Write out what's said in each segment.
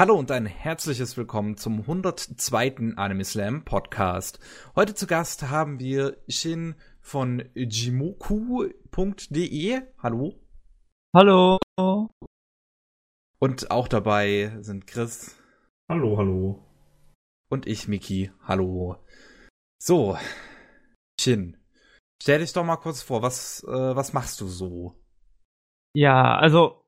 Hallo und ein herzliches Willkommen zum 102. Anime Slam Podcast. Heute zu Gast haben wir Shin von jimoku.de. Hallo. Hallo. Und auch dabei sind Chris. Hallo, hallo. Und ich, Miki. Hallo. So, Shin, stell dich doch mal kurz vor, was, äh, was machst du so? Ja, also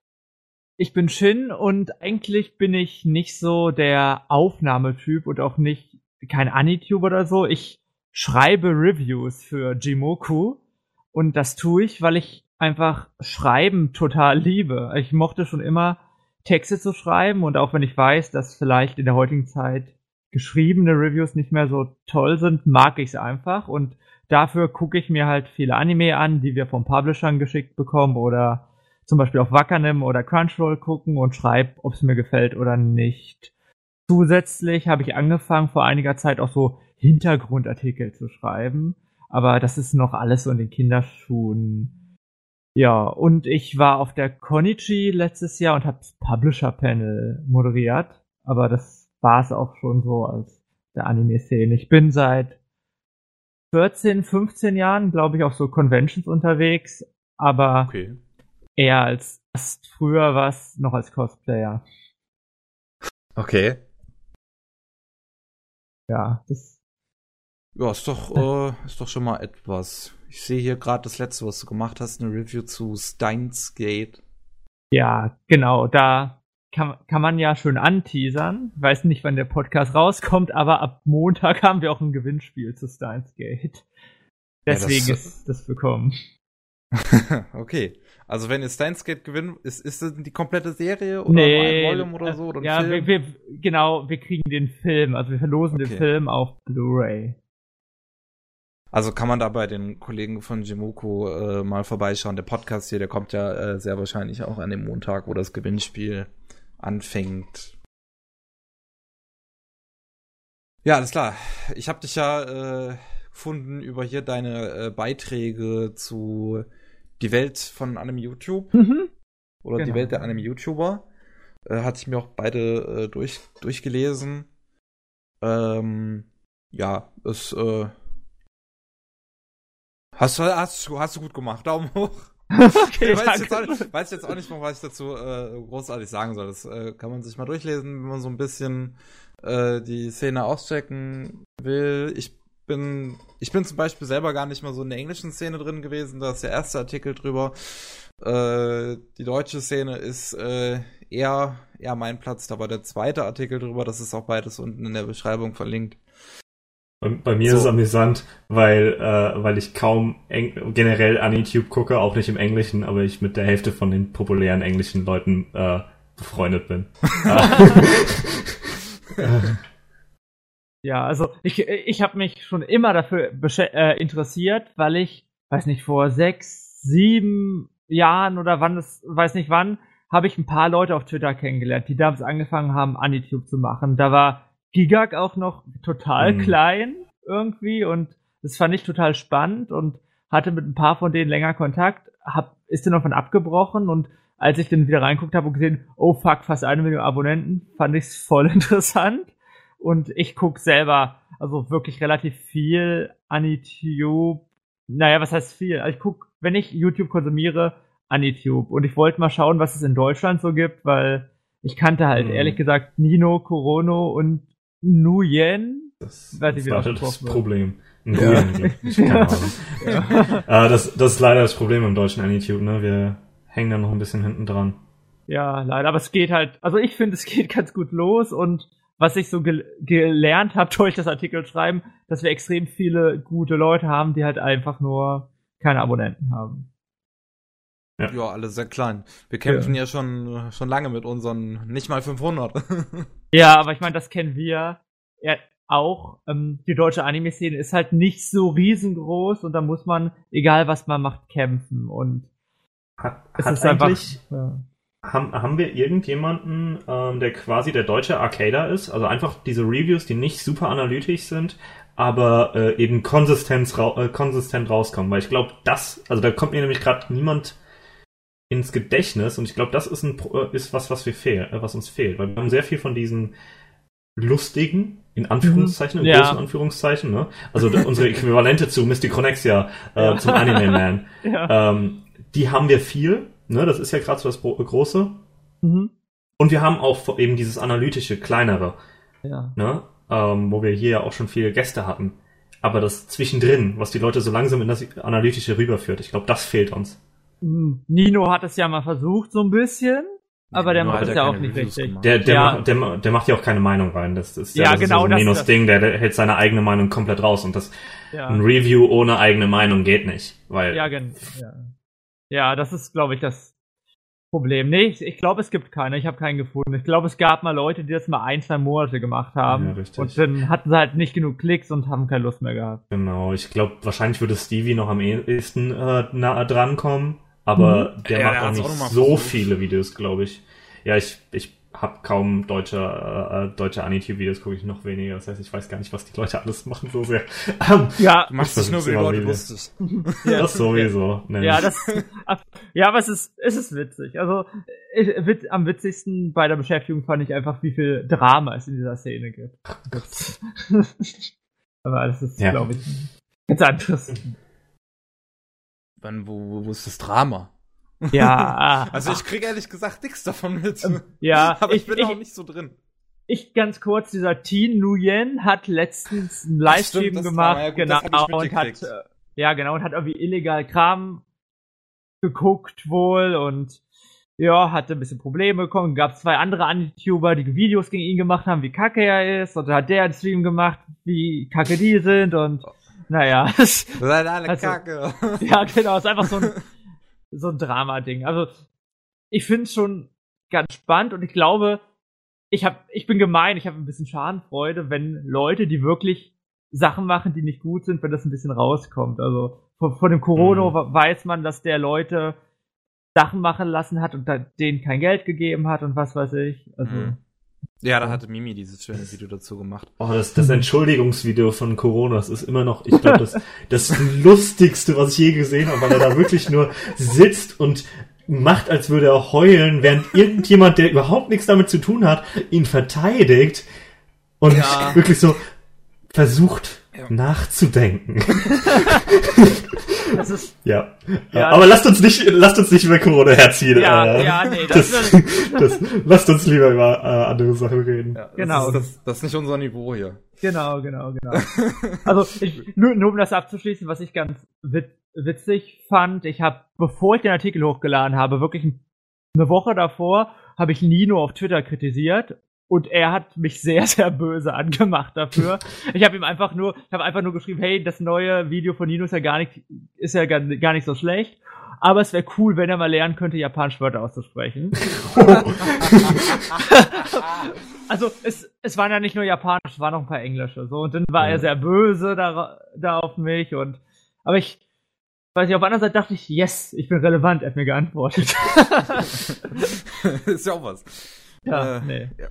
ich bin Shin und eigentlich bin ich nicht so der Aufnahmetyp und auch nicht kein Anitube oder so. Ich schreibe Reviews für Jimoku und das tue ich, weil ich einfach Schreiben total liebe. Ich mochte schon immer Texte zu schreiben und auch wenn ich weiß, dass vielleicht in der heutigen Zeit geschriebene Reviews nicht mehr so toll sind, mag ich es einfach und dafür gucke ich mir halt viele Anime an, die wir vom Publishern geschickt bekommen oder zum Beispiel auf Wakanim oder Crunchyroll gucken und schreibe, ob es mir gefällt oder nicht. Zusätzlich habe ich angefangen, vor einiger Zeit auch so Hintergrundartikel zu schreiben, aber das ist noch alles so in den Kinderschuhen. Ja, und ich war auf der Konichi letztes Jahr und habe das Publisher-Panel moderiert, aber das war es auch schon so als der Anime-Szene. Ich bin seit 14, 15 Jahren, glaube ich, auf so Conventions unterwegs, aber okay eher als Gast. Früher war es noch als Cosplayer. Okay. Ja, das. Ja, ist doch, äh, ist doch schon mal etwas. Ich sehe hier gerade das letzte, was du gemacht hast, eine Review zu Steins Gate. Ja, genau, da kann, kann man ja schön anteasern. Ich weiß nicht, wann der Podcast rauskommt, aber ab Montag haben wir auch ein Gewinnspiel zu Steins Gate. Deswegen ja, das, ist das bekommen. okay. Also wenn ihr Steins Gate gewinnt, ist, ist das die komplette Serie oder nee, ein Volume oder so? Oder ja, wir, wir, genau, wir kriegen den Film. Also wir verlosen okay. den Film auf Blu-ray. Also kann man da bei den Kollegen von Jimoku äh, mal vorbeischauen. Der Podcast hier, der kommt ja äh, sehr wahrscheinlich auch an dem Montag, wo das Gewinnspiel anfängt. Ja, alles klar. Ich habe dich ja äh, gefunden über hier deine äh, Beiträge zu die Welt von einem YouTube mhm. oder genau. die Welt der einem YouTuber. Äh, hatte ich mir auch beide äh, durch, durchgelesen. Ähm, ja, es äh, hast, hast, hast du gut gemacht. Daumen hoch. okay, ich weiß, jetzt auch nicht, weiß jetzt auch nicht, was ich dazu äh, großartig sagen soll. Das äh, kann man sich mal durchlesen, wenn man so ein bisschen äh, die Szene auschecken will. Ich bin, ich bin zum Beispiel selber gar nicht mal so in der englischen Szene drin gewesen. Da ist der erste Artikel drüber. Äh, die deutsche Szene ist äh, eher, eher mein Platz. Da war der zweite Artikel drüber. Das ist auch beides unten in der Beschreibung verlinkt. Bei, mir so. ist es amüsant, weil, äh, weil ich kaum generell an YouTube gucke, auch nicht im Englischen, aber ich mit der Hälfte von den populären englischen Leuten äh, befreundet bin. Ja, also ich, ich habe mich schon immer dafür äh, interessiert, weil ich, weiß nicht, vor sechs, sieben Jahren oder wann das, weiß nicht wann, habe ich ein paar Leute auf Twitter kennengelernt, die damals angefangen haben, Anitube zu machen. Da war Gigak auch noch total mhm. klein irgendwie und das fand ich total spannend und hatte mit ein paar von denen länger Kontakt, hab, ist dann davon abgebrochen und als ich dann wieder reinguckt habe und gesehen, oh fuck, fast eine Million Abonnenten, fand ich es voll interessant und ich gucke selber, also wirklich relativ viel Anitube. Naja, was heißt viel? Also ich gucke, wenn ich YouTube konsumiere, Anitube. Und ich wollte mal schauen, was es in Deutschland so gibt, weil ich kannte halt mhm. ehrlich gesagt Nino, Corono und Nuyen. Das, das ist leider das Problem. Ja. ja. ja. ah, das, das ist leider das Problem im deutschen Anitube, ne? Wir hängen da noch ein bisschen hinten dran. Ja, leider. Aber es geht halt, also ich finde, es geht ganz gut los und was ich so gel gelernt habe durch das Artikel schreiben, dass wir extrem viele gute Leute haben, die halt einfach nur keine Abonnenten haben. Ja, ja alle sehr klein. Wir kämpfen ja. ja, schon, schon lange mit unseren nicht mal 500. ja, aber ich meine, das kennen wir ja auch. Ähm, die deutsche Anime-Szene ist halt nicht so riesengroß und da muss man, egal was man macht, kämpfen. Und hat, es hat ist eigentlich, einfach, ja haben, haben wir irgendjemanden, ähm, der quasi der deutsche Arcader ist? Also einfach diese Reviews, die nicht super analytisch sind, aber äh, eben konsistent, ra äh, konsistent rauskommen. Weil ich glaube, das, also da kommt mir nämlich gerade niemand ins Gedächtnis und ich glaube, das ist, ein, äh, ist was, was, wir fehl, äh, was uns fehlt, weil wir haben sehr viel von diesen lustigen, in Anführungszeichen, in ja. großen Anführungszeichen, ne? Also unsere Äquivalente zu Mystic Connexia, äh, Ja. zum Anime Man. Ja. Ähm, die haben wir viel, ne? Das ist ja gerade so das Gro- Große. Mhm. Und wir haben auch eben dieses analytische, kleinere, ja. ne? Ähm, wo wir hier ja auch schon viele Gäste hatten. Aber das zwischendrin, was die Leute so langsam in das Analytische rüberführt, ich glaube, das fehlt uns. Mhm. Nino hat es ja mal versucht, so ein bisschen, aber der Nur macht es ja auch nicht Reviews richtig. Der, der, Ja. macht, der, der macht ja auch keine Meinung rein. Das ist Ja, das genau, ist so ein das- Minus-Ding, der, der hält seine eigene Meinung komplett raus. Und das Ja. ein Review ohne eigene Meinung geht nicht. Weil Ja, gen ja. das ist, glaube ich, das Problem. Nee, ich, ich glaube, es gibt keine. Ich habe keinen gefunden. Ich glaube, es gab mal Leute, die das mal ein, zwei Monate gemacht haben. Ja, richtig. und dann hatten sie halt nicht genug Klicks und haben keine Lust mehr gehabt. Genau, ich glaube, wahrscheinlich würde Stevie noch am ehesten äh, nah dran kommen, aber der Ja, macht der auch nicht auch so viele Videos, glaube ich. Ja, ich, ich habe kaum deutsche, äh, äh, deutsche Anitube-Videos, gucke ich noch weniger. Das heißt, ich weiß gar nicht, was die Leute alles machen so sehr. Ähm, Ja, Du machst Ich dich nur immer Leute lustig. ja, das sowieso. Ne. Ja, das, ja, aber es ist, es ist witzig. Also, ich, wit, am witzigsten bei der Beschäftigung fand ich einfach, wie viel Drama es in dieser Szene gibt. aber das ist, Ja. glaube ich, ganz anderes. Wann, wo, wo ist das Drama? Ja, Also ich krieg ehrlich gesagt nichts davon mit. ja, Aber ich, ich, bin ich, auch nicht so drin. ich ganz kurz, dieser Teen Nguyen hat letztens einen Livestream stimmt, gemacht, ja gut, genau, und hat, äh, ja, genau, und hat irgendwie illegal Kram geguckt wohl und ja, hatte ein bisschen Probleme bekommen. Gab zwei andere YouTuber, die Videos gegen ihn gemacht haben, wie kacke er ist. Und dann hat der einen Stream gemacht, wie kacke die sind. Und naja, seid alle Also- kacke. ja, genau, ist einfach so ein, so ein Drama-Ding. Also, ich finde es schon ganz spannend und ich glaube, ich hab, ich bin gemein, ich habe ein bisschen Schadenfreude, wenn Leute, die wirklich Sachen machen, die nicht gut sind, wenn das ein bisschen rauskommt. Also von, von dem Corona Mhm. weiß man, dass der Leute Sachen machen lassen hat und denen kein Geld gegeben hat und was weiß ich. Also, Mhm. Ja, da hatte Mimi dieses schöne Video dazu gemacht. Oh, das, das Entschuldigungsvideo von Corona, das ist immer noch, ich glaube, das, das lustigste, was ich je gesehen habe, weil er da wirklich nur sitzt und macht, als würde er heulen, während irgendjemand, der überhaupt nichts damit zu tun hat, ihn verteidigt und Ja. wirklich so versucht. Nachzudenken. das ist, ja. Ja. Aber lasst uns nicht, lasst uns nicht über Corona herziehen. ja, äh, ja, nee, das, das, das, lasst uns lieber über äh, andere Sachen reden. Ja, das Genau. Ist, das, das ist nicht unser Niveau hier. Genau, genau, genau. Also ich, nur, nur um das abzuschließen, was ich ganz wit witzig fand, ich habe, bevor ich den Artikel hochgeladen habe, wirklich eine Woche davor, habe ich Nino auf Twitter kritisiert und er hat mich sehr, sehr böse angemacht dafür. Ich habe ihm einfach nur, ich habe einfach nur geschrieben, hey, das neue Video von Nino ist ja gar nicht, ist ja gar, gar nicht so schlecht. Aber es wäre cool, wenn er mal lernen könnte, japanische Wörter auszusprechen. Also es, es waren ja nicht nur japanisch, es waren noch ein paar englische. So und dann war Ja. er sehr böse da, da auf mich und aber ich weiß nicht, auf der anderen Seite dachte ich, yes, ich bin relevant, er hat mir geantwortet. ist ja auch was. ja, Äh, nee. ja.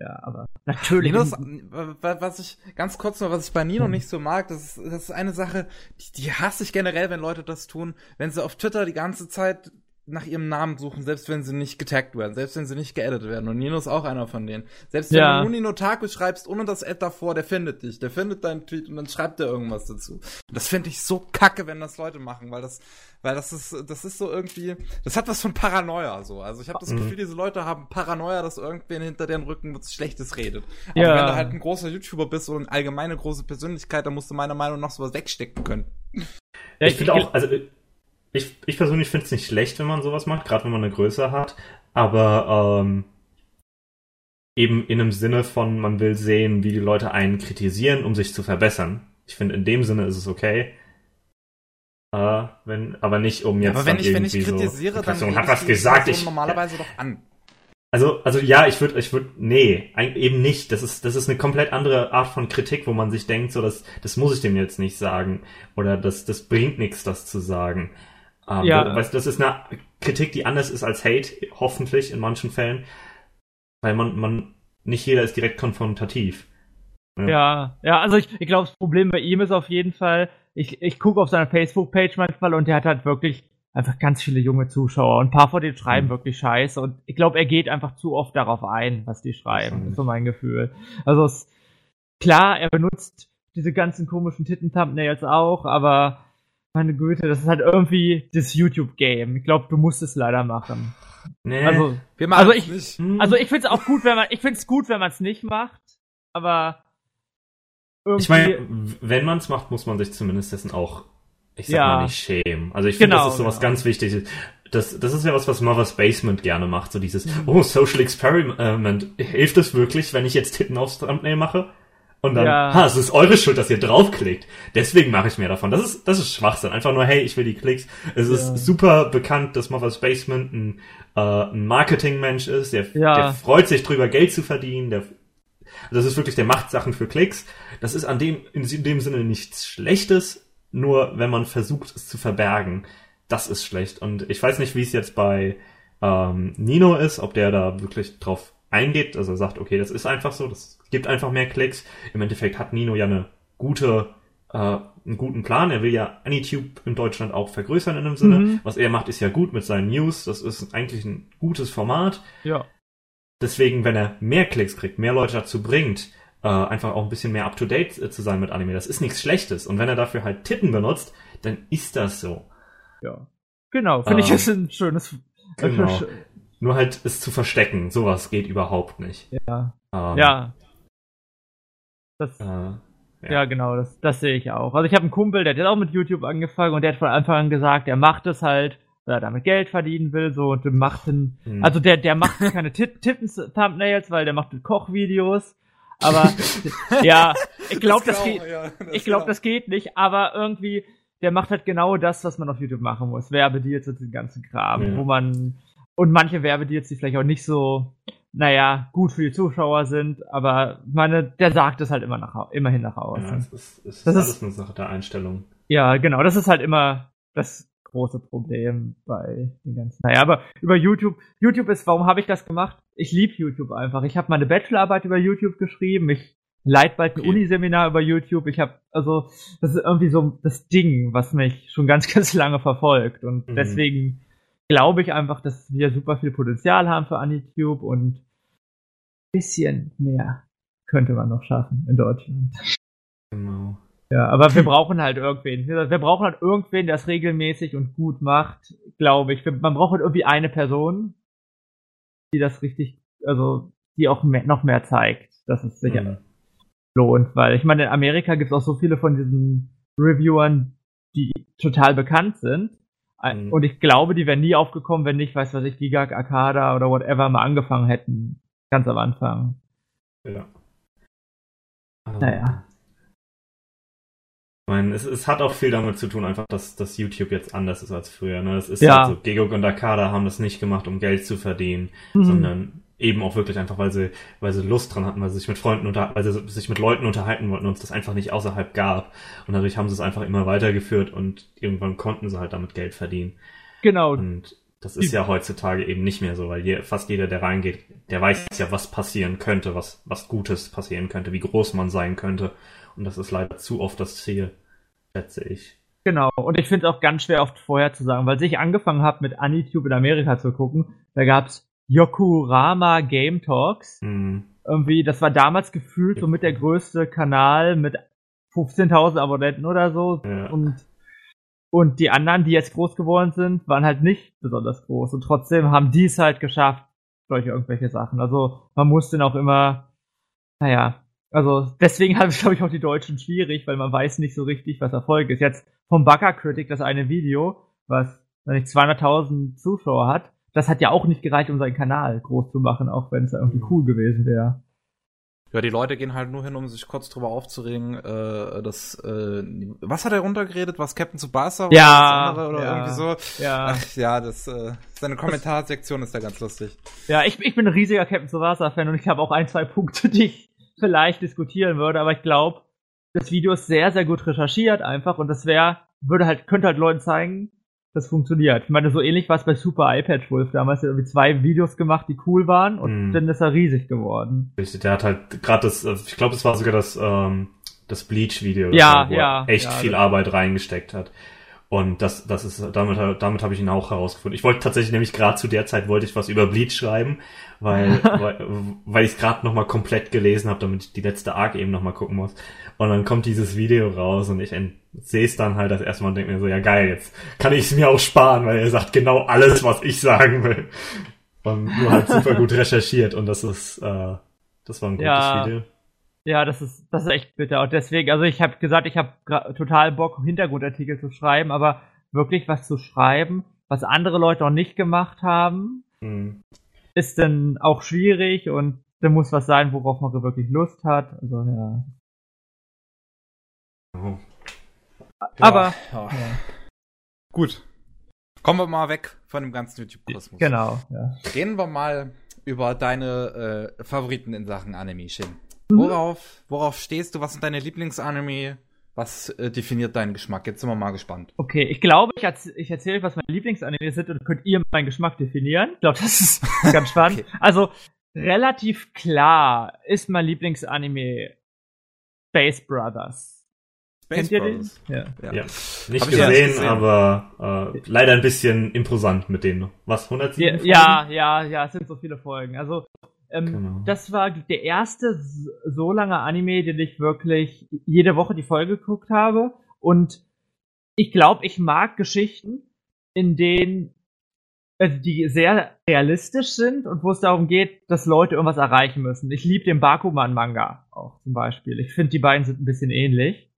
Ja, aber natürlich. Nino ist, wa- was ich ganz kurz noch, was ich bei Nino nicht so mag, das ist, das ist eine Sache, die, die hasse ich generell, wenn Leute das tun, wenn sie auf Twitter die ganze Zeit nach ihrem Namen suchen, selbst wenn sie nicht getaggt werden, selbst wenn sie nicht geedit werden. Und Nino ist auch einer von denen. Selbst wenn Ja. du nur Nino Taku schreibst, ohne das Ad davor, der findet dich, der findet deinen Tweet und dann schreibt er irgendwas dazu. Das finde ich so kacke, wenn das Leute machen, weil das, weil das ist, das ist so irgendwie, das hat was von Paranoia so. Also ich habe das Mhm. Gefühl, diese Leute haben Paranoia, dass irgendwer hinter deren Rücken was Schlechtes redet. Aber Ja. wenn du halt ein großer YouTuber bist eine allgemeine große Persönlichkeit, dann musst du meiner Meinung nach sowas wegstecken können. Ja, ich finde auch, also ich, ich persönlich finde es nicht schlecht, wenn man sowas macht, gerade wenn man eine Größe hat, aber ähm, eben in einem Sinne von, man will sehen, wie die Leute einen kritisieren, um sich zu verbessern. Ich finde, in dem Sinne ist es okay. Äh, wenn, aber nicht um jetzt aber wenn ich, wenn ich kritisiere, so, dann Person hat ich was gesagt, Person ich, normalerweise doch an. also, also ja, ich würde, ich würde, nee, eben nicht. Das ist, das ist eine komplett andere Art von Kritik, wo man sich denkt, so, das, das muss ich dem jetzt nicht sagen. Oder das, das bringt nichts, das zu sagen. Ähm, Ja. Weißt, das ist eine Kritik, die anders ist als Hate, hoffentlich in manchen Fällen. Weil man, man, nicht jeder ist direkt konfrontativ. Ja, ja, also ich, ich glaube, das Problem bei ihm ist auf jeden Fall, ich, ich gucke auf seiner Facebook-Page manchmal und der hat halt wirklich einfach ganz viele junge Zuschauer. Und ein paar von denen schreiben Mhm. wirklich scheiße. Und ich glaube, er geht einfach zu oft darauf ein, was die schreiben. ist so mein Gefühl. Also es, klar, er benutzt diese ganzen komischen Titten-Thumbnails auch, aber meine Güte, das ist halt irgendwie das YouTube-Game. Ich glaube, du musst es leider machen. Nee. Also, Wir machen Also ich- nicht. Hm. also ich finde es auch gut, wenn man, ich finde es gut, wenn man es nicht macht, aber irgendwie, Ich meine, wenn man es macht, muss man sich zumindest dessen auch, ich sag Ja. mal, nicht schämen. Also ich finde, Genau, das ist sowas genau. ganz Wichtiges. Das, das ist ja was, was Mother's Basement gerne macht. So dieses, Mhm. oh, Social Experiment. Hilft es wirklich, wenn ich jetzt Titten aufs Thumbnail mache? Und dann, Ja. ha, es ist eure Schuld, dass ihr draufklickt. Deswegen mache ich mehr davon. Das ist, das ist Schwachsinn. Einfach nur, hey, ich will die Klicks. Es Ja. ist super bekannt, dass Mother's Basement ein, äh, ein Marketingmensch ist. Der, Ja. der freut sich drüber, Geld zu verdienen. Der, das ist wirklich, der macht Sachen für Klicks. Das ist an dem, in dem Sinne nichts Schlechtes, nur wenn man versucht, es zu verbergen, das ist schlecht. Und ich weiß nicht, wie es jetzt bei ähm, Nino ist, ob der da wirklich drauf eingeht, also er sagt, okay, das ist einfach so, das gibt einfach mehr Klicks. Im Endeffekt hat Nino ja eine gute, äh, einen guten Plan. Er will ja AnyTube in Deutschland auch vergrößern in dem Sinne. Mhm. Was er macht, ist ja gut mit seinen News. Das ist eigentlich ein gutes Format. ja. Deswegen, wenn er mehr Klicks kriegt, mehr Leute dazu bringt, äh, einfach auch ein bisschen mehr up-to-date äh, zu sein mit Anime, das ist nichts Schlechtes. Und wenn er dafür halt Titten benutzt, dann ist das so. Ja. Genau, finde ich Ähm, ist ein schönes. genau. Nur halt es zu verstecken, sowas geht überhaupt nicht. Ja. Ähm, Ja. Das, Äh, ja. ja. genau, das, das sehe ich auch. Also ich habe einen Kumpel, der hat auch mit YouTube angefangen und der hat von Anfang an gesagt, er macht es halt, weil er damit Geld verdienen will, so und macht den, hm. also der, der macht keine Titten-Thumbnails, weil der macht Kochvideos. Aber ja, ich glaube, das, genau, geht. ja, das Ich glaube, das geht nicht, aber irgendwie, der macht halt genau das, was man auf YouTube machen muss. Werbedeals und den ganzen Kram, Ja. wo man, und manche Werbedeals, die vielleicht auch nicht so, naja, gut für die Zuschauer sind, aber meine, der sagt es halt immer nach, immerhin nach ja, außen. es ist, es ist Das alles ist- eine Sache der Einstellung. Ja, genau, das ist halt immer das große Problem bei den ganzen. Naja, aber über YouTube, YouTube ist, warum habe ich das gemacht? Ich liebe YouTube einfach. Ich habe meine Bachelorarbeit über YouTube geschrieben, ich leite bald ein Okay. Uniseminar über YouTube. Ich habe, also, das ist irgendwie so das Ding, was mich schon ganz, ganz lange verfolgt. Und Mhm. deswegen glaube ich einfach, dass wir super viel Potenzial haben für AniTube und ein bisschen mehr könnte man noch schaffen in Deutschland. Genau. Ja, aber wir brauchen halt irgendwen. Wir brauchen halt irgendwen, der es regelmäßig und gut macht, glaube ich. Man braucht halt irgendwie eine Person, die das richtig, also die auch mehr, noch mehr zeigt, dass es sich Mhm. lohnt. Weil ich meine, in Amerika gibt es auch so viele von diesen Reviewern, die total bekannt sind. Mhm. Und ich glaube, die wären nie aufgekommen, wenn nicht, weiß was ich, Gigak, Arcada oder whatever mal angefangen hätten. Ganz am Anfang. Ja. Naja. Ich meine, es, es hat auch viel damit zu tun, einfach, dass, dass YouTube jetzt anders ist als früher. Ne? Es ist Ja. halt so, Gegok und Akada haben das nicht gemacht, um Geld zu verdienen, Mhm. sondern eben auch wirklich einfach, weil sie, weil sie Lust dran hatten, weil sie sich mit Freunden unter, weil sie sich mit Leuten unterhalten wollten und es das einfach nicht außerhalb gab. Und dadurch haben sie es einfach immer weitergeführt und irgendwann konnten sie halt damit Geld verdienen. Genau. Und das ist ja heutzutage eben nicht mehr so, weil je, fast jeder, der reingeht, der weiß ja, was passieren könnte, was, was Gutes passieren könnte, wie groß man sein könnte. Und das ist leider zu oft das Ziel, schätze ich. Genau, und ich finde es auch ganz schwer oft vorher zu sagen, weil ich angefangen habe mit Anitube in Amerika zu gucken, da gab's Yokurama Game Talks. Hm. Irgendwie, das war damals gefühlt so mit der größte Kanal mit 15.000 Abonnenten oder so. Ja. Und, und die anderen, die jetzt groß geworden sind, waren halt nicht besonders groß. Und trotzdem haben die es halt geschafft durch irgendwelche Sachen. Also man muss den auch immer, naja, also deswegen habe ich, glaube ich, auch die Deutschen schwierig, weil man weiß nicht so richtig, was Erfolg ist. Jetzt vom Bugger Critic, das eine Video, was wenn ich 200.000 Zuschauer hat, das hat ja auch nicht gereicht, um seinen Kanal groß zu machen, auch wenn es irgendwie cool gewesen wäre. Ja, die Leute gehen halt nur hin, um sich kurz drüber aufzuregen, äh, das, äh, was hat er runtergeredet? Was Captain Tsubasa oder Ja, andere oder ja. irgendwie so? Ja, Ach, ja, das, äh, seine Kommentarsektion ist da ganz lustig. ja ich, ich bin ein riesiger Captain Tsubasa-Fan und ich habe auch ein, zwei Punkte, die ich vielleicht diskutieren würde, aber ich glaube, das Video ist sehr, sehr gut recherchiert einfach und das wäre, würde halt, könnte halt Leuten zeigen, das funktioniert. Ich meine, so ähnlich war es bei Super iPad Wolf. Damals hat er irgendwie zwei Videos gemacht, die cool waren und Mhm. dann ist er riesig geworden. Richtig, der hat halt gerade das, äh, ich glaube, es war sogar das, ähm, das Bleach-Video, Ja, wo ja, er echt ja, viel das- Arbeit reingesteckt hat. Und das, das ist, damit, damit habe ich ihn auch herausgefunden. Ich wollte tatsächlich nämlich gerade zu der Zeit wollte ich was über Bleach schreiben, weil, weil, weil ich es gerade nochmal komplett gelesen habe, damit ich die letzte Arc eben nochmal gucken muss. Und dann kommt dieses Video raus und ich sehe es dann halt das erste Mal und denke mir so, ja geil, jetzt kann ich es mir auch sparen, weil er sagt genau alles, was ich sagen will. Und nur halt super gut recherchiert und das ist, äh, das war ein gutes ja. Video. Ja, das ist, das ist echt bitter. Und deswegen, also ich habe gesagt, ich habe total Bock, Hintergrundartikel zu schreiben, aber wirklich was zu schreiben, was andere Leute auch nicht gemacht haben, mhm. Ist dann auch schwierig und da muss was sein, worauf man wirklich Lust hat. Also ja. Oh. Aber ja, ja. gut. Kommen wir mal weg von dem ganzen YouTube-Kosmos. Genau. Ja. Reden wir mal über deine äh, Favoriten in Sachen Anime, Shin. Mhm. Worauf, worauf stehst du? Was sind deine Lieblingsanime? Was äh, definiert deinen Geschmack? Jetzt sind wir mal gespannt. Okay, ich glaube, ich, erz ich erzähle euch, was meine Lieblingsanime sind und könnt ihr meinen Geschmack definieren. Ich glaube, das ist ganz spannend. okay. Also, relativ klar ist mein Lieblingsanime Space Brothers. Space Kennt ihr Brothers? den? Ja. ja. ja. Nicht gesehen, gesehen, aber äh, leider ein bisschen imposant mit denen. Was, 107 Ja, ja, ja, es sind so viele Folgen. Also, ähm, genau. Das war der erste so lange Anime, den ich wirklich jede Woche die Folge geguckt habe. Und ich glaube, ich mag Geschichten, in denen also die sehr realistisch sind und wo es darum geht, dass Leute irgendwas erreichen müssen. Ich liebe den Bakuman-Manga auch zum Beispiel. Ich finde, die beiden sind ein bisschen ähnlich,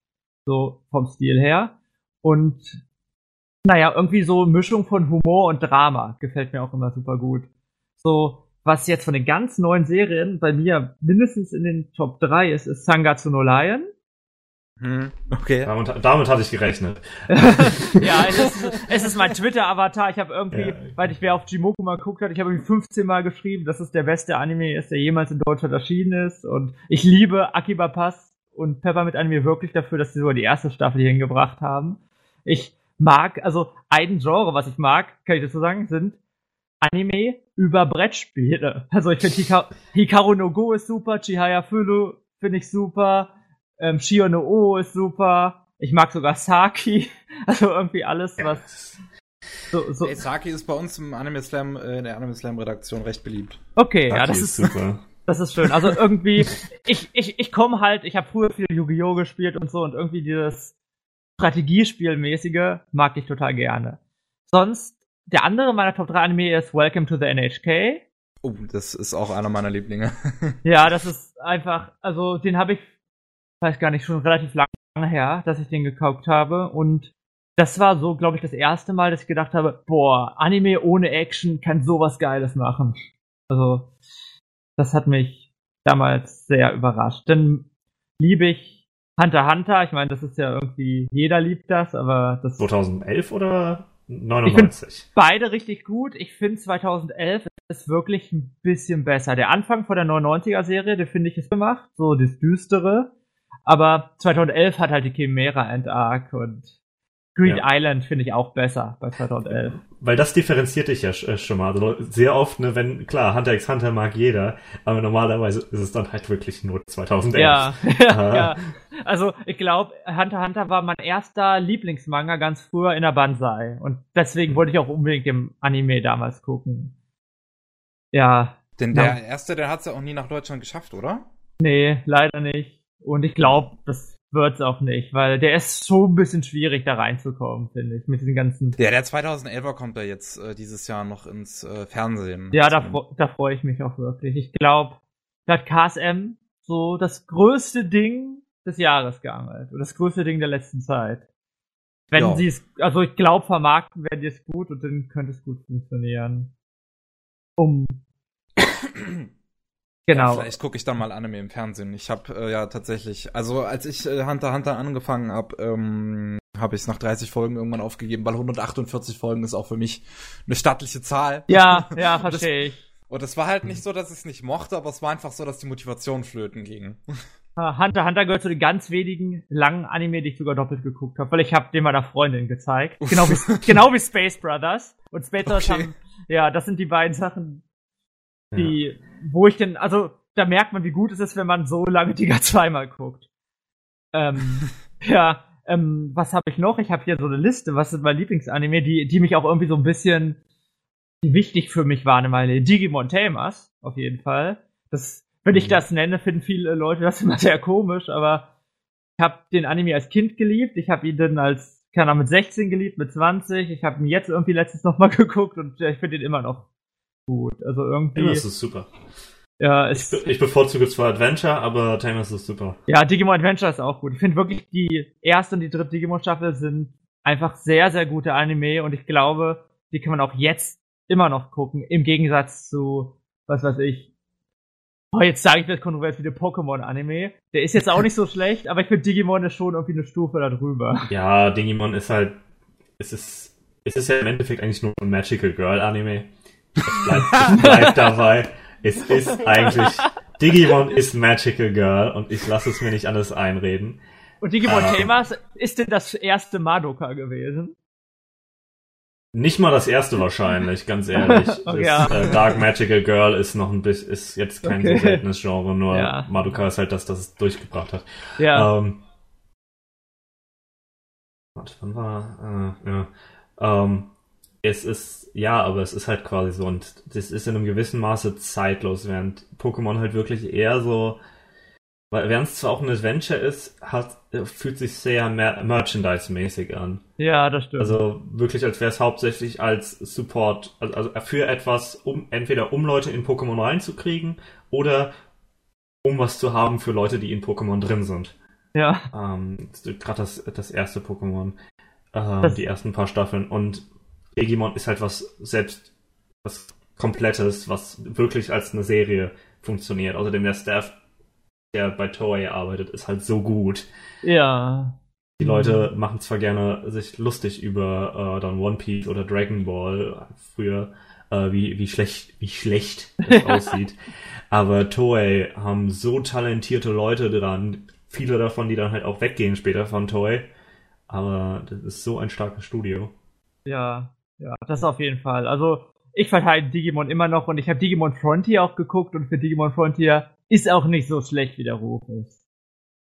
so vom Stil her. Und naja, irgendwie so Mischung von Humor und Drama gefällt mir auch immer super gut. So, was jetzt von den ganz neuen Serien bei mir mindestens in den Top 3 ist, ist Sangatsu no Lion. Hm, okay. Damit, damit hatte ich gerechnet. ja, es ist, es ist mein Twitter-Avatar. Ich habe irgendwie, ja. weil ich wer auf Jimoku mal geguckt hat, ich habe irgendwie 15 Mal geschrieben, dass es der beste Anime ist, der jemals in Deutschland erschienen ist. Und ich liebe Akiba Pass und Peppermint Anime wirklich dafür, dass sie sogar die erste Staffel hier hingebracht haben. Ich mag, also ein Genre, was ich mag, kann ich dazu sagen, sind Anime über Brettspiele. Also ich finde Hika Hikaru no Go ist super, Chihaya Fulu finde ich super, ähm, Shio no O ist super, ich mag sogar Saki, also irgendwie alles, was so, so. Hey, Saki ist bei uns im Anime Slam, äh, in der Anime Slam Redaktion recht beliebt. Okay, Saki ja, das ist, ist super. Das ist schön. Also irgendwie, ich, ich, ich komme halt, ich habe früher viel Yu-Gi-Oh! gespielt und so und irgendwie dieses Strategiespielmäßige mag ich total gerne. Sonst der andere meiner Top 3 Anime ist Welcome to the NHK. Oh, das ist auch einer meiner Lieblinge. ja, das ist einfach, also den habe ich, weiß gar nicht, schon relativ lange her, dass ich den gekauft habe und das war so, glaube ich, das erste Mal, dass ich gedacht habe, boah, Anime ohne Action kann sowas Geiles machen. Also, das hat mich damals sehr überrascht. Dann liebe ich Hunter Hunter. Ich meine, das ist ja irgendwie, jeder liebt das, aber das. 2011 oder 99. Ich beide richtig gut. Ich finde 2011 ist wirklich ein bisschen besser. Der Anfang von der 99er Serie, der finde ich ist gemacht, so das Düstere. Aber 2011 hat halt die Chimera End Arc und Greed ja. Island finde ich auch besser bei 2011. Weil das differenziert dich ja äh, schon mal. Also sehr oft, ne, wenn, klar, Hunter x Hunter mag jeder, aber normalerweise ist es dann halt wirklich nur 2011. Ja, ja. Also ich glaube, Hunter x Hunter war mein erster Lieblingsmanga ganz früher in der Banzai. Und deswegen wollte ich auch unbedingt im Anime damals gucken. Ja. Denn der ja. erste, der hat es ja auch nie nach Deutschland geschafft, oder? Nee, leider nicht. Und ich glaube, das wird's auch nicht, weil der ist so ein bisschen schwierig da reinzukommen, finde ich, mit diesen ganzen. Ja, der 2011er kommt da jetzt äh, dieses Jahr noch ins äh, Fernsehen. Ja, da, da freue ich mich auch wirklich. Ich glaube, da hat KSM so das größte Ding des Jahres geangelt. Oder das größte Ding der letzten Zeit. Wenn ja. sie es, also ich glaube, vermarkten werden die es gut und dann könnte es gut funktionieren. Um Genau. Ja, vielleicht gucke ich dann mal Anime im Fernsehen. Ich habe äh, ja tatsächlich, also als ich äh, Hunter Hunter angefangen habe, ähm, habe ich es nach 30 Folgen irgendwann aufgegeben, weil 148 Folgen ist auch für mich eine stattliche Zahl. Ja, ja, verstehe ich. Und es war halt nicht so, dass ich es nicht mochte, aber es war einfach so, dass die Motivation flöten ging. Ah, Hunter Hunter gehört zu den ganz wenigen langen Anime, die ich sogar doppelt geguckt habe, weil ich habe den meiner Freundin gezeigt. Genau wie, genau wie Space Brothers. Und Space Brothers okay. haben, ja, das sind die beiden Sachen, die, ja. wo ich denn, also da merkt man, wie gut es ist, wenn man so lange Tiger zweimal guckt. Ähm, ja, ähm, was habe ich noch? Ich habe hier so eine Liste, was sind meine Lieblingsanime, die, die mich auch irgendwie so ein bisschen die wichtig für mich waren. Meine Digimon Tamers, auf jeden Fall. Das, wenn ich Mhm. das nenne, finden viele Leute das immer sehr komisch, aber ich habe den Anime als Kind geliebt. Ich habe ihn dann als, keine Ahnung, mit 16 geliebt, mit 20. Ich habe ihn jetzt irgendwie letztens nochmal geguckt und ich finde ihn immer noch gut. Also irgendwie, Tamers ist super. ja, Ich, be- ich bevorzuge zwar Adventure, aber Tamers ist super. ja, Digimon Adventure ist auch gut. Ich finde wirklich, die erste und die dritte Digimon-Staffel sind einfach sehr, sehr gute Anime und ich glaube, die kann man auch jetzt immer noch gucken, im Gegensatz zu, was weiß ich, oh, jetzt sage ich das kontrovers wie der Pokémon-Anime. Der ist jetzt auch nicht so schlecht, aber ich finde Digimon ist schon irgendwie eine Stufe darüber. Ja, Digimon ist halt, es ist, es ist ja im Endeffekt eigentlich nur ein Magical Girl Bleibt, es bleibt dabei. Es ist eigentlich, Digimon ist Magical Girl und ich lasse es mir nicht anders einreden. Und Digimon Ah. Tamers ist denn das erste Madoka gewesen? Nicht mal das erste wahrscheinlich, ganz ehrlich. Okay, das, ja. äh, Dark Magical Girl ist noch ein bisschen, ist jetzt kein Okay. so seltenes Genre, nur Ja. Madoka ist halt das, das es durchgebracht hat. Ja. Ähm, warte, wann war, äh, ja. Ähm, es ist, ja, aber es ist halt quasi so und das ist in einem gewissen Maße zeitlos, während Pokémon halt wirklich eher so, weil während es zwar auch ein Adventure ist, hat, äh, fühlt sich sehr mer Merchandise-mäßig an. ja, das stimmt. Also wirklich, als wäre es hauptsächlich als Support, also, also für etwas, um entweder um Leute in Pokémon reinzukriegen oder um was zu haben für Leute, die in Pokémon drin sind. ja. Ähm, Gerade das, das erste Pokémon, ähm, Das- die ersten paar Staffeln. Und Digimon ist halt was selbst was Komplettes, was wirklich als eine Serie funktioniert. Außerdem der Staff, der bei Toei arbeitet, ist halt so gut. Ja. Die Leute machen zwar gerne sich lustig über äh, dann One Piece oder Dragon Ball früher, äh, wie, wie schlecht, wie schlecht das aussieht. Aber Toei haben so talentierte Leute dran, viele davon, die dann halt auch weggehen später von Toei. Aber das ist so ein starkes Studio. Ja, ja, das auf jeden Fall. Also, ich verteidige Digimon immer noch und ich habe Digimon Frontier auch geguckt und für Digimon Frontier ist auch nicht so schlecht, wie der Ruf ist.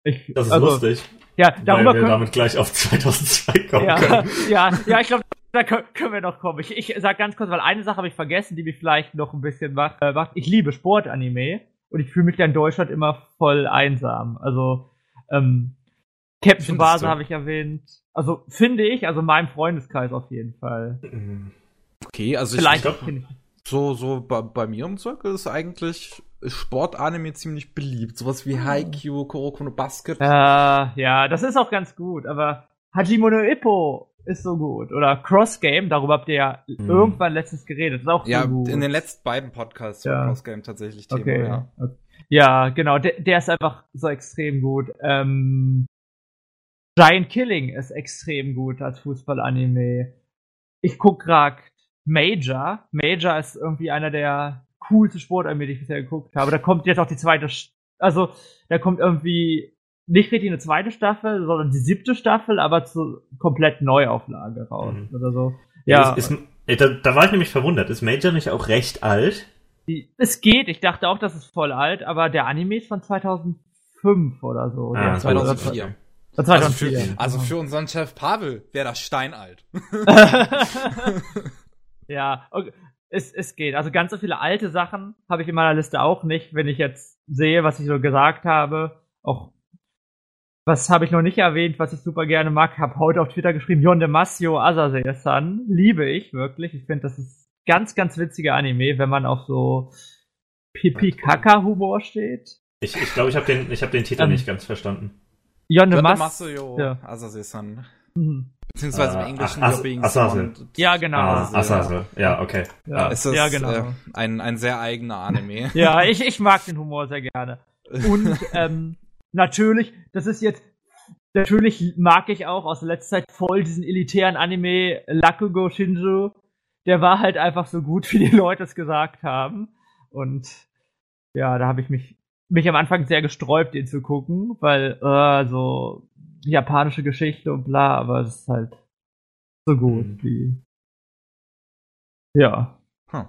Ich, Das ist also, lustig, Ja, darüber weil wir können damit gleich auf 2002 kommen ja, können. ja, ja, ich glaube, da können, wir noch kommen. Ich, ich sag ganz kurz, weil eine Sache habe ich vergessen, die mich vielleicht noch ein bisschen macht. Äh, macht. Ich liebe Sportanime und ich fühle mich da in Deutschland immer voll einsam. Also, ähm, Captain du? habe ich erwähnt. Also, finde ich, also in meinem Freundeskreis auf jeden Fall. Okay, also ich, Vielleicht ich ich so, so bei, bei mir im Circle ist eigentlich Sportanime ziemlich beliebt. Sowas wie Haikyuu, Kuroko no Basket. Äh, ja, das ist auch ganz gut, aber Hajime no Ippo ist so gut. Oder Cross Game, darüber habt ihr ja Hm. irgendwann letztens geredet. Ist auch ja, so gut. in den letzten beiden Podcasts Ja. war Cross Game tatsächlich Thema, okay. ja. okay. Ja, genau, der, der ist einfach so extrem gut. Ähm, Giant Killing ist extrem gut als Fußballanime. Ich guck grad Major. Major ist irgendwie einer der coolsten Sportanime, die ich bisher geguckt habe. Da kommt jetzt auch die zweite, Sch- also da kommt irgendwie nicht richtig eine zweite Staffel, sondern die siebte Staffel, aber zur komplett Neuauflage raus Mhm. oder so. Ja, Ist, ist, da, da war ich nämlich verwundert. Ist Major nicht auch recht alt? es geht. Ich dachte auch, das ist voll alt, aber der Anime ist von 2005 oder so. Ah, ist 2004. Also 2004. für, also für unseren Chef Pavel wäre das steinalt. ja, okay. es, es geht. Also ganz so viele alte Sachen habe ich in meiner Liste auch nicht, wenn ich jetzt sehe, was ich so gesagt habe. Auch was habe ich noch nicht erwähnt, was ich super gerne mag. Habe heute auf Twitter geschrieben, Yonde Masio Asase-san. Liebe ich wirklich. Ich finde, das ist ganz, ganz witziger Anime, wenn man auf so Pipi-Kaka-Humor steht. Ich glaube, ich, glaub, ich habe den, ich hab den Titel Ähm, nicht ganz verstanden. Yonde Mas Masayo ja. Asase-san. Mhm. Beziehungsweise im Englischen As- being Asase. Ja, genau. Ah, Also, Asase. Ja, okay. Ja. Ah, Es ist Ja, genau. äh, ein, ein sehr eigener Anime. Ja, ich, ich mag den Humor sehr gerne. Und ähm, natürlich, das ist jetzt, natürlich mag ich auch aus der letzten Zeit voll diesen elitären Anime Lakugo Shinju. Der war halt einfach so gut, wie die Leute es gesagt haben. Und ja, da habe ich mich, mich am Anfang sehr gesträubt, den zu gucken, weil äh, so japanische Geschichte und bla, aber es ist halt so gut Mhm. wie. Ja. Hm.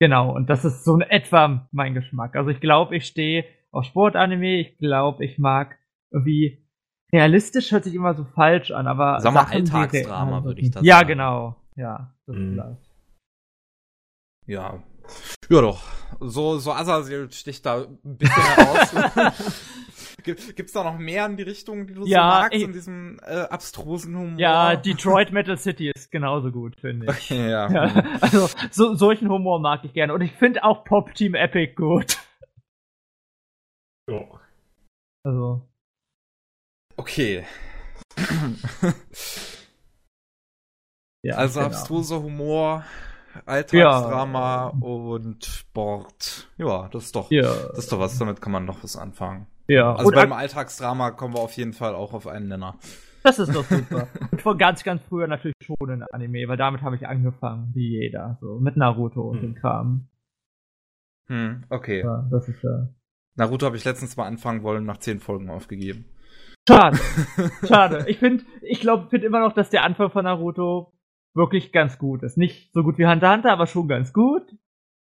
Genau, und das ist so in etwa mein Geschmack. Also ich glaube, ich stehe auf Sportanime, ich glaube, ich mag irgendwie realistisch hört sich immer so falsch an, aber. Sag mal, Alltagsdrama würde ich das ja, sagen. Ja, genau. Ja, das Mhm. Ja. Ja doch. So, so Azazel sticht da ein bisschen heraus. Gibt- Gibt's da noch mehr in die Richtung, die du Ja, so magst, ich- in diesem äh, abstrusen Humor? Ja, Detroit Metal City ist genauso gut, finde ich. Okay, ja. Ja, also so, solchen Humor mag ich gerne. Und ich finde auch Pop Team Epic gut. Ja. Also. Okay. Ja, Also genau. abstruser Humor, Alltagsdrama und Sport. Ja, das ist doch, Ja, das ist doch was, damit kann man noch was anfangen. ja. Also und beim Alltagsdrama kommen wir auf jeden Fall auch auf einen Nenner. das ist doch super. und von ganz, ganz früher natürlich schon in Anime, weil damit habe ich angefangen, wie jeder. So mit Naruto und Hm. dem Kram. Hm, okay. Ja, das ist ja. Naruto habe ich letztens mal anfangen wollen, nach zehn Folgen aufgegeben. Schade. Schade. Ich finde, ich glaube, finde immer noch, dass der Anfang von Naruto wirklich ganz gut ist. Nicht so gut wie Hunter Hunter, aber schon ganz gut.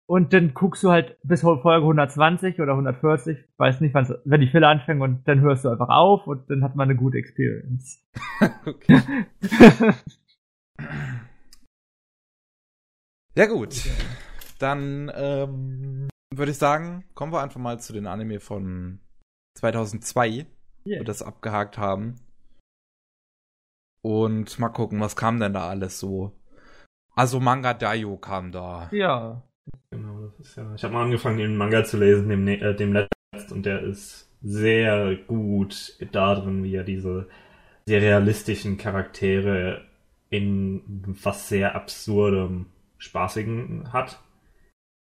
Und dann guckst du halt bis Folge 120 oder 140, weiß nicht, wann's, wenn die Filler anfangen und dann hörst du einfach auf und dann hat man eine gute Experience. okay. Ja gut. Dann ähm, würde ich sagen, kommen wir einfach mal zu den Anime von 2002, wo Yeah. wir das abgehakt haben. Und mal gucken, was kam denn da alles so. Also Manga Daio kam da. ja. Genau, das ist ja. Ich habe mal angefangen, den Manga zu lesen, dem, ne- äh, dem letzten, und der ist sehr gut darin, wie er diese sehr realistischen Charaktere in was sehr absurdem, spaßigen hat.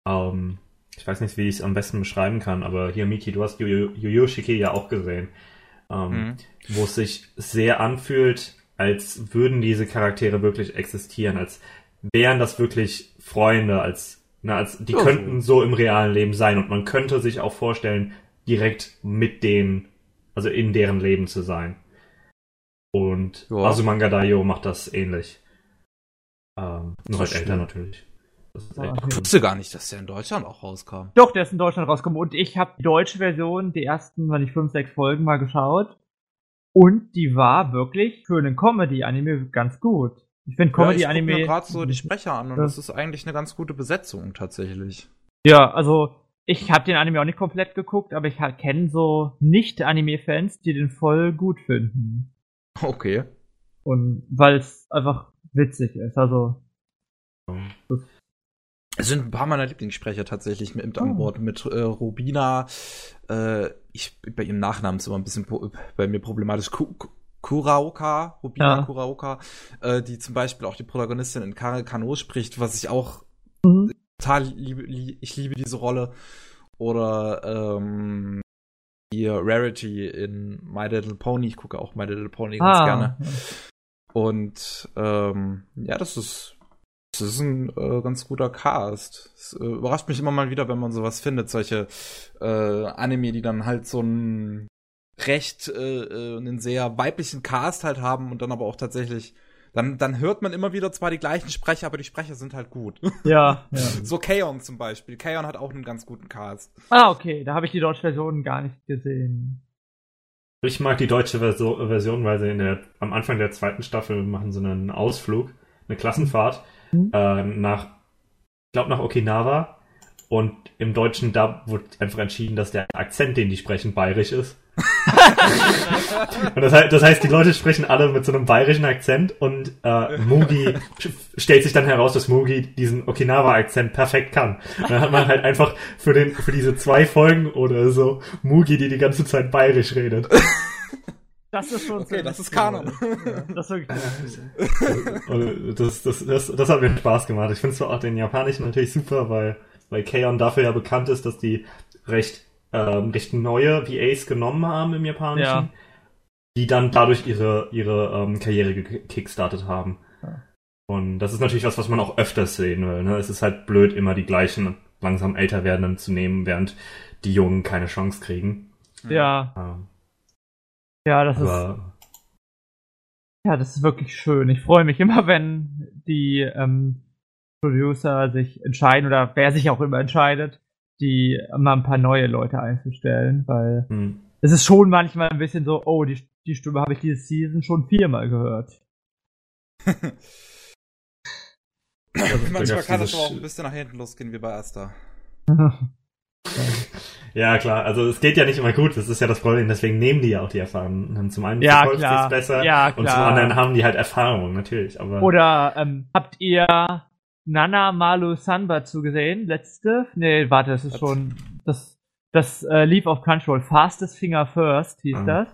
Ähm, ich weiß nicht, wie ich es am besten beschreiben kann, aber hier, Miki, du hast Yu Yu Yu Yu Shiki ja auch gesehen. Ähm, Mhm. wo es sich sehr anfühlt, als würden diese Charaktere wirklich existieren, als wären das wirklich Freunde, als, na, als die Ja, könnten so im realen Leben sein und man könnte sich auch vorstellen, direkt mit denen, also in deren Leben zu sein. Und Ja. Azumanga Daioh macht das ähnlich. Ähm, nur halt älter natürlich. Ah. Ich wusste gar nicht, dass der in Deutschland auch rauskam. Doch, der ist in Deutschland rausgekommen und ich habe die deutsche Version, die ersten, war nicht fünf, sechs Folgen mal geschaut. Und die war wirklich für einen Comedy-Anime ganz gut. Ich finde Ja, ich guck Comedy-Anime. mir gerade so die Sprecher an und Ja. das ist eigentlich eine ganz gute Besetzung tatsächlich. Ja, also ich habe den Anime auch nicht komplett geguckt, aber ich kenne so nicht-Anime-Fans, die den voll gut finden. Okay. Und weil es einfach witzig ist. Also, Es sind ein paar meiner Lieblingssprecher tatsächlich mit an Oh. Bord. Mit äh, Rubina, äh, ich bei ihrem Nachnamen ist immer ein bisschen bei mir problematisch. Ku Ku- Kuraoka, Rubina Ja. Kuraoka, äh, die zum Beispiel auch die Protagonistin in Kare Kano spricht, was ich auch mhm. total liebe. Lie ich liebe diese Rolle. Oder ähm, die Rarity in My Little Pony. Ich gucke auch My Little Pony ganz ah, gerne. Und ähm, ja, das ist, das ist ein äh, ganz guter Cast. Es äh, überrascht mich immer mal wieder, wenn man sowas findet, solche äh, Anime, die dann halt so einen recht äh, äh, einen sehr weiblichen Cast halt haben und dann aber auch tatsächlich dann, dann hört man immer wieder zwar die gleichen Sprecher, aber die Sprecher sind halt gut. ja, ja. so Kaon zum Beispiel. Kaon hat auch einen ganz guten Cast. Ah, okay, da habe ich die deutsche Version gar nicht gesehen. Ich mag die deutsche Verso Version, weil sie in der, am Anfang der zweiten Staffel machen sie einen Ausflug, eine Klassenfahrt Mhm. äh, nach, ich glaube nach Okinawa. Und im deutschen Dub wurde einfach entschieden, dass der Akzent, den die sprechen, bayerisch ist. und das, heißt, das heißt, die Leute sprechen alle mit so einem bayerischen Akzent und äh, Mugi stellt sich dann heraus, dass Mugi diesen Okinawa-Akzent perfekt kann. Und dann hat man halt einfach für, den, für diese zwei Folgen oder so Mugi, die die ganze Zeit bayerisch redet. Das ist schon Okay, das ist. Kanon. Ja, das ist wirklich. Und das, das, das, das hat mir Spaß gemacht. Ich finde zwar auch den japanischen natürlich super, weil, weil Kaon dafür ja bekannt ist, dass die recht, ähm, recht neue VAs genommen haben im japanischen, Ja. die dann dadurch ihre, ihre ähm, Karriere gekickstartet haben. Ja. Und das ist natürlich was, was man auch öfters sehen will. Ne? Es ist halt blöd, immer die gleichen langsam älter werdenden zu nehmen, während die Jungen keine Chance kriegen. Ja, Ähm, ja, das ist, aber ja, das ist wirklich schön. Ich freue mich immer, wenn die ähm, Producer sich entscheiden oder wer sich auch immer entscheidet, die mal ein paar neue Leute einzustellen, weil hm. es ist schon manchmal ein bisschen so, oh, die die Stimme habe ich diese Season schon viermal gehört. Manchmal kann es aber auch ein bisschen nach hinten losgehen wie bei Asta. ja, klar. Also es geht ja nicht immer gut. Das ist ja das Problem. Deswegen nehmen die ja auch die Erfahrungen. Zum einen ja, klar. es besser ja, und zum anderen haben die halt Erfahrung, natürlich. Aber Oder ähm, habt ihr Nana Malu Sanbatsu gesehen? Letzte? Nee, warte, das ist schon. Das, das äh, lief auf Crunchyroll. Fastest Finger First hieß Ah. das.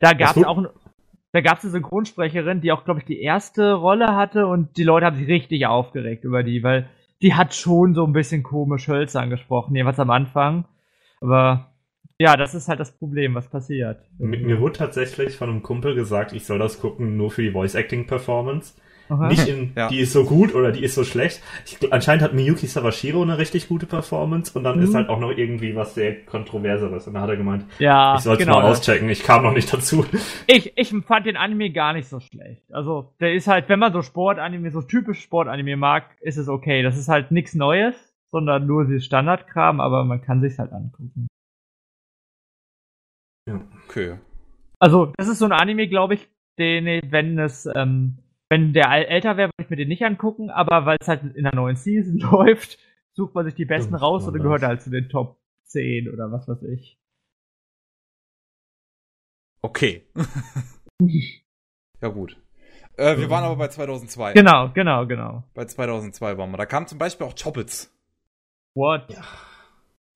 Da gab es auch. Da gab es eine Synchronsprecherin, die auch, glaube ich, die erste Rolle hatte und die Leute haben sich richtig aufgeregt über die, weil die hat schon so ein bisschen komisch hölzern gesprochen, jedenfalls am Anfang. Aber ja, das ist halt das Problem, was passiert. mit mir wurde tatsächlich von einem Kumpel gesagt, ich soll das gucken nur für die Voice-Acting-Performance. Aha. Nicht in, Ja. die ist so gut oder die ist so schlecht. Ich, anscheinend hat Miyuki Sawashiro eine richtig gute Performance und dann Mhm. ist halt auch noch irgendwie was sehr Kontroverseres. Und da hat er gemeint, ja, ich soll es genau mal auschecken. Ich kam noch nicht dazu. Ich, ich fand den Anime gar nicht so schlecht. Also, der ist halt, wenn man so Sportanime, so typisch Sportanime mag, ist es okay. Das ist halt nichts Neues, sondern nur dieses Standardkram, aber man kann sich's halt angucken. Okay. Also, das ist so ein Anime, glaube ich, den, wenn es, ähm, wenn der äl- älter wäre, würde ich mir den nicht angucken, aber weil es halt in der neuen Season läuft, sucht man sich die besten Ja, raus und dann gehört er halt zu den Top 10 oder was weiß ich. Okay. ja, gut. Äh, wir waren aber bei 2002. Genau, genau, genau. Bei 2002 waren wir. Da kam zum Beispiel auch Choppets. What?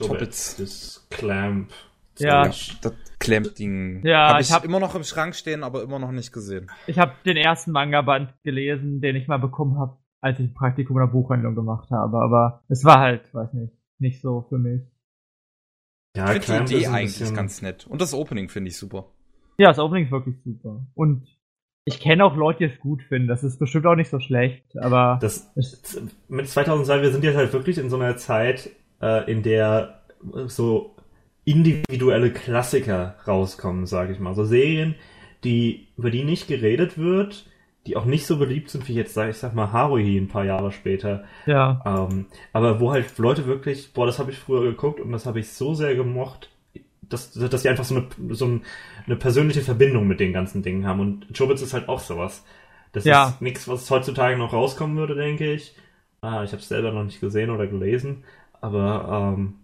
Choppets. Das Clamp. Ja. Das Klemmt-Ding. Ja, hab ich ich hab- immer noch im Schrank stehen, aber immer noch nicht gesehen. Ich habe den ersten Manga-Band gelesen, den ich mal bekommen habe, als ich ein Praktikum in der Buchhandlung gemacht habe. Aber es war halt, weiß nicht, nicht so für mich. Ja, Ich finde die Idee eigentlich bisschen- ganz nett. Und das Opening finde ich super. Ja, das Opening ist wirklich super. Und ich kenne auch Leute, die es gut finden. Das ist bestimmt auch nicht so schlecht, aber Das, mit 2002, wir sind jetzt halt wirklich in so einer Zeit, äh, in der so individuelle Klassiker rauskommen, sage ich mal. So Serien, die, über die nicht geredet wird, die auch nicht so beliebt sind wie jetzt, sag ich sag mal, Haruhi ein paar Jahre später. ja, Ähm, aber wo halt Leute wirklich, boah, das habe ich früher geguckt und das habe ich so sehr gemocht, dass, dass die einfach so eine, so ein, eine persönliche Verbindung mit den ganzen Dingen haben. Und Chobits ist halt auch sowas. Das Ja. ist nichts, was heutzutage noch rauskommen würde, denke ich. Ah, ich habe es selber noch nicht gesehen oder gelesen, aber ähm,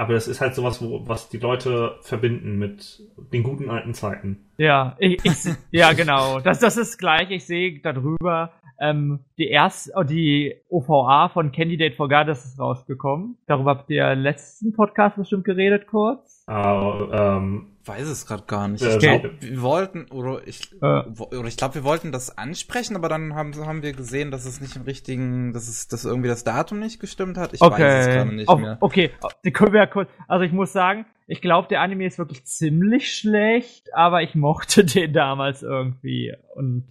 aber das ist halt sowas, wo, was die Leute verbinden mit den guten alten Zeiten. ja, ich, ich, ja, genau. Das, das ist gleich. Ich sehe darüber ähm, die erste, oh, die OVA von Candidate for Goddess ist rausgekommen. Darüber habt ihr im letzten Podcast bestimmt geredet kurz. Aber, ähm, Weiß es gerade gar nicht. Äh, Ich glaube, okay. wir wollten, oder ich, Äh, oder ich glaube, wir wollten das ansprechen, aber dann haben, haben wir gesehen, dass es nicht im richtigen, dass es, dass irgendwie das Datum nicht gestimmt hat. Ich weiß es gerade Okay. nicht Auf, mehr. okay, die können wir ja kurz. Also ich muss sagen, ich glaube, der Anime ist wirklich ziemlich schlecht, aber ich mochte den damals irgendwie. Und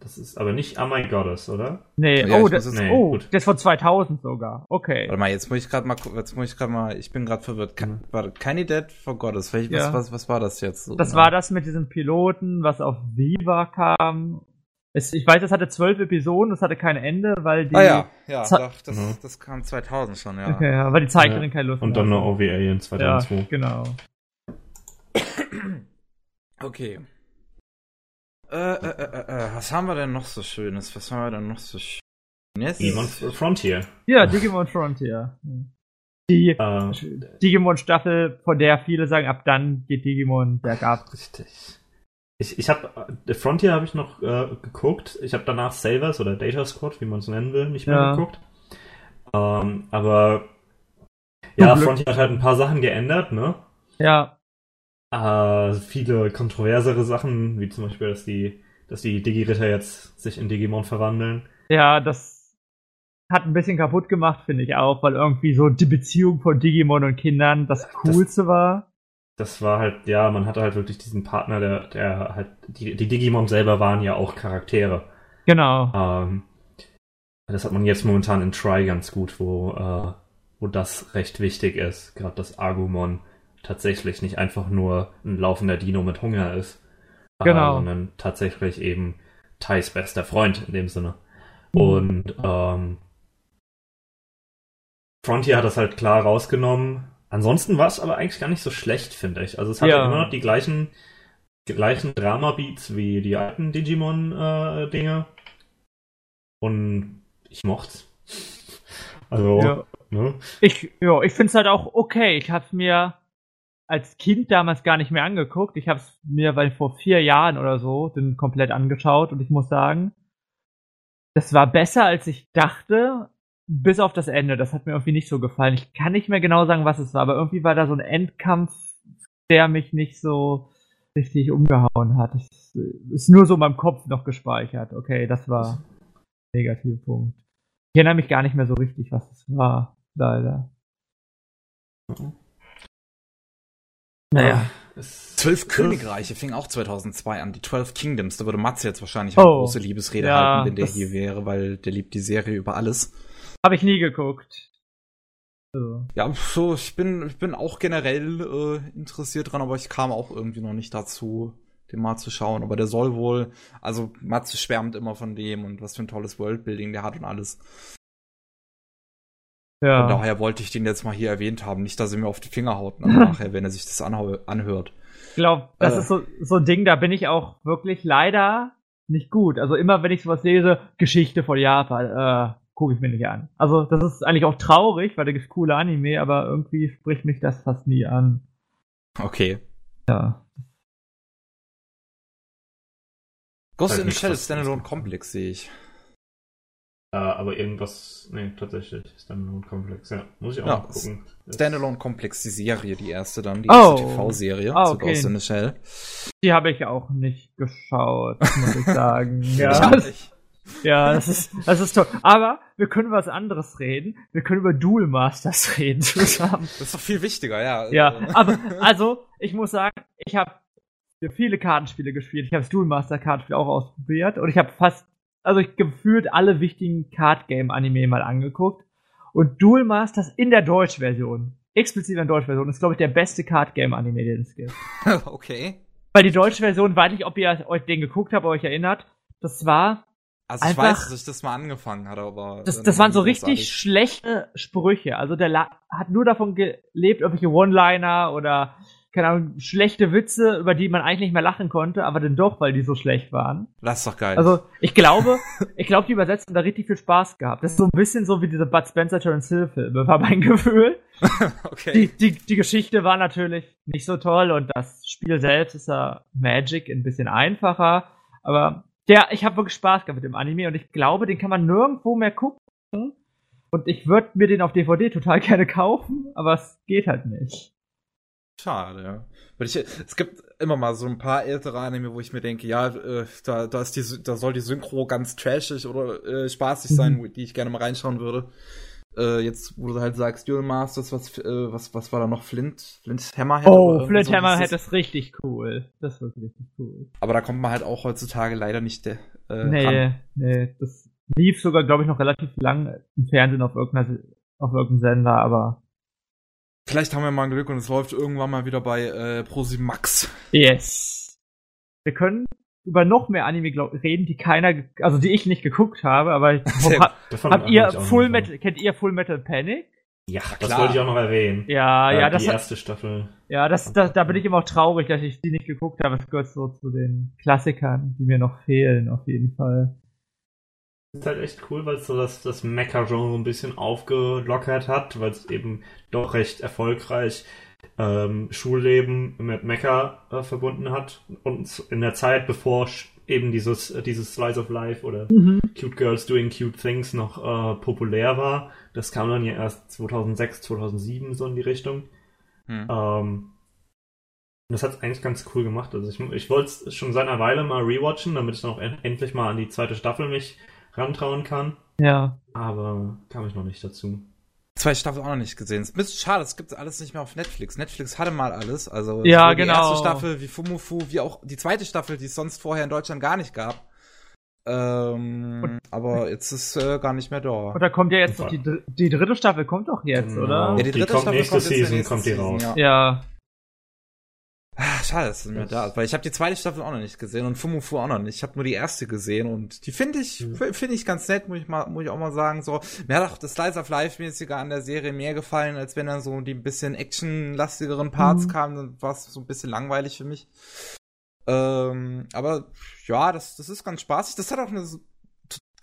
das ist aber nicht Oh My Goddess, oder? nee, Ja, oh, das, jetzt- Nee, oh gut. der ist von 2000 sogar. Okay. Warte mal, jetzt muss ich gerade mal, jetzt muss ich gerade mal, ich bin gerade verwirrt. Ka Warte, Candidate for Goddess. Welch, Ja. was, was, was war das jetzt? So Das genau? war das mit diesem Piloten, was auf Viva kam. Es, ich weiß, es hatte zwölf Episoden, es hatte kein Ende, weil die, Ah ja, ja, doch, das, Mhm. das kam 2000 schon, ja. okay, ja, weil die Zeichnerin Ja. keine Lust Und dann eine. OVA in Ja, 2002. genau. Okay. Äh, äh, äh, äh, was haben wir denn noch so Schönes? Was haben wir denn noch so Schönes? Demon Frontier. Ja, Digimon Frontier. Die Äh, Digimon Staffel, von der viele sagen, ab dann geht Digimon bergab. richtig. Ich, ich habe Frontier habe ich noch äh, geguckt. Ich habe danach Savers oder Data Squad, wie man es nennen will, nicht mehr Ja. geguckt. Ähm, aber ja. Frontier hat halt ein paar Sachen geändert, ne? Ja, Äh, viele kontroversere Sachen, wie zum Beispiel, dass die, dass die Digi-Ritter jetzt sich in Digimon verwandeln. ja, das hat ein bisschen kaputt gemacht, finde ich auch, weil irgendwie so die Beziehung von Digimon und Kindern das Coolste war. Das war halt, ja, man hatte halt wirklich diesen Partner, der, der halt, die, die Digimon selber waren ja auch Charaktere. Genau. Ähm, das hat man jetzt momentan in Try ganz gut, wo, äh, wo das recht wichtig ist. Gerade dass Agumon tatsächlich nicht einfach nur ein laufender Dino mit Hunger ist. äh, Genau. sondern tatsächlich eben Thais bester Freund in dem Sinne. Und ähm, Frontier hat das halt klar rausgenommen. Ansonsten war es aber eigentlich gar nicht so schlecht, finde ich. Also es hatte Ja. immer noch die gleichen gleichen Drama-Beats wie die alten Digimon-Dinge. Und ich mocht's. Also, Ja. ne? Ich, ja, ich find's halt auch okay. Ich hab's mir als Kind damals gar nicht mehr angeguckt. Ich hab's mir weil vor vier Jahren oder so den komplett angeschaut und ich muss sagen, das war besser als ich dachte, bis auf das Ende. Das hat mir irgendwie nicht so gefallen. Ich kann nicht mehr genau sagen, was es war, aber irgendwie war da so ein Endkampf, der mich nicht so richtig umgehauen hat. Das ist nur so in meinem Kopf noch gespeichert. Okay, das war ein Negativpunkt. Ich erinnere mich gar nicht mehr so richtig, was es war, leider. Naja. Zwölf Königreiche fing auch 2002 an, die Twelve Kingdoms. Da würde Matze jetzt wahrscheinlich eine Oh. große Liebesrede Ja, halten, wenn der hier wäre, weil der liebt die Serie über alles. Habe ich nie geguckt. Also, Ja, so, ich bin, ich bin auch generell äh, interessiert dran, aber ich kam auch irgendwie noch nicht dazu, den mal zu schauen. Aber der soll wohl, also Matze schwärmt immer von dem und was für ein tolles Worldbuilding der hat und alles. Von ja. daher wollte ich den jetzt mal hier erwähnt haben. Nicht, dass er mir auf die Finger haut nachher, wenn er sich das anhört. Ich glaube, das Äh. ist so, so ein Ding, da bin ich auch wirklich leider nicht gut. Also immer, wenn ich sowas lese, Geschichte von Japan, äh, gucke ich mir nicht an. Also das ist eigentlich auch traurig, weil da gibt's coole Anime, aber irgendwie spricht mich das fast nie an. Okay. Ja. Ghost in the Shell Standalone Complex sehe ich. Äh, aber irgendwas, nee, tatsächlich, ist dann nur ein Komplex. Ja, muss ich auch Ja, mal gucken. Das- Standalone Complex, die Serie, die erste dann, die Oh. erste TV-Serie Ah, zu okay. Ghost in the Shell. Die habe ich auch nicht geschaut, muss ich sagen. ja. Ich nicht. Ja, das ist, das ist toll. Aber wir können über was anderes reden. Wir können über Duel Masters reden zusammen. Das ist doch viel wichtiger, ja. Ja, aber also, ich muss sagen, ich habe viele Kartenspiele gespielt. Ich habe das Duel Master Kartenspiel auch ausprobiert und ich habe fast, also ich gefühlt alle wichtigen Card Game Anime mal angeguckt. Und Duel Masters in der Deutsch-Version, explizit in der Deutsch-Version, ist glaube ich der beste Card Game Anime, den es gibt. okay. Weil die deutsche Version, weiß nicht, ob ihr euch den geguckt habt, euch erinnert, das war Also ich weiß, dass ich das mal angefangen hatte, aber. Das, das waren so richtig großartig. schlechte Sprüche. Also der La hat nur davon gelebt, irgendwelche One-Liner oder, keine Ahnung, schlechte Witze, über die man eigentlich nicht mehr lachen konnte, aber dann doch, weil die so schlecht waren. Das ist doch geil. Also ich glaube, ich glaube, die Übersetzung da richtig viel Spaß gehabt. Das ist so ein bisschen so wie diese Bud Spencer Terence Hill Filme, war mein Gefühl. okay. Die, die, die Geschichte war natürlich nicht so toll und das Spiel selbst ist ja Magic ein bisschen einfacher, aber der, ich habe wirklich Spaß gehabt mit dem Anime und ich glaube, den kann man nirgendwo mehr gucken. Und ich würde mir den auf DVD total gerne kaufen, aber es geht halt nicht. Schade, ja. Weil ich, es gibt immer mal so ein paar ältere Anime, wo ich mir denke, ja, äh, da, da, ist die, da soll die Synchro ganz trashig oder äh, spaßig Mhm. sein, wo- die ich gerne mal reinschauen würde. Äh, jetzt, wo du halt sagst, Duel Masters, was, äh, was, was war da noch? Flint? Flint Hammerhead? Oh, Flint so Hammerhead ist richtig cool. Das ist wirklich richtig cool. Aber da kommt man halt auch heutzutage leider nicht äh, Nee, ran. nee, das lief sogar, glaube ich, noch relativ lang im Fernsehen auf irgendeiner, auf irgendeinem Sender, aber Vielleicht haben wir mal Glück und es läuft irgendwann mal wieder bei äh, ProSieben Max. Yes. Wir können über noch mehr Anime glaub, reden, die keiner, also die ich nicht geguckt habe, aber ich, Sehr hab, habt hab ihr Full Metal, kennt ihr Full Metal Panic? Ja, das klar. wollte ich auch noch erwähnen. Ja, Äh, ja, das, die hat, erste Staffel. ja, das, das, da bin ich immer auch traurig, dass ich die nicht geguckt habe. Es gehört so zu den Klassikern, die mir noch fehlen, auf jeden Fall. Ist halt echt cool, weil es so das, das Mecha-Genre ein bisschen aufgelockert hat, weil es eben doch recht erfolgreich ähm, Schulleben mit Mecha äh, verbunden hat. Und in der Zeit, bevor eben dieses, äh, dieses Slice of Life oder Mhm. Cute Girls Doing Cute Things noch äh, populär war. Das kam dann ja erst 2006, 2007 so in die Richtung. Hm. Ähm, das hat eigentlich ganz cool gemacht. Also ich, ich wollte es schon seit einer Weile mal rewatchen, damit ich dann auch en endlich mal an die zweite Staffel mich rantrauen kann. Ja. Aber kam ich noch nicht dazu. Zwei Staffeln auch noch nicht gesehen. Ist ein bisschen schade, es gibt alles nicht mehr auf Netflix. Netflix hatte mal alles. Also Ja, sowohl genau. Die erste Staffel wie Fumufu, wie auch die zweite Staffel, die es sonst vorher in Deutschland gar nicht gab. Ähm, aber jetzt ist äh, gar nicht mehr da. Und da kommt ja jetzt noch die, die dritte Staffel, kommt doch jetzt, Genau. oder? Ja, die Die dritte kommt Staffel nächste kommt Season, kommt die Season, raus. Ja. Ja. Ah, Schade, dass es nicht mehr da ist, weil ich habe die zweite Staffel auch noch nicht gesehen und Fumufu auch noch nicht. Ich habe nur die erste gesehen und die finde ich Mhm. finde ich ganz nett, muss ich mal muss ich auch mal sagen so. Mir hat auch das Slice of Life mäßige an der Serie mehr gefallen, als wenn dann so die ein bisschen actionlastigeren Parts Mhm. kamen, dann war es so ein bisschen langweilig für mich. Ähm, aber ja, das, das ist ganz spaßig. Das hat auch eine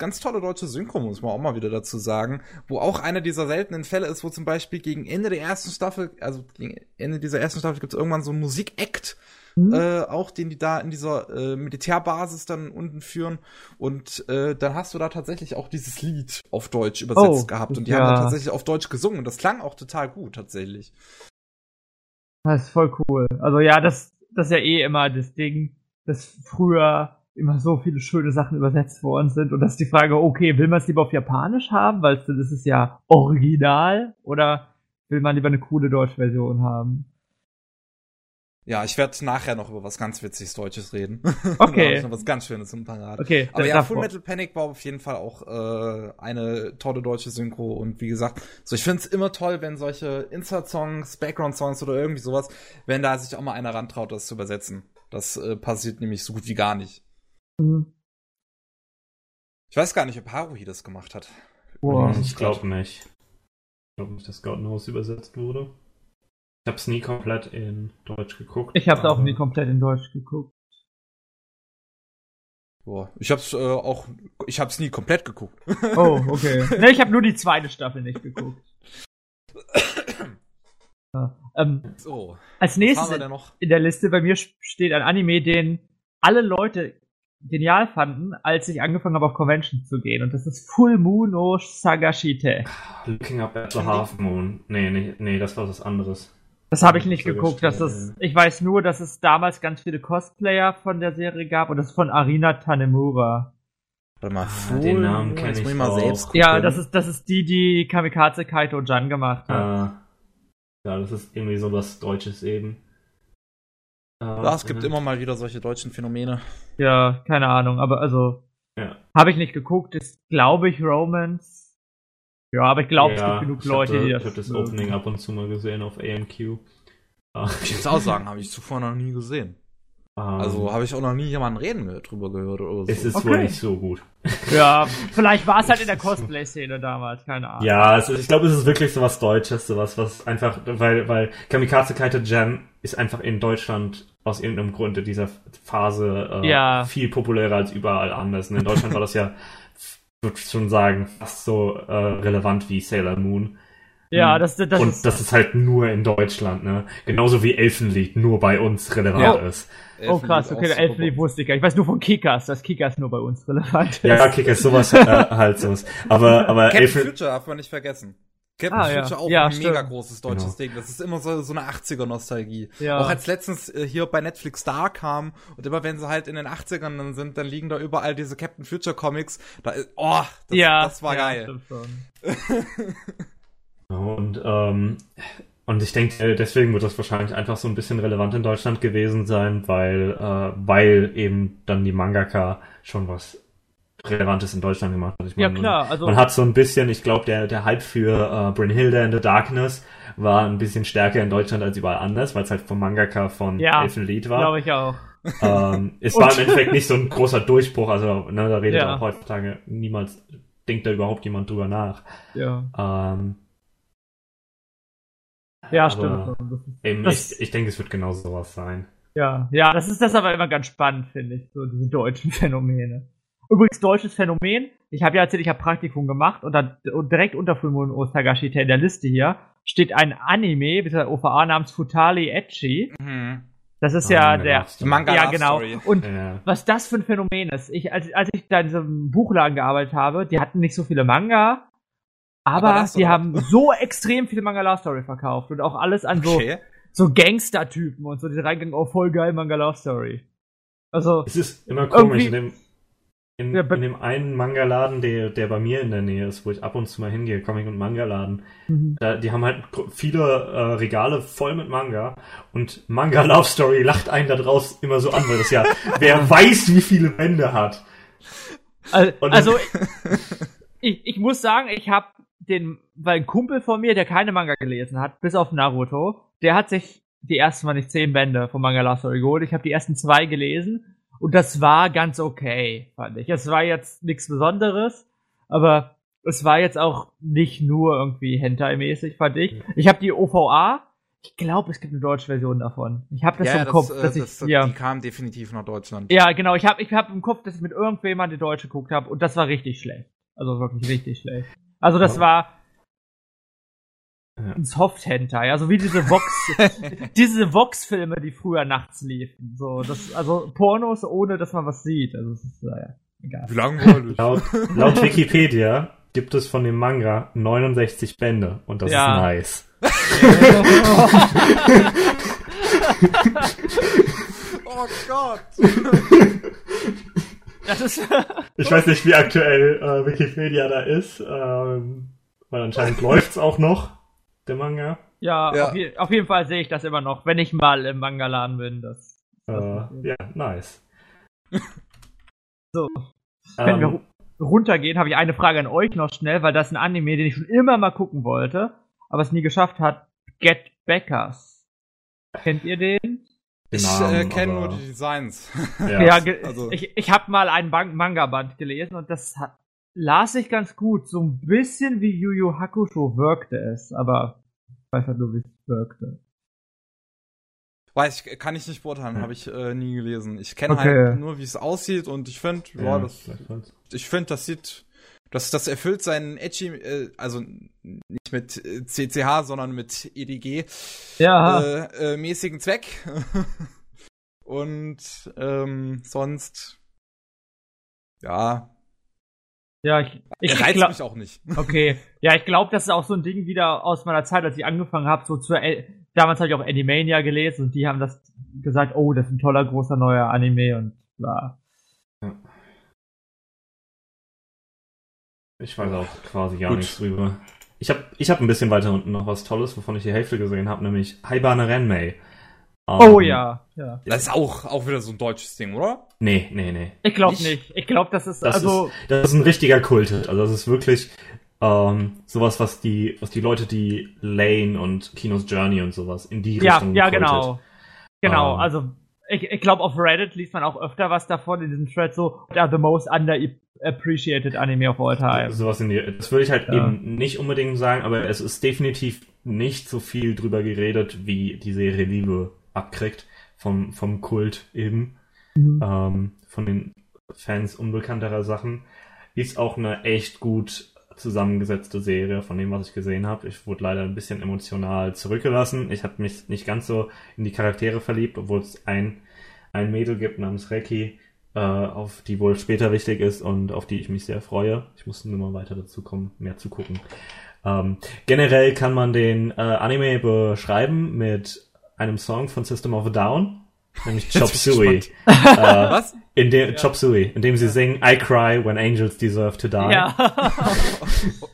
ganz tolle deutsche Synchro, muss man auch mal wieder dazu sagen, wo auch einer dieser seltenen Fälle ist, wo zum Beispiel gegen Ende der ersten Staffel, also gegen Ende dieser ersten Staffel gibt es irgendwann so einen Musik-Act, mhm. äh, auch den die da in dieser äh, Militärbasis dann unten führen und äh, dann hast du da tatsächlich auch dieses Lied auf Deutsch übersetzt oh, gehabt und die ja. haben dann tatsächlich auf Deutsch gesungen und das klang auch total gut tatsächlich. Das ist voll cool. Also ja, das, das ist ja eh immer das Ding, dass früher immer so viele schöne Sachen übersetzt worden sind. Und das ist die Frage, okay, will man es lieber auf Japanisch haben, weil das ist ja original, oder will man lieber eine coole deutsche Version haben? Ja, ich werde nachher noch über was ganz Witziges Deutsches reden. Okay. da noch was ganz Schönes im Parat. Okay. Aber ja, Full Metal Panic war auf jeden Fall auch äh, eine tolle deutsche Synchro und wie gesagt, so ich finde es immer toll, wenn solche Insert-Songs, Background-Songs oder irgendwie sowas, wenn da sich auch mal einer rantraut, das zu übersetzen. Das äh, passiert nämlich so gut wie gar nicht. Mhm. Ich weiß gar nicht, ob Haruhi das gemacht hat. Wow. Ich glaube nicht. Ich glaube nicht, dass Garden House übersetzt wurde. Ich habe es nie komplett in Deutsch geguckt. Ich habe es auch nie komplett in Deutsch geguckt. Boah, ich hab's äh, auch, ich hab's nie komplett geguckt. Oh, okay. ne, ich habe nur die zweite Staffel nicht geguckt. ja, ähm, so. Als nächstes in der Liste bei mir steht ein Anime, den alle Leute genial fanden, als ich angefangen habe, auf Convention zu gehen. Und das ist Full Moon no Sagashite. Looking up at the Half Moon. Nee, nee, nee, das war was anderes. Das habe ich nicht geguckt. Das ist, ich weiß nur, dass es damals ganz viele Cosplayer von der Serie gab und das ist von Arina Tanemura. Warte mal, ah, den Namen kenne ich, ich mal selbst gucken. Ja, das ist, das ist die, die Kamikaze Kaito Jan gemacht hat. Ah. Ja, das ist irgendwie so was Deutsches eben. Ja, es gibt immer mal wieder solche deutschen Phänomene. Ja, keine Ahnung, aber also ja. habe ich nicht geguckt, ist glaube ich Romance. Ja, aber ich glaube, ja, es gibt genug Leute, hatte, die das. Ich habe das Opening ab und zu mal gesehen auf AMQ. Ah. Ich muss auch sagen, habe ich zuvor noch nie gesehen. Um, also habe ich auch noch nie jemanden reden drüber gehört oder so. Es ist okay. wohl nicht so gut. Ja, vielleicht war es halt in der Cosplay-Szene damals, keine Ahnung. Ja, also ich glaube, es ist wirklich so was Deutsches, sowas, was einfach, weil, weil Kamikaze Kaite Jen ist einfach in Deutschland aus irgendeinem Grund in dieser Phase äh, ja. viel populärer als überall anders. Und in Deutschland war das ja, würde ich schon sagen, fast so äh, relevant wie Sailor Moon. Ja, das, das Und ist das ist halt nur in Deutschland, ne? Genauso wie Elfenlied nur bei uns relevant ja. ist. Oh krass, okay, Elfenlied wusste ich gar nicht. Ich weiß nur von Kickers, dass Kickers nur bei uns relevant ist. Ja, Kickers, sowas äh, halt so. Aber, aber Captain Elfen Future darf man nicht vergessen. Captain ah, Future ja. auch ja, ein stimmt. mega großes deutsches genau. Ding. Das ist immer so, so eine 80er-Nostalgie. Ja. Auch als letztens äh, hier bei Netflix da kam und immer wenn sie halt in den 80ern dann sind, dann liegen da überall diese Captain Future Comics. Da ist, oh, das, ja, das war ja, geil. und, ähm, und ich denke, deswegen wird das wahrscheinlich einfach so ein bisschen relevant in Deutschland gewesen sein, weil, äh, weil eben dann die Mangaka schon was Relevantes in Deutschland gemacht hat. Ich meine, ja, klar. Also man hat so ein bisschen, ich glaube, der, der Hype für äh, Brynhilde in the Darkness war ein bisschen stärker in Deutschland als überall anders, weil es halt vom Mangaka von ja, Elfenlied war. glaube ich auch. Ähm, es war im Endeffekt nicht so ein großer Durchbruch, also ne, da redet ja. auch heutzutage niemals, denkt da überhaupt jemand drüber nach. Ja. Ähm, ja, stimmt. Eben, ich, ich denke, es wird genau sowas sein. Ja, ja, das ist das aber immer ganz spannend, finde ich, so diese deutschen Phänomene. Übrigens deutsches Phänomen. Ich habe ja erzählt, ich habe Praktikum gemacht und dann direkt unter Fullmoon Osagashite in der Liste hier steht ein Anime, bitte OVA namens Futali Echi. Mhm. Das ist oh, ja der Manga Ja, genau. Story. Und ja. was das für ein Phänomen ist. Ich, als, als ich da in diesem Buchladen gearbeitet habe, die hatten nicht so viele Manga, aber, aber die haben so extrem viele Manga Love Story verkauft und auch alles an okay. so, so Gangster-Typen und so, die reingegangen, oh, voll geil Manga Love Story. Also. Es ist immer komisch, in dem, in, ja, in dem einen Manga-Laden, der, der bei mir in der Nähe ist, wo ich ab und zu mal hingehe, Comic- und Manga-Laden, mhm. die haben halt viele äh, Regale voll mit Manga und Manga Love Story lacht einen da draus immer so an, weil das ja, wer weiß, wie viele Bände hat. Also, also ich, ich muss sagen, ich habe den, weil ein Kumpel von mir, der keine Manga gelesen hat, bis auf Naruto, der hat sich die ersten mal nicht zehn Bände von Manga Love Story geholt. Ich habe die ersten zwei gelesen und das war ganz okay, fand ich. Es war jetzt nichts Besonderes, aber es war jetzt auch nicht nur irgendwie Hentai-mäßig, fand ich. Ich habe die OVA ich glaube, es gibt eine deutsche Version davon. Ich habe das ja, im das, Kopf, äh, dass das, ich, ja. die kam definitiv nach Deutschland. Ja, genau. Ich habe ich hab im Kopf, dass ich mit irgendjemand die Deutsche geguckt habe und das war richtig schlecht. Also wirklich richtig schlecht. Also das Ja. war Ja. ein Soft-Hentai, also wie diese Vox, diese Vox-Filme, die früher nachts liefen. So, das, also Pornos, ohne dass man was sieht. Also es ist, naja, egal. Wie langweilig. Laut, laut Wikipedia gibt es von dem Manga 69 Bände und das Ja. ist nice. oh Gott. Das ist, Ich weiß nicht, wie aktuell äh, Wikipedia da ist, ähm, weil anscheinend läuft's auch noch, der Manga. ja, Ja. Auf, je, auf jeden Fall sehe ich das immer noch, wenn ich mal im Mangaladen bin. Das, Äh, ja, nice. So. Wenn wir Ähm, ru- runtergehen, habe ich eine Frage an euch noch schnell, weil das ist ein Anime, den ich schon immer mal gucken wollte, aber es nie geschafft hat. Get Backers. Kennt ihr den? Ich äh, kenne nur die Designs. ja. Ja, also- ich, ich habe mal einen Ban- Manga-Band gelesen und das hat, las ich ganz gut. So ein bisschen wie Yu Yu Hakusho wirkte es, aber weiß halt nur, wie es wirkte. Weiß ich, kann ich nicht beurteilen, habe ich äh, nie gelesen. Ich kenne Okay. halt nur, wie es aussieht und ich finde, ja, das, ich finde, das sieht, das, das erfüllt seinen edgy, äh, also nicht mit äh, CCH, sondern mit EDG Ja, äh, äh, mäßigen Zweck. und ähm, sonst, ja, ja, ich, ich, ich glaub, mich auch nicht. Okay, ja, ich glaube, das ist auch so ein Ding wieder aus meiner Zeit, als ich angefangen habe, so zu äh, damals habe ich auch Animania gelesen und die haben das gesagt, oh, das ist ein toller großer neuer Anime und bla. Ich weiß auch quasi gar Gut. nichts drüber. Ich habe ich hab ein bisschen weiter unten noch was Tolles, wovon ich die Hälfte gesehen habe, nämlich Haibane Renmei. Oh Ähm, ja, ja. Das ist auch, auch wieder so ein deutsches Ding, oder? Nee, nee, nee. Ich glaube Nicht? Ich glaube, das ist Das also ist, das ist ein richtiger Kult. Also das ist wirklich ähm, sowas, was die, was die Leute, die Lane und Kinos Journey und sowas in die ja, Richtung ja, kultet. genau. Genau, Ähm. also ich, ich glaube auf Reddit liest man auch öfter was davon in diesem Thread so, ja, the most underappreciated anime of all time. Sowas in die, das würde ich halt Ja. eben nicht unbedingt sagen, aber es ist definitiv nicht so viel drüber geredet, wie die Serie Liebe abkriegt vom, vom Kult eben, Mhm. ähm, von den Fans unbekannterer Sachen. Ist auch eine echt gut zusammengesetzte Serie von dem, was ich gesehen habe. Ich wurde leider ein bisschen emotional zurückgelassen. Ich habe mich nicht ganz so in die Charaktere verliebt, obwohl es ein, ein Mädel gibt namens Reki, äh, auf die wohl später wichtig ist und auf die ich mich sehr freue. Ich muss nur mal weiter dazu kommen, mehr zu gucken. Ähm, generell kann man den äh, Anime beschreiben mit einem Song von System of a Down, nämlich Chop Suey. Äh, Was? in dem Chop Suey, in dem sie singen I cry when angels deserve to die. Ja.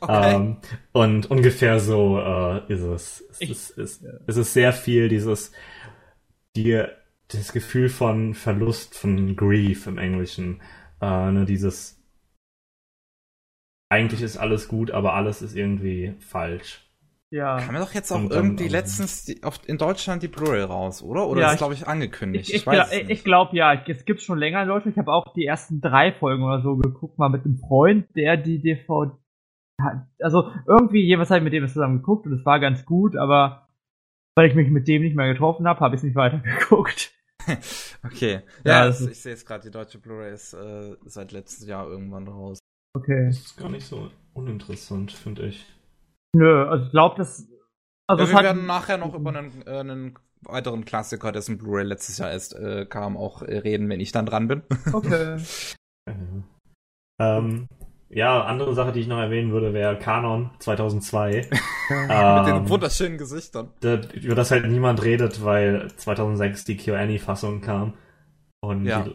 Okay. Ähm, und ungefähr so äh, ist es. Es, Ich- ist, es ist sehr viel dieses dir das Gefühl von Verlust, von Grief im Englischen. Äh, ne, dieses eigentlich ist alles gut, aber alles ist irgendwie falsch. Ja. Kam ja doch jetzt auch Und dann- irgendwie ähm, letztens die, auf, in Deutschland die Blu-ray raus, oder? Oder Ja, ist, glaube ich, angekündigt? Ich, Ich, ich, weiß glaub, ich glaube ja, es gibt schon länger in Deutschland. Ich habe auch die ersten drei Folgen oder so geguckt, mal mit einem Freund, der die DVD hat. Also irgendwie jeweils habe ich mit dem zusammen geguckt und es war ganz gut, aber weil ich mich mit dem nicht mehr getroffen habe, habe ich es nicht weitergeguckt. Okay. Ja, Ja, das ich sehe es gerade, die deutsche Blu-ray ist äh, seit letztes Jahr irgendwann raus. Okay. Das ist gar nicht so uninteressant, finde ich. Nö, also ich glaube, das. Also ja, wir werden nachher noch über einen, äh, einen weiteren Klassiker, dessen Blu-ray letztes Jahr erst äh, kam, auch äh, reden, wenn ich dann dran bin. Okay. Äh, Ähm, ja, andere Sache, die ich noch erwähnen würde, wäre Kanon 2002. Mit ähm, den wunderschönen Gesichtern. da, über das halt niemand redet, weil 2006 die KyoAni-Fassung kam. Und Ja. die,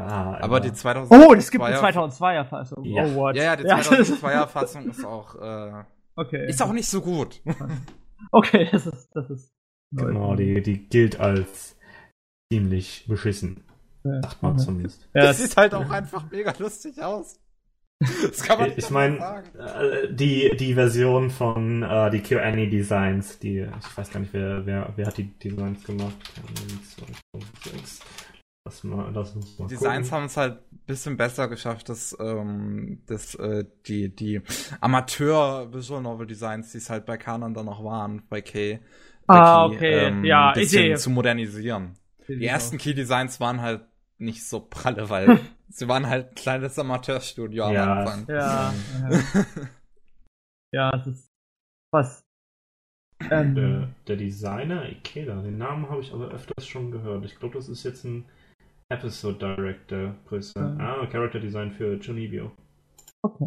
ah, Aber die 2000 Oh, es gibt eine 2002er Fassung. Ja. Oh, what? Ja, ja, die das ist- 2002er Fassung ist auch, äh, Okay. ist auch nicht so gut. Okay, das ist, das ist. neu. Genau, die, die gilt als ziemlich beschissen. Ja. Sagt man zumindest. Ja, das sieht halt auch einfach mega lustig aus. Das kann man nicht Ich meine, äh, die, die Version von äh, die KyoAni Designs, die, ich weiß gar nicht, wer, wer, wer hat die Designs gemacht? 2006. Das, mal, das muss man Die Designs haben es halt ein bisschen besser geschafft, dass, ähm, dass äh, die, die Amateur-Visual Novel Designs, die es halt bei Canon dann noch waren, bei K, Ah, okay. ähm, Ja, ein ich sehe. bisschen zu modernisieren. Die ersten Key-Designs waren halt nicht so pralle, weil sie waren halt ein kleines Amateurstudio am Ja. Anfang. Ja. ja. ja, es ist was. Ähm, Der, der Designer Ikeda, den Namen habe ich aber öfters schon gehört. Ich glaube, das ist jetzt ein Episode Director größer. Ja. Ah, Character Design für Chunibyo. Okay.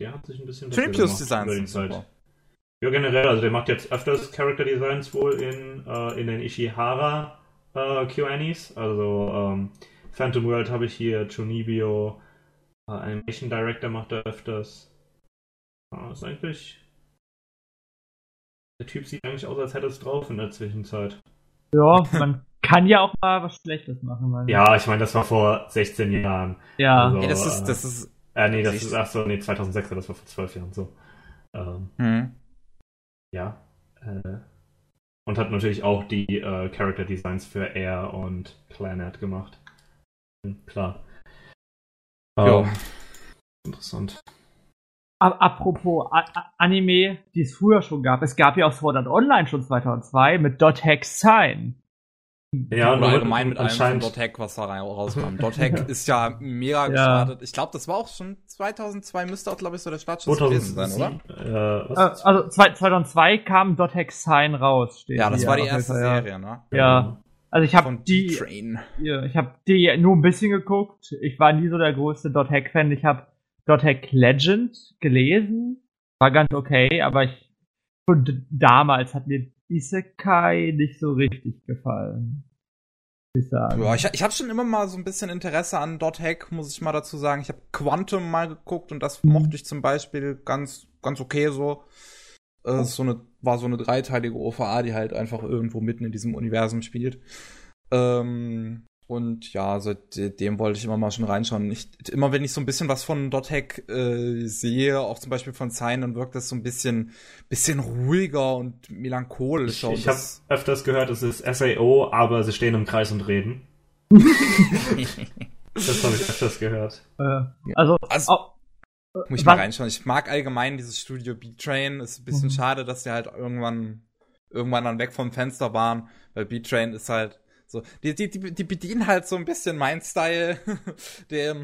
Der hat sich ein bisschen über die Zeit. super. Ja, generell, also der macht jetzt öfters Character Designs wohl in, äh, in den Ishihara äh, QAnies. Also ähm, Phantom World habe ich hier, Chunibyo, äh, Animation Director macht er öfters. Ah, ist eigentlich. Der Typ sieht eigentlich aus, als hätte es drauf in der Zwischenzeit. ja, man kann ja auch mal was Schlechtes machen. Man. Ja, ich meine, das war vor 16 Jahren. Ja. Also, Ey, das ist, äh, das ist, Äh, nee, das ist, ach so, nee, 2006, das war vor 12 Jahren so. Ähm, hm. ja. Äh, und hat natürlich auch die äh, Character Designs für Air und Planet gemacht. Hm, Klar. Ja. Ähm, interessant. A- Apropos A A Anime, die es früher schon gab. Es gab ja auch Sword Art Online schon 2002 mit Dot Hex Sign. Ja, Oder nur allgemein mit allem von anscheinend. Dot-Hack, was da rein- rauskam. Dot-Hack ist ja mega Ja. gestartet. Ich glaube, das war auch schon 2002, müsste auch, glaube ich, so der Startschuss gewesen sein, oder? 2007, äh, Äh, also zwei- 2002 kam Dot Hex Sign raus. Steht Ja, das hier war die erste Fall, ja. Serie, ne? Ja. Also ich habe die, ja, ich habe die nur ein bisschen geguckt. Ich war nie so der größte Dot Hack Fan. Ich habe Dot Hack Legend gelesen, war ganz okay, aber ich und damals hat mir Isekai nicht so richtig gefallen. Ich sagen. Ja, ich, ich habe schon immer mal so ein bisschen Interesse an Dot-Hack, muss ich mal dazu sagen. Ich habe Quantum mal geguckt und das Mhm. mochte ich zum Beispiel ganz, ganz okay so. Äh, so eine, war so eine dreiteilige OVA, die halt einfach irgendwo mitten in diesem Universum spielt. Ähm, und ja, seitdem wollte ich immer mal schon reinschauen. Ich, immer wenn ich so ein bisschen was von Dot-Hack äh, sehe, auch zum Beispiel von Sign, dann wirkt das so ein bisschen, bisschen ruhiger und Ich, melancholischer. und ich habe öfters gehört, es ist SAO, aber sie stehen im Kreis und reden. Das habe ich öfters gehört. Äh, also, Also- au- Muss ich Was- mal reinschauen. Ich mag allgemein dieses Studio B-Train. Ist ein bisschen Mhm. schade, dass die halt irgendwann, irgendwann dann weg vom Fenster waren, weil B-Train ist halt so, die, die, die, die bedienen halt so ein bisschen mein Style, der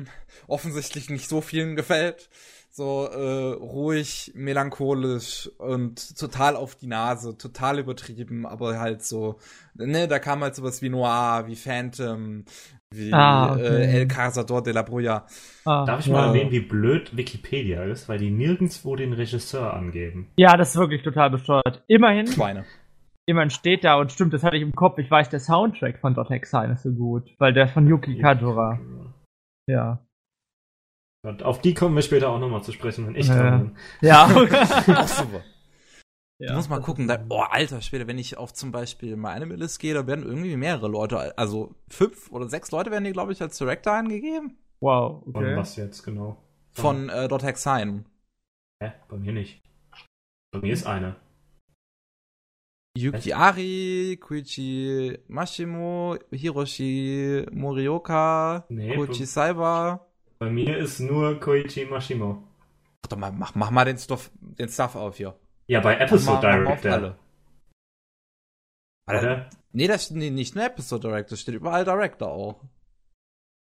offensichtlich nicht so vielen gefällt. So äh, ruhig, melancholisch und total auf die Nase, total übertrieben, aber halt so, ne, da kam halt sowas wie Noir, wie Phantom, wie Ah, okay. äh, El Cazador de la Bruya. ah, Darf ich ja. mal erwähnen, wie blöd Wikipedia ist, weil die nirgendwo den Regisseur angeben. Ja, das ist wirklich total besteuert. Immerhin, Schweine. Immerhin steht da und stimmt, das hatte ich im Kopf. Ich weiß, der Soundtrack von Dot Hex Sign ist so gut, weil der von Yuki Kajura. Ja. Und auf die kommen wir später auch nochmal zu sprechen, wenn ich Ja. dran bin. Ja. Auch super. ja. Du musst mal gucken, da, oh, alter Schwede, wenn ich auf zum Beispiel mal eine List gehe, da werden irgendwie mehrere Leute, also fünf oder sechs Leute werden die, glaube ich, als Director angegeben. Wow, Von okay. was jetzt genau? Von äh, Dot Hex Sign. Hä? Bei mir nicht. Bei mir ist eine. Yuki Ari, Koichi Mashimo, Hiroshi Morioka, Nee, Koichi Saiba. Bei mir ist nur Koichi Mashimo. Doch mal, mach, mach mal den Stuff, den Stuff auf hier. Ja, bei mal, Episode mach Director. alle. Nee, das steht nee, nicht nur Episode Director, steht überall Director auch.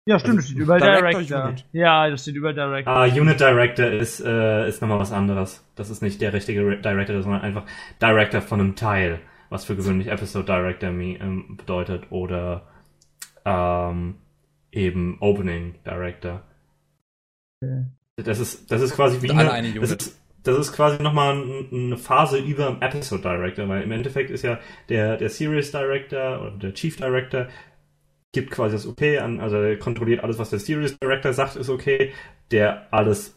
Ja, stimmt, das steht überall Director Director. Unit. Ja, das steht überall Director. Ah, Unit Director ist, äh, ist nochmal was anderes. Das ist nicht der richtige Re- Director, sondern einfach Director von einem Teil, was für gewöhnlich Episode Director ähm, bedeutet oder ähm, eben Opening Director. Okay. Das ist, das ist quasi wie eine, eine das ist, das ist quasi nochmal ein- eine Phase über dem Episode Director, weil im Endeffekt ist ja der, der Series Director oder der Chief Director gibt quasi das Okay an, also er kontrolliert alles, was der Series Director sagt, ist okay, der alles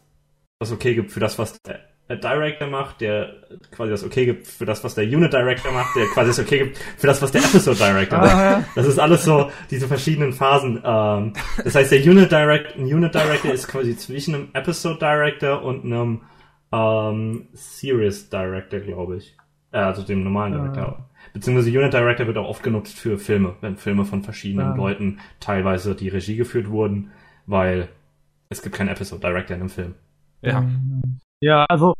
das Okay gibt für das, was der Director macht, der quasi das Okay gibt für das, was der Unit Director macht, der quasi das Okay gibt für das, was der Episode Director macht. Ah, Das ist alles so, diese verschiedenen Phasen. Ähm, das heißt, der Unit, Direct, ein Unit Director ist quasi zwischen einem Episode Director und einem ähm, Series Director, glaube ich. Äh, also dem normalen Ah. Director. Beziehungsweise Unit Director wird auch oft genutzt für Filme, wenn Filme von verschiedenen Ah. Leuten teilweise die Regie geführt wurden, weil es gibt keinen Episode Director in einem Film. Ja. Ja, also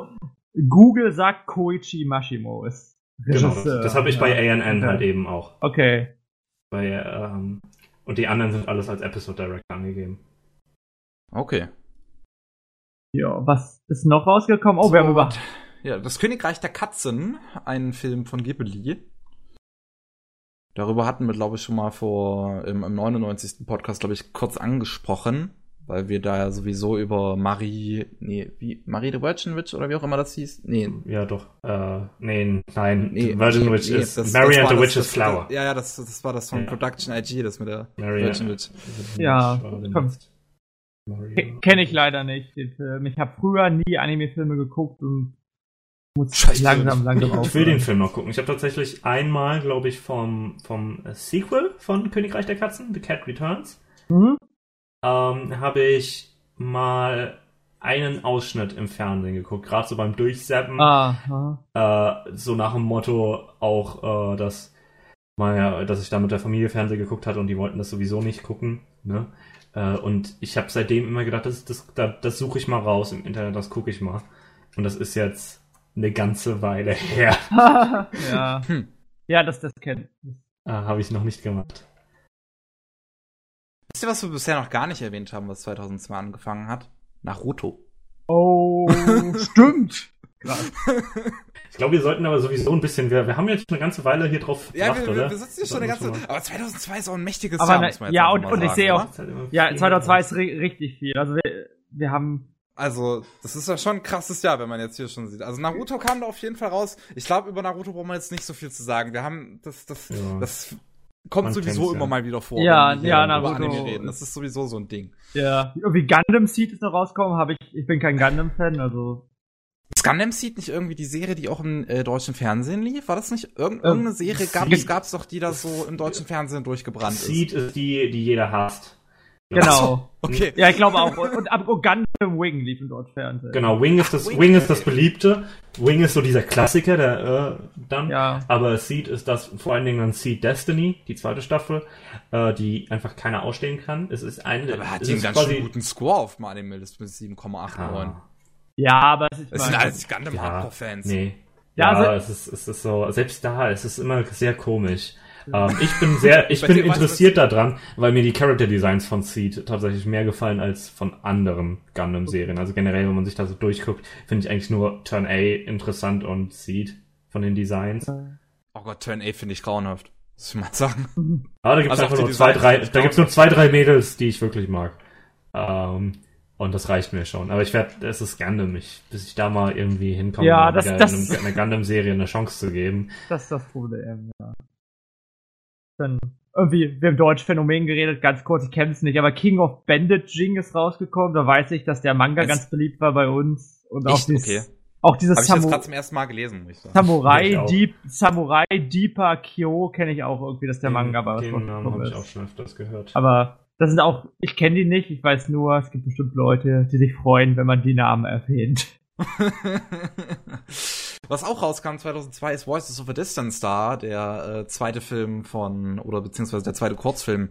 Google sagt Koichi Mashimo ist Genau, das, das habe ich bei ANN okay. halt eben auch. Okay. Bei, ähm, und die anderen sind alles als Episode Director angegeben. Okay. Ja, was ist noch rausgekommen? Oh, So, wir haben über. Ja, das Königreich der Katzen, ein Film von Ghibli. Darüber hatten wir, glaube ich, schon mal vor im, im 99. Podcast, glaube ich, kurz angesprochen, weil wir da ja sowieso über Marie, nee, wie, Marie the Virgin Witch oder wie auch immer das hieß? Nee, Ja, doch. Äh, nee, nein. nee. Virgin nee, Witch nee, ist das- Mary das and the Witch's das- Flower. Ja, ja, das, das war das von Ja. Production IG, das mit der Mary Virgin Witch. Ja, Mary- komm. Ke- Kenne ich leider nicht, den Film. Ich habe früher nie Anime-Filme geguckt und muss Scheiße. langsam, langsam Ich will den Film noch gucken. Ich habe tatsächlich einmal, glaube ich, vom, vom Sequel von Königreich der Katzen, The Cat Returns, Mhm. ähm, habe ich mal einen Ausschnitt im Fernsehen geguckt, gerade so beim Durchseppen, ah. äh, so nach dem Motto auch, äh, dass, mal, dass ich da mit der Familie Fernsehen geguckt hatte und die wollten das sowieso nicht gucken, ne? Äh, und ich habe seitdem immer gedacht, das, das, das, das suche ich mal raus im Internet, das gucke ich mal. Und das ist jetzt eine ganze Weile her. ja. Hm. Ja, das, das kennt. Äh, habe ich noch nicht gemacht. Wisst ihr, was wir bisher noch gar nicht erwähnt haben, was 2002 angefangen hat? Naruto. Oh, stimmt. Krass. Ich glaube, wir sollten aber sowieso ein bisschen, wir, wir haben jetzt eine ganze Weile hier drauf Ja, gedacht, wir, oder? wir, wir sitzen hier schon eine ganze. Aber 2002 ist auch ein mächtiges Aber Jahr, ne- muss man jetzt ja, und- mal und ich sagen, sehe auch- halt Ja, 2002 ist ri richtig viel. Also wir, wir haben. Also, das ist ja schon ein krasses Jahr, wenn man jetzt hier schon sieht. Also Naruto kam da auf jeden Fall raus. Ich glaube, über Naruto brauchen wir jetzt nicht so viel zu sagen. Wir haben das, das, Ja. das kommt Man sowieso kennt's, immer ja. mal wieder vor. Ja, wenn wir ja, Naruto. über Anime reden. Das ist sowieso so ein Ding. Ja, irgendwie Gundam Seed ist noch rausgekommen. Habe ich. Ich bin kein Gundam-Fan, also. Ist Gundam Seed nicht irgendwie die Serie, die auch im äh, deutschen Fernsehen lief? War das nicht irgend, Ähm, irgendeine Serie? Gab es gab's doch, die da so im deutschen Fernsehen durchgebrannt ist? Seed ist die, die jeder hasst. Genau. Okay. Ja, ich glaube auch. Und, und, Gundam Wing lief im deutschen Fernsehen. Genau, Wing ist das, Wing. Wing ist das beliebte. Wing ist so dieser Klassiker, der äh, dann. Ja. Aber Seed ist das, vor allen Dingen dann Seed Destiny, die zweite Staffel, äh, die einfach keiner ausstehen kann. Es ist eine. Aber hat es die einen ganz quasi- schön guten Score auf dem Anime List mit 7,89. Ah, Ja, aber es ist. Das sind alles Gundam ja, Hardcore-Fans. nee. Ja, Ja, also- es, ist, es ist so, selbst da, es ist immer sehr komisch. Ähm, ich bin sehr, ich bin interessiert daran, weil mir die Character Designs von Seed tatsächlich mehr gefallen als von anderen Gundam-Serien. Also generell, wenn man sich da so durchguckt, finde ich eigentlich nur Turn A interessant und Seed von den Designs. Oh Gott, Turn A finde ich grauenhaft. Muss ich mal sagen. Aber da gibt's Also einfach nur zwei, drei, da gibt's nur zwei, drei Mädels, die ich wirklich mag. Ähm, und das reicht mir schon. Aber ich werde, es ist Gundam, ich, bis ich da mal irgendwie hinkomme, Ja, das- wieder das- einem- einer Gundam-Serie eine Chance zu geben. Das ist das Problem, ja. Dann irgendwie, wir haben Deutsch Phänomen geredet, ganz kurz, ich kenne es nicht, aber King of Bandaging ist rausgekommen. Da weiß ich, dass der Manga Es- ganz beliebt war bei uns. Und auch dieses, Okay. auch dieses Habe ich jetzt Samu gerade zum ersten Mal gelesen, muss ich sagen. Ich Samurai. Deep, Samurai Deeper Kyo kenne ich auch irgendwie, dass der Manga war. Den Namen habe ich auch schon öfters gehört. Aber das sind auch, ich kenne die nicht, ich weiß nur, es gibt bestimmt Leute, die sich freuen, wenn man die Namen erwähnt. Was auch rauskam 2002 ist Voices of a Distance Star, der äh, zweite Film von, oder beziehungsweise der zweite Kurzfilm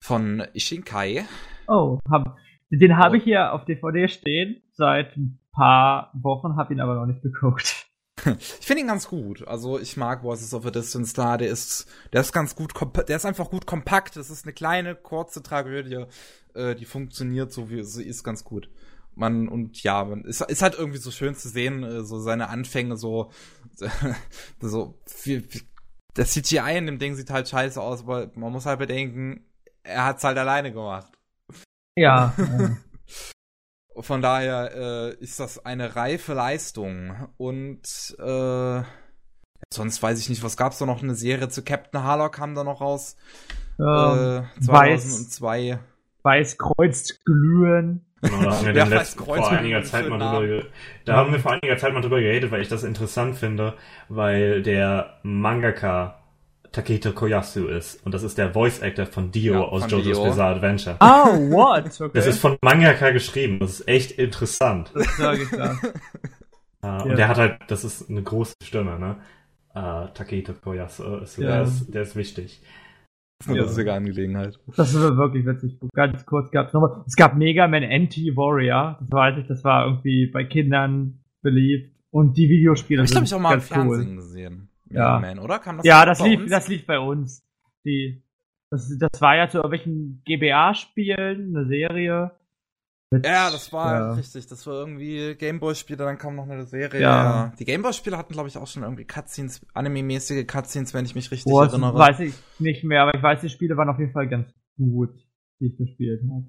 von Ishinkai. Oh, hab, den habe Oh. ich hier auf DVD stehen seit ein paar Wochen, habe ihn aber noch nicht geguckt. Ich finde ihn ganz gut. Also ich mag Voices of a Distance Star. Der ist, der ist ganz gut, der ist einfach gut kompakt. Das ist eine kleine, kurze Tragödie, äh, die funktioniert so wie sie ist ganz gut. Man und ja, man ist, ist halt irgendwie so schön zu sehen, äh, so seine Anfänge so, so wie, das CGI in dem Ding sieht halt scheiße aus, aber man muss halt bedenken, er hat's halt alleine gemacht. Ja. Von daher äh, ist das eine reife Leistung. Und äh, sonst weiß ich nicht, was gab's da noch? Eine Serie zu Captain Harlock kam da noch raus. ähm, äh, weiß, 2002. weiß kreuzt glühen. Genau, da haben wir Ja, letzten, Kreuz vor einiger Zeit mal drüber, Namen. ge- da haben wir vor einiger Zeit mal drüber geredet, weil ich das interessant finde, weil der Mangaka Taketo Koyasu ist. Und das ist der Voice Actor von Dio Ja, aus von JoJo's Dio. Bizarre Adventure. Oh, what? Okay. Das ist von Mangaka geschrieben. Das ist echt interessant. das sage ich da. Äh, Und der hat halt, das ist eine große Stimme, ne? Äh, Taketo Koyasu ist, Ja. der, ist, der ist wichtig. Das ist eine Ja. lustige Angelegenheit. Das ist wirklich witzig. Ganz kurz gab's nochmal. Es gab Mega Man Anti-Warrior. Das weiß ich, das war irgendwie bei Kindern beliebt. Und die Videospiele Hab ich glaube ich auch mal im ganz cool. Fernsehen gesehen. Ja. Man, oder? Kam das ja, das lief, uns? das lief bei uns. Die, das, das war ja zu irgendwelchen GBA-Spielen, eine Serie. Mit, Ja, das war Ja. richtig. Das war irgendwie Gameboy-Spiele, dann kam noch eine Serie. Ja. Die Gameboy-Spiele hatten, glaube ich, auch schon irgendwie Cutscenes, anime-mäßige Cutscenes, wenn ich mich richtig das erinnere. weiß ich nicht mehr, aber ich weiß, die Spiele waren auf jeden Fall ganz gut, die ich gespielt habe.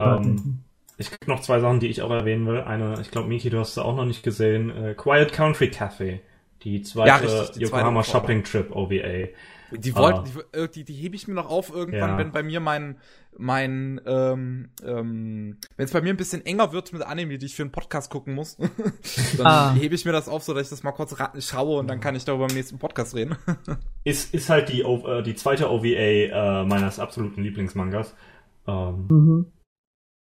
Ähm, ich gibt noch zwei Sachen, die ich auch erwähnen will. Eine, ich glaube, Miki, du hast sie auch noch nicht gesehen. Äh, Quiet Country Café. Die zweite Ja, richtig, die Yokohama zweite Shopping Trip OVA. Die wollten, Ah. die, äh, die, die hebe ich mir noch auf irgendwann, Ja. wenn bei mir mein, mein, ähm, ähm, wenn es bei mir ein bisschen enger wird mit Anime, die ich für einen Podcast gucken muss, dann Ah. hebe ich mir das auf, so dass ich das mal kurz schaue und dann kann ich darüber im nächsten Podcast reden. Ist, ist halt die, O- äh, die zweite OVA äh, meines absoluten Lieblingsmangas. Ähm, Mhm.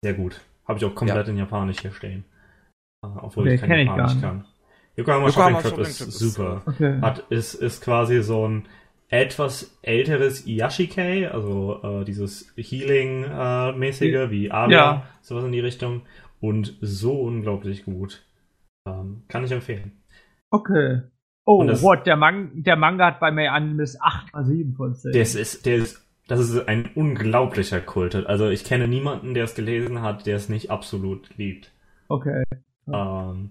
sehr gut. Habe ich auch komplett in Japanisch hier stehen. Äh, obwohl Okay, ich kein ich Japanisch gar kann. Yokohama, Yokohama Shopping Trip Shopping ist Trip ist, super. Okay. Hat, ist, ist quasi so ein etwas älteres Yashikei, also äh, dieses Healing-mäßige wie Alia, Ja. sowas in die Richtung. Und so unglaublich gut. Ähm, kann ich empfehlen. Okay. Oh, das- what? Der, Man der Manga hat bei mir Animes 8,7 von 10. Der ist, ist, der ist, das ist ein unglaublicher Kult. Also ich kenne niemanden, der es gelesen hat, der es nicht absolut liebt. Okay. Ähm,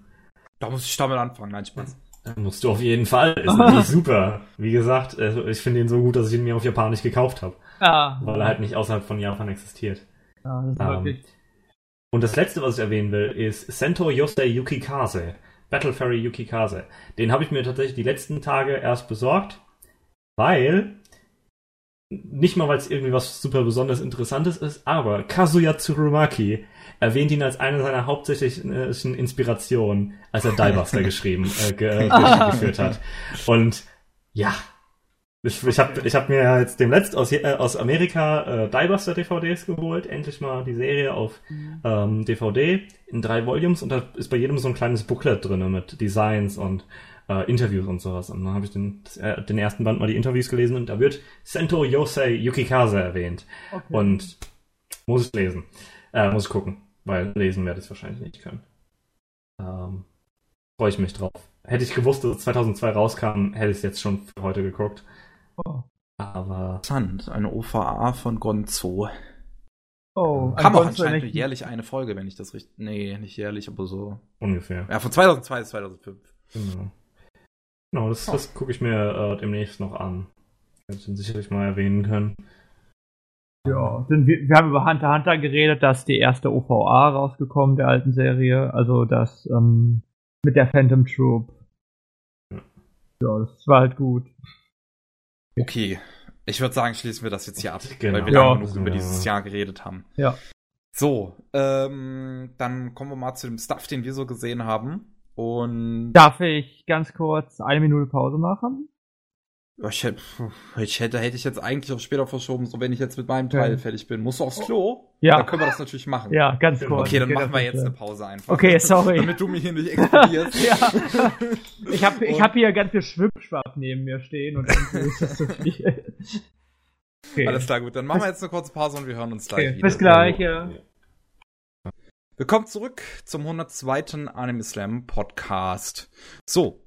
Da muss ich damit anfangen, nein, Spaß. musst du auf jeden Fall. Ist wirklich super. Wie gesagt, also ich finde ihn so gut, dass ich ihn mir auf Japanisch gekauft habe, Ja. weil er halt nicht außerhalb von Japan existiert. ja, das ist Ähm, wirklich. Und das letzte, was ich erwähnen will, ist Sento Yosei Yukikaze. Battle Ferry Yukikaze. Den habe ich mir tatsächlich die letzten Tage erst besorgt, weil nicht mal, weil es irgendwie was super besonders Interessantes ist, aber Kazuya Tsurumaki erwähnt ihn als eine seiner hauptsächlichen äh, Inspirationen, als er Diebuster geschrieben, äh, ge äh, ge- geführt hat. Und ja, ich, ich habe ich hab mir jetzt demnächst aus, äh, aus Amerika äh, Diebuster DVDs geholt, endlich mal die Serie auf ähm, DVD in drei Volumes und da ist bei jedem so ein kleines Booklet drin mit Designs und äh, Interviews und sowas. Und dann habe ich den, äh, den ersten Band mal die Interviews gelesen und da wird Sento Yosei Yukikaze erwähnt. Okay. Und muss ich lesen. Äh, muss ich gucken, weil lesen werde ich es wahrscheinlich nicht können. Ähm, Freue ich mich drauf. Hätte ich gewusst, dass es 2002 rauskam, hätte ich es jetzt schon für heute geguckt. oh. Aber Interessant, eine OVA von Gonzo. oh. Kam auch anscheinend nicht- jährlich eine Folge, wenn ich das richtig. Nee, nicht jährlich, aber so. ungefähr. Ja, von 2002 bis 2005. Genau. Genau, das, das gucke ich mir äh, demnächst noch an. Werde ich dann sicherlich mal erwähnen können. Ja, denn wir, wir haben über Hunter Hunter geredet, dass die erste OVA rausgekommen der alten Serie, also das ähm, mit der Phantom Troop. Ja. Ja, das war halt gut. Okay. Ich würde sagen, schließen wir das jetzt hier ab, Genau. weil wir Ja. lange genug über dieses Jahr geredet haben. Ja. So, ähm, dann kommen wir mal zu dem Stuff, den wir so gesehen haben. Und Darf ich ganz kurz eine Minute Pause machen? Ich hätte, ich hätte, hätte ich jetzt eigentlich auch später verschoben, so wenn ich jetzt mit meinem Teil Ja. fertig bin. Musst du aufs Klo? Ja. Dann können wir das natürlich machen. Ja, ganz kurz. Okay, dann Geht machen wir jetzt eine Pause einfach. Okay, sorry. Damit du mich hier nicht explodierst. ja. Ich habe ich hab hier ganz viel Schwippschwapp neben mir stehen und irgendwie ist das zu viel. Okay, Alles klar, gut. Dann machen wir jetzt eine kurze Pause und wir hören uns gleich okay. wieder. bis gleich. Ja. Willkommen zurück zum 102. Anime Slam Podcast. So,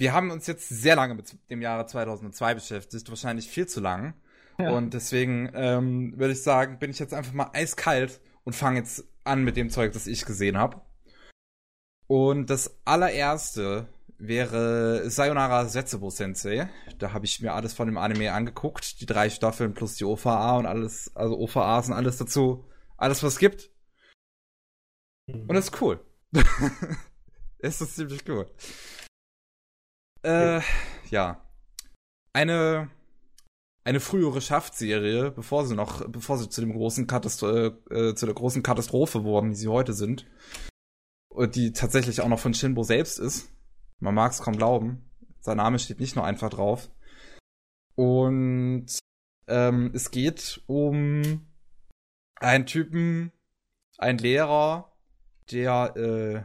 wir haben uns jetzt sehr lange mit dem Jahre 2002 beschäftigt, wahrscheinlich viel zu lang. Ja. Und deswegen ähm, würde ich sagen, bin ich jetzt einfach mal eiskalt und fange jetzt an mit dem Zeug, das ich gesehen habe. Und das allererste wäre Sayonara Setsubo Sensei. Da habe ich mir alles von dem Anime angeguckt, die drei Staffeln plus die OVA und alles, also OVAs und alles dazu, alles was es gibt. Und das ist cool. es ist ziemlich cool. Äh, ja. Eine, eine frühere Schaftserie, bevor sie noch, bevor sie zu dem großen Katastro äh, zu der großen Katastrophe wurden, die sie heute sind. Und die tatsächlich auch noch von Shinbo selbst ist. Man mag es kaum glauben. Sein Name steht nicht nur einfach drauf. Und ähm, es geht um einen Typen, einen Lehrer, der, äh,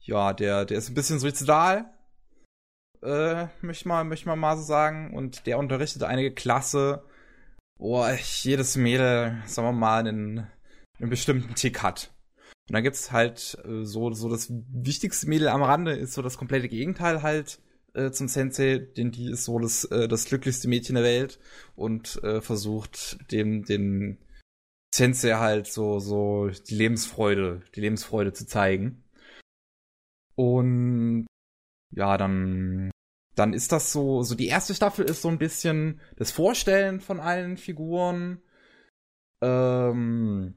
ja, der, der ist ein bisschen suizidal, äh, möchte mal, möchte man mal so sagen, und der unterrichtet einige Klasse, wo jedes Mädel, sagen wir mal, einen, einen bestimmten Tick hat. Und dann gibt's halt äh, so, so das wichtigste Mädel am Rande ist so das komplette Gegenteil halt äh, zum Sensei, denn die ist so das, äh, das glücklichste Mädchen der Welt und äh, versucht dem, den Sensei halt so, so die Lebensfreude, die Lebensfreude zu zeigen. Und ja, dann, dann ist das so, so die erste Staffel ist so ein bisschen das Vorstellen von allen Figuren. Ähm,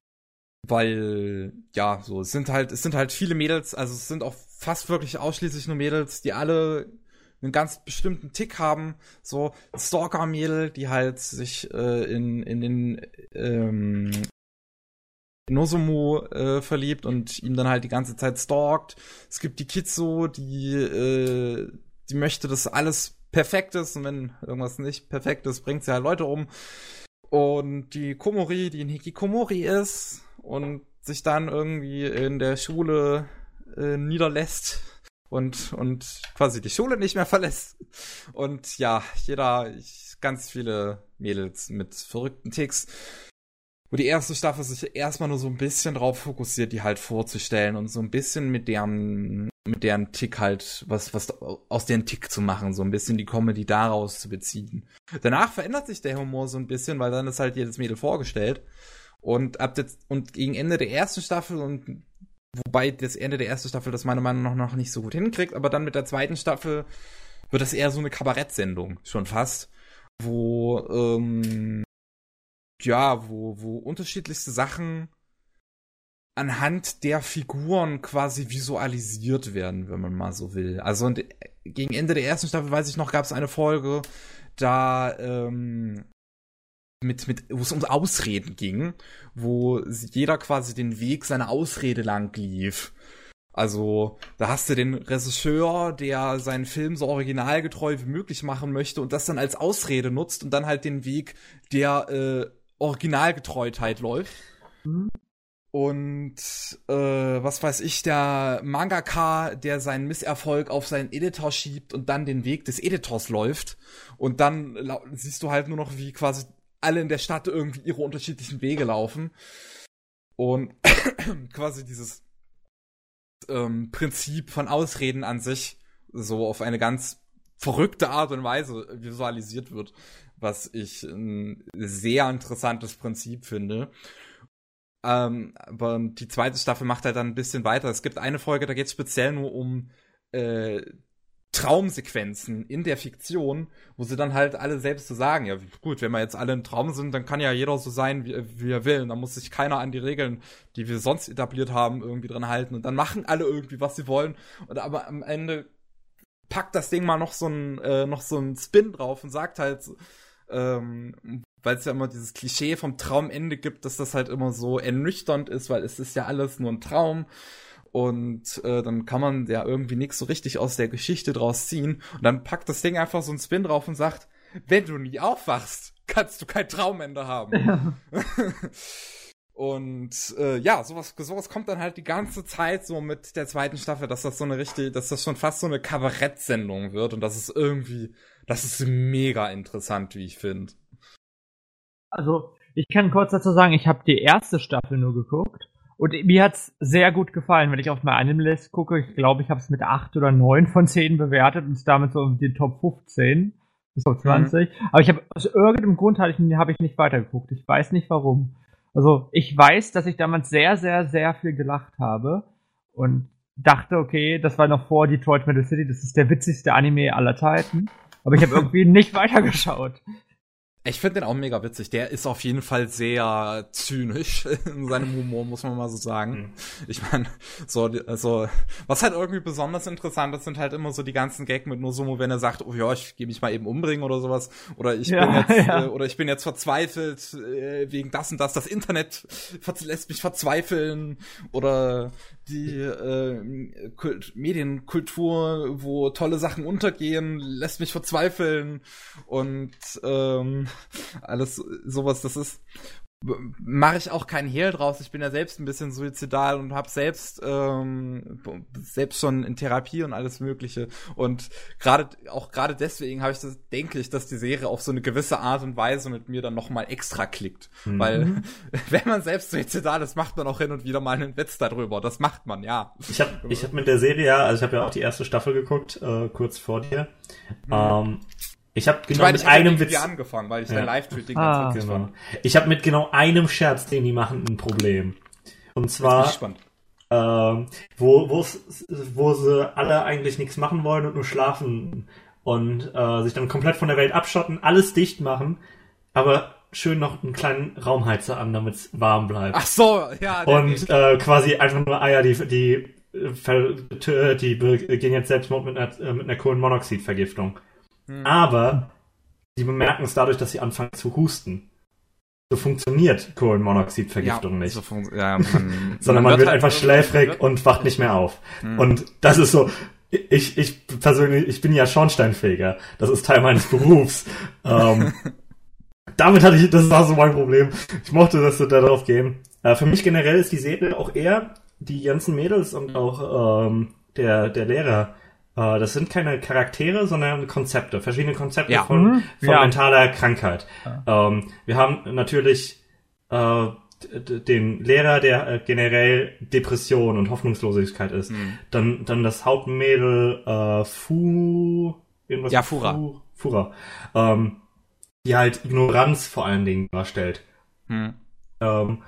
weil, ja, so, es sind halt, es sind halt viele Mädels, also es sind auch fast wirklich ausschließlich nur Mädels, die alle einen ganz bestimmten Tick haben, so Stalker-Mädel, die halt sich äh, in, in den ähm, Nozomu äh, verliebt und ihm dann halt die ganze Zeit stalkt. Es gibt die Kitsu, die, äh, die möchte, dass alles perfekt ist und wenn irgendwas nicht perfekt ist, bringt sie halt Leute um. Und die Komori, die ein Hikikomori ist und sich dann irgendwie in der Schule äh, niederlässt und, und quasi die Schule nicht mehr verlässt. Und ja, jeder, ganz viele Mädels mit verrückten Ticks. Wo die erste Staffel sich erstmal nur so ein bisschen drauf fokussiert, die halt vorzustellen und so ein bisschen mit deren, mit deren Tick halt, was, was aus deren Tick zu machen, so ein bisschen die Comedy daraus zu beziehen. Danach verändert sich der Humor so ein bisschen, weil dann ist halt jedes Mädel vorgestellt. Und ab jetzt, und gegen Ende der ersten Staffel und Wobei das Ende der ersten Staffel das meiner Meinung nach noch nicht so gut hinkriegt, aber dann mit der zweiten Staffel wird das eher so eine Kabarettsendung, schon fast. Wo, ähm, ja, wo, wo unterschiedlichste Sachen anhand der Figuren quasi visualisiert werden, wenn man mal so will. Also und gegen Ende der ersten Staffel, weiß ich noch, gab es eine Folge, da ähm, mit, mit, wo es um Ausreden ging, wo jeder quasi den Weg seiner Ausrede lang lief. Also, da hast du den Regisseur, der seinen Film so originalgetreu wie möglich machen möchte und das dann als Ausrede nutzt und dann halt den Weg der äh, Originalgetreutheit läuft. Mhm. Und äh, was weiß ich, der Mangaka, der seinen Misserfolg auf seinen Editor schiebt und dann den Weg des Editors läuft. Und dann siehst du halt nur noch, wie quasi alle in der Stadt irgendwie ihre unterschiedlichen Wege laufen. Und quasi dieses ähm, Prinzip von Ausreden an sich so auf eine ganz verrückte Art und Weise visualisiert wird, was ich ein sehr interessantes Prinzip finde. Ähm, aber die zweite Staffel macht halt dann ein bisschen weiter. Es gibt eine Folge, da geht es speziell nur um äh, Traumsequenzen in der Fiktion, wo sie dann halt alle selbst so sagen, ja gut, wenn wir jetzt alle ein Traum sind, dann kann ja jeder so sein, wie, wie er will. Und dann muss sich keiner an die Regeln, die wir sonst etabliert haben, irgendwie dran halten. Und dann machen alle irgendwie, was sie wollen. Und aber am Ende packt das Ding mal noch so ein, äh, noch so ein Spin drauf und sagt halt, ähm, weil es ja immer dieses Klischee vom Traumende gibt, dass das halt immer so ernüchternd ist, weil es ist ja alles nur ein Traum. Und äh, dann kann man ja irgendwie nichts so richtig aus der Geschichte draus ziehen. Und dann packt das Ding einfach so einen Spin drauf und sagt, wenn du nie aufwachst, kannst du kein Traumende haben. Ja. und äh, ja, sowas, sowas kommt dann halt die ganze Zeit so mit der zweiten Staffel, dass das so eine richtige, dass das schon fast so eine Kabarettsendung wird. Und das ist irgendwie, das ist mega interessant, wie ich finde. Also, ich kann kurz dazu sagen, ich habe die erste Staffel nur geguckt und mir hat's sehr gut gefallen, wenn ich auf meine Anime-List gucke. Ich glaube, ich habe es mit acht oder neun von zehn bewertet und es damit so in den Top 15 bis Top 20. Mhm. Aber ich habe aus irgendeinem Grund habe ich, hab ich nicht weitergeguckt. Ich weiß nicht warum. Also ich weiß, dass ich damals sehr, sehr, sehr viel gelacht habe und dachte, okay, das war noch vor Detroit Metal City, das ist der witzigste Anime aller Zeiten. Aber ich habe irgendwie nicht weitergeschaut. Ich finde den auch mega witzig. Der ist auf jeden Fall sehr zynisch in seinem Humor, muss man mal so sagen. Mhm. Ich meine, so, also, was halt irgendwie besonders interessant ist, sind halt immer so die ganzen Gag mit Nosumo, wenn er sagt, oh ja, ich gehe mich mal eben umbringen oder sowas. Oder ich ja, bin jetzt, ja. äh, oder ich bin jetzt verzweifelt äh, wegen das und das. Das Internet lässt mich verzweifeln. Oder die äh, Kult Medienkultur, wo tolle Sachen untergehen, lässt mich verzweifeln und ähm, alles sowas. Das ist mache ich auch keinen Hehl draus. Ich bin ja selbst ein bisschen suizidal und habe selbst ähm, selbst schon in Therapie und alles Mögliche. Und gerade auch gerade deswegen habe ich das, denke ich, dass die Serie auf so eine gewisse Art und Weise mit mir dann noch mal extra klickt, mhm. weil wenn man selbst suizidal ist, macht man auch hin und wieder mal einen Witz darüber. Das macht man, ja. Ich habe ich hab mit der Serie ja, also ich habe ja auch die erste Staffel geguckt, äh, kurz vor dir. Mhm. Ähm, ich habe genau mit einem Witz angefangen, weil ich ja. Live-Tweeting ah. ganz genau. Ich habe mit genau einem Scherz, den die machen, ein Problem. Und zwar ähm, wo wo sie alle eigentlich nichts machen wollen und nur schlafen und äh, sich dann komplett von der Welt abschotten, alles dicht machen, aber schön noch einen kleinen Raumheizer an, damit es warm bleibt. Ach so, ja. Und äh, quasi einfach nur Eier, die die die, die gehen jetzt Selbstmord mit einer, mit einer Kohlenmonoxidvergiftung. Hm. Aber sie bemerken es dadurch, dass sie anfangen zu husten. So funktioniert Kohlenmonoxidvergiftung ja, nicht. So ja, man, Sondern man, man wird, halt einfach schläfrig wird und wacht nicht mehr auf. Hm. Und das ist so, ich, ich persönlich, ich bin ja Schornsteinfeger. Das ist Teil meines Berufs. ähm, damit hatte ich, das war so mein Problem. Ich mochte, dass wir darauf gehen. Äh, für mich generell ist die Serie auch eher die ganzen Mädels und auch ähm, der, der Lehrer äh, das sind keine Charaktere, sondern Konzepte, verschiedene Konzepte ja. von, mhm. von ja. mentaler Krankheit. Ja. Ähm, wir haben natürlich äh, den Lehrer, der äh, generell Depression und Hoffnungslosigkeit ist. Mhm. Dann, dann das Hauptmädel äh, Fu... Irgendwas ja, Fura. Fu, Fura. Ähm, die halt Ignoranz vor allen Dingen darstellt. Mhm. Ähm,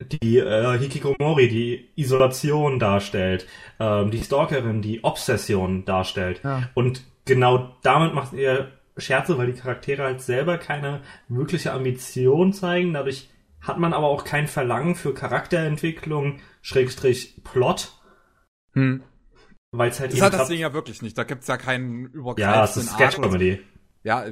die äh, Hikikomori, die Isolation darstellt, ähm, die Stalkerin, die Obsession darstellt. Ja. Und genau damit macht ihr Scherze, weil die Charaktere halt selber keine wirkliche Ambition zeigen. Dadurch hat man aber auch kein Verlangen für Charakterentwicklung, Schrägstrich Plot. Hm. Weil es halt das hat das Ding ja wirklich nicht. Da gibt's ja keinen übergreifenden Ja, es ist Sketch-Comedy. Ja,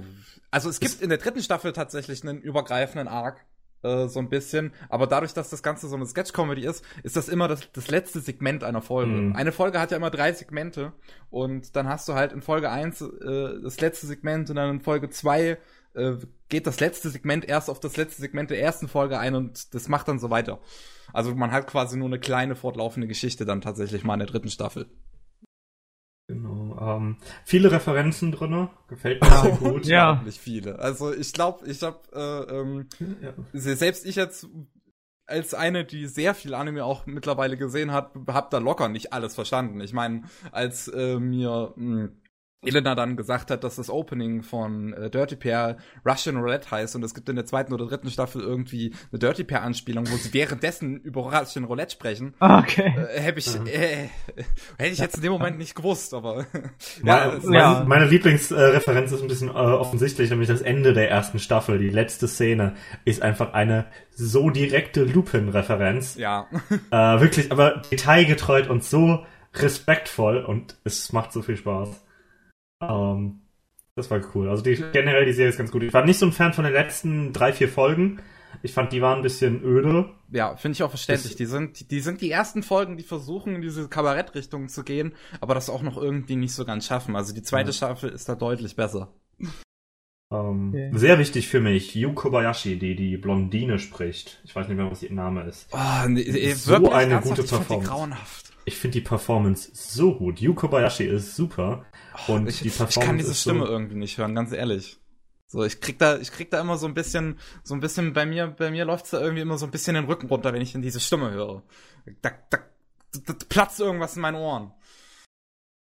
also es gibt in der dritten Staffel tatsächlich einen übergreifenden Arc äh, so ein bisschen. Aber dadurch, dass das Ganze so eine Sketch-Comedy ist, ist das immer das, das letzte Segment einer Folge. Mhm. Eine Folge hat ja immer drei Segmente und dann hast du halt in Folge eins äh, das letzte Segment und dann in Folge zwei äh, geht das letzte Segment erst auf das letzte Segment der ersten Folge ein und das macht dann so weiter. Also man hat quasi nur eine kleine fortlaufende Geschichte dann tatsächlich mal in der dritten Staffel. Genau. Ähm, viele Referenzen drinne, gefällt mir sehr gut. ja, nicht viele. Also ich glaube, ich habe äh, ähm, ja. selbst ich jetzt als eine, die sehr viel Anime auch mittlerweile gesehen hat, hab da locker nicht alles verstanden. Ich meine, als äh, mir mh, hm, Elena dann gesagt hat, dass das Opening von äh, Dirty Pair Russian Roulette heißt und es gibt in der zweiten oder dritten Staffel irgendwie eine Dirty Pair Anspielung, wo sie währenddessen über Russian Roulette sprechen. Ah, okay. Äh, hätte ich, äh, hätte ich jetzt in dem Moment nicht gewusst, aber ja, meine, ja. meine Lieblingsreferenz ist ein bisschen äh, offensichtlich, nämlich das Ende der ersten Staffel. Die letzte Szene ist einfach eine so direkte Lupin-Referenz. Ja. Äh, wirklich, aber detailgetreu und so respektvoll und es macht so viel Spaß. Ähm, das war cool. Also die, generell die Serie ist ganz gut. Ich war nicht so ein Fan von den letzten drei, vier Folgen. Ich fand, die waren ein bisschen öde. Ja, finde ich auch verständlich. die sind, die sind die ersten Folgen, die versuchen, in diese Kabarettrichtung zu gehen, aber das auch noch irgendwie nicht so ganz schaffen. Also die zweite ja. Staffel ist da deutlich besser. Ähm, okay. Sehr wichtig für mich, Yu Kobayashi, die die Blondine spricht. Ich weiß nicht mehr, was ihr Name ist. Oh, nee, so eine gute Performance. Ich grauenhaft. Ich finde die Performance so gut. Yu Kobayashi ist super. Und ich, die Performance ich kann diese Stimme so irgendwie nicht hören, ganz ehrlich. So, ich krieg da, ich krieg da immer so ein bisschen, so ein bisschen bei mir, bei mir läuft's da irgendwie immer so ein bisschen den Rücken runter, wenn ich in diese Stimme höre. Da, da, da platzt irgendwas in meinen Ohren.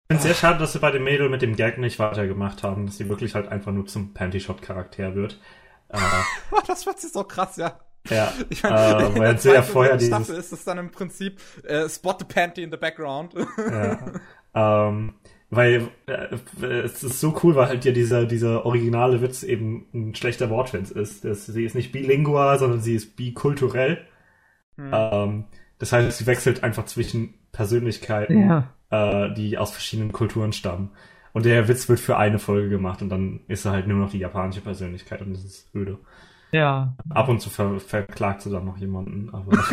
Ich finde es sehr schade, dass sie bei dem Mädel mit dem Gag nicht weitergemacht haben, dass sie wirklich halt einfach nur zum Panty-Shot-Charakter wird. Äh, das wird sich so krass, ja. Ja, ich meine, äh, ja vorher die Staffel ist es dann im Prinzip äh, Spot the Panty in the background. ja. Ähm, weil äh, es ist so cool, weil halt ja dieser, dieser originale Witz eben ein schlechter Wortwitz ist. Das, sie ist nicht bilingual, sondern sie ist bikulturell. Hm. Ähm, das heißt, sie wechselt einfach zwischen Persönlichkeiten, ja. äh, die aus verschiedenen Kulturen stammen. Und der Witz wird für eine Folge gemacht und dann ist er halt nur noch die japanische Persönlichkeit und das ist öde. Ja. Ab und zu ver verklagt sie dann noch jemanden, aber.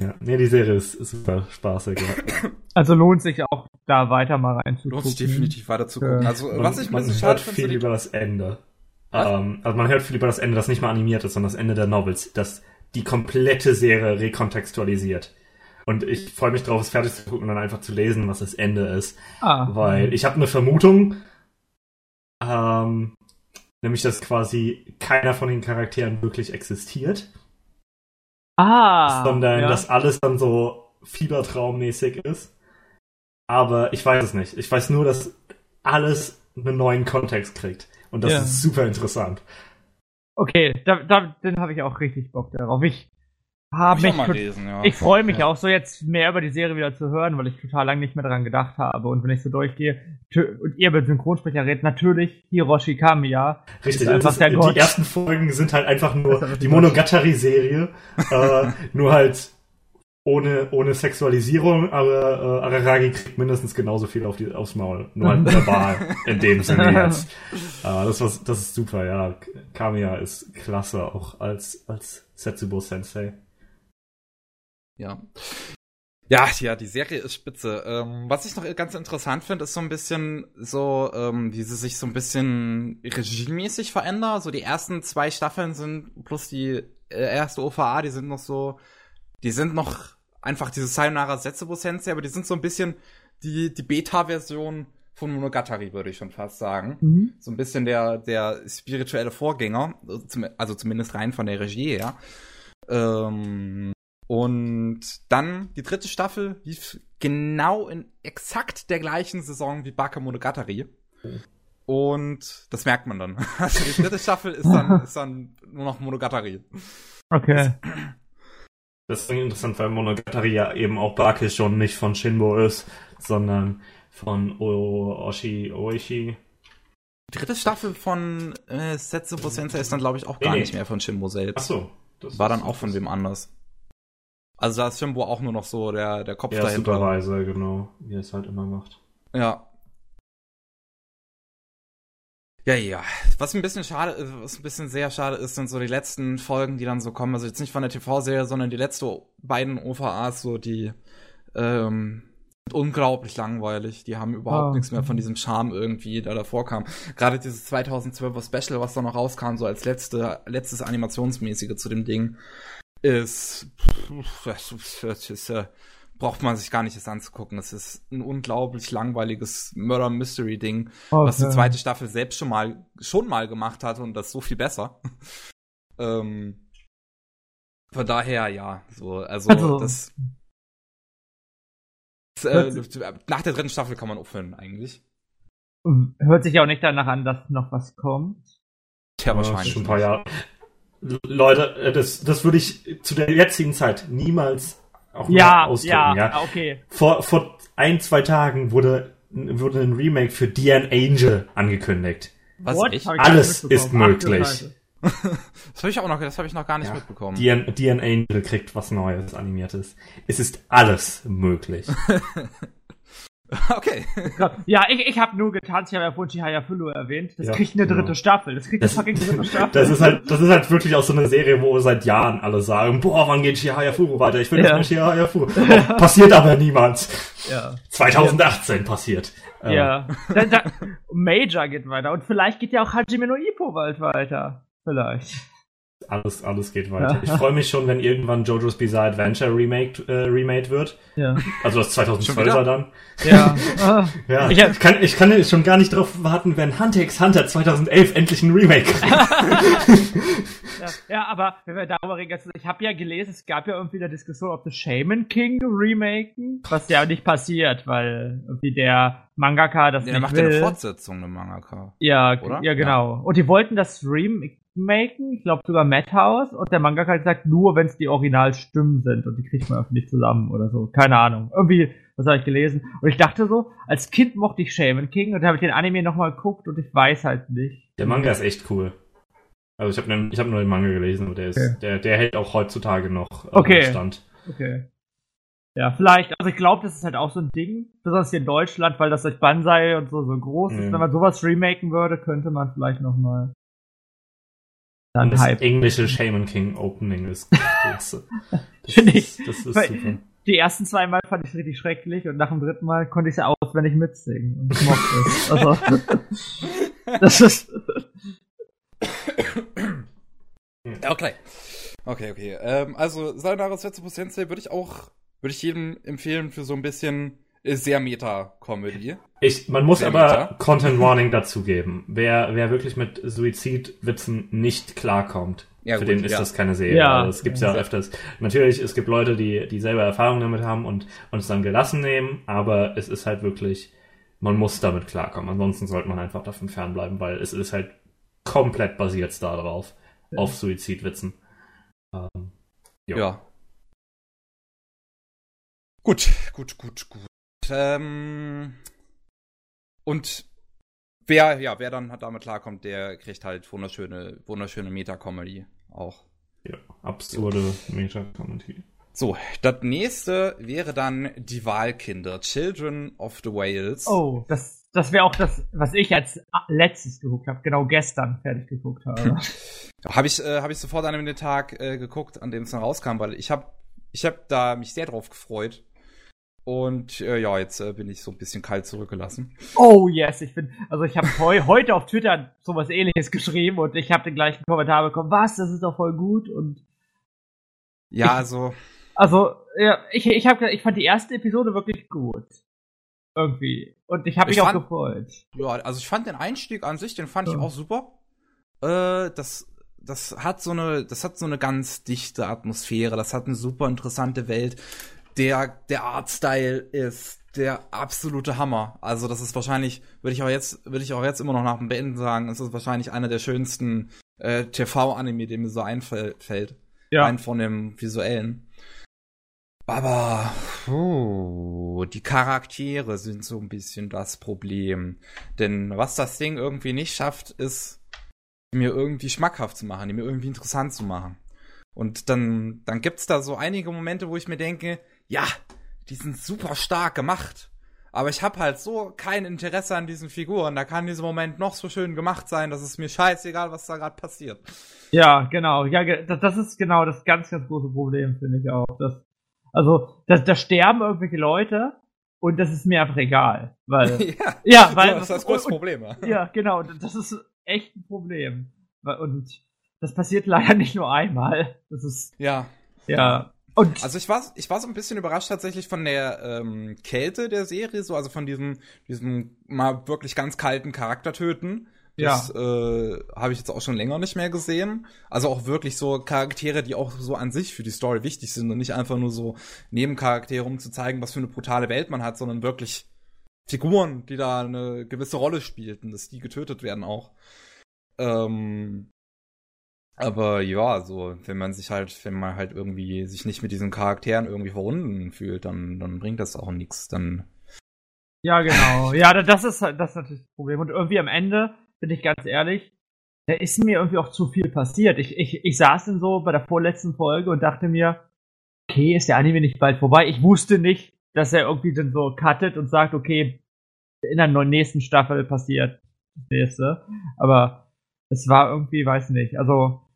Ja, nee, die Serie ist, super spaßig. Ja. Also lohnt sich auch, da weiter mal reinzugucken. Lohnt sich definitiv weiter zu gucken. Also, man, was ich schade finde. viel über das Ende. Ähm, also man hört viel über das Ende, das nicht mal animiert ist, sondern das Ende der Novels, das die komplette Serie rekontextualisiert. Und ich freue mich drauf, es fertig zu gucken und dann einfach zu lesen, was das Ende ist. Ah. Weil ich habe eine Vermutung, ähm, nämlich dass quasi keiner von den Charakteren wirklich existiert. Ah. Sondern ja. dass alles dann so fiebertraummäßig ist. Aber ich weiß es nicht. Ich weiß nur, dass alles einen neuen Kontext kriegt. Und das ja. ist super interessant. Okay, da, da, dann habe ich auch richtig Bock darauf. Ich habe mich. Lesen, ja. Ich freue mich ja. auch so jetzt mehr über die Serie wieder zu hören, weil ich total lange nicht mehr daran gedacht habe. Und wenn ich so durchgehe und ihr mit Synchronsprecher redet, natürlich Hiroshi Kamiya. Richtig, einfach ist, der Gott. die ersten Folgen sind halt einfach nur die Monogatari-Serie, äh, nur halt ohne, ohne Sexualisierung, aber äh, Araragi kriegt mindestens genauso viel auf die, aufs Maul. Nur halt verbal, in dem Sinne jetzt. Äh, das, was, das ist super, ja. Kamiya ist klasse, auch als, als Setsubo-Sensei. Ja. Ja, ja, die Serie ist spitze. Ähm, was ich noch ganz interessant finde, ist so ein bisschen so, ähm, wie sie sich so ein bisschen regiemäßig verändern. So die ersten zwei Staffeln sind plus die äh, erste OVA, die sind noch so, die sind noch einfach diese Sayonara Setsubo Sensei, aber die sind so ein bisschen die, die Beta-Version von Monogatari, würde ich schon fast sagen. Mhm. So ein bisschen der, der spirituelle Vorgänger, also zumindest rein von der Regie her. Ähm, und dann die dritte Staffel lief genau in exakt der gleichen Saison wie Baka Monogatari. Und das merkt man dann. Also die dritte Staffel ist dann, ist dann nur noch Monogatari. Okay. Das ist interessant, weil Monogatari ja eben auch Bake schon nicht von Shinbo ist, sondern von Oshi Oishi. Die dritte Staffel von äh, Setsubo Sensei ist dann, glaube ich, auch gar nee, nicht mehr von Shinbo selbst. Ach so. Das War dann auch von wem anders. Also da ist Jimbo auch nur noch so der, der Kopf ja, dahinter. Supervisor, genau, wie er es halt immer macht. Ja. Ja, ja. Was ein bisschen schade ist, was ein bisschen sehr schade ist, sind so die letzten Folgen, die dann so kommen. Also jetzt nicht von der TV-Serie, sondern die letzten beiden OVAs, so die ähm, unglaublich langweilig. Die haben überhaupt oh. nichts mehr von diesem Charme irgendwie, der davor kam. Gerade dieses 2012er Special, was da noch rauskam, so als letzte, letztes animationsmäßige zu dem Ding ist, das ist äh, braucht man sich gar nicht erst anzugucken. Es ist ein unglaublich langweiliges Murder Mystery Ding, okay. was die zweite Staffel selbst schon mal schon mal gemacht hat und das so viel besser. ähm, von daher ja, so also, also das, das äh, nach der dritten Staffel kann man aufhören eigentlich. Hört sich ja auch nicht danach an, dass noch was kommt. Tja, wahrscheinlich. Schon ein paar Jahre. Leute, äh, das, das würde ich zu der jetzigen Zeit niemals auch ja, ausdrücken. Ja, ja, okay. Vor, vor ein, zwei Tagen wurde, wurde ein Remake für Dian Angel angekündigt. Was? What? Alles ist möglich. das habe ich auch noch, das habe ich noch gar nicht ja. mitbekommen. Dian, Dian Angel kriegt was Neues, animiertes. Es ist alles möglich. Okay. Ja, ich, ich habe nur getanzt, ich habe ja vorhin Chihaya Fulu erwähnt. Das ja, kriegt eine dritte genau. Staffel. Das kriegt eine fucking dritte Staffel. Das ist halt, das ist halt wirklich auch so eine Serie, wo seit Jahren alle sagen, boah, wann geht Chihaya Furu weiter? Ich will ja. nicht mehr Chihaya. Oh, passiert aber niemals. Ja. 2018 ja. passiert. Ja. Da, da, Major geht weiter. Und vielleicht geht ja auch Hajime no Ippo bald weiter. Vielleicht. Alles, alles geht weiter. Ja. Ich freue mich schon, wenn irgendwann JoJo's Bizarre Adventure remade, äh, remade wird. Ja. Also das 2012er dann. Ja. ja. Ich, ich, kann, ich kann schon gar nicht darauf warten, wenn Hunter x Hunter 2011 endlich ein Remake kriegt. ja, ja, aber wenn wir darüber reden, ich habe ja gelesen, es gab ja irgendwie eine Diskussion, ob das Shaman King remaken, was ja nicht passiert, weil irgendwie der Mangaka das ja, nicht macht will. ja eine Fortsetzung, eine Mangaka. Ja, oder? ja genau. Ja. Und die wollten das Remake maken, ich glaube sogar Madhouse, und der Mangaka hat gesagt, nur wenn es die Originalstimmen sind und die kriegt man öffentlich zusammen oder so. Keine Ahnung. Irgendwie, was habe ich gelesen? Und ich dachte so, als Kind mochte ich Shaman King und da habe ich den Anime nochmal geguckt und ich weiß halt nicht. Der Manga ist echt cool. Also ich habe ich hab nur den Manga gelesen und der ist, okay. der, der hält auch heutzutage noch äh, okay. Stand. Okay. Ja, vielleicht, also ich glaube, das ist halt auch so ein Ding, besonders hier in Deutschland, weil das durch Banzai und so so groß ist. Mhm. Wenn man sowas remaken würde, könnte man vielleicht nochmal dann das Hype. englische Shaman King Opening ist klasse. Das, ist, das ist super. Die ersten zwei Mal fand ich es richtig schrecklich und nach dem dritten Mal konnte ich es auswendig mitsingen und ich mochte es. Also, das ist. Okay. Okay, okay. Ähm, also, Sayonara Setsubo Sensei würde ich auch, würde ich jedem empfehlen für so ein bisschen sehr Meta-Comedy. Ich, man muss sehr aber Meta. Content Warning dazugeben. Wer, wer wirklich mit Suizidwitzen nicht klarkommt, ja, für gut, den ist ja. das keine Serie. Ja. Also, das gibt's ja auch öfters. Natürlich, es gibt Leute, die, die selber Erfahrungen damit haben und uns dann gelassen nehmen, aber es ist halt wirklich, man muss damit klarkommen. Ansonsten sollte man einfach davon fernbleiben, weil es ist halt komplett basiert darauf, ja. auf Suizidwitzen. Ähm, ja. Gut, gut, gut, gut. Ähm, und wer, ja, wer dann damit klarkommt, der kriegt halt wunderschöne, wunderschöne Meta-Comedy auch. Ja, absurde ja. Meta-Comedy. So, das nächste wäre dann die Wahlkinder, Children of the Whales. Oh, das, das wäre auch das, was ich als letztes geguckt habe, genau gestern fertig geguckt habe. habe ich, äh, hab ich sofort an dem Tag äh, geguckt, an dem es dann rauskam, weil ich habe ich hab da mich sehr drauf gefreut. Und äh, ja, jetzt äh, bin ich so ein bisschen kalt zurückgelassen. Oh yes, ich bin, also ich habe heu, heute auf Twitter sowas ähnliches geschrieben und ich habe den gleichen Kommentar bekommen, was, das ist doch voll gut und ja, ich, also also ja, ich ich habe ich fand die erste Episode wirklich gut. Irgendwie und ich habe mich fand, auch gefreut. Ja, also ich fand den Einstieg an sich, den fand ja. ich auch super. Äh, das das hat so eine das hat so eine ganz dichte Atmosphäre, das hat eine super interessante Welt der, der Artstyle ist der absolute Hammer. Also das ist wahrscheinlich, würde ich auch jetzt, würde ich auch jetzt immer noch nach dem Beenden sagen, es ist wahrscheinlich einer der schönsten äh, TV-Anime, dem mir so einfällt. Ja. Ein von dem visuellen. Aber oh, die Charaktere sind so ein bisschen das Problem. Denn was das Ding irgendwie nicht schafft, ist, mir irgendwie schmackhaft zu machen, die mir irgendwie interessant zu machen. Und dann, dann gibt's da so einige Momente, wo ich mir denke, ja, die sind super stark gemacht. Aber ich habe halt so kein Interesse an diesen Figuren. Da kann dieser Moment noch so schön gemacht sein, dass es mir scheißegal, was da gerade passiert. Ja, genau. Ja, das ist genau das ganz, ganz große Problem, finde ich auch. Das, also, da, da sterben irgendwelche Leute und das ist mir einfach egal. Weil, ja, ja, weil. Das ist das große Problem. Ja. ja, genau. Das ist echt ein Problem. Und das passiert leider nicht nur einmal. Das ist. Ja. Ja. Und also ich war, ich war so ein bisschen überrascht tatsächlich von der ähm, Kälte der Serie, so also von diesem, diesem mal wirklich ganz kalten Charaktertöten. Das ja. äh, habe ich jetzt auch schon länger nicht mehr gesehen. Also auch wirklich so Charaktere, die auch so an sich für die Story wichtig sind und nicht einfach nur so Nebencharaktere, um zu zeigen, was für eine brutale Welt man hat, sondern wirklich Figuren, die da eine gewisse Rolle spielten, dass die getötet werden auch. Ähm, aber ja, so, wenn man sich halt, wenn man halt irgendwie sich nicht mit diesen Charakteren irgendwie verbunden fühlt, dann, dann bringt das auch nichts. Dann. Ja, genau. ja, das ist das ist natürlich das Problem. Und irgendwie am Ende, bin ich ganz ehrlich, da ist mir irgendwie auch zu viel passiert. Ich, ich, ich saß dann so bei der vorletzten Folge und dachte mir, okay, ist der Anime nicht bald vorbei? Ich wusste nicht, dass er irgendwie dann so cuttet und sagt, okay, in der nächsten Staffel passiert das nächste. Aber es war irgendwie, weiß nicht, also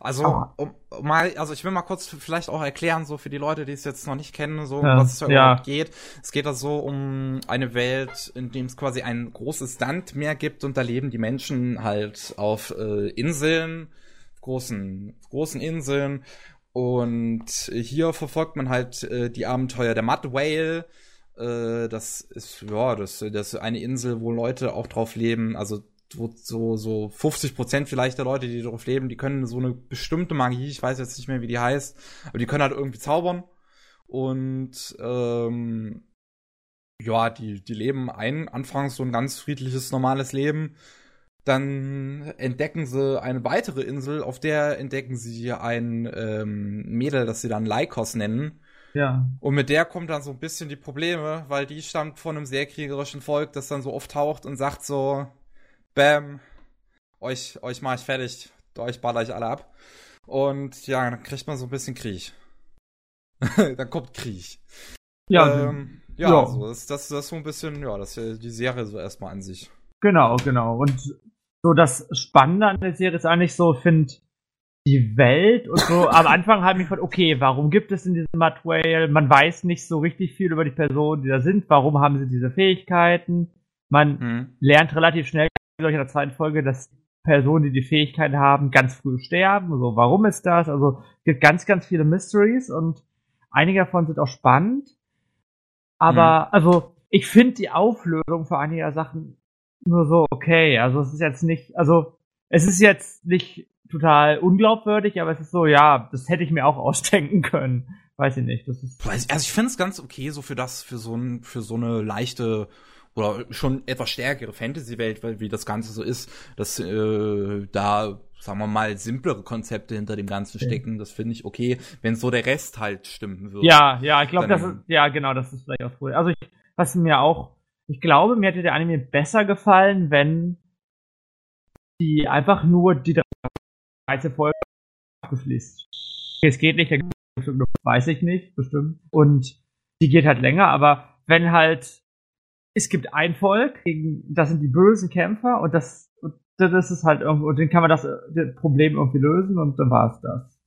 also, um, um mal, also ich will mal kurz vielleicht auch erklären, so für die Leute, die es jetzt noch nicht kennen, so ja, was es ja überhaupt geht. Es geht da so um eine Welt, in dem es quasi ein großes Landmeer gibt und da leben die Menschen halt auf äh, Inseln, großen, großen Inseln. Und hier verfolgt man halt äh, die Abenteuer der Mud Whale. Äh, das ist, ja, das, das ist eine Insel, wo Leute auch drauf leben, also so, so 50 Prozent vielleicht der Leute, die darauf leben, die können so eine bestimmte Magie, ich weiß jetzt nicht mehr, wie die heißt, aber die können halt irgendwie zaubern. Und ähm, ja, die, die leben ein, anfangs so ein ganz friedliches, normales Leben. Dann entdecken sie eine weitere Insel, auf der entdecken sie ein ähm, Mädel, das sie dann Lycos nennen. Ja. Und mit der kommt dann so ein bisschen die Probleme, weil die stammt von einem sehr kriegerischen Volk, das dann so oft taucht und sagt so, Bam, euch, euch mach ich fertig, euch baller ich alle ab. Und ja, dann kriegt man so ein bisschen Krieg. dann kommt Krieg. Ja, ähm, ja, ja. Also das, das, das ist so ein bisschen, ja, das ist die Serie so erstmal an sich. Genau, genau. Und so das Spannende an der Serie ist eigentlich so, finde die Welt und so. am Anfang habe ich gefragt, okay, warum gibt es in diesem Mud Whale? Man weiß nicht so richtig viel über die Personen, die da sind. Warum haben sie diese Fähigkeiten? Man mhm. lernt relativ schnell ich, in der zweiten Folge, dass Personen, die die Fähigkeit haben, ganz früh sterben. So, warum ist das? Also es gibt ganz, ganz viele Mysteries und einige davon sind auch spannend. Aber, mhm. also, ich finde die Auflösung für einige Sachen nur so okay. Also es ist jetzt nicht, also es ist jetzt nicht total unglaubwürdig, aber es ist so, ja, das hätte ich mir auch ausdenken können. Weiß ich nicht. Das ist also ich finde es ganz okay, so für das, für so ein, für so eine leichte oder schon etwas stärkere Fantasy-Welt, weil wie das Ganze so ist, dass äh, da sagen wir mal, simplere Konzepte hinter dem Ganzen stecken. Das finde ich okay, wenn so der Rest halt stimmen würde. Ja, ja, ich glaube, das ist, ja, genau, das ist vielleicht auch cool. Also, ich, was mir auch, ich glaube, mir hätte der Anime besser gefallen, wenn die einfach nur die 13 Folgen abgeschließt. Es geht nicht, weiß ich nicht, bestimmt. Und die geht halt länger, aber wenn halt, es gibt ein Volk, gegen, das sind die bösen Kämpfer und das, und das ist halt irgendwo, und dann kann man das, das Problem irgendwie lösen und dann war es das.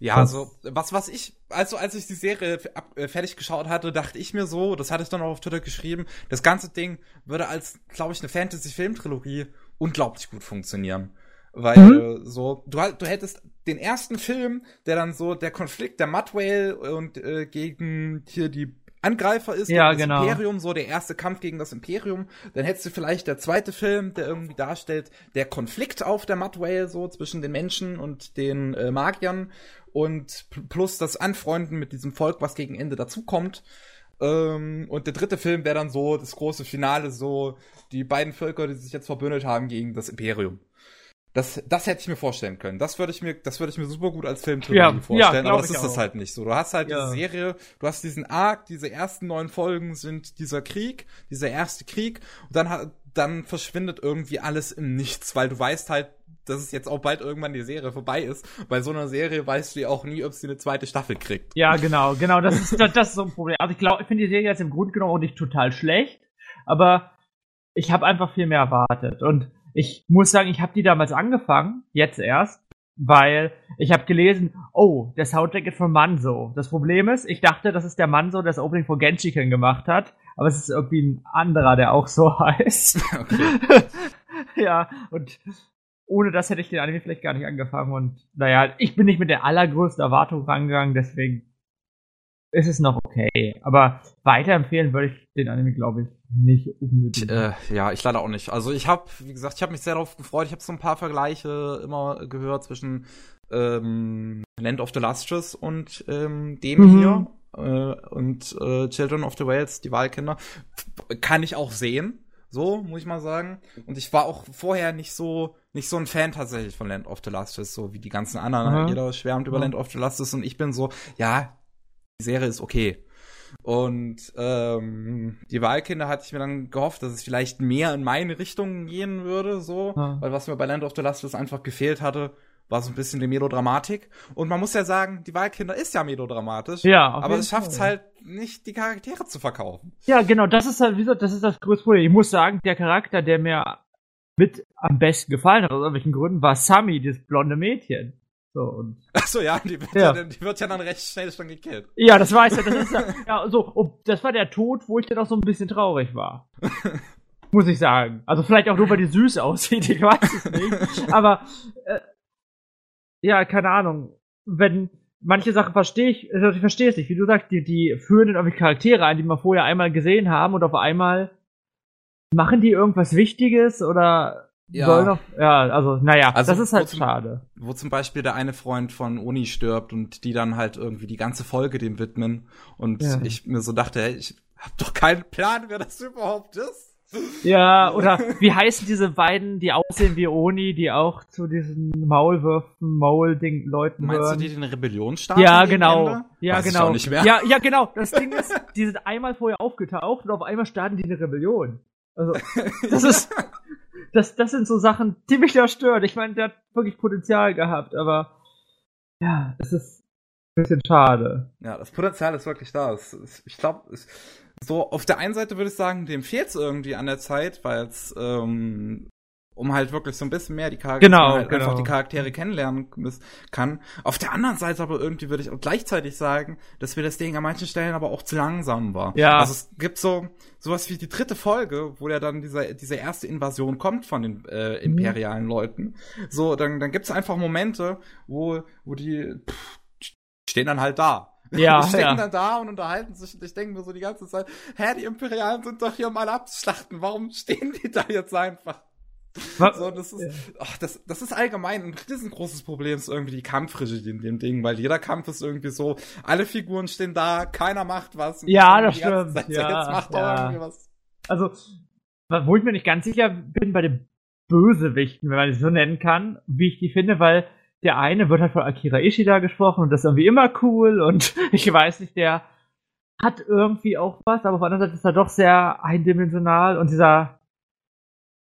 Ja, also was was ich also als ich die Serie äh, fertig geschaut hatte, dachte ich mir so, das hatte ich dann auch auf Twitter geschrieben, das ganze Ding würde als glaube ich eine Fantasy Film Trilogie unglaublich gut funktionieren. Weil mhm. äh, so, du, du hättest den ersten Film, der dann so der Konflikt der Mudwhale und äh, gegen hier die Angreifer ist, ja, das genau. Imperium, so der erste Kampf gegen das Imperium. Dann hättest du vielleicht der zweite Film, der irgendwie darstellt, der Konflikt auf der Mudwhale, so zwischen den Menschen und den äh, Magiern und plus das Anfreunden mit diesem Volk, was gegen Ende dazukommt. Ähm, und der dritte Film wäre dann so das große Finale, so die beiden Völker, die sich jetzt verbündet haben gegen das Imperium. Das, das hätte ich mir vorstellen können. Das würde ich mir, das würde ich mir super gut als Film ja, vorstellen, ja, aber das ist das halt nicht so. Du hast halt ja. diese Serie, du hast diesen Arc, diese ersten neun Folgen sind dieser Krieg, dieser erste Krieg, und dann, dann verschwindet irgendwie alles im Nichts, weil du weißt halt, dass es jetzt auch bald irgendwann die Serie vorbei ist. Bei so einer Serie weißt du ja auch nie, ob sie eine zweite Staffel kriegt. Ja, genau, genau, das ist, das, das ist so ein Problem. Also ich glaube, ich finde die Serie jetzt im Grunde genommen auch nicht total schlecht, aber ich habe einfach viel mehr erwartet und ich muss sagen, ich habe die damals angefangen, jetzt erst, weil ich habe gelesen, oh, der Soundtrack ist von Manso. Das Problem ist, ich dachte, das ist der Manso, der das Opening von Genshiken gemacht hat, aber es ist irgendwie ein anderer, der auch so heißt. Okay. ja, und ohne das hätte ich den Anime vielleicht gar nicht angefangen und naja, ich bin nicht mit der allergrößten Erwartung rangegangen, deswegen ist es noch okay. Aber weiterempfehlen würde ich den Anime, glaube ich, nicht unbedingt. Äh, ja, ich leider auch nicht. Also ich habe, wie gesagt, ich habe mich sehr darauf gefreut. Ich habe so ein paar Vergleiche immer gehört zwischen ähm, Land of the Lustrous und ähm, dem mhm. hier äh, und äh, Children of the Wales, die Wahlkinder. Kann ich auch sehen. So, muss ich mal sagen. Und ich war auch vorher nicht so, nicht so ein Fan tatsächlich von Land of the Lustrous, so wie die ganzen anderen. Mhm. Jeder schwärmt über mhm. Land of the Lustrous und ich bin so, ja, die Serie ist okay. Und ähm, die Wahlkinder hatte ich mir dann gehofft, dass es vielleicht mehr in meine Richtung gehen würde, so, ja. weil was mir bei Land of the Lustless einfach gefehlt hatte, war so ein bisschen die Melodramatik. Und man muss ja sagen, die Wahlkinder ist ja melodramatisch, ja, aber es schafft es halt nicht, die Charaktere zu verkaufen. Ja, genau, das ist halt, wie gesagt, das ist das größte Problem. Ich muss sagen, der Charakter, der mir mit am besten gefallen hat, aus irgendwelchen Gründen, war Sammy, das blonde Mädchen. So, und Ach so, ja, die wird ja. ja. die wird ja dann recht schnell schon gekillt. Ja, das weiß er. Das ist ja, ja so, oh, das war der Tod, wo ich dann auch so ein bisschen traurig war. Muss ich sagen. Also vielleicht auch nur, weil die süß aussieht, ich weiß es nicht. Aber äh, ja, keine Ahnung. Wenn manche Sachen verstehe ich, also ich verstehe es nicht, wie du sagst, die, die führen dann irgendwie Charaktere ein, die wir vorher einmal gesehen haben und auf einmal machen die irgendwas Wichtiges oder ja. Soll noch, ja, also, naja, also, das ist halt wo zum, schade. Wo zum Beispiel der eine Freund von Uni stirbt und die dann halt irgendwie die ganze Folge dem widmen und ja. ich mir so dachte, hey, ich hab doch keinen Plan, wer das überhaupt ist. Ja, oder wie heißen diese beiden, die aussehen wie Oni, die auch zu diesen Maulwürfen, Maul-Ding-Leuten Meinst hören? du die den Rebellion starten? Ja, genau. Ja, Weiß genau. Ich auch nicht mehr. Ja, ja, genau. Das Ding ist, die sind einmal vorher aufgetaucht und auf einmal starten die eine Rebellion. Also, das ist, das, das sind so Sachen, die mich da stören. Ich meine, der hat wirklich Potenzial gehabt, aber ja, es ist ein bisschen schade. Ja, das Potenzial ist wirklich da. ich glaube, so auf der einen Seite würde ich sagen, dem fehlt es irgendwie an der Zeit, weil es ähm, um halt wirklich so ein bisschen mehr die Charaktere, genau, halt genau. einfach die Charaktere kennenlernen kann. Auf der anderen Seite aber irgendwie würde ich auch gleichzeitig sagen, dass mir das Ding an manchen Stellen aber auch zu langsam war. Ja. Also es gibt so sowas wie die dritte Folge, wo ja dann diese, diese erste Invasion kommt von den äh, imperialen mhm. Leuten. So, dann, dann gibt's einfach Momente, wo, wo die pff, stehen dann halt da. Ja, die stehen ja. dann da und unterhalten sich und ich denke mir so die ganze Zeit, hä, die Imperialen sind doch hier um alle abzuschlachten, warum stehen die da jetzt einfach? So, das ist, ach, das, das ist allgemein ein riesengroßes Problem, ist irgendwie die Kampfregie in dem Ding, weil jeder Kampf ist irgendwie so, alle Figuren stehen da, keiner macht was. Ja, das stimmt. Zeit Ja, jetzt macht ja. irgendwie was. Also, wo ich mir nicht ganz sicher bin bei den Bösewichten, wenn man das so nennen kann, wie ich die finde, weil der eine wird halt von Akira Ishida gesprochen und das ist irgendwie immer cool und ich weiß nicht, der hat irgendwie auch was, aber auf der anderen Seite ist er doch sehr eindimensional und dieser,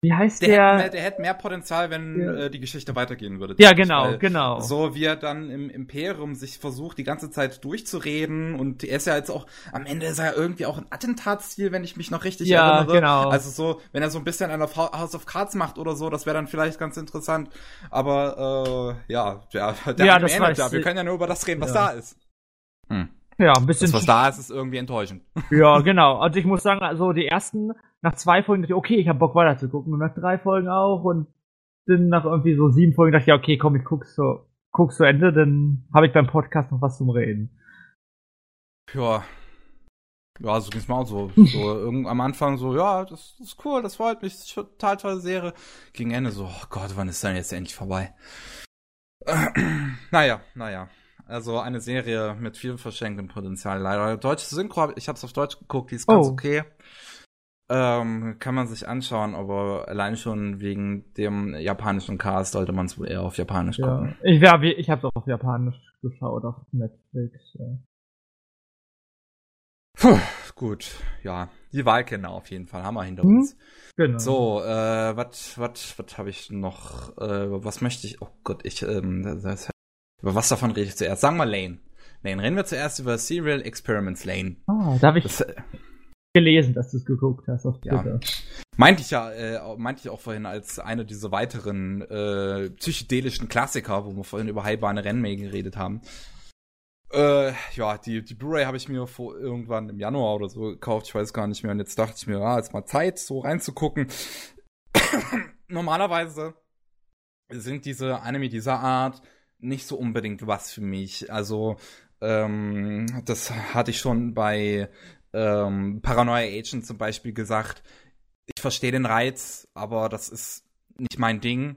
wie heißt Der, der? hätte mehr, der hätte mehr Potenzial, wenn Ja. äh, die Geschichte weitergehen würde. ja, genau, weil genau. So wie er dann im Imperium sich versucht, die ganze Zeit durchzureden und er ist ja jetzt auch, am Ende ist er ja irgendwie auch ein Attentatsziel, wenn ich mich noch richtig Ja, erinnere. genau. Also so, wenn er so ein bisschen an auf House of Cards macht oder so, das wäre dann vielleicht ganz interessant. Aber äh, ja, der, der Ja, das ja. Wir können ja nur über das reden, was Ja. da ist. Hm. Ja, ein bisschen. Das, was da ist, ist irgendwie enttäuschend. Ja, genau. Also ich muss sagen, also die ersten, nach zwei Folgen dachte ich, okay, ich habe Bock weiter zu gucken. Und nach drei Folgen auch. Und dann nach irgendwie so sieben Folgen dachte ich, ja, okay, komm, ich guck's so, guck's zu Ende, dann habe ich beim Podcast noch was zum Reden. Ja. Ja, so ging's mir auch so. so am Anfang so, ja, das, das ist cool, das freut mich, total tolle Serie. Gegen Ende so, oh Gott, wann ist denn jetzt endlich vorbei? naja, naja. Also eine Serie mit viel verschenktem Potenzial. Leider deutsche Synchro, ich hab's auf Deutsch geguckt, die ist ganz Oh. okay. Ähm, kann man sich anschauen, aber allein schon wegen dem japanischen Cast sollte man es wohl eher auf Japanisch Ja. gucken. Ich, ja, ich habe auch auf Japanisch geschaut, auf Netflix. Ja. Puh, gut, ja. Die Wahlkinder auf jeden Fall, haben wir hinter Hm? uns. Genau. So, äh, was, was, was habe ich noch? Äh, was möchte ich? Oh Gott, ich, ähm, das, das, über was davon rede ich zuerst? Sagen wir Lane. Lane, reden wir zuerst über Serial Experiments Lane. Ah, da habe ich Das äh, gelesen, dass du es geguckt hast auf Ja. Twitter. meinte ich ja, äh, meinte ich auch vorhin als eine dieser weiteren äh, psychedelischen Klassiker, wo wir vorhin über Highbahn Rennmay geredet haben. Äh, ja, die, die Blu-ray habe ich mir vor irgendwann im Januar oder so gekauft, ich weiß gar nicht mehr. Und jetzt dachte ich mir, ja, jetzt mal Zeit, so reinzugucken. Normalerweise sind diese Anime dieser Art nicht so unbedingt was für mich. Also, ähm, das hatte ich schon bei ähm, Paranoia Agent zum Beispiel gesagt. Ich verstehe den Reiz, aber das ist nicht mein Ding.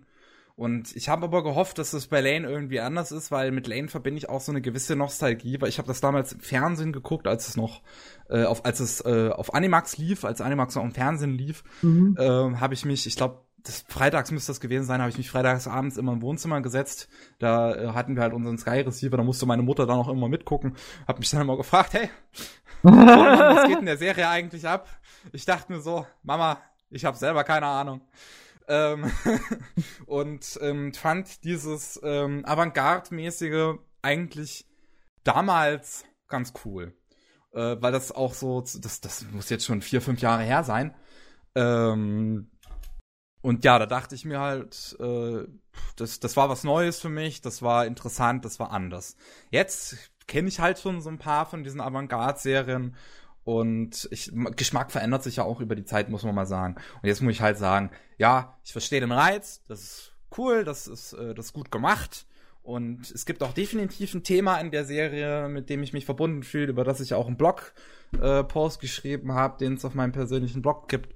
Und ich habe aber gehofft, dass es bei Lane irgendwie anders ist, weil mit Lane verbinde ich auch so eine gewisse Nostalgie, weil ich habe das damals im Fernsehen geguckt, als es noch äh, auf als es äh, auf Animax lief, als Animax noch im Fernsehen lief, Mhm. ähm, habe ich mich, ich glaube, das freitags müsste das gewesen sein, habe ich mich freitags abends immer im Wohnzimmer gesetzt. Da äh, hatten wir halt unseren Sky Receiver, da musste meine Mutter dann auch immer mitgucken. Hab mich dann immer gefragt, hey, was geht in der Serie eigentlich ab? Ich dachte mir so, Mama, ich habe selber keine Ahnung. Ähm, und ähm, fand dieses ähm, Avantgarde-mäßige eigentlich damals ganz cool. Äh, weil das auch so, das, das muss jetzt schon vier, fünf Jahre her sein. Ähm, und ja, da dachte ich mir halt, äh, das, das war was Neues für mich, das war interessant, das war anders. Jetzt kenne ich halt schon so ein paar von diesen Avantgarde-Serien und ich, Geschmack verändert sich ja auch über die Zeit, muss man mal sagen. Und jetzt muss ich halt sagen, ja, ich verstehe den Reiz, das ist cool, das ist, äh, das ist gut gemacht. Und es gibt auch definitiv ein Thema in der Serie, mit dem ich mich verbunden fühle, über das ich auch einen Blog-Post geschrieben habe, den es auf meinem persönlichen Blog gibt.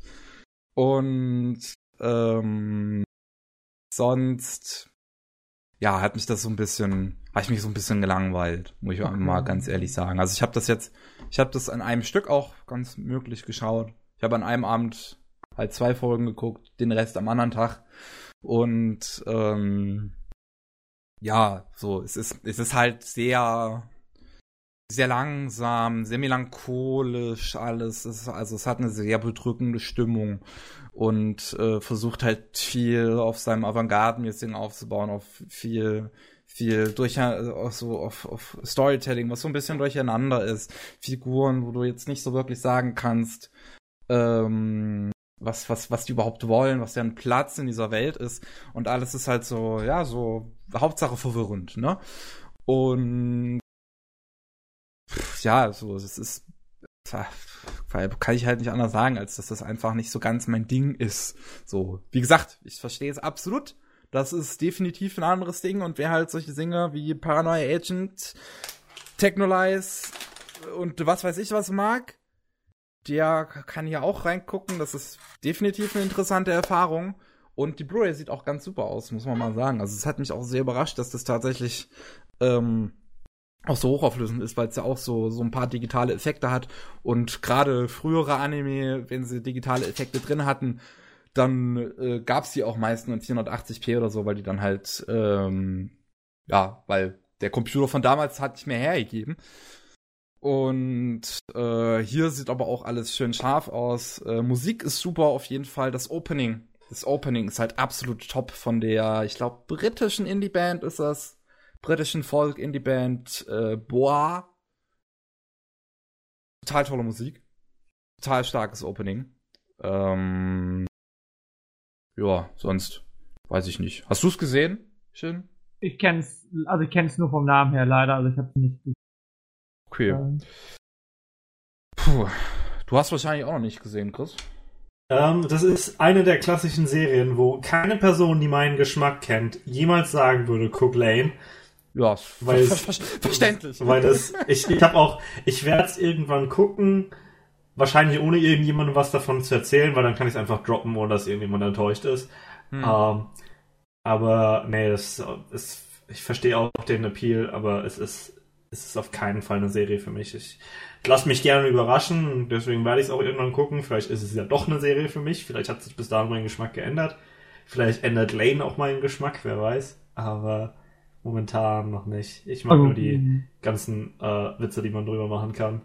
Und ähm, sonst, ja, hat mich das so ein bisschen, habe ich mich so ein bisschen gelangweilt, muss ich mal ganz ehrlich sagen. Also ich habe das jetzt, ich habe das an einem Stück auch ganz möglich geschaut. Ich habe an einem Abend halt zwei Folgen geguckt, den Rest am anderen Tag. Und ähm, ja, so, es ist, es ist halt sehr, sehr langsam, sehr melancholisch alles. Es also es hat eine sehr bedrückende Stimmung und äh, versucht halt viel auf seinem Avantgarde-mäßigen aufzubauen, auf viel, viel durch, auch so auf, auf Storytelling, was so ein bisschen durcheinander ist. Figuren, wo du jetzt nicht so wirklich sagen kannst, ähm, was, was, was die überhaupt wollen, was deren Platz in dieser Welt ist. Und alles ist halt so, ja, so Hauptsache verwirrend, ne? Und ja, so, es ist kann ich halt nicht anders sagen, als dass das einfach nicht so ganz mein Ding ist. So, wie gesagt, ich verstehe es absolut. Das ist definitiv ein anderes Ding und wer halt solche Dinge wie Paranoia Agent, Technolize und was weiß ich was mag, der kann hier auch reingucken. Das ist definitiv eine interessante Erfahrung. Und die Blu-ray sieht auch ganz super aus, muss man mal sagen. Also es hat mich auch sehr überrascht, dass das tatsächlich ähm, auch so hochauflösend ist, weil es ja auch so, so ein paar digitale Effekte hat. Und gerade frühere Anime, wenn sie digitale Effekte drin hatten, dann äh, gab es die auch meistens in 480p oder so, weil die dann halt, ähm, ja, weil der Computer von damals hat nicht mehr hergegeben. Und äh, hier sieht aber auch alles schön scharf aus. Äh, Musik ist super auf jeden Fall. Das Opening, das Opening ist halt absolut top von der, ich glaube, britischen Indie-Band ist das. Britischen Folk-Indie-Band äh, Bois. Total tolle Musik. Total starkes Opening. Ähm, ja, sonst weiß ich nicht. Hast du es gesehen? Schön. Ich kenn's, also ich kenn's nur vom Namen her leider, also ich habe es nicht gesehen. Okay. Ähm. Puh. Du hast wahrscheinlich auch noch nicht gesehen, Chris. Ähm, das ist eine der klassischen Serien, wo keine Person, die meinen Geschmack kennt, jemals sagen würde, Cook Lane. Ja, weil ver ver verständlich. Weil das, ich, ich habe auch, ich werde es irgendwann gucken, wahrscheinlich ohne irgendjemandem was davon zu erzählen, weil dann kann ich es einfach droppen, ohne dass irgendjemand enttäuscht ist. Hm. Ähm, aber nee, das ist, ich verstehe auch den Appeal, aber es ist ist es auf keinen Fall eine Serie für mich. Ich, ich lasse mich gerne überraschen, deswegen werde ich es auch irgendwann gucken. Vielleicht ist es ja doch eine Serie für mich. Vielleicht hat sich bis dahin mein Geschmack geändert. Vielleicht ändert Lane auch meinen Geschmack, wer weiß. Aber momentan noch nicht. Ich mag also, nur die ganzen äh, Witze, die man drüber machen kann.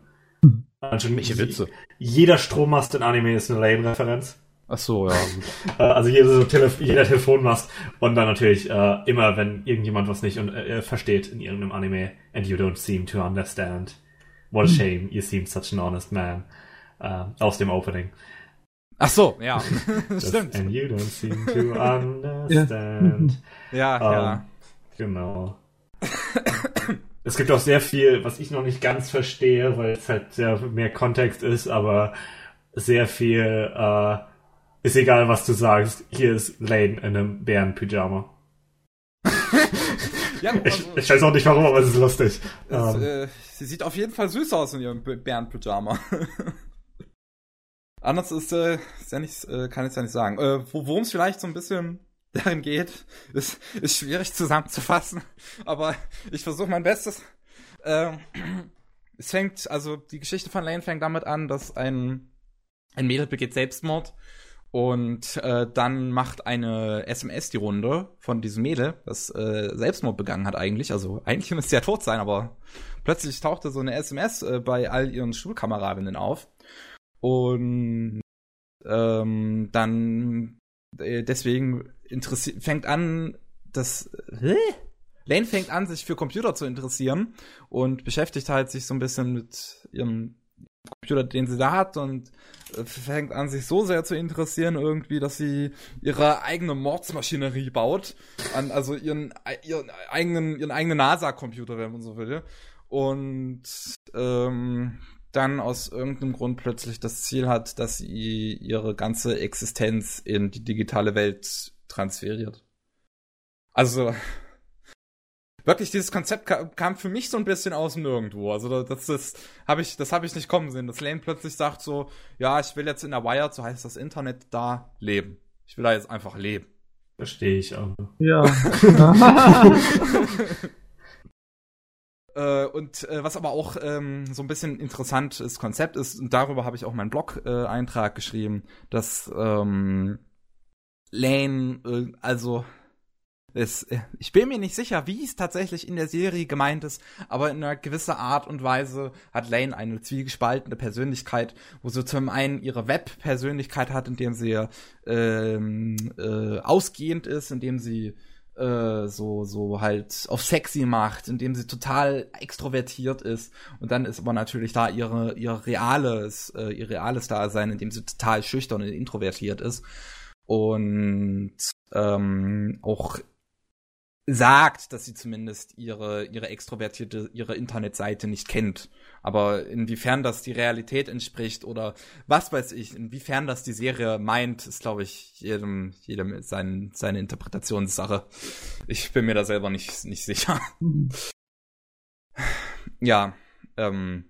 Welche Witze? Jeder Strommast in Anime ist eine Lane-Referenz. Ach so, ja. Äh, also jeder, so Telef jeder Telefonmast und dann natürlich äh, immer, wenn irgendjemand was nicht und, äh, versteht in irgendeinem Anime and you don't seem to understand. What a hm. shame, you seem such an honest man. Äh, aus dem Opening. Ach so, ja. Stimmt. And you don't seem to understand. ja, um, ja. Genau. es gibt auch sehr viel, was ich noch nicht ganz verstehe, weil es halt sehr mehr Kontext ist, aber sehr viel äh, ist egal, was du sagst. Hier ist Lane in einem Bärenpyjama. ja, also, ich, ich, weiß auch nicht warum, aber es ist lustig. Es. Ähm. äh, sie sieht auf jeden Fall süß aus in ihrem Bärenpyjama. Anders ist, äh, ist ja nicht, äh, kann ich ja nicht sagen. Äh, Worum es vielleicht so ein bisschen darin geht, ist, ist schwierig zusammenzufassen. Aber ich versuche mein Bestes. Ähm, es fängt, also die Geschichte von Lane fängt damit an, dass ein, ein Mädel begeht Selbstmord und äh, dann macht eine SMS die Runde von diesem Mädel, das äh, Selbstmord begangen hat eigentlich. Also eigentlich müsste sie ja tot sein, aber plötzlich tauchte so eine SMS äh, bei all ihren Schulkameradinnen auf. Und ähm, dann äh, deswegen fängt an, das äh, Lane fängt an, sich für Computer zu interessieren und beschäftigt halt sich so ein bisschen mit ihrem Computer, den sie da hat und äh, fängt an, sich so sehr zu interessieren irgendwie, dass sie ihre eigene Mordsmaschinerie baut, an, also ihren, ihren eigenen, ihren eigenen NASA-Computer, wenn man so will. Und ähm, dann aus irgendeinem Grund plötzlich das Ziel hat, dass sie ihre ganze Existenz in die digitale Welt transferiert. Also, wirklich dieses Konzept kam, für mich so ein bisschen aus dem Nirgendwo. Also das, das habe ich, das habe ich nicht kommen sehen. Dass Lane plötzlich sagt so, ja, ich will jetzt in der Wired, so heißt das Internet, da leben. Ich will da jetzt einfach leben. Verstehe ich auch. Ja. äh, und äh, was aber auch ähm, so ein bisschen interessantes Konzept ist, und darüber habe ich auch meinen Blog-Eintrag äh, geschrieben, dass ähm, Lane, äh, also es, äh, ich bin mir nicht sicher, wie es tatsächlich in der Serie gemeint ist, aber in einer gewisser Art und Weise hat Lane eine zwiegespaltene Persönlichkeit, wo sie zum einen ihre Web-Persönlichkeit hat, indem sie ähm, äh, ausgehend ist, indem sie äh, so so halt auf sexy macht, indem sie total extrovertiert ist. Und dann ist aber natürlich da ihre ihr reales äh, ihr reales Dasein, indem sie total schüchtern und introvertiert ist und ähm, auch sagt, dass sie zumindest ihre ihre extrovertierte ihre Internetseite nicht kennt. Aber inwiefern das die Realität entspricht oder was weiß ich, inwiefern das die Serie meint, ist glaube ich jedem jedem sein, seine Interpretationssache. Ich bin mir da selber nicht nicht sicher. Mhm. Ja, ähm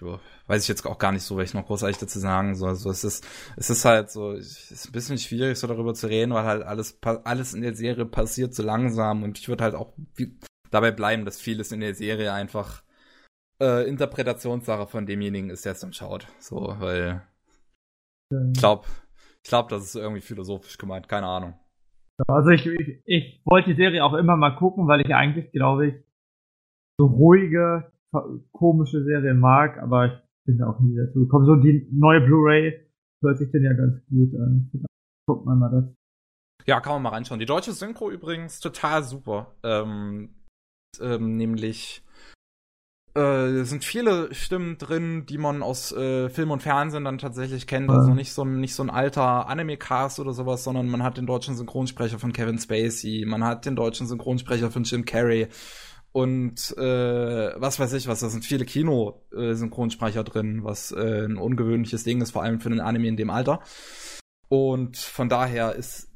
weiß ich jetzt auch gar nicht so, was ich noch großartig dazu sagen soll. Also es ist, es ist halt so, es ist ein bisschen schwierig, so darüber zu reden, weil halt alles, alles in der Serie passiert so langsam und ich würde halt auch dabei bleiben, dass vieles in der Serie einfach äh, Interpretationssache von demjenigen ist, der es dann schaut. So, weil ich glaube, ich glaube, das ist irgendwie philosophisch gemeint, keine Ahnung. Also ich, ich, ich wollte die Serie auch immer mal gucken, weil ich eigentlich, glaube ich, so ruhige, komische Serien mag, aber ich bin auch nie dazu gekommen. So die neue Blu-ray hört sich denn ja ganz gut an. Guckt man mal das. Ja, kann man mal reinschauen. Die deutsche Synchro übrigens total super. Ähm, ähm, nämlich äh, sind viele Stimmen drin, die man aus äh, Film und Fernsehen dann tatsächlich kennt. Also nicht so, ein, nicht so ein alter Anime-Cast oder sowas, sondern man hat den deutschen Synchronsprecher von Kevin Spacey, man hat den deutschen Synchronsprecher von Jim Carrey und äh, was weiß ich was, da sind viele Kino-Synchronsprecher drin, was äh, ein ungewöhnliches Ding ist, vor allem für einen Anime in dem Alter. Und von daher ist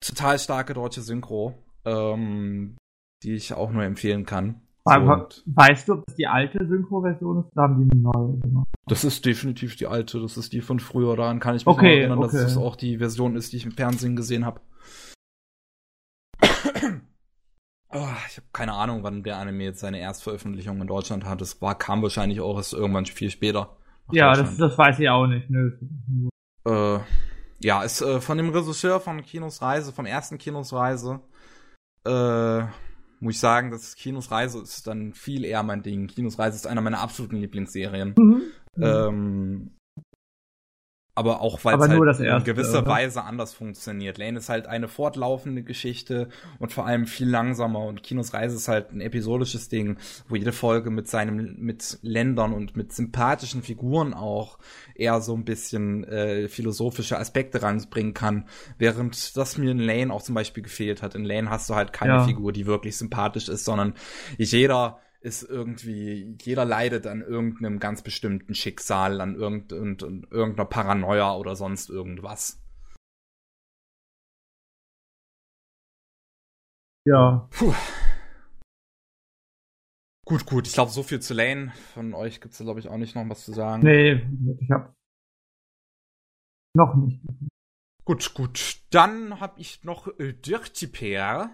total starke deutsche Synchro, ähm, die ich auch nur empfehlen kann. Aber weißt du, ob das die alte Synchro-Version ist oder haben die eine neue gemacht? Das ist definitiv die alte, das ist die von früher. Daran kann ich mich okay, erinnern, okay. dass das auch die Version ist, die ich im Fernsehen gesehen habe. Oh, ich habe keine Ahnung, wann der Anime jetzt seine Erstveröffentlichung in Deutschland hat. Das war, kam wahrscheinlich auch erst irgendwann viel später. Ja, das, das weiß ich auch nicht. Ne? Äh, ja, ist äh, von dem Regisseur von Kinos Reise, vom ersten Kinos Reise, äh, muss ich sagen, dass Kinos Reise ist dann viel eher mein Ding. Kinos Reise ist einer meiner absoluten Lieblingsserien. Mhm. Ähm, aber auch weil es halt in gewisser oder? Weise anders funktioniert. Lane ist halt eine fortlaufende Geschichte und vor allem viel langsamer und Kinos Reise ist halt ein episodisches Ding, wo jede Folge mit seinem mit Ländern und mit sympathischen Figuren auch eher so ein bisschen äh, philosophische Aspekte ranbringen kann, während das mir in Lane auch zum Beispiel gefehlt hat. In Lane hast du halt keine ja. Figur, die wirklich sympathisch ist, sondern jeder ist irgendwie, jeder leidet an irgendeinem ganz bestimmten Schicksal, an irgend, irgendeiner Paranoia oder sonst irgendwas. Ja. Puh. Gut, gut. Ich glaube, so viel zu Lane. Von euch gibt es glaube ich, auch nicht noch was zu sagen. Nee, ich habe noch nicht. Gut, gut. Dann habe ich noch äh, Dirty Pair.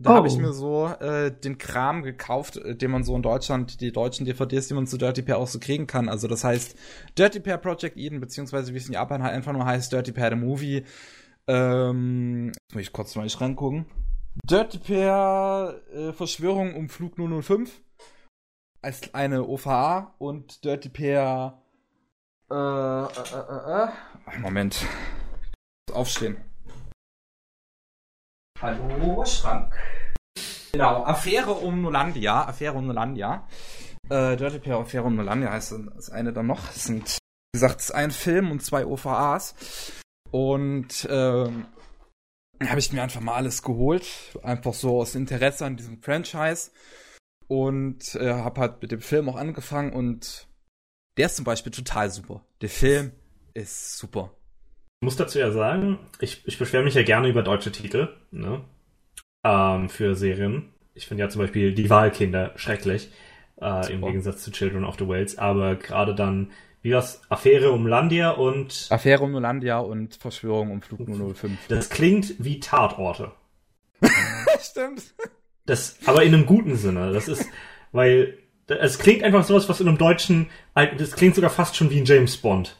Da oh. habe ich mir so äh, den Kram gekauft, äh, den man so in Deutschland, die deutschen DVDs, die man zu Dirty Pair auch so kriegen kann. Also das heißt Dirty Pair Project Eden, beziehungsweise wie es in Japan halt einfach nur heißt, Dirty Pair the Movie. Ähm, jetzt muss ich kurz mal nicht reingucken. Dirty Pair äh, Verschwörung um Flug 005 als eine OVA und Dirty Pair äh, äh, äh, äh. Moment. Aufstehen. Hallo, Schrank. Genau, Affäre um Nolandia. Affäre um Nolandia. Äh, Dirty Pair Affäre um Nolandia heißt das eine dann noch. Es sind, wie gesagt, ein Film und zwei OVAs. Und ähm, habe ich mir einfach mal alles geholt. Einfach so aus Interesse an diesem Franchise. Und äh, habe halt mit dem Film auch angefangen und der ist zum Beispiel total super. Der Film ist super. Ich muss dazu ja sagen, ich, ich beschwere mich ja gerne über deutsche Titel ne? ähm, für Serien. Ich finde ja zum Beispiel Die Wahlkinder schrecklich, äh, im Gegensatz zu Children of the Wales. Aber gerade dann, wie das Affäre um Landia und. Affäre um Landia und Verschwörung um Flug 005. Das klingt wie Tatorte. Stimmt. Das, aber in einem guten Sinne. Das ist, weil es klingt einfach sowas, was in einem deutschen, das klingt sogar fast schon wie ein James Bond.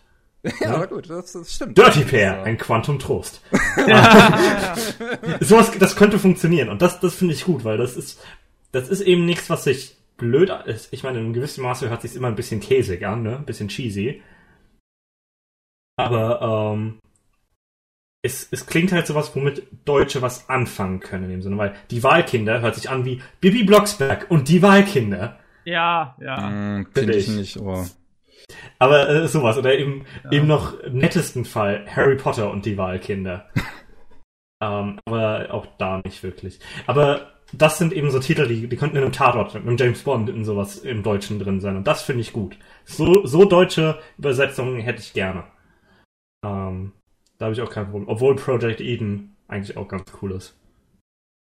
Ja, aber gut, das, das stimmt. Dirty Pair, ein Quantum Trost. ja, Sowas, das könnte funktionieren. Und das, das finde ich gut, weil das ist, das ist eben nichts, was sich blöd ist. Ich meine, in einem gewissen Maße hört sich immer ein bisschen käsig an, ne? Ein bisschen cheesy. Aber, ähm, es, es klingt halt sowas, womit Deutsche was anfangen können in dem Sinne, weil die Wahlkinder hört sich an wie Bibi Blocksberg und die Wahlkinder. Ja, ja. Mm, Finde ich nicht, aber. Aber äh, sowas, oder im, ja. im noch nettesten Fall Harry Potter und die Wahlkinder. ähm, aber auch da nicht wirklich. Aber das sind eben so Titel, die, die könnten in einem Tatort, in einem James Bond, in sowas im Deutschen drin sein. Und das finde ich gut. So, so deutsche Übersetzungen hätte ich gerne. Ähm, da habe ich auch kein Problem. Obwohl Project Eden eigentlich auch ganz cool ist.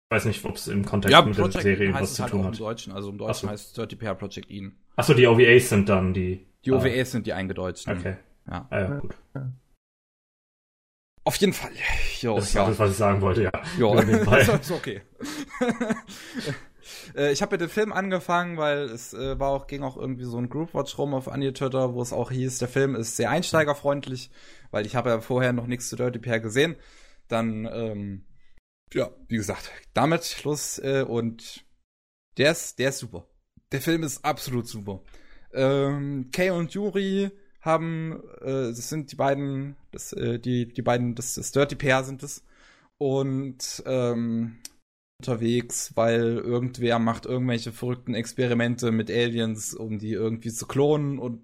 Ich weiß nicht, ob es im Kontext ja, mit Project der Serie was zu halt tun hat. im Deutschen. Also im Deutschen so. heißt es Dirty Pair Project Eden. Achso, die OVAs sind dann die. Die Ah. OVAs sind die eingedeutschten. Okay. Ja. Ah, ja, gut. Auf jeden Fall. Jo, Das ist ja. alles, was ich sagen wollte, ja. Jo, Auf jeden Fall. ist okay. Äh, ich habe mit dem Film angefangen, weil es äh, war auch, ging auch irgendwie so ein Groupwatch rum auf Anja Twitter, wo es auch hieß, der Film ist sehr einsteigerfreundlich, weil ich habe ja vorher noch nichts zu Dirty Pair gesehen. Dann, ähm, ja, wie gesagt, damit Schluss äh, und der ist, der ist super. Der Film ist absolut super. Ähm, Kay und Yuri haben, äh, das sind die beiden, das, äh, die, die beiden, das, das Dirty Pair sind es. Und ähm, unterwegs, weil irgendwer macht irgendwelche verrückten Experimente mit Aliens, um die irgendwie zu klonen und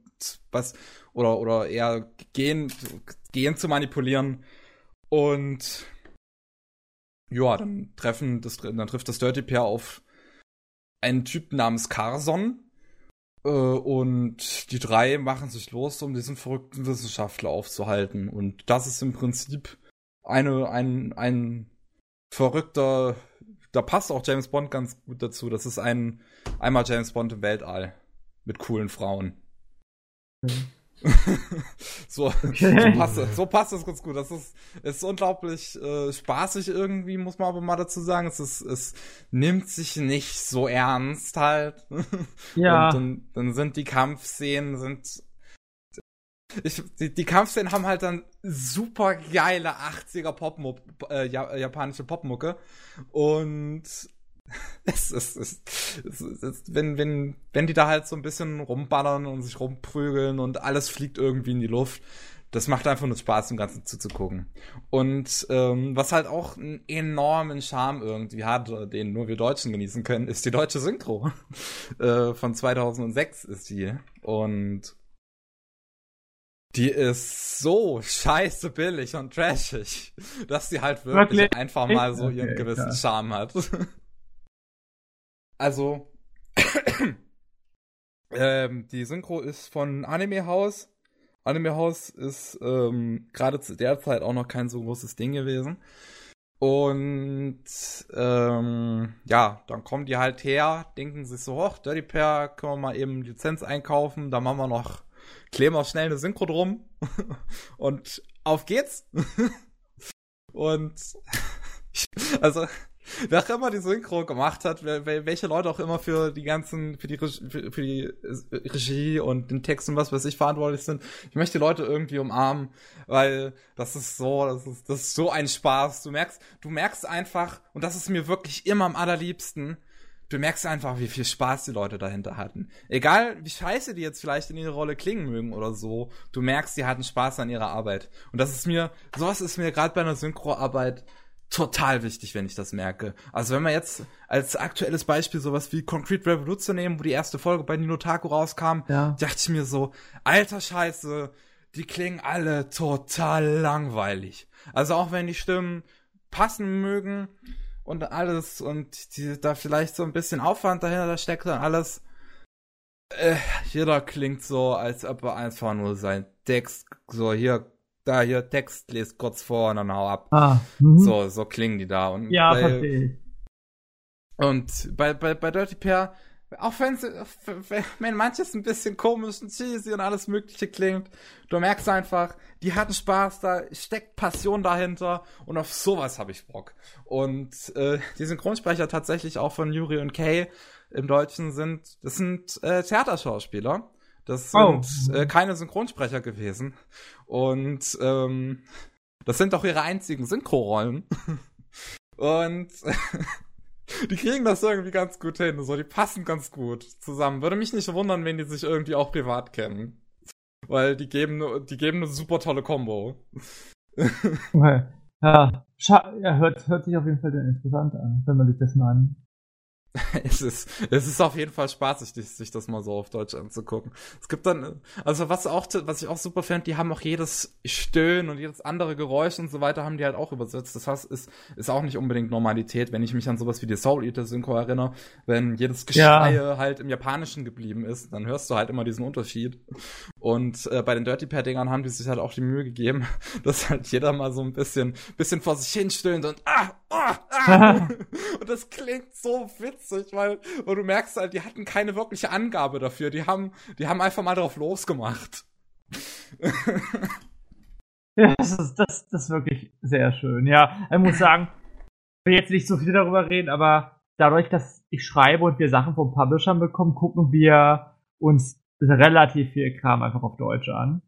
was oder oder eher Gen, Gen zu manipulieren. Und ja, dann treffen das dann trifft das Dirty Pair auf einen Typ namens Carson. Äh, und die drei machen sich los, um diesen verrückten Wissenschaftler aufzuhalten. Und das ist im Prinzip eine, ein, ein verrückter, da passt auch James Bond ganz gut dazu. Das ist ein, einmal James Bond im Weltall. Mit coolen Frauen. so, so, passt, das- so passt das ganz gut. Das ist, ist unglaublich äh, spaßig irgendwie, muss man aber mal dazu sagen. Es, ist, es nimmt sich nicht so ernst halt. Ja. Und dann, dann sind die Kampfszenen sind. Ich, die, die Kampfszenen haben halt dann super geile 80er Popmuck, äh, ja, japanische Popmucke. Und es ist, es, ist, wenn, wenn, wenn die da halt so ein bisschen rumballern und sich rumprügeln und alles fliegt irgendwie in die Luft, das macht einfach nur Spaß, dem Ganzen zuzugucken. Und ähm, was halt auch einen enormen Charme irgendwie hat, den nur wir Deutschen genießen können, ist die deutsche Synchro. äh, von 2006 ist die. Und die ist so scheiße billig und trashig, dass sie halt wirklich, Wirklich? einfach mal so ihren Okay, gewissen klar. Charme hat. Also, ähm, die Synchro ist von Anime House. Anime House ist ähm, gerade zu der Zeit auch noch kein so großes Ding gewesen. Und ähm, ja, dann kommen die halt her, denken sich so, hoch, Dirty Pair, können wir mal eben Lizenz einkaufen, da machen wir noch, kleben wir schnell eine Synchro drum und auf geht's. und also, wer auch immer die Synchro gemacht hat, welche Leute auch immer für die ganzen, für die, Reg- für, für die äh, Regie und den Text und was weiß ich verantwortlich sind, ich möchte die Leute irgendwie umarmen, weil das ist so, das ist, das ist so ein Spaß. Du merkst, du merkst einfach, und das ist mir wirklich immer am allerliebsten, du merkst einfach, wie viel Spaß die Leute dahinter hatten. Egal, wie scheiße die jetzt vielleicht in ihrer Rolle klingen mögen oder so, du merkst, die hatten Spaß an ihrer Arbeit. Und das ist mir, sowas ist mir gerade bei einer Synchroarbeit total wichtig, wenn ich das merke. Also wenn wir jetzt als aktuelles Beispiel sowas wie Concrete Revolution nehmen, wo die erste Folge bei Nino Taku rauskam, Ja. dachte ich mir so, alter Scheiße, die klingen alle total langweilig. Also auch wenn die Stimmen passen mögen und alles und die, da vielleicht so ein bisschen Aufwand dahinter steckt und alles, äh, jeder klingt so, als ob er einfach nur sein Text, so hier, da hier Text lest kurz vor und dann hau ab. Ah, mhm. So, so klingen die da. Und Ja, bei, verstehe ich. und bei, bei, bei Dirty Pair, auch wenn wenn manches ein bisschen komisch und cheesy und alles Mögliche klingt, du merkst einfach, die hatten Spaß, da steckt Passion dahinter und auf sowas habe ich Bock. Und äh, die Synchronsprecher tatsächlich auch von Yuri und Kay im Deutschen sind, das sind äh, Theaterschauspieler. Das Oh. sind äh, keine Synchronsprecher gewesen. Und ähm, das sind auch ihre einzigen Synchro-Rollen. Und die kriegen das irgendwie ganz gut hin. So, die passen ganz gut zusammen. Würde mich nicht wundern, wenn die sich irgendwie auch privat kennen. Weil die geben, ne- die geben eine super tolle Combo. Ja, ja hört, hört sich auf jeden Fall interessant an, wenn man sich das mal an, es ist, es ist auf jeden Fall spaßig, sich das mal so auf Deutsch anzugucken. Es gibt dann, also was auch, was ich auch super finde, die haben auch jedes Stöhnen und jedes andere Geräusch und so weiter haben die halt auch übersetzt. Das heißt, ist, ist auch nicht unbedingt Normalität, wenn ich mich an sowas wie die Soul Eater Synchro erinnere, wenn jedes Geschrei ja. halt im Japanischen geblieben ist, dann hörst du halt immer diesen Unterschied. Und äh, bei den Dirty Pair Dingern haben die sich halt auch die Mühe gegeben, dass halt jeder mal so ein bisschen, bisschen vor sich hin stöhnt und ah, und das klingt so witzig, weil, weil du merkst halt, die hatten keine wirkliche Angabe dafür. Die haben, die haben einfach mal drauf losgemacht. ja, das ist, das, das ist wirklich sehr schön. Ja, ich muss sagen, ich will jetzt nicht so viel darüber reden, aber dadurch, dass ich schreibe und wir Sachen vom Publishern bekommen, gucken wir uns relativ viel Kram einfach auf Deutsch an.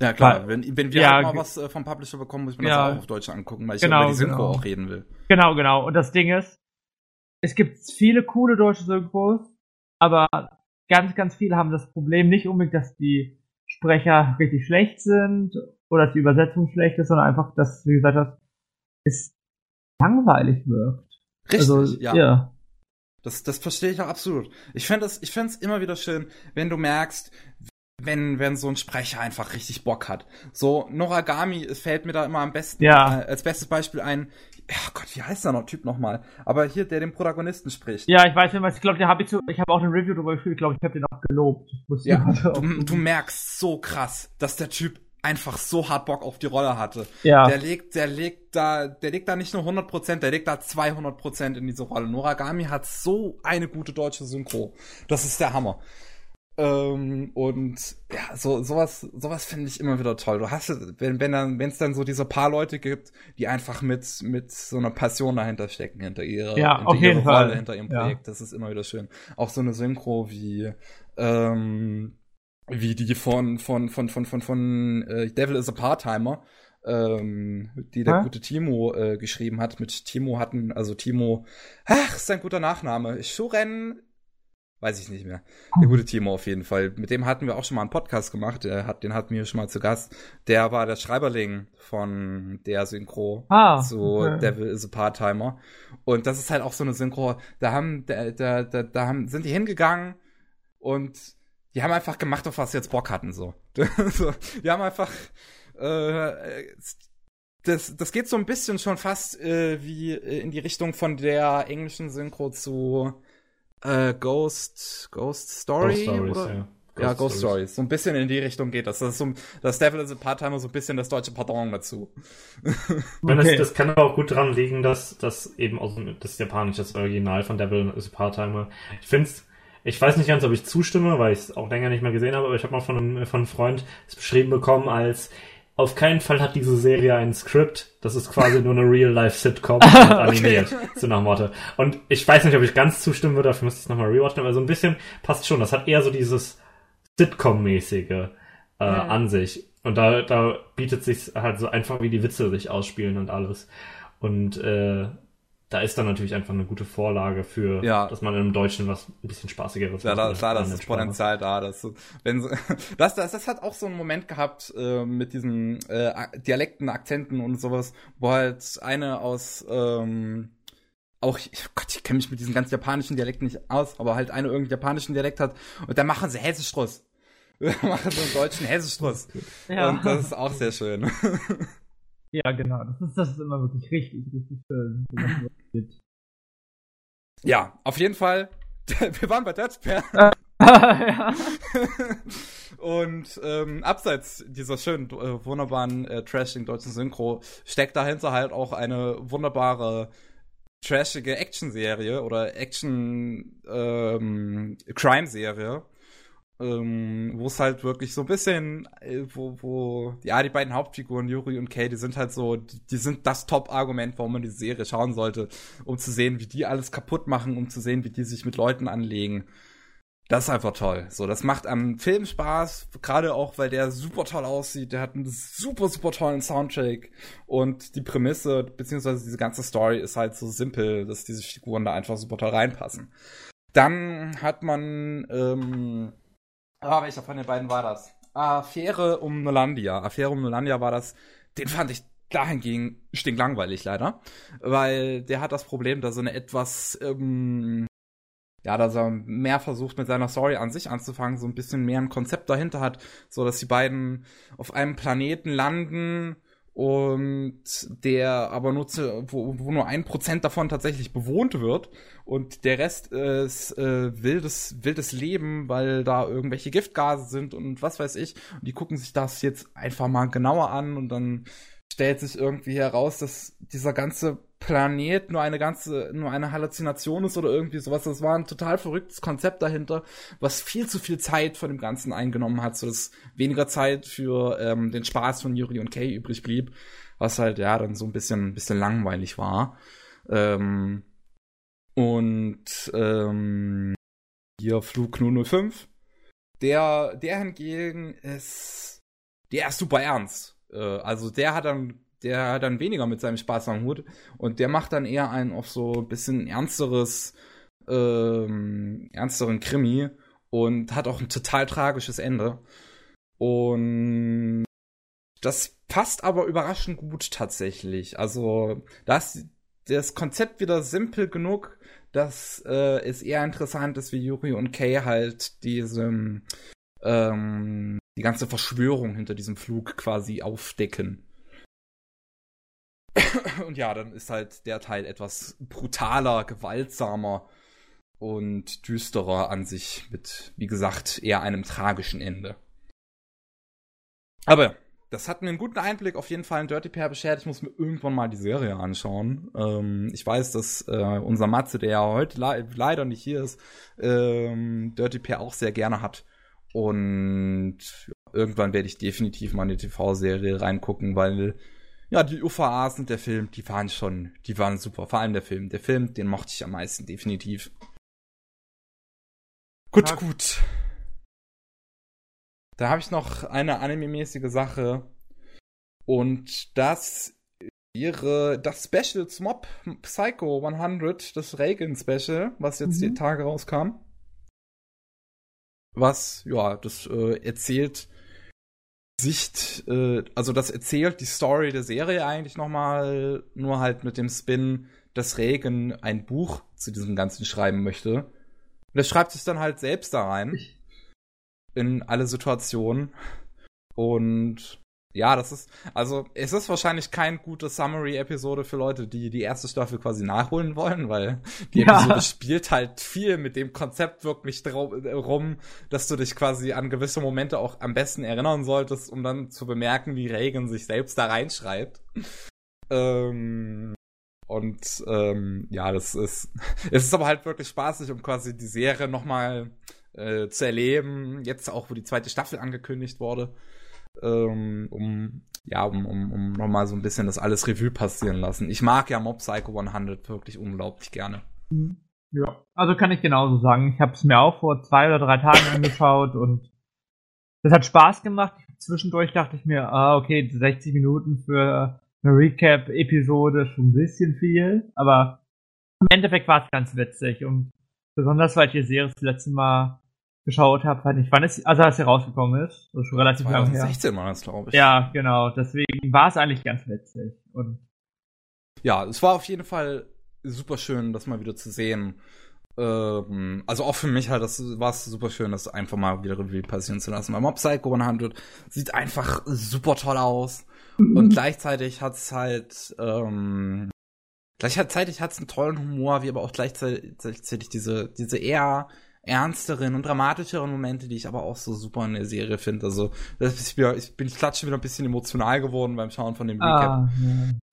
Ja, klar. Weil, wenn, wenn wir ja, halt mal was äh, vom Publisher bekommen, muss ich mir ja, das auch auf Deutsch angucken, weil ich genau, über die Synchro genau. auch reden will. Genau, genau. Und das Ding ist, es gibt viele coole deutsche Synchros, aber ganz, ganz viele haben das Problem nicht unbedingt, dass die Sprecher richtig schlecht sind oder dass die Übersetzung schlecht ist, sondern einfach, dass, wie gesagt hast, es langweilig wirkt. Richtig, also, ja. ja. Das, das verstehe ich auch absolut. Ich fände es ich fänd's immer wieder schön, wenn du merkst, wenn, wenn so ein Sprecher einfach richtig Bock hat. So, Noragami fällt mir da immer am besten, ja. äh, als bestes Beispiel ein, ja Gott, wie heißt der noch Typ nochmal? Aber hier, der den Protagonisten spricht. Ja, ich weiß nicht, ich glaube, der habe ich so, ich habe auch eine Review darüber gefühlt, ich glaube, ich habe den auch gelobt. Ja, du, du merkst so krass, dass der Typ einfach so hart Bock auf die Rolle hatte. Ja. Der legt, der legt da, der legt da nicht nur 100%, der legt da 200% in diese Rolle. Noragami hat so eine gute deutsche Synchro. Das ist der Hammer. Ähm, und ja, so sowas, sowas finde ich immer wieder toll. Du hast, wenn wenn dann, wenn es dann so diese paar Leute gibt, die einfach mit mit so einer Passion dahinter stecken hinter ihrer, ja, hinter auf jeden Rolle, Fall. hinter ihrem Projekt, ja. das ist immer wieder schön. Auch so eine Synchro wie ähm, wie die von von von von von von äh, Devil is a Part-Timer ähm, die der Hä? gute Timo äh, geschrieben hat. Mit Timo hatten, also Timo, ach, ist ein guter Nachname. Shuren Weiß ich nicht mehr. Der gute Timo auf jeden Fall. Mit dem hatten wir auch schon mal einen Podcast gemacht. Der hat, den hatten wir schon mal zu Gast. Der war der Schreiberling von der Synchro ah, zu okay. Devil is a Part-Timer. Und das ist halt auch so eine Synchro. Da haben, da, da, da, da haben, sind die hingegangen und die haben einfach gemacht, auf was sie jetzt Bock hatten, so. die haben einfach, äh, das, das geht so ein bisschen schon fast äh, wie in die Richtung von der englischen Synchro zu äh, Ghost, Ghost Story? Ghost Stories, oder? ja. Ghost ja, Ghost Stories. Stories. So ein bisschen in die Richtung geht das. Das ist so, das Devil is a Part-Timer so ein bisschen das deutsche Pardon dazu. okay. das, das kann aber auch gut daran liegen, dass das eben aus das japanische das Original von Devil is a Part-Timer. Ich find's, ich weiß nicht ganz, ob ich zustimme, weil ich es auch länger nicht mehr gesehen habe, aber ich habe mal von einem, von einem Freund es beschrieben bekommen als auf keinen Fall hat diese Serie ein Skript. Das ist quasi nur eine Real-Life-Sitcom animiert. okay. So nach Motto. Und ich weiß nicht, ob ich ganz zustimmen würde, dafür müsste ich es nochmal rewatchen, aber so ein bisschen passt schon. Das hat eher so dieses Sitcom-mäßige äh, ja. an sich. Und da, da bietet sich halt so einfach, wie die Witze sich ausspielen und alles. Und äh, da ist dann natürlich einfach eine gute Vorlage für, ja. dass man im Deutschen was ein bisschen spaßigeres Ja, da, klar, das ist Potenzial da. Das, wenn, das, das, das hat auch so einen Moment gehabt äh, mit diesen äh, Dialekten, Akzenten und sowas, wo halt eine aus ähm, auch, oh Gott, ich kenne mich mit diesen ganz japanischen Dialekten nicht aus, aber halt eine irgendeinen japanischen Dialekt hat und dann machen sie Hessischstruss. machen so einen deutschen Hessischstruss. Ja. Und das ist auch sehr schön. Ja, genau. Das ist, das ist immer wirklich richtig, richtig schön. ja, auf jeden Fall. Wir waren bei Deadspare. ja. Und ähm, abseits dieser schönen, äh, wunderbaren äh, trashing deutschen Synchro steckt dahinter halt auch eine wunderbare trashige Action-Serie oder Action-Crime-Serie. Ähm, ähm, wo es halt wirklich so ein bisschen, äh, wo, wo, ja, die beiden Hauptfiguren, Yuri und Kay, die sind halt so, die, die sind das Top-Argument, warum man die Serie schauen sollte, um zu sehen, wie die alles kaputt machen, um zu sehen, wie die sich mit Leuten anlegen. Das ist einfach toll. So, das macht am Film Spaß, gerade auch, weil der super toll aussieht. Der hat einen super, super tollen Soundtrack. Und die Prämisse, beziehungsweise diese ganze Story ist halt so simpel, dass diese Figuren da einfach super toll reinpassen. Dann hat man ähm, Ah, welcher von den beiden war das? Affäre um Nolandia. Affäre um Nolandia war das. Den fand ich dahingegen stinklangweilig leider, weil der hat das Problem, dass er eine etwas ähm, ja, dass er mehr versucht mit seiner Story an sich anzufangen, so ein bisschen mehr ein Konzept dahinter hat, so dass die beiden auf einem Planeten landen und der aber nur zu, wo, wo nur ein Prozent davon tatsächlich bewohnt wird. Und der Rest ist äh, wildes wildes Leben, weil da irgendwelche Giftgase sind und was weiß ich. Und die gucken sich das jetzt einfach mal genauer an. Und dann stellt sich irgendwie heraus, dass dieser ganze Planet nur eine ganze, nur eine Halluzination ist oder irgendwie sowas. Das war ein total verrücktes Konzept dahinter, was viel zu viel Zeit von dem Ganzen eingenommen hat, so dass weniger Zeit für ähm, den Spaß von Yuri und Kay übrig blieb, was halt ja dann so ein bisschen, ein bisschen langweilig war. Ähm, und ähm, hier Flug 005. Der, der hingegen ist, der ist super ernst. Äh, also der hat dann der dann weniger mit seinem Spaß am Hut und der macht dann eher einen auf so ein bisschen ernsteres, ähm, ernsteren Krimi und hat auch ein total tragisches Ende. Und das passt aber überraschend gut tatsächlich. Also, das, das Konzept wieder simpel genug, dass äh, es eher interessant ist, wie Yuri und Kay halt diesem ähm, die ganze Verschwörung hinter diesem Flug quasi aufdecken. Und ja, dann ist halt der Teil etwas brutaler, gewaltsamer und düsterer an sich mit, wie gesagt, eher einem tragischen Ende. Aber das hat mir einen guten Einblick auf jeden Fall in Dirty Pair beschert. Ich muss mir irgendwann mal die Serie anschauen. Ähm, ich weiß, dass äh, unser Matze, der ja heute le leider nicht hier ist, ähm, Dirty Pair auch sehr gerne hat. Und irgendwann werde ich definitiv mal eine TV-Serie reingucken, weil ja, die UVAs und der Film, die waren schon, die waren super. Vor allem der Film. Der Film, den mochte ich am meisten, definitiv. Gut, ja. gut. Da habe ich noch eine anime-mäßige Sache. Und das wäre das Special Mob Psycho 100, das Reagan Special, was jetzt mhm. die Tage rauskam. Was, ja, das äh, erzählt Sicht, äh, also das erzählt die Story der Serie eigentlich nochmal, nur halt mit dem Spin, dass Reagan ein Buch zu diesem Ganzen schreiben möchte. Und er schreibt sich dann halt selbst da rein. In alle Situationen. Und ja, das ist, also es ist wahrscheinlich kein gute Summary-Episode für Leute, die die erste Staffel quasi nachholen wollen, weil die ja. Episode spielt halt viel mit dem Konzept wirklich rum, dass du dich quasi an gewisse Momente auch am besten erinnern solltest, um dann zu bemerken, wie Reagan sich selbst da reinschreibt. Ähm, und ähm, ja, das ist, es ist aber halt wirklich spaßig, um quasi die Serie nochmal äh, zu erleben. Jetzt auch, wo die zweite Staffel angekündigt wurde ähm, um ja, um, um, um nochmal so ein bisschen das alles Revue passieren lassen. Ich mag ja Mob Psycho 100 wirklich unglaublich gerne. Mhm. Ja, also kann ich genauso sagen. Ich habe es mir auch vor zwei oder drei Tagen angeschaut und das hat Spaß gemacht. Zwischendurch dachte ich mir, ah, okay, 60 Minuten für eine Recap-Episode ist schon ein bisschen viel, aber im Endeffekt war es ganz witzig und besonders, weil ich die Serie das letzte Mal geschaut habe, fand ich, wann ist, also als er rausgekommen ist, ist schon relativ lange her. 16 war das, glaube ich. Ja, genau, deswegen war es eigentlich ganz witzig. Und ja, es war auf jeden Fall super schön, das mal wieder zu sehen. Ähm, also auch für mich halt, das war es super schön, das einfach mal wieder Revue passieren zu lassen. Weil Mob Psycho 100 sieht einfach super toll aus. Mhm. Und gleichzeitig hat es halt, ähm, gleichzeitig hat es einen tollen Humor, wie aber auch gleichzeitig diese, diese eher ernsteren und dramatischeren Momente, die ich aber auch so super in der Serie finde. Also ich, bin, ich bin klatsche wieder ein bisschen emotional geworden beim Schauen von dem Recap. Ah,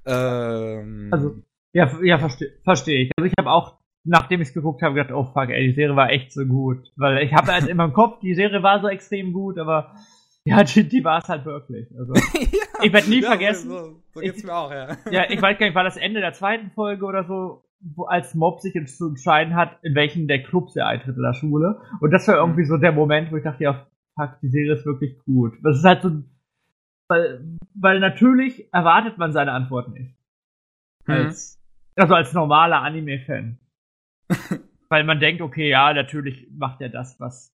ja. ähm, also ja, ja verstehe versteh ich. Also ich habe auch nachdem ich es geguckt habe, gedacht, oh fuck, ey, die Serie war echt so gut. Weil ich habe halt in meinem Kopf, die Serie war so extrem gut, aber ja, die, die war es halt wirklich. Also, ja, ich werde nie ja, vergessen. So, so geht's ich, mir auch, ja. Ja, ich weiß gar nicht, war das Ende der zweiten Folge oder so, als Mob sich zu entscheiden hat, in welchen der Clubs er eintritt in der Schule. Und das war mhm. irgendwie so der Moment, wo ich dachte, ja, fuck, die Serie ist wirklich gut. Das ist halt so, weil, weil natürlich erwartet man seine Antwort nicht. Mhm. Als, also als normaler Anime-Fan. weil man denkt, okay, ja, natürlich macht er das, was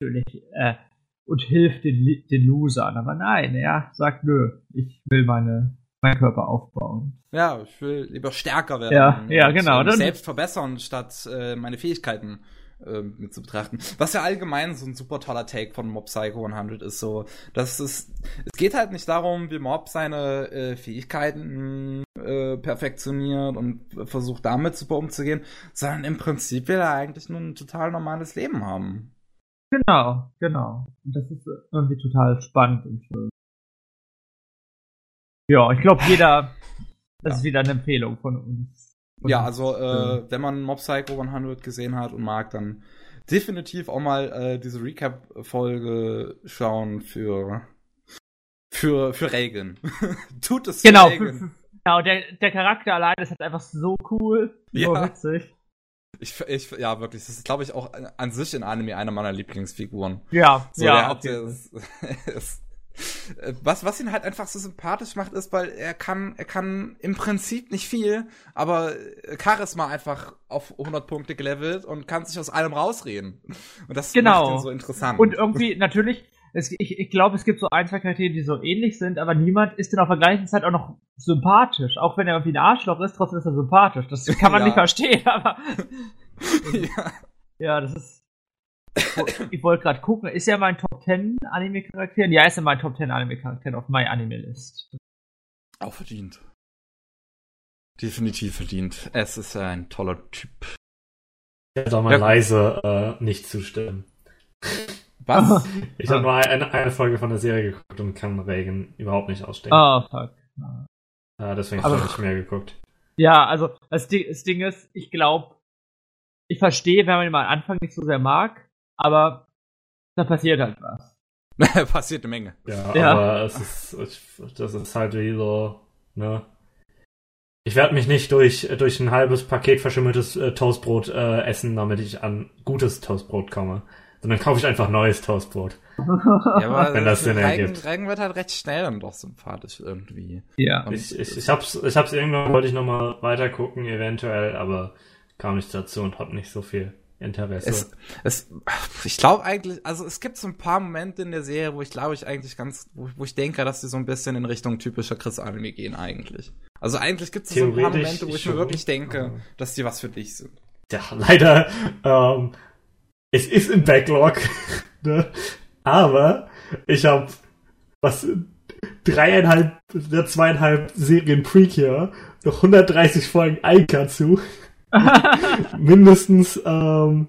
natürlich, äh, und hilft den, den Losern. Aber nein, er sagt, nö, ich will meine meinen Körper aufbauen. Ja, ich will lieber stärker werden. Ja, ja, genau. Und selbst verbessern, statt äh, meine Fähigkeiten äh, mit zu betrachten. Was ja allgemein so ein super toller Take von Mob Psycho 100 ist, so, dass es, es geht halt nicht darum, wie Mob seine äh, Fähigkeiten äh, perfektioniert und versucht damit super umzugehen, sondern im Prinzip will er eigentlich nur ein total normales Leben haben. Genau, genau. Und das ist irgendwie total spannend und schön. Ja, ich glaube, jeder, das ja. ist wieder eine Empfehlung von uns. Von ja, also äh, wenn man Mob Psycho 100 gesehen hat und mag, dann definitiv auch mal äh, diese Recap-Folge schauen für für für Reagan. Tut es genau, für Reagan. Genau, der, der Charakter allein ist halt einfach so cool, so ja. witzig. Ich, ich, ja, wirklich. Das ist, glaube ich, auch an sich in Anime einer meiner Lieblingsfiguren. Ja, so, ja. Der hat, das, das, was, was ihn halt einfach so sympathisch macht, ist, weil er kann, er kann im Prinzip nicht viel, aber Charisma einfach auf 100 Punkte gelevelt und kann sich aus allem rausreden. Und das genau. macht ihn so interessant. Und irgendwie, natürlich, es, ich, ich glaube, es gibt so ein, zwei Charaktere, die so ähnlich sind, aber niemand ist denn auf der gleichen Zeit auch noch sympathisch. Auch wenn er irgendwie ein Arschloch ist, trotzdem ist er sympathisch. Das kann man ja. nicht verstehen, aber. ja. ja, das ist. Ich wollte gerade gucken, ist er mein Top 10 Anime-Charakter? Ja, ist er mein Top 10 Anime-Charakter auf My Anime List. Auch verdient. Definitiv verdient. Es ist ein toller Typ. Ich werde auch mal ja. leise äh, nicht zustimmen. Was? Ich habe nur eine, eine, Folge von der Serie geguckt und kann Regen überhaupt nicht ausstehen. Ah, oh, fuck. Ja, deswegen habe ich nicht mehr geguckt. Ja, also das Ding, das Ding ist, ich glaube, ich verstehe, wenn man ihn mal am Anfang nicht so sehr mag, aber da passiert halt was. passiert eine Menge. Ja, ja, aber es ist, das ist halt wie so, ne? Ich werde mich nicht durch, durch ein halbes Paket verschimmeltes äh, Toastbrot äh, essen, damit ich an gutes Toastbrot komme sondern kaufe ich einfach neues Toastbrot. ja, aber wenn das Sinn ergibt. Reigen wird halt recht schnell und doch sympathisch irgendwie. Ja. Und ich, ich, ich hab's, ich hab's irgendwann, wollte ich nochmal weiter gucken, eventuell, aber kam nicht dazu und hab nicht so viel Interesse. Es, es, ich glaube eigentlich, also es gibt so ein paar Momente in der Serie, wo ich glaube ich eigentlich ganz, wo, wo ich denke, dass die so ein bisschen in Richtung typischer Chris-Anime gehen eigentlich. Also eigentlich gibt es so ein paar Momente, wo ich mir wirklich denke, dass die was für dich sind. Ja, leider ähm, es ist im Backlog, ne? aber ich habe was dreieinhalb, der zweieinhalb Serien Precure, noch 130 Folgen Aikatsu, mindestens ähm,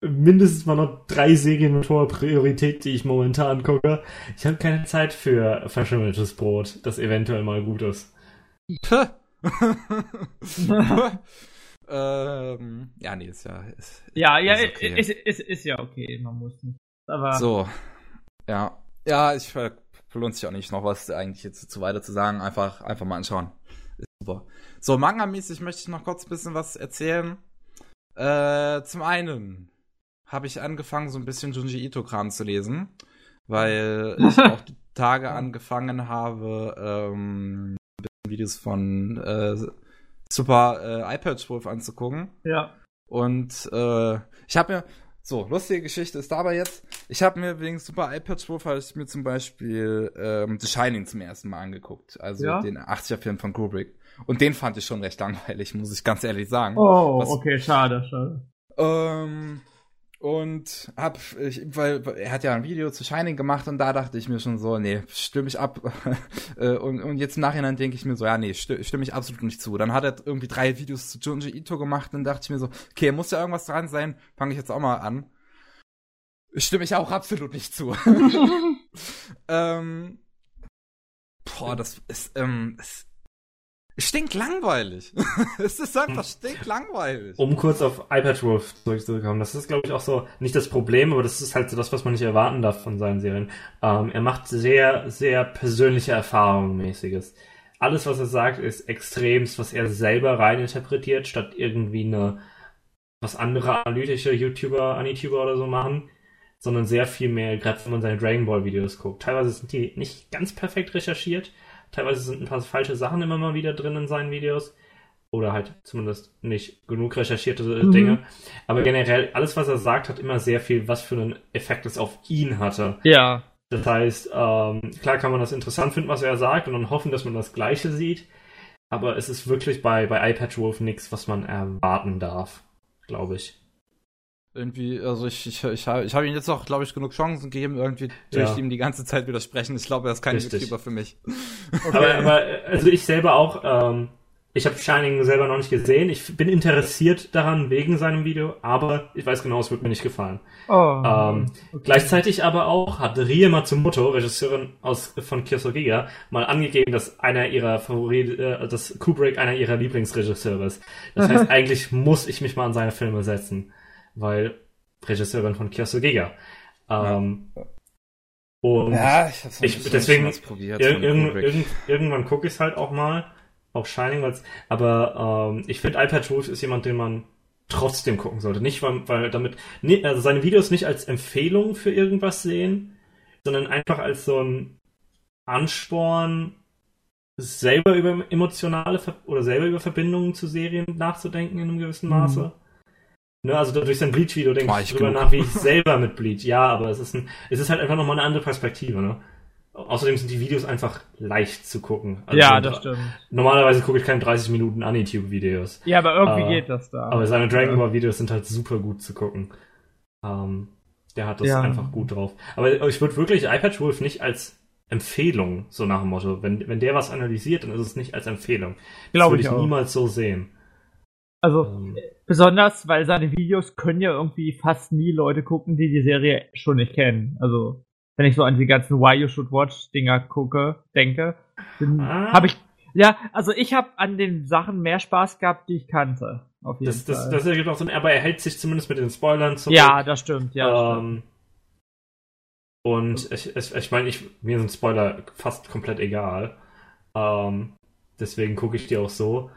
mindestens mal noch drei Serien mit hoher Priorität, die ich momentan gucke. Ich habe keine Zeit für verschimmeltes Brot, das eventuell mal gut ist. Ähm, ja, nee, ist ja. Ist, ja, ja, ist, okay. ist, ist, ist, ja okay, man muss nicht. Aber so. Ja. Ja, ich verlohnt sich auch nicht noch was eigentlich jetzt zu weiter zu sagen. Einfach, einfach mal anschauen. Super. So, Manga-mäßig möchte ich noch kurz ein bisschen was erzählen. Äh, zum einen habe ich angefangen, so ein bisschen Junji Ito-Kram zu lesen, weil ich auch die Tage angefangen habe, ähm, Videos von äh, super äh, iPad-Wolf anzugucken. Ja. Und äh, ich habe mir, so, lustige Geschichte ist dabei jetzt, ich habe mir wegen Super iPad Wolf habe ich mir zum Beispiel ähm, The Shining zum ersten Mal angeguckt. Also ja? den 80er-Film von Kubrick. Und den fand ich schon recht langweilig, muss ich ganz ehrlich sagen. Oh, Was, okay, schade, schade. Ähm, und hab, ich, weil, er hat ja ein Video zu Shining gemacht und da dachte ich mir schon so, nee, stimme ich ab. Äh, und, und jetzt im Nachhinein denke ich mir so, ja, nee, stimme stimm ich absolut nicht zu. Dann hat er irgendwie drei Videos zu Junji Ito gemacht und dachte ich mir so, okay, muss ja irgendwas dran sein, fange ich jetzt auch mal an. Stimme ich auch absolut nicht zu. ähm, boah, das ist, ähm, ist Stinkt langweilig. es ist einfach stinkt langweilig. Um kurz auf iPad Wolf zurückzukommen, das ist, glaube ich, auch so nicht das Problem, aber das ist halt so das, was man nicht erwarten darf von seinen Serien. Ähm, er macht sehr, sehr persönliche Erfahrungen mäßiges. Alles, was er sagt, ist extremst, was er selber reininterpretiert, statt irgendwie eine was andere analytische YouTuber, Anituber oder so machen, sondern sehr viel mehr, gerade wenn man seine Dragon Ball Videos guckt. Teilweise sind die nicht ganz perfekt recherchiert, Teilweise sind ein paar falsche Sachen immer mal wieder drin in seinen Videos. Oder halt zumindest nicht genug recherchierte mhm. Dinge. Aber generell, alles, was er sagt, hat immer sehr viel, was für einen Effekt es auf ihn hatte. Ja. Das heißt, ähm, klar kann man das interessant finden, was er sagt, und dann hoffen, dass man das Gleiche sieht. Aber es ist wirklich bei, bei iPad Wolf nichts, was man erwarten darf, glaube ich. Irgendwie, also ich, ich, ich habe ich hab ihm jetzt auch, glaube ich, genug Chancen gegeben, irgendwie durch ja. ihm die ganze Zeit widersprechen. Ich glaube, er ist kein Richtig. YouTuber für mich. Okay. Aber, aber, also ich selber auch, ähm, ich habe Shining selber noch nicht gesehen. Ich bin interessiert daran wegen seinem Video, aber ich weiß genau, es wird mir nicht gefallen. Oh, ähm, okay. Gleichzeitig aber auch hat Rie Matsumoto, Regisseurin aus, von Kiyosogiga, mal angegeben, dass einer ihrer Favorit, äh, dass Kubrick einer ihrer Lieblingsregisseure ist. Das heißt, eigentlich muss ich mich mal an seine Filme setzen, weil Regisseurin von Kiyosogiga. Ähm, ja. Und ja, ich, hab's ich deswegen probiert ir irgend, irgendwann gucke ich es halt auch mal auch Shining, weil's, aber ähm, ich finde, iPad Wolf ist jemand, den man trotzdem gucken sollte. Nicht, weil, weil damit, nee, also seine Videos nicht als Empfehlung für irgendwas sehen, sondern einfach als so ein Ansporn, selber über emotionale Ver oder selber über Verbindungen zu Serien nachzudenken in einem gewissen mhm. Maße. Mhm. Ne, also durch sein Bleach-Video denke ich drüber nach, wie ich selber mit Bleach. Ja, aber es ist ein, es ist halt einfach nochmal eine andere Perspektive, ne? Außerdem sind die Videos einfach leicht zu gucken. Also ja, das stimmt. Normalerweise gucke ich keine 30 Minuten Anitube-Videos. Ja, aber irgendwie äh, geht das da. Aber seine Dragon Ball Videos sind halt super gut zu gucken. Ähm, der hat das ja. einfach gut drauf. Aber ich würde wirklich iPad Wolf nicht als Empfehlung, so nach dem Motto, wenn, wenn der was analysiert, dann ist es nicht als Empfehlung. Glaube ich, ich auch. niemals so sehen. Also, ähm, besonders, weil seine Videos können ja irgendwie fast nie Leute gucken, die die Serie schon nicht kennen. Also, wenn ich so an die ganzen Why You Should Watch Dinger gucke, denke, dann ah. habe ich ja, also ich habe an den Sachen mehr Spaß gehabt, die ich kannte. Auf jeden das, Fall. Das, das ergibt auch Sinn, aber er hält sich zumindest mit den Spoilern zurück. Ja, das stimmt, ja. Ähm, und ich, ich, ich meine, ich, mir sind Spoiler fast komplett egal. Ähm, deswegen gucke ich die auch so.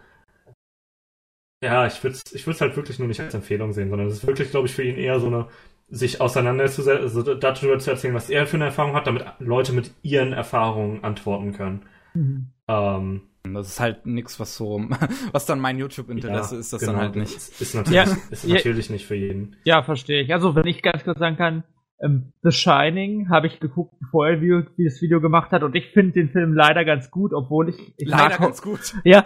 Ja, ich würde es ich halt wirklich nur nicht als Empfehlung sehen, sondern es ist wirklich, glaube ich, für ihn eher so eine sich auseinanderzusetzen, also darüber zu erzählen, was er für eine Erfahrung hat, damit Leute mit ihren Erfahrungen antworten können. Mhm. Ähm, das ist halt nichts, was so, was dann mein YouTube-Interesse ja, ist, das genau, dann halt nicht. Ist, ist natürlich, ja, ist natürlich ja, nicht für jeden. Ja, verstehe ich. Also, wenn ich ganz kurz sagen kann, ähm, The Shining habe ich geguckt, bevor er wie, wie das Video gemacht hat und ich finde den Film leider ganz gut, obwohl ich, ich leider mag ganz gut. Ja.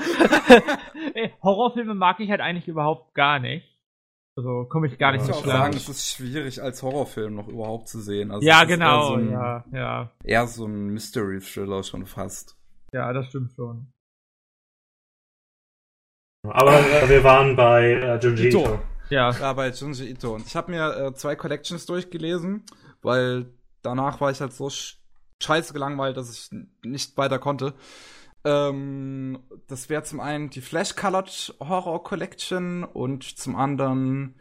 Horrorfilme mag ich halt eigentlich überhaupt gar nicht. Also komme ich gar nicht ja, so klar. sagen, es ist schwierig als Horrorfilm noch überhaupt zu sehen. Also ja, genau, so ein, ja, ja. Eher so ein Mystery Thriller schon fast. Ja, das stimmt schon. Aber äh, wir waren bei äh, Junji Ito. Ito. Ja. ja, bei Junji Ito. Und ich habe mir äh, zwei Collections durchgelesen, weil danach war ich halt so scheiße gelangweilt, dass ich nicht weiter konnte. Ähm, das wäre zum einen die Flash Colored Horror Collection und zum anderen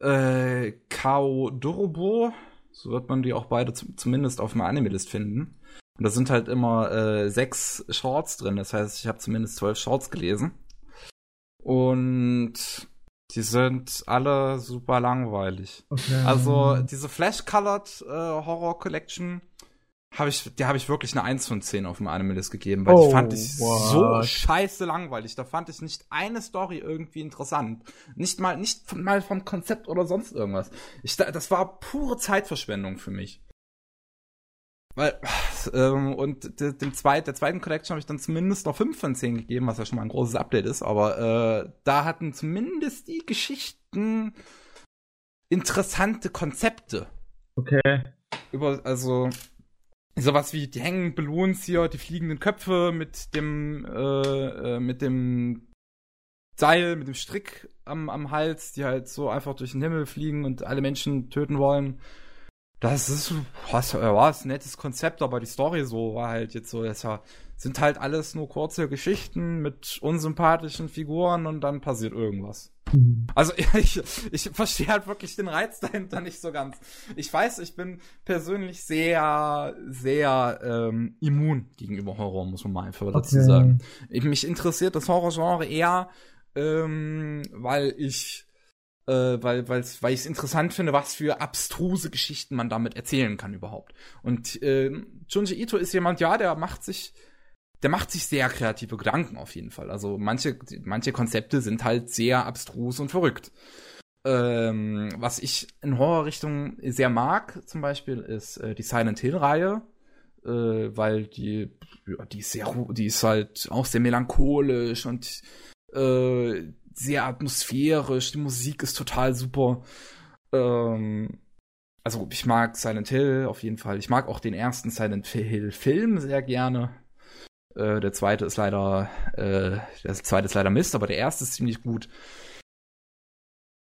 äh, Kao Dorobo. So wird man die auch beide zumindest auf dem Anime-List finden. Und da sind halt immer äh, sechs Shorts drin. Das heißt, ich habe zumindest zwölf Shorts gelesen. Und die sind alle super langweilig. Okay. Also diese Flash-Colored äh, Horror Collection habe ich, der habe ich wirklich eine 1 von 10 auf dem Animalist gegeben, weil oh, die fand ich what? so scheiße langweilig. Da fand ich nicht eine Story irgendwie interessant. Nicht mal, nicht mal vom Konzept oder sonst irgendwas. Ich, das war pure Zeitverschwendung für mich. Weil, ähm, und de, dem zweit, der zweiten Collection habe ich dann zumindest noch 5 von 10 gegeben, was ja schon mal ein großes Update ist, aber äh, da hatten zumindest die Geschichten interessante Konzepte. Okay. Über, also, sowas wie die hängenden Balloons hier, die fliegenden Köpfe mit dem, äh, äh, mit dem Seil, mit dem Strick am, am Hals, die halt so einfach durch den Himmel fliegen und alle Menschen töten wollen. Das ist, was, ja, war ein nettes Konzept, aber die Story so war halt jetzt so, das ja, sind halt alles nur kurze Geschichten mit unsympathischen Figuren und dann passiert irgendwas. Mhm. Also ich, ich verstehe halt wirklich den Reiz dahinter nicht so ganz. Ich weiß, ich bin persönlich sehr, sehr ähm, immun gegenüber Horror, muss man mal einfach okay. dazu sagen. Mich interessiert das Horrorgenre eher, ähm, weil ich äh, weil, weil ich es interessant finde, was für abstruse Geschichten man damit erzählen kann überhaupt. Und äh, Junji Ito ist jemand, ja, der macht sich der macht sich sehr kreative Gedanken auf jeden Fall. Also manche, manche Konzepte sind halt sehr abstrus und verrückt. Ähm, was ich in Horrorrichtung sehr mag, zum Beispiel, ist äh, die Silent Hill-Reihe, äh, weil die, ja, die ist sehr, die ist halt auch sehr melancholisch und äh, sehr atmosphärisch. Die Musik ist total super. Ähm, also ich mag Silent Hill auf jeden Fall. Ich mag auch den ersten Silent Hill Film sehr gerne. Äh, der zweite ist leider, äh, der zweite ist leider Mist, aber der erste ist ziemlich gut.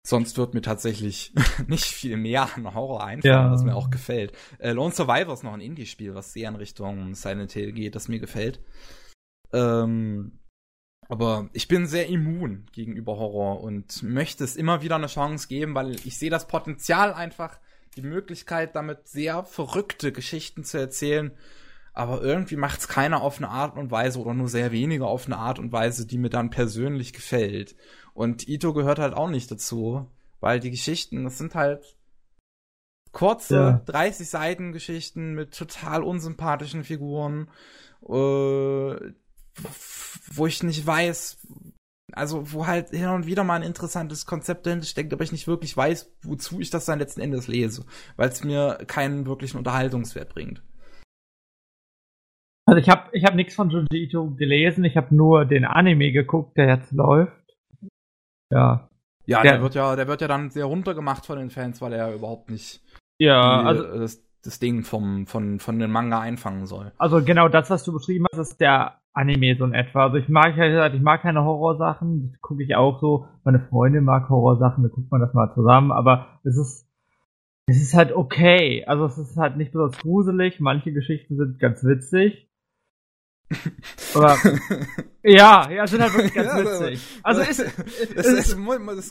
Sonst wird mir tatsächlich nicht viel mehr an Horror einfallen, ja. was mir auch gefällt. Äh, Lone Survivor ist noch ein Indie-Spiel, was sehr in Richtung Silent Hill geht, das mir gefällt. Ähm, aber ich bin sehr immun gegenüber Horror und möchte es immer wieder eine Chance geben, weil ich sehe das Potenzial einfach, die Möglichkeit, damit sehr verrückte Geschichten zu erzählen. Aber irgendwie macht es keiner auf eine Art und Weise oder nur sehr wenige auf eine Art und Weise, die mir dann persönlich gefällt. Und Ito gehört halt auch nicht dazu, weil die Geschichten, das sind halt kurze ja. 30 Seiten Geschichten mit total unsympathischen Figuren, äh, wo ich nicht weiß, also wo halt hin und wieder mal ein interessantes Konzept dahinter steckt, aber ich nicht wirklich weiß, wozu ich das dann letzten Endes lese, weil es mir keinen wirklichen Unterhaltungswert bringt. Also ich habe ich hab nichts von Junji Ito gelesen, ich habe nur den Anime geguckt, der jetzt läuft. Ja. Ja, der, der, wird ja, der wird ja dann sehr runtergemacht von den Fans, weil er überhaupt nicht ja, die, also, das, das Ding vom, von, von den Manga einfangen soll. Also genau das, was du beschrieben hast, ist der Anime so in etwa. Also ich mag ich mag keine Horrorsachen, das gucke ich auch so. Meine Freundin mag Horrorsachen, da guckt man das mal zusammen, aber es ist, es ist halt okay. Also es ist halt nicht besonders gruselig, manche Geschichten sind ganz witzig. Oder, ja, ja, sind halt wirklich ganz ja, witzig. Also ist, das, ist,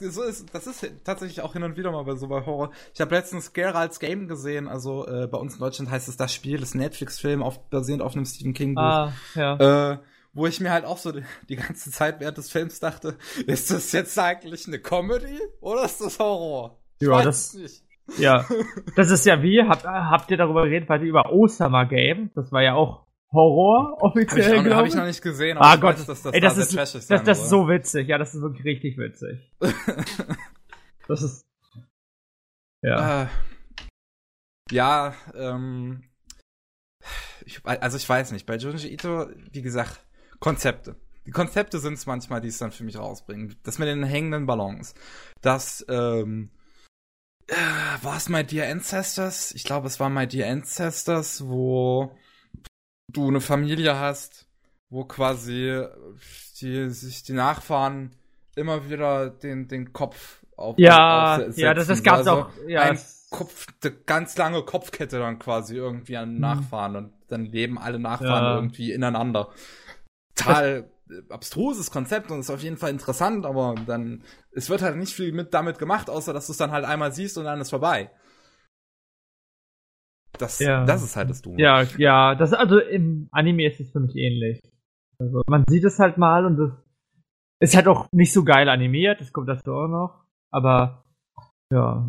das, ist, das ist tatsächlich auch hin und wieder mal bei so bei Horror. Ich habe letztens Geralds Game gesehen, also äh, bei uns in Deutschland heißt es das Spiel, das Netflix-Film auf, basierend auf einem Stephen King Buch. Ah, ja. Äh, wo ich mir halt auch so die, die, ganze Zeit während des Films dachte, ist das jetzt eigentlich eine Comedy oder ist das Horror? Ich ja, das nicht. Ja, das ist ja wie, habt, habt ihr darüber geredet, weil ihr über Osama Game, das war ja auch Horror offiziell. Habe ich, hab ich, noch nicht gesehen. ah Gott, weiß, dass das, Ey, das, da ist, das, das, das ist so witzig. Ja, das ist wirklich richtig witzig. das ist ja. Äh, ja, ähm, ich, also ich weiß nicht. Bei Junji Ito, wie gesagt, Konzepte. Die Konzepte sind es manchmal, die es dann für mich rausbringen. Das mit den hängenden Ballons. Das, ähm, äh, war es My Dear Ancestors? Ich glaube, es war My Dear Ancestors, wo du eine Familie hast, wo quasi die, sich die Nachfahren immer wieder den, den Kopf auf Ja, ja, das, das gab's also auch. Ja, ein Kopf, eine ganz lange Kopfkette dann quasi irgendwie an mhm. Nachfahren und dann leben alle Nachfahren ja. irgendwie ineinander. Total abstruses Konzept und ist auf jeden Fall interessant, aber dann, es wird halt nicht viel mit damit gemacht, außer dass du es dann halt einmal siehst und dann ist vorbei. Das, ja. das ist halt das Dumme. Ja, ja, das, also im Anime ist es für mich ähnlich. Also man sieht es halt mal und es ist halt auch nicht so geil animiert, das kommt dazu auch noch, aber ja.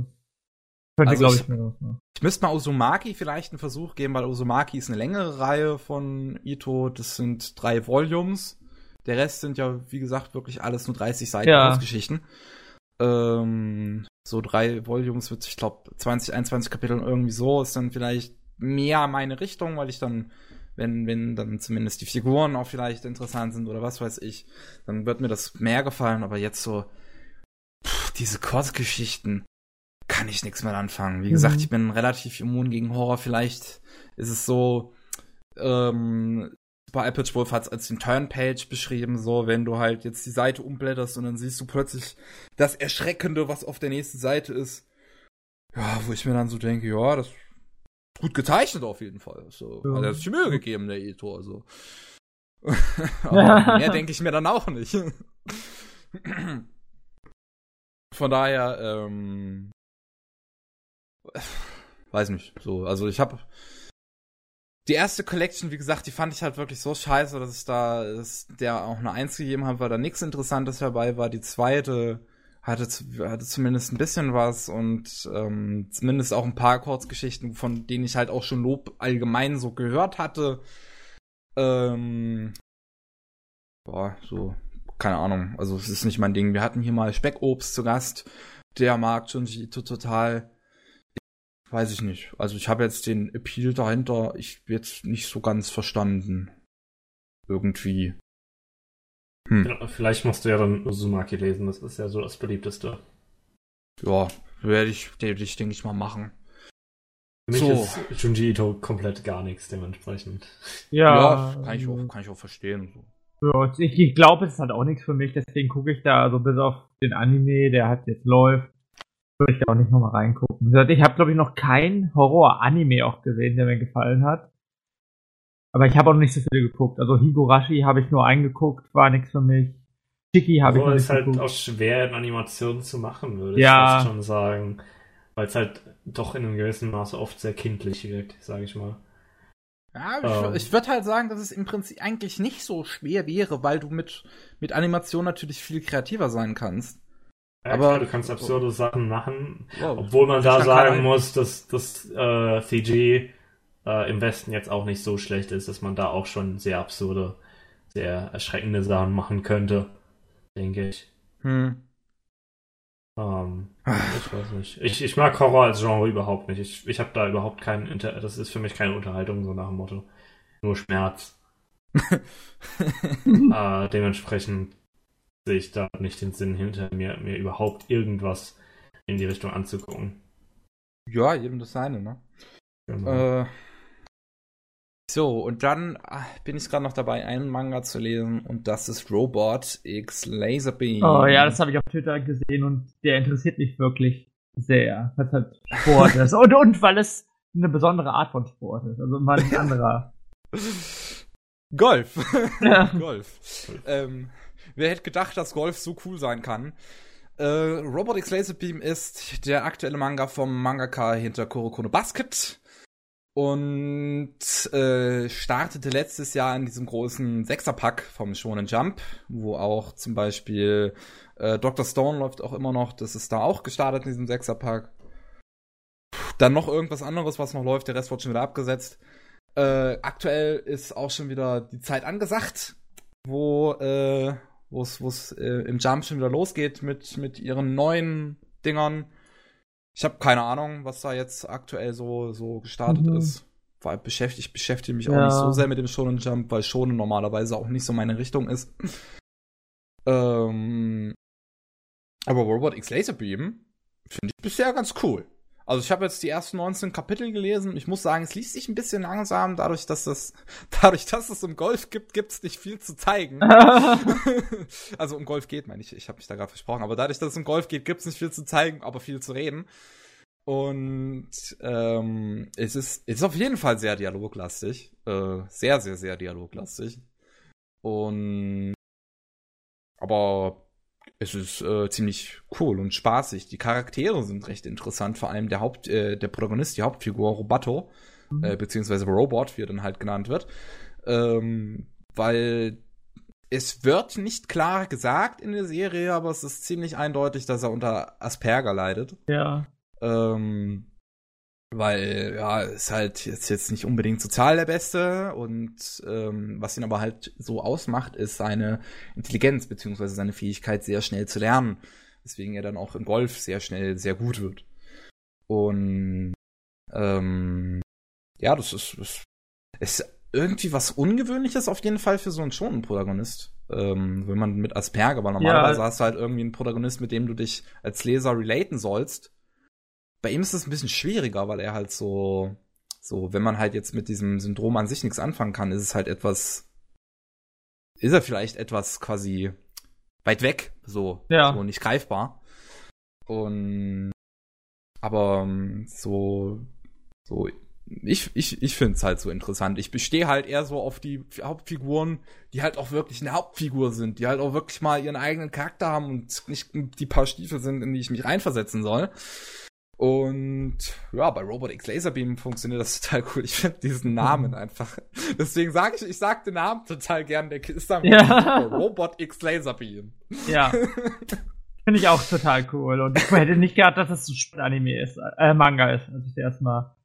Könnte, also glaube ich, ich, mir noch. Ich müsste mal Uzumaki vielleicht einen Versuch geben, weil Uzumaki ist eine längere Reihe von Ito. Das sind drei Volumes. Der Rest sind ja, wie gesagt, wirklich alles nur 30 Seiten ja. Geschichten. Ähm, so drei Volumes wird, ich glaube, 20, 21 Kapitel irgendwie so, ist dann vielleicht mehr meine Richtung, weil ich dann, wenn, wenn dann zumindest die Figuren auch vielleicht interessant sind oder was weiß ich, dann wird mir das mehr gefallen, aber jetzt so, pff, diese Kurzgeschichten, kann ich nichts mehr anfangen. Wie gesagt, mhm. ich bin relativ immun gegen Horror. Vielleicht ist es so, ähm, bei Apple Wolf hat es als den Turnpage beschrieben, so wenn du halt jetzt die Seite umblätterst und dann siehst du plötzlich das Erschreckende, was auf der nächsten Seite ist. Ja, wo ich mir dann so denke, ja, das ist gut gezeichnet auf jeden Fall. So, ja. hat er sich Mühe gegeben, der Editor. So. Aber mehr denke ich mir dann auch nicht. Von daher, ähm, weiß nicht, so, also ich habe die erste Collection, wie gesagt, die fand ich halt wirklich so scheiße, dass ich da dass der auch eine Eins gegeben habe, weil da nichts Interessantes dabei war. Die zweite hatte, hatte zumindest ein bisschen was und ähm, zumindest auch ein paar Kurzgeschichten, von denen ich halt auch schon Lob allgemein so gehört hatte. Ähm, boah, so, keine Ahnung. Also es ist nicht mein Ding. Wir hatten hier mal Speckobst zu Gast der mag Ito total. Weiß ich nicht. Also ich habe jetzt den Appeal dahinter, ich jetzt nicht so ganz verstanden. Irgendwie. Hm. Genau, vielleicht musst du ja dann Uzumaki lesen, das ist ja so das beliebteste. Ja, werde ich, werde ich denke ich mal machen. Für mich so. ist Junji Ito komplett gar nichts dementsprechend. Ja, ja kann, ich auch, kann ich auch verstehen. Ja, ich, ich glaube, es ist halt auch nichts für mich, deswegen gucke ich da, also bis auf den Anime, der halt jetzt läuft, würde ich da auch nicht nochmal reingucken. Ich habe, glaube ich, noch kein Horror-Anime auch gesehen, der mir gefallen hat. Aber ich habe auch noch nicht so viele geguckt. Also Higurashi habe ich nur eingeguckt, war nichts für mich. Chiki habe ich noch nicht ist halt auch schwer in Animationen zu machen, würde ja. ich schon sagen. Weil es halt doch in einem gewissen Maße oft sehr kindlich wirkt, sage ich mal. Ja, ich, ähm. ich würde halt sagen, dass es im Prinzip eigentlich nicht so schwer wäre, weil du mit, mit Animation natürlich viel kreativer sein kannst. Ja, aber klar, du kannst absurde. Sachen machen, wow. obwohl man da sagen muss, dass das äh, CG äh, im Westen jetzt auch nicht so schlecht ist, dass man da auch schon sehr absurde, sehr erschreckende Sachen machen könnte, denke ich. Hm. Ähm, ich weiß nicht. Ich, ich mag Horror als Genre überhaupt nicht. Ich, ich habe da überhaupt keinen Inter Das ist für mich keine Unterhaltung, so nach dem Motto. Nur Schmerz. äh, dementsprechend sehe ich da nicht den Sinn hinter mir, mir überhaupt irgendwas in die Richtung anzugucken. Ja, jedem das seine, ne? Genau. Äh, so, und dann ah, bin ich gerade noch dabei, einen Manga zu lesen und das ist Robot X Laserbeam. Oh ja, das habe ich auf Twitter gesehen und der interessiert mich wirklich sehr. Was halt Sport ist. Und, und weil es eine besondere Art von Sport ist. Also mal ein anderer. Golf. Ja. Golf. Ähm, wer hätte gedacht, dass Golf so cool sein kann? Äh, Robot X Laserbeam ist der aktuelle Manga vom Mangaka hinter Kurokono Basket und äh, startete letztes Jahr in diesem großen Sechserpack vom Shonen Jump, wo auch zum Beispiel äh, Dr. Stone läuft auch immer noch, das ist da auch gestartet in diesem Sechserpack. Dann noch irgendwas anderes, was noch läuft, der Rest wird schon wieder abgesetzt. Äh, aktuell ist auch schon wieder die Zeit angesagt, wo äh, wo es äh, im Jump schon wieder losgeht mit mit ihren neuen Dingern. Ich habe keine Ahnung, was da jetzt aktuell so, so gestartet mhm. ist. Weil beschäftigt, ich beschäftige mich ja. auch nicht so sehr mit dem Shonen Jump, weil Shonen normalerweise auch nicht so meine Richtung ist. ähm, aber Robot X Laserbeam finde ich bisher ganz cool. Also ich habe jetzt die ersten 19 Kapitel gelesen. Ich muss sagen, es liest sich ein bisschen langsam, dadurch, dass es, dadurch, dass es um Golf gibt, gibt's nicht viel zu zeigen. also um Golf geht, meine ich. Ich habe mich da gerade versprochen. Aber dadurch, dass es um Golf geht, gibt's nicht viel zu zeigen, aber viel zu reden. Und ähm, es ist, es ist auf jeden Fall sehr dialoglastig. Äh, sehr, sehr, sehr dialoglastig. Und aber es ist äh, ziemlich cool und spaßig. Die Charaktere sind recht interessant, vor allem der Haupt, äh, der Protagonist, die Hauptfigur Roboto, mhm. äh, beziehungsweise Robot, wie er dann halt genannt wird. Ähm, weil es wird nicht klar gesagt in der Serie, aber es ist ziemlich eindeutig, dass er unter Asperger leidet. Ja. Ähm, weil ja, ist halt jetzt, jetzt nicht unbedingt sozial der Beste und ähm, was ihn aber halt so ausmacht, ist seine Intelligenz beziehungsweise seine Fähigkeit, sehr schnell zu lernen. Weswegen er dann auch im Golf sehr schnell sehr gut wird. Und ähm, ja, das ist, das ist irgendwie was Ungewöhnliches auf jeden Fall für so einen schonen Protagonist. Ähm, wenn man mit Asperger, weil normalerweise ja. hast du halt irgendwie einen Protagonist, mit dem du dich als Leser relaten sollst bei ihm ist es ein bisschen schwieriger, weil er halt so, so, wenn man halt jetzt mit diesem Syndrom an sich nichts anfangen kann, ist es halt etwas, ist er vielleicht etwas quasi weit weg, so, ja. so nicht greifbar. Und, aber ähm, so, so, ich, ich, ich finde es halt so interessant. Ich bestehe halt eher so auf die Hauptfiguren, die halt auch wirklich eine Hauptfigur sind, die halt auch wirklich mal ihren eigenen Charakter haben und nicht die paar Stiefel sind, in die ich mich reinversetzen soll. Und ja, bei Robot X Laserbeam funktioniert das total cool. Ich finde diesen Namen einfach. Deswegen sage ich, ich sag den Namen total gern. Der ist dann ja. Robot X Laserbeam. Ja. finde ich auch total cool. Und ich hätte nicht gedacht, dass das ein Anime ist, äh, Manga ist, als ich erstmal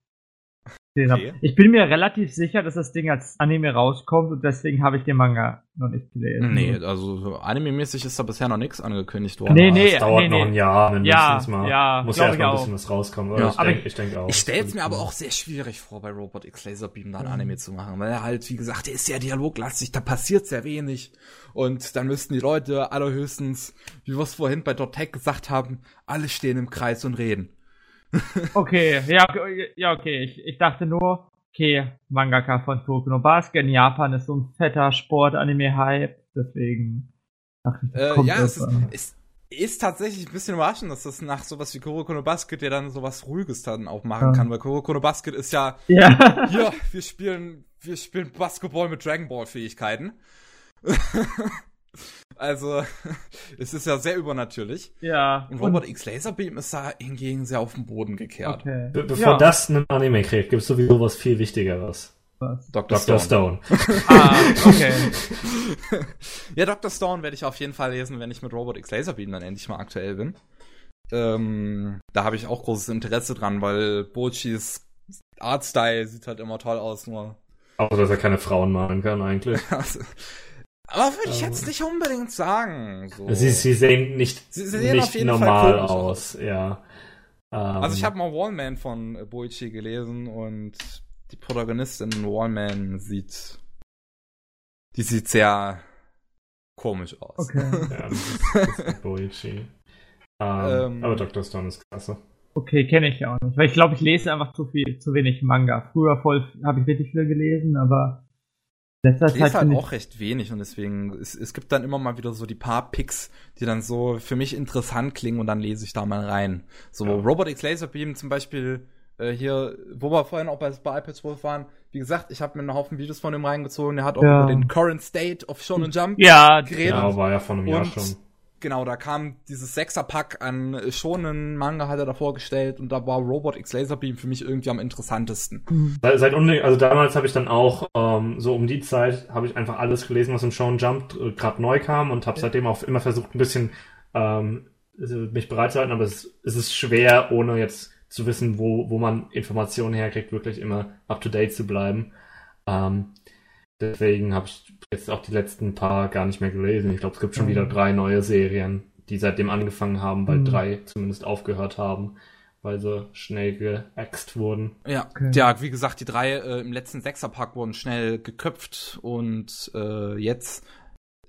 Okay. Ich bin mir relativ sicher, dass das Ding als Anime rauskommt und deswegen habe ich den Manga noch nicht gelesen. Nee, also anime-mäßig ist da bisher noch nichts angekündigt worden. Nee, nee, es dauert nee, noch nee. ein Jahr mindestens Ja, mal. ja, Muss ja ich erstmal ein bisschen was rauskommen. Ja, ich, aber denk, ich denke auch. Ich stell's mir aber auch sehr schwierig vor, bei Robot X Laserbeam dann Anime zu machen, weil er halt, wie gesagt, der ist sehr dialoglastig, da passiert sehr wenig. Und dann müssten die Leute allerhöchstens, wie wir es vorhin bei Dot Tech gesagt haben, alle stehen im Kreis und reden. Okay, ja, okay, ja, okay. Ich, ich dachte nur, okay, Mangaka von Tokyo no Basket in Japan ist so ein fetter Sport-Anime-Hype, deswegen dachte ich, das Äh, ja, es ist, es ist tatsächlich ein bisschen überraschend, dass das nach sowas wie Kuroko no Basket ja dann sowas Ruhiges dann auch machen Ja. kann, weil Kuroko no Basket ist ja, ja. hier, wir spielen, wir spielen Basketball mit Dragon Ball Fähigkeiten. also, es ist ja sehr übernatürlich. ja. Und Robot X Laserbeam ist da hingegen sehr auf den Boden gekehrt. okay. Be bevor ja, das einen Anime kriegt, gibt es sowieso was viel Wichtigeres. was. Dr. Dr. Stone. Stone. Ah, okay. ja, Dr. Stone werde ich auf jeden Fall lesen, wenn ich mit Robot X Laserbeam dann endlich mal aktuell bin. Ähm, da habe ich auch großes Interesse dran, weil Bochis Artstyle sieht halt immer toll aus, nur. Auch, dass er keine Frauen malen kann eigentlich. Aber würde ich Ähm. jetzt nicht unbedingt sagen. So. Sie, sie sehen nicht, Sie- sehen auf nicht jeden Fall normal komisch aus, ja. Ähm, Also ich habe mal Wallman von äh, Boichi gelesen und die Protagonistin in Wallman sieht, die sieht sehr komisch aus. Okay. Ja, das ist, das ist Boichi. Ähm, Ähm. aber Dr. Stone ist klasse. Okay, kenne ich auch nicht. Weil ich glaube, ich lese einfach zu viel, zu wenig Manga. Früher voll habe ich wirklich viel gelesen, aber letzter Ich Zeit lese halt finde ich. auch recht wenig und deswegen, es, es gibt dann immer mal wieder so die paar Picks, die dann so für mich interessant klingen und dann lese ich da mal rein. So Ja. Robot X Laserbeam zum Beispiel, äh, hier, wo wir vorhin auch bei, bei iPad 12 waren, wie gesagt, ich habe mir einen Haufen Videos von ihm reingezogen, der hat auch Ja. über den Current State of Shonen Jump Ja, geredet. Ja, war ja vor einem Jahr schon. Genau, da kam dieses Sechserpack an schonen Manga hat er da vorgestellt und da war Robot X Laserbeam für mich irgendwie am interessantesten. Seit, seit unbedingt, also damals habe ich dann auch, ähm, so um die Zeit, habe ich einfach alles gelesen, was im Shonen Jump äh, gerade neu kam und habe seitdem auch immer versucht, ein bisschen ähm, mich bereit zu halten, aber es, es ist schwer, ohne jetzt zu wissen, wo, wo man Informationen herkriegt, wirklich immer up-to-date zu bleiben. Ähm, deswegen habe ich jetzt auch die letzten paar gar nicht mehr gelesen. Ich glaube, es gibt schon Mhm. wieder drei neue Serien, die seitdem angefangen haben, weil Mhm. drei zumindest aufgehört haben, weil sie schnell geäxt wurden. Ja, Okay. ja, wie gesagt, die drei äh, im letzten Sechserpack wurden schnell geköpft und äh, jetzt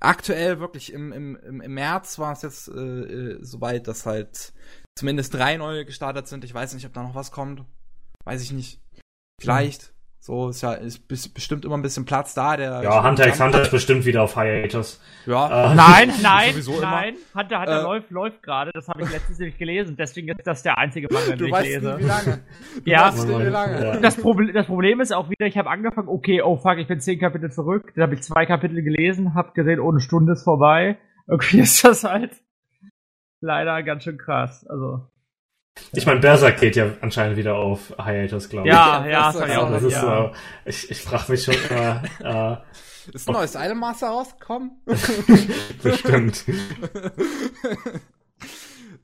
aktuell wirklich im, im, im, März war es jetzt äh, äh, soweit, dass halt zumindest drei neue gestartet sind. Ich weiß nicht, ob da noch was kommt. Weiß ich nicht. Vielleicht. So ist ja ist bestimmt immer ein bisschen Platz da. Der Ja, Hunter x Hunter ist bestimmt wieder auf Hiatus. Ja, Äh, Nein, nein, immer. nein. Hunter, Hunter Äh, läuft, läuft gerade. Das habe ich letztens nämlich gelesen. Deswegen ist das der einzige Manga, den du ich weißt lese. nie, wie lange. Du Ja. weißt nie, wie lange. Ja. Das, Proble das Problem ist auch wieder, ich habe angefangen, okay, oh fuck, ich bin zehn Kapitel zurück. Dann habe ich zwei Kapitel gelesen, habe gesehen, oh, eine Stunde ist vorbei. Irgendwie ist das halt leider ganz schön krass. Also, Ich meine, Berserk geht ja anscheinend wieder auf Hiatus, glaube ich. ja, Ja, das das, ich ist auch das ist ja. so, ich, ich frage mich schon immer, äh, Ist ein neues Idolmaster rausgekommen? bestimmt.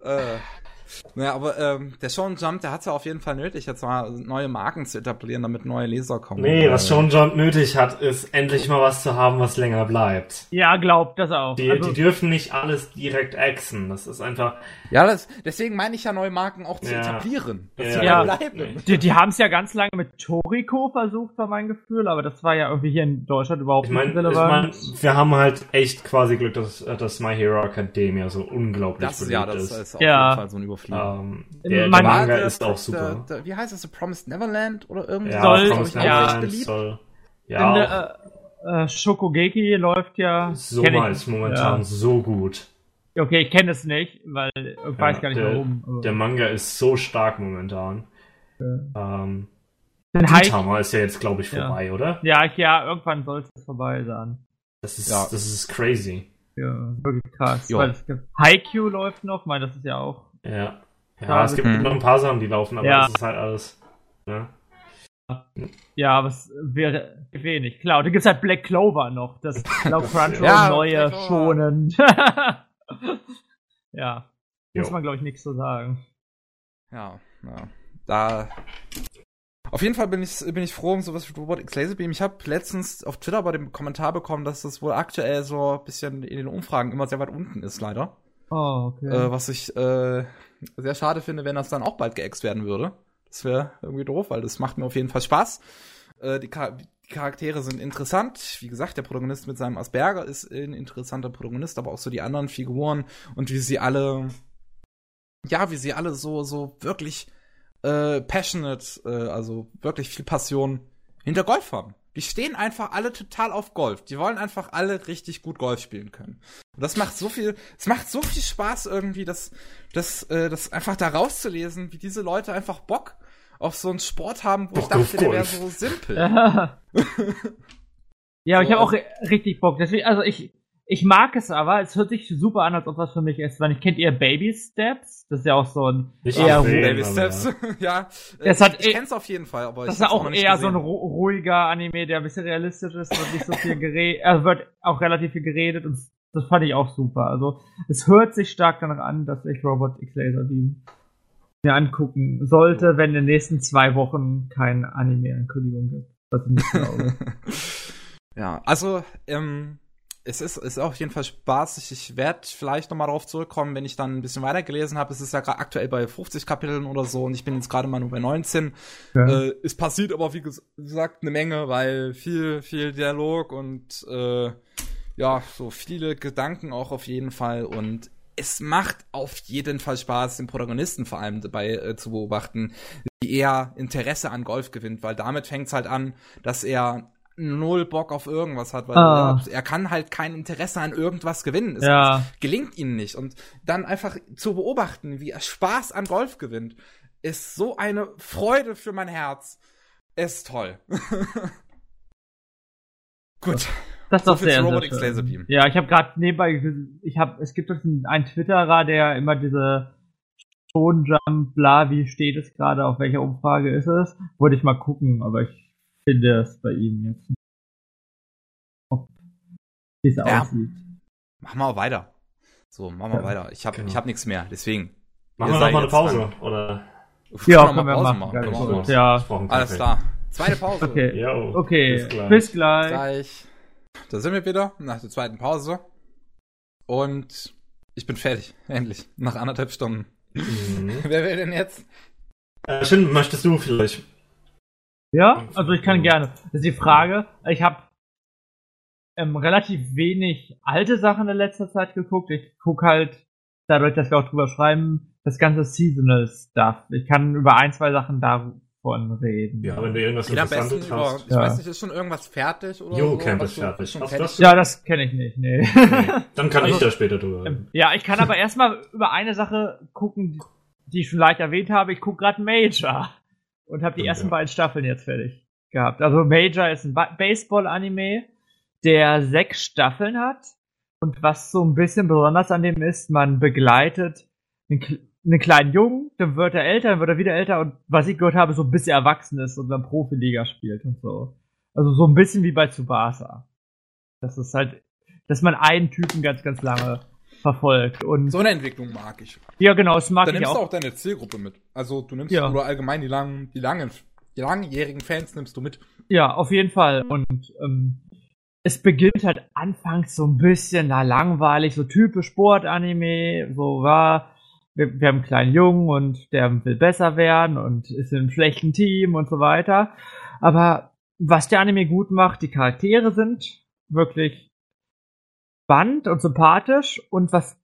äh, naja, aber ähm, der Shonen Jump, der hat ja auf jeden Fall nötig, jetzt mal neue Marken zu etablieren, damit neue Leser kommen. Nee, was schon Jump nötig hat, ist endlich mal was zu haben, was länger bleibt. Ja, glaubt das auch. Die, also, die dürfen nicht alles direkt axen. Das ist einfach, Ja, das, deswegen meine ich ja, neue Marken auch zu Ja. etablieren. Dass Ja. sie Ja. bleiben. die, die haben es ja ganz lange mit Toriko versucht, war mein Gefühl, aber das war ja irgendwie hier in Deutschland überhaupt ich meine, nicht ich relevant. mein, wir haben halt echt quasi Glück, dass, dass My Hero Academia so unglaublich Das, ja, beliebt das ist. ist auf Ja. jeden Fall so ein Überfliegen. Ähm, der, der Man- Manga der- ist auch der- super. der- wie heißt das? The Promised Neverland oder irgendwie ja, soll- Promised ja. Neverland soll, In ja, auch, der, äh, äh, Shokugeki läuft ja. so mal ist momentan Ja. so gut. Okay, ich kenne es nicht, weil ich weiß gar nicht der, warum. Der Manga ist so stark momentan. Ja. Ähm, Den Haiku- Gintama ist ja jetzt, glaube ich, Ja. vorbei, oder? Ja, ja, irgendwann soll es vorbei sein. Das ist, Ja. das ist crazy. Ja, wirklich krass. Jo. Weil es gibt Haikyuu läuft noch, weil das ist ja auch. Ja. Ja, Ja, es gibt mhm. noch ein paar Sachen, die laufen, aber Ja. das ist halt alles. Ne? Ja, aber es wäre wenig. Klar, und dann gibt's halt Black Clover noch. Das laut Crunchyroll Ja, neue Black Clover. schonen. ja. Muss Jo. man, glaube ich, nichts zu sagen. Ja, ja. Da Auf jeden Fall bin ich, bin ich froh um sowas wie Robot X Laserbeam. Ich habe letztens auf Twitter bei dem Kommentar bekommen, dass das wohl aktuell so ein bisschen in den Umfragen immer sehr weit unten ist, leider. Oh, okay. Äh, was ich äh, sehr schade finde, wenn das dann auch bald geäxt werden würde. Das wäre irgendwie doof, weil das macht mir auf jeden Fall Spaß. Äh, die, Char die Charaktere sind interessant. Wie gesagt, der Protagonist mit seinem Asperger ist ein interessanter Protagonist, aber auch so die anderen Figuren und wie sie alle, ja, wie sie alle so, so wirklich äh, passionate, äh, also wirklich viel Passion hinter Golf haben. Die stehen einfach alle total auf Golf. Die wollen einfach alle richtig gut Golf spielen können. Und das macht so viel, es macht so viel Spaß irgendwie, das, das, äh, das einfach da rauszulesen, wie diese Leute einfach Bock auf so einen Sport haben, wo Bock ich dachte, der wäre so simpel. ja, so, ich habe auch richtig Bock. Deswegen, also ich, ich mag es aber, es hört sich super an, als ob das für mich ist. Weil ich kennt ihr Baby Steps? Das ist ja auch so ein ich eher sehen, Baby Steps. ja. Das hat ich kenn's auf jeden Fall, aber das ist ja auch eher gesehen. so ein ruhiger Anime, der ein bisschen realistisch ist und nicht so viel geredet, also wird auch relativ viel geredet und das fand ich auch super. Also es hört sich stark danach an, dass ich Robot X Laser Beam mir angucken sollte, wenn in den nächsten zwei Wochen kein Anime-Ankündigung gibt. Was ich nicht glaube. ja, also ähm, es ist, ist auf jeden Fall spaßig. Ich werde vielleicht nochmal darauf zurückkommen, wenn ich dann ein bisschen weiter gelesen habe. Es ist ja gerade aktuell bei 50 Kapiteln oder so und ich bin jetzt gerade mal nur bei 19. Ja. Äh, es passiert aber, wie gesagt, eine Menge, weil viel, viel Dialog und äh, ja, so viele Gedanken auch auf jeden Fall. Und es macht auf jeden Fall Spaß, den Protagonisten vor allem dabei äh, zu beobachten, wie er Interesse an Golf gewinnt, weil damit fängt es halt an, dass er null Bock auf irgendwas hat, weil ah. er, er, kann halt kein Interesse an irgendwas gewinnen. Es ja. gelingt ihm nicht. Und dann einfach zu beobachten, wie er Spaß an Golf gewinnt, ist so eine Freude für mein Herz. Ist toll. Gut. Das ist doch so sehr, sehr schön. Ja, ich habe gerade nebenbei, ich habe, es gibt einen, einen Twitterer, der immer diese Tonjump, bla, wie steht es gerade, auf welcher Umfrage ist es? Wollte ich mal gucken, aber ich finde es bei ihm jetzt nicht. Wie es ja. aussieht. Machen wir auch weiter. So, machen wir ja. weiter. Ich habe genau. ich hab nichts mehr, deswegen. Machen wir noch mal eine Pause, dran. oder? Ja, können wir Pause machen. machen. Ja, alles klar. Zweite Pause. Okay, Yo, okay. Bis gleich. bis gleich. gleich. Da sind wir wieder, nach der zweiten Pause. Und ich bin fertig, endlich. Nach anderthalb Stunden. Mhm. Wer will denn jetzt? Äh, Shin, möchtest du vielleicht? Ja, also ich kann gerne. Das ist die Frage. Ich habe ähm, relativ wenig alte Sachen in letzter Zeit geguckt. Ich gucke halt, dadurch, dass wir auch drüber schreiben, das ganze Seasonal Stuff. Ich kann über ein, zwei Sachen davon reden. Ja, wenn du irgendwas Interessantes über, hast. Ich ja. weiß nicht, ist schon irgendwas fertig oder Jo, so? Camp ist fertig. Hast du das? Ja, das kenne ich nicht, nee. nee. Dann kann also, ich da später drüber reden. Ähm, ja, ich kann aber erstmal über eine Sache gucken, die ich schon leicht erwähnt habe. Ich gucke gerade Major und habe die ersten ja. beiden Staffeln jetzt fertig gehabt. Also Major ist ein Baseball-Anime, der sechs Staffeln hat. Und was so ein bisschen besonders an dem ist, man begleitet einen, einen kleinen Jungen, dann wird er älter, dann wird er wieder älter und was ich gehört habe, so ein bisschen erwachsen ist und dann Profiliga spielt und so. Also so ein bisschen wie bei Tsubasa. Das ist halt, dass man einen Typen ganz, ganz lange verfolgt. Und so eine Entwicklung mag ich. Ja, genau, das mag Dann ich nimmst auch. du auch deine Zielgruppe mit. Also du nimmst ja. oder allgemein die langen, die langen, die langjährigen Fans nimmst du mit. Ja, auf jeden Fall. Und ähm, es beginnt halt anfangs so ein bisschen na, langweilig, so typisch Sportanime, so war, wir, wir haben einen kleinen Jungen und der will besser werden und ist in einem schlechten Team und so weiter. Aber was der Anime gut macht, die Charaktere sind wirklich spannend und sympathisch und was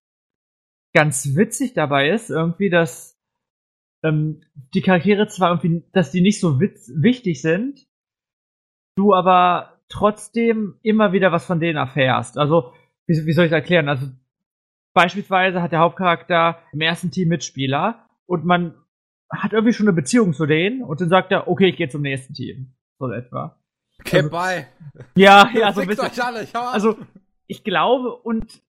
ganz witzig dabei ist, irgendwie, dass ähm, die Charaktere zwar irgendwie, dass die nicht so witz wichtig sind, du aber trotzdem immer wieder was von denen erfährst. Also, wie, wie soll ich das erklären? Also, beispielsweise hat der Hauptcharakter im ersten Team Mitspieler und man hat irgendwie schon eine Beziehung zu denen und dann sagt er, okay, ich gehe zum nächsten Team. So etwa. Okay, also, bye. Ja, ja, so ein bisschen. Also, ich glaube, und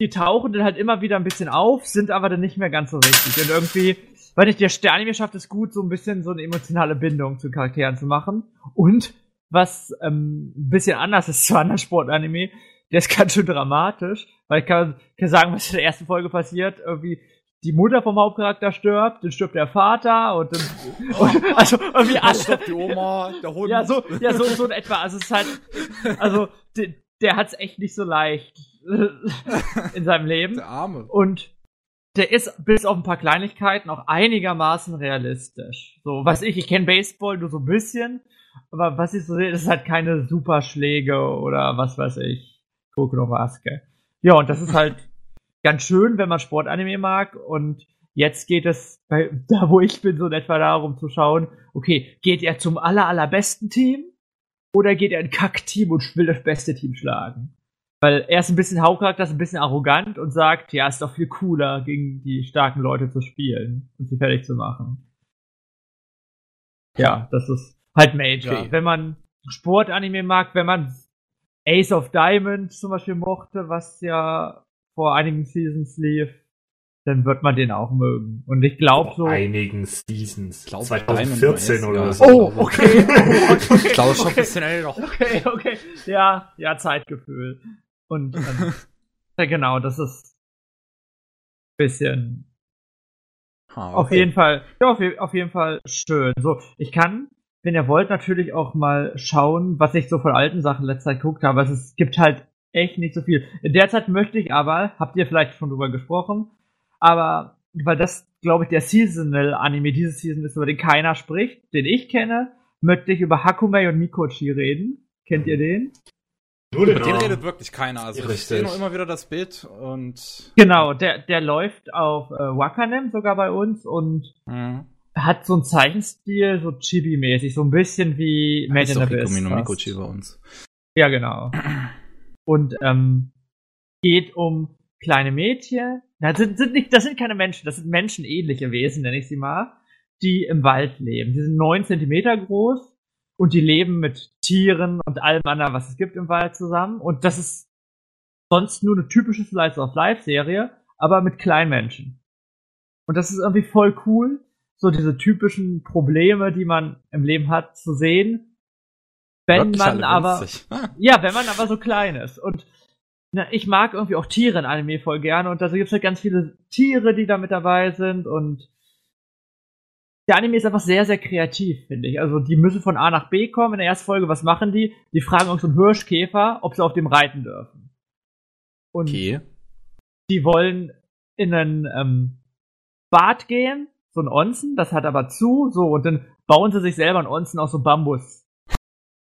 die tauchen dann halt immer wieder ein bisschen auf, sind aber dann nicht mehr ganz so richtig. Und irgendwie, weil nicht der Sterne schafft es gut, so ein bisschen so eine emotionale Bindung zu Charakteren zu machen. Und was ähm, ein bisschen anders ist zu anderen Sportanime, der ist ganz schön dramatisch, weil ich kann, kann sagen, was in der ersten Folge passiert. Irgendwie die Mutter vom Hauptcharakter stirbt, dann stirbt der Vater und dann und, also irgendwie. Stirbt die Oma, der Hund. Ja, so, ja, so, so in etwa. Also es ist halt, also der, der hat's echt nicht so leicht in seinem Leben. Der Arme. Und der ist bis auf ein paar Kleinigkeiten auch einigermaßen realistisch. So, was ich, ich kenne Baseball nur so ein bisschen, aber was ich so sehe, das ist halt keine Superschläge oder was weiß ich. Kuroko Maske. Ja, und das ist halt ganz schön, wenn man Sportanime mag und jetzt geht es bei, da wo ich bin, so in etwa darum zu schauen, okay, geht er zum aller, allerbesten Team oder geht er in Kack-Team und will das beste Team schlagen? Weil er ist ein bisschen Hauptcharakter, ist ein bisschen arrogant und sagt, ja, ist doch viel cooler, gegen die starken Leute zu spielen und sie fertig zu machen. Ja, das ist halt Major. Okay. Wenn man Sportanime mag, wenn man Ace of Diamond zum Beispiel mochte, was ja vor einigen Seasons lief, dann wird man den auch mögen. Und ich glaube so. einigen Seasons. Ich glaub, 2014 Diamond oder so. Oh, okay. Oh, okay. Ich glaube schon ein okay. bisschen älter. Okay, okay. Ja, ja, Zeitgefühl. Und ähm, ja, genau, das ist bisschen Ha, auf jeden Fall, ja, auf, auf jeden Fall schön. So, ich kann, wenn ihr wollt, natürlich auch mal schauen, was ich so von alten Sachen letzter Zeit geguckt habe. Es ist, gibt halt echt nicht so viel. In der Zeit möchte ich aber, habt ihr vielleicht schon drüber gesprochen, aber weil das, glaube ich, der Seasonal Anime dieses Season ist, über den keiner spricht, den ich kenne, möchte ich über Hakume und Mikochi reden. Kennt ihr den? Nur Über den den redet wirklich keiner. Also ich Richtig. sehe nur immer wieder das Bild und Genau, der, der läuft auf äh, Wakanim sogar bei uns und mh. hat so einen Zeichenstil, so Chibi-mäßig, so ein bisschen wie Made ist in doch Abyss. No. Mikochi bei uns. Ja, genau. Und ähm, geht um kleine Mädchen. Das sind, sind nicht, das sind keine Menschen, das sind menschenähnliche Wesen, nenne ich sie mal, die im Wald leben. Die sind neun Zentimeter groß und die leben mit Tieren und allem anderen, was es gibt im Wald zusammen. Und das ist sonst nur eine typische Slice of Life Serie, aber mit kleinen Menschen. Und das ist irgendwie voll cool, so diese typischen Probleme, die man im Leben hat, zu sehen. Wenn Wirklich man aber. Ah, ja, wenn man aber so klein ist. Und na, ich mag irgendwie auch Tiere in Anime voll gerne und da gibt es halt ganz viele Tiere, die da mit dabei sind und der Anime ist einfach sehr, sehr kreativ, finde ich. Also die müssen von A nach B kommen. In der ersten Folge, was machen die? Die fragen uns so einen Hirschkäfer, ob sie auf dem reiten dürfen. Und Okay. die wollen in einen ähm, Bad gehen, so ein Onsen, das hat aber zu, so, und dann bauen sie sich selber ein Onsen aus so Bambus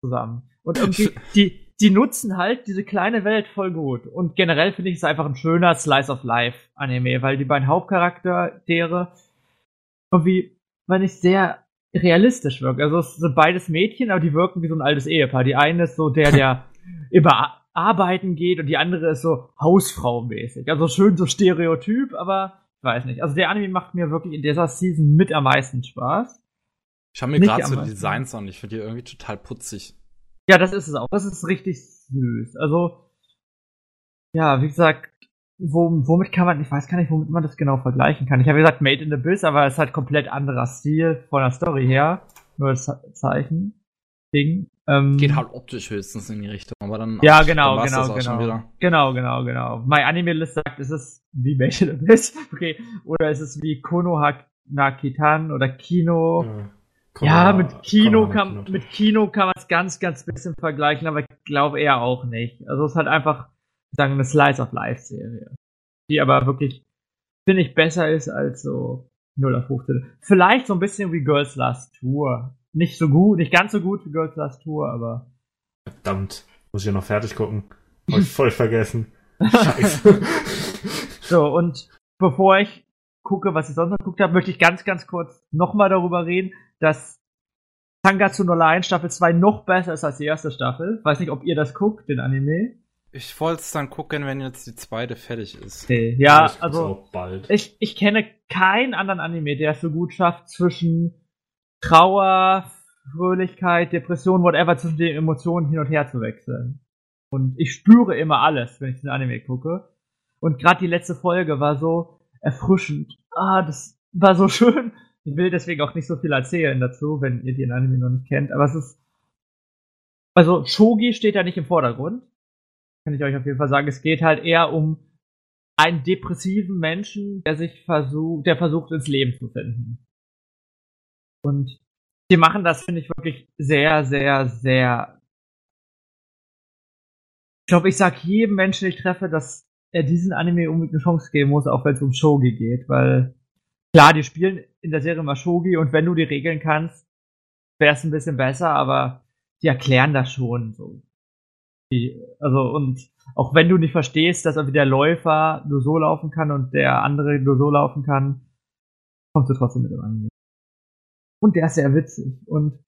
zusammen. Und irgendwie, die, die nutzen halt diese kleine Welt voll gut. Und generell finde ich es einfach ein schöner Slice of Life Anime, weil die beiden Hauptcharaktere irgendwie, weil ich sehr realistisch wirken. Also es sind beides Mädchen, aber die wirken wie so ein altes Ehepaar. Die eine ist so der, der a- arbeiten geht und die andere ist so Hausfrau-mäßig. Also schön so Stereotyp, aber ich weiß nicht. Also der Anime macht mir wirklich in dieser Season mit am meisten Spaß. Ich habe mir gerade so die. Designs an. Ich finde die irgendwie total putzig. Ja, das ist es auch. Das ist richtig süß. Also, ja, wie gesagt, wo, womit kann man, ich weiß gar nicht, womit man das genau vergleichen kann. Ich habe gesagt Made in the Abyss, aber es hat komplett anderer Stil von der Story her. Nur das Zeichen. Ding. Ähm, Geht halt optisch höchstens in die Richtung, aber dann. Ja, dann genau, das genau, genau. Genau, genau, genau. My Anime List sagt, ist es wie Made in the Abyss? Okay. Oder ist es wie Konoha Nakitan oder Kino? Ja, mit Kino kann, mit Kino kann man es ganz, ganz bisschen vergleichen, aber ich glaube eher auch nicht. Also es ist halt einfach, sagen eine Slice of Life Serie. Die aber wirklich, finde ich, besser ist als so 0 auf 15. Vielleicht so ein bisschen wie Girls Last Tour. Nicht so gut, nicht ganz so gut wie Girls Last Tour, aber Verdammt. Muss ich ja noch fertig gucken. Hab ich voll vergessen. Scheiße. So, und bevor ich gucke, was ich sonst noch geguckt habe, möchte ich ganz, ganz kurz nochmal darüber reden, dass Tangatsu no Line Staffel 2 noch besser ist als die erste Staffel. Weiß nicht, ob ihr das guckt, den Anime. Ich wollte es dann gucken, wenn jetzt die zweite fertig ist. Okay. Ja, Ich also ich, ich kenne keinen anderen Anime, der es so gut schafft, zwischen Trauer, Fröhlichkeit, Depression, whatever, zwischen den Emotionen hin und her zu wechseln. Und ich spüre immer alles, wenn ich den Anime gucke. Und gerade die letzte Folge war so erfrischend. Ah, das war so schön. Ich will deswegen auch nicht so viel erzählen dazu, wenn ihr den Anime noch nicht kennt. Aber es ist. Also, Shogi steht da nicht im Vordergrund. Kann ich euch auf jeden Fall sagen. Es geht halt eher um einen depressiven Menschen, der sich versucht, der versucht ins Leben zu finden. Und die machen das, finde ich, wirklich sehr, sehr, sehr. Ich glaube, ich sag jedem Menschen, den ich treffe, dass er diesen Anime unbedingt eine Chance geben muss, auch wenn es um Shogi geht, weil klar, die spielen in der Serie mal Shogi und wenn du die regeln kannst, wäre es ein bisschen besser, aber die erklären das schon so. Die, also und auch wenn du nicht verstehst, dass der Läufer nur so laufen kann und der andere nur so laufen kann, kommst du trotzdem mit dem Anime. Und der ist sehr witzig und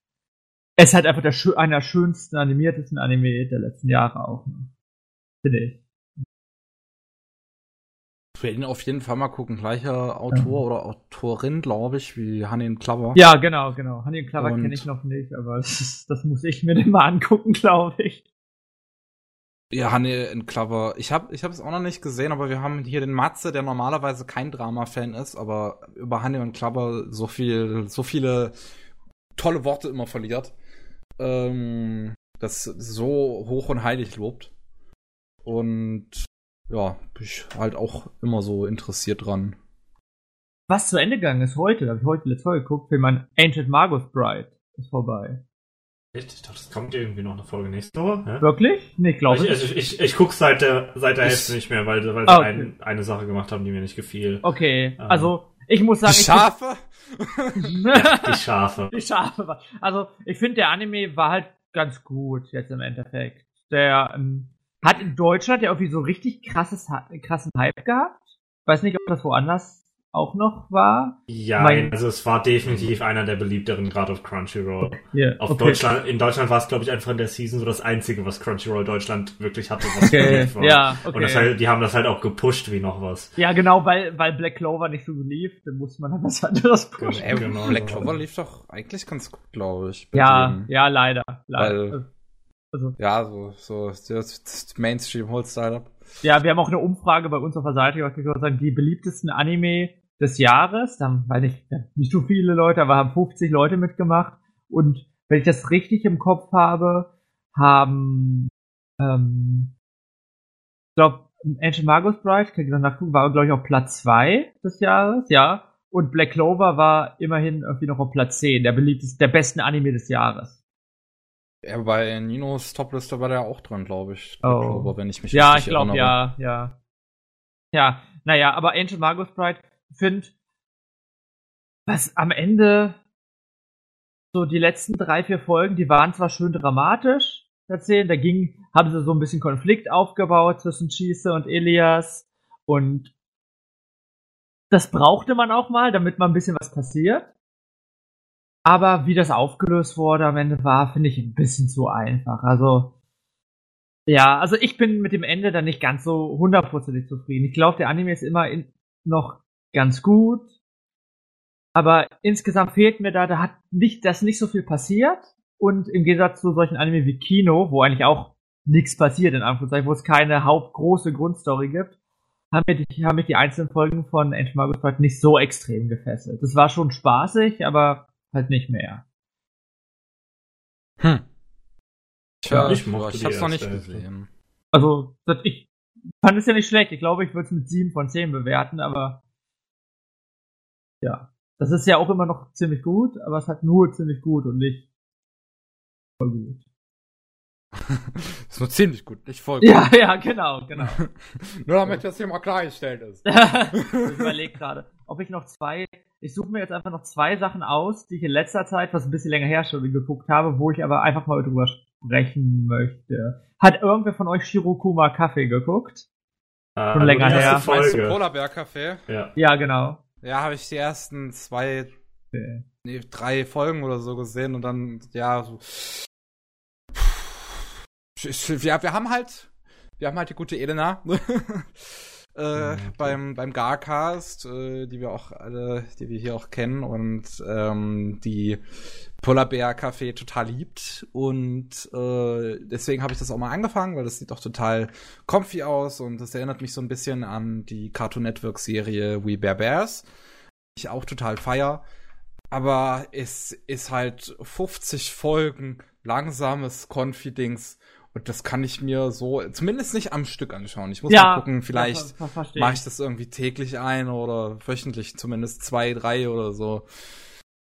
es ist halt einfach der, einer der schönsten animiertesten Anime der letzten Jahre auch. Finde ich. Werde ihn auf jeden Fall mal gucken. Gleicher Autor ja. oder Autorin, glaube ich, wie Honey and Clover. Ja, genau, genau. Honey and Clover kenne ich noch nicht, aber das, ist, das muss ich mir den mal angucken, glaube ich. Ja, Honey and Clover. Ich habe ich hab es auch noch nicht gesehen, aber wir haben hier den Matze, der normalerweise kein Drama-Fan ist, aber über Honey and Clover so viel, so viele tolle Worte immer verliert. Ähm, das so hoch und heilig lobt. Und ja, bin ich halt auch immer so interessiert dran. Was zu Ende gegangen ist heute, habe ich heute letztes Mal geguckt, für mein Ancient Magus Bride ist vorbei. Echt? Ich dachte, es kommt irgendwie noch eine Folge nächste Woche. Ja? Wirklich? Nee, ich glaube nicht. Also ich, ich, ich gucke seit der, seit der Hälfte nicht mehr, weil, weil sie ah, okay. ein, eine Sache gemacht haben, die mir nicht gefiel. Okay, ähm, also ich muss sagen. Die Schafe? ja, die Schafe. Die Schafe. Also ich finde, der Anime war halt ganz gut jetzt im Endeffekt. Der ähm, hat in Deutschland ja irgendwie so richtig krasses, krassen Hype gehabt. Weiß nicht, ob das woanders auch noch war. Ja, mein, also es war definitiv einer der beliebteren gerade auf Crunchyroll. Yeah, auf okay. Deutschland, in Deutschland war es, glaube ich, einfach in der Season so das einzige, was Crunchyroll Deutschland wirklich hatte, was okay. war. Ja, okay. Und das halt, die haben das halt auch gepusht wie noch was. Ja, genau, weil, weil Black Clover nicht so lief, dann muss man halt was anderes pushen. Genau, genau, Black Clover lief doch eigentlich ganz gut, glaube ich. Ja, dem. ja, leider. leider. Weil, also, ja, so, so das Mainstream Holstyle ab. Ja, wir haben auch eine Umfrage bei uns auf der Seite gemacht, die beliebtesten Anime des Jahres. Da haben, weil nicht, nicht so viele Leute, aber haben 50 Leute mitgemacht. Und wenn ich das richtig im Kopf habe, haben, ähm, ich glaube, Ancient Magus Bride, kann ich noch nachgucken, war, glaube ich, auf Platz 2 des Jahres, ja. Und Black Clover war immerhin irgendwie noch auf Platz 10, der beliebteste, der besten Anime des Jahres. Ja, bei Ninos Topliste war der auch dran, glaube ich. Oh. Clover, wenn ich mich Ja, ich glaube, ja, ja. Ja, naja, aber Ancient Magus Bride finde, was am Ende so die letzten drei, vier Folgen, die waren zwar schön dramatisch erzählen, da ging, haben sie so ein bisschen Konflikt aufgebaut zwischen Schieße und Elias und das brauchte man auch mal, damit mal ein bisschen was passiert. Aber wie das aufgelöst wurde am Ende war, finde ich ein bisschen zu einfach. Also, ja, also ich bin mit dem Ende dann nicht ganz so hundertprozentig zufrieden. Ich glaube, der Anime ist immer in, noch ganz gut. Aber insgesamt fehlt mir da, da hat nicht, dass nicht so viel passiert. Und im Gegensatz zu solchen Anime wie Kino, wo eigentlich auch nichts passiert, in Anführungszeichen, wo es keine hauptgroße Grundstory gibt, haben mich, die, haben mich die einzelnen Folgen von Magus nicht so extrem gefesselt. Das war schon spaßig, aber halt nicht mehr. Hm. Tja, ich, ich hab's noch nicht gesehen. Also, ich fand es ja nicht schlecht. Ich glaube, ich würde es mit 7 von 10 bewerten, aber ja. Das ist ja auch immer noch ziemlich gut, aber es hat nur ziemlich gut und nicht voll gut. ist nur ziemlich gut, nicht voll gut. Ja, ja, genau, genau. nur damit das hier mal klargestellt ist. ich überlege gerade, ob ich noch zwei, ich suche mir jetzt einfach noch zwei Sachen aus, die ich in letzter Zeit, was ein bisschen länger her schon geguckt habe, wo ich aber einfach mal drüber sprechen möchte. Hat irgendwer von euch Shirokuma Kaffee geguckt? Äh, schon länger her. Folge. Polarbeer Kaffee? Ja. ja, genau. Ja, habe ich die ersten zwei, okay. nee, drei Folgen oder so gesehen und dann, ja, so. Ja, wir haben halt, wir haben halt die gute Elena. äh, okay. beim, beim Garcast, äh, die wir auch alle, die wir hier auch kennen und ähm, die Polar Bear Café total liebt und äh, deswegen habe ich das auch mal angefangen, weil das sieht doch total comfy aus und das erinnert mich so ein bisschen an die Cartoon Network Serie We Bear Bears. Ich auch total feier, aber es ist halt 50 Folgen langsames Confidence Und das kann ich mir so, zumindest nicht am Stück anschauen. Ich muss Ja, mal gucken, vielleicht mache ich das irgendwie täglich ein oder wöchentlich zumindest zwei, drei oder so.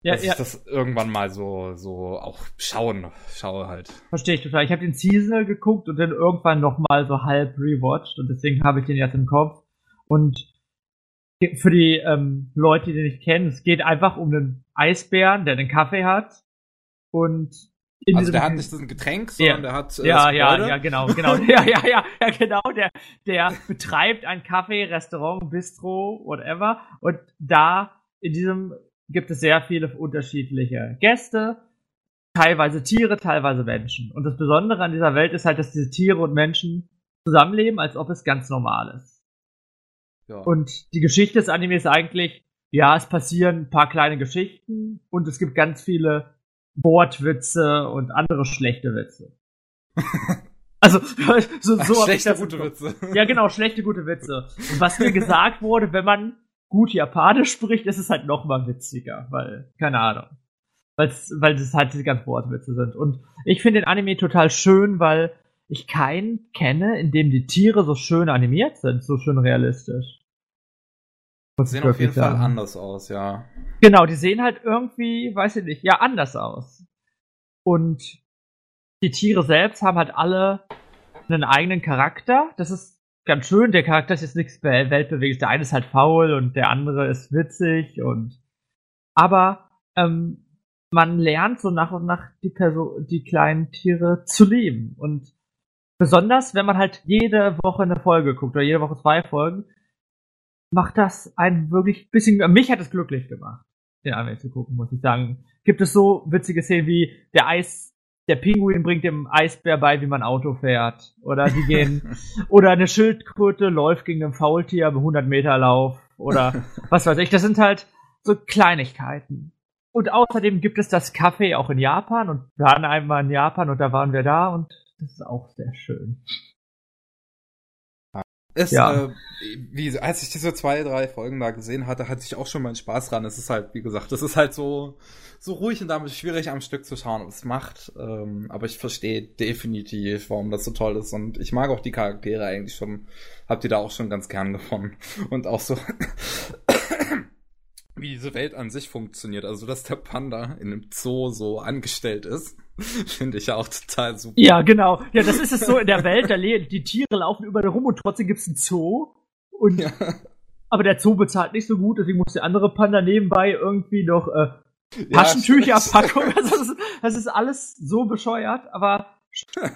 Ja, dass ja, ich das irgendwann mal so, so auch schauen, schaue halt. verstehe ich total. Ich habe den Seasonal geguckt und dann irgendwann noch mal so halb rewatcht und deswegen habe ich den jetzt im Kopf. Und für die ähm, Leute, die den nicht kennen, es geht einfach um einen Eisbären, der einen Kaffee hat und in Also der hat nicht ein Getränk, sondern Ja. der hat äh, ja, das ja, ja, genau, genau. Ja, ja, ja, ja, genau. Der, der betreibt ein Café, Restaurant, Bistro, whatever. Und da, in diesem, gibt es sehr viele unterschiedliche Gäste. Teilweise Tiere, teilweise Menschen. Und das Besondere an dieser Welt ist halt, dass diese Tiere und Menschen zusammenleben, als ob es ganz normal ist. Ja. Und die Geschichte des Animes ist eigentlich, ja, es passieren ein paar kleine Geschichten und es gibt ganz viele Wortwitze und andere schlechte Witze. also, so, so Schlechte, gute Kopf. Witze. Ja, genau, schlechte, gute Witze. Und was mir gesagt wurde, wenn man gut Japanisch spricht, ist es halt noch mal witziger, weil, keine Ahnung. Weil's, weil das halt diese ganzen Wortwitze sind. Und ich finde den Anime total schön, weil ich keinen kenne, in dem die Tiere so schön animiert sind, so schön realistisch. Ich Sehen auf jeden Fall sagen. anders aus, ja. Genau, die sehen halt irgendwie, weiß ich nicht, ja, anders aus. Und die Tiere selbst haben halt alle einen eigenen Charakter. Das ist ganz schön. Der Charakter ist jetzt nichts wel- Weltbewegendes. Der eine ist halt faul und der andere ist witzig und aber ähm, man lernt so nach und nach die Person, die kleinen Tiere zu lieben. Und besonders, wenn man halt jede Woche eine Folge guckt oder jede Woche zwei Folgen, macht das einen wirklich bisschen, mich hat es glücklich gemacht, den Anime zu gucken, muss ich sagen. Gibt es so witzige Szenen wie der Eis, der Pinguin bringt dem Eisbär bei, wie man Auto fährt. Oder die gehen, oder eine Schildkröte läuft gegen ein Faultier im 100 Meter Lauf. Oder was weiß ich. Das sind halt so Kleinigkeiten. Und außerdem gibt es das Café auch in Japan und wir waren einmal in Japan und da waren wir da und das ist auch sehr schön. Ist, Ja. äh, wie, als ich diese zwei, drei Folgen da gesehen hatte, hatte ich auch schon meinen Spaß dran. Es ist halt, wie gesagt, das ist halt so, so ruhig und damit schwierig am Stück zu schauen, was es macht. Ähm, aber ich verstehe definitiv, warum das so toll ist. Und ich mag auch die Charaktere eigentlich schon, hab die da auch schon ganz gern gefunden. Und auch so, wie diese Welt an sich funktioniert. Also, dass der Panda in einem Zoo so angestellt ist, finde ich ja auch total super. Ja, genau. Ja, das ist es so in der Welt, da die Tiere laufen überall rum und trotzdem gibt's einen Zoo. Und Ja. aber der Zoo bezahlt nicht so gut, deswegen muss der andere Panda nebenbei irgendwie noch äh, Ja, Taschentücherpackung. Also das, ist, das ist alles so bescheuert, aber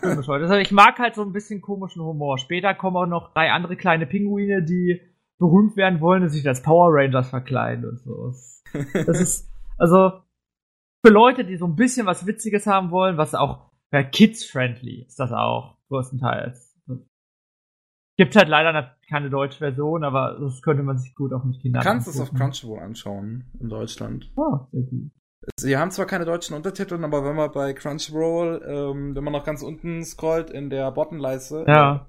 bescheuert. Also ich mag halt so ein bisschen komischen Humor. Später kommen auch noch drei andere kleine Pinguine, die berühmt werden wollen und sich als Power Rangers verkleiden und so. Das ist, also, für Leute, die so ein bisschen was Witziges haben wollen, was auch, ja, kids-friendly ist das auch, größtenteils. Gibt halt leider keine deutsche Version, aber das könnte man sich gut auch mit Kindern Du kannst es auf. Crunchyroll anschauen in Deutschland. Ah, sehr gut. Sie haben zwar keine deutschen Untertitel, aber wenn man bei Crunchyroll, ähm, wenn man noch ganz unten scrollt in der Bottenleiste, Ja.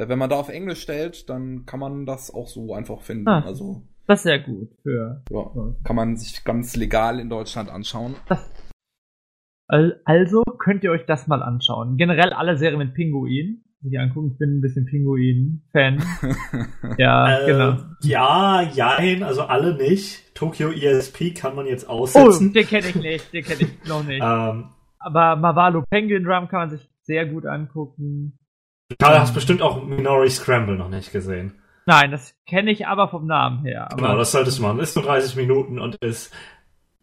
Äh, wenn man da auf Englisch stellt, dann kann man das auch so einfach finden. Ah. Also Das ist sehr gut für. ja, kann man sich ganz legal in Deutschland anschauen. Al- Also könnt ihr euch das mal anschauen. Generell alle Serien mit Pinguin. Sich angucken. Ich bin ein bisschen Pinguin-Fan. Ja, Äh, genau. Ja, jein, also alle nicht. Tokyo ESP kann man jetzt Oh, aussetzen. den kenne ich nicht. Den kenne ich noch nicht. ähm, Aber Mavalo Penguin Drum kann man sich sehr gut angucken. Du hast bestimmt auch Minori Scramble noch nicht gesehen. Nein, das kenne ich aber vom Namen her. Aber Genau, das solltest du machen. Ist nur 30 Minuten und ist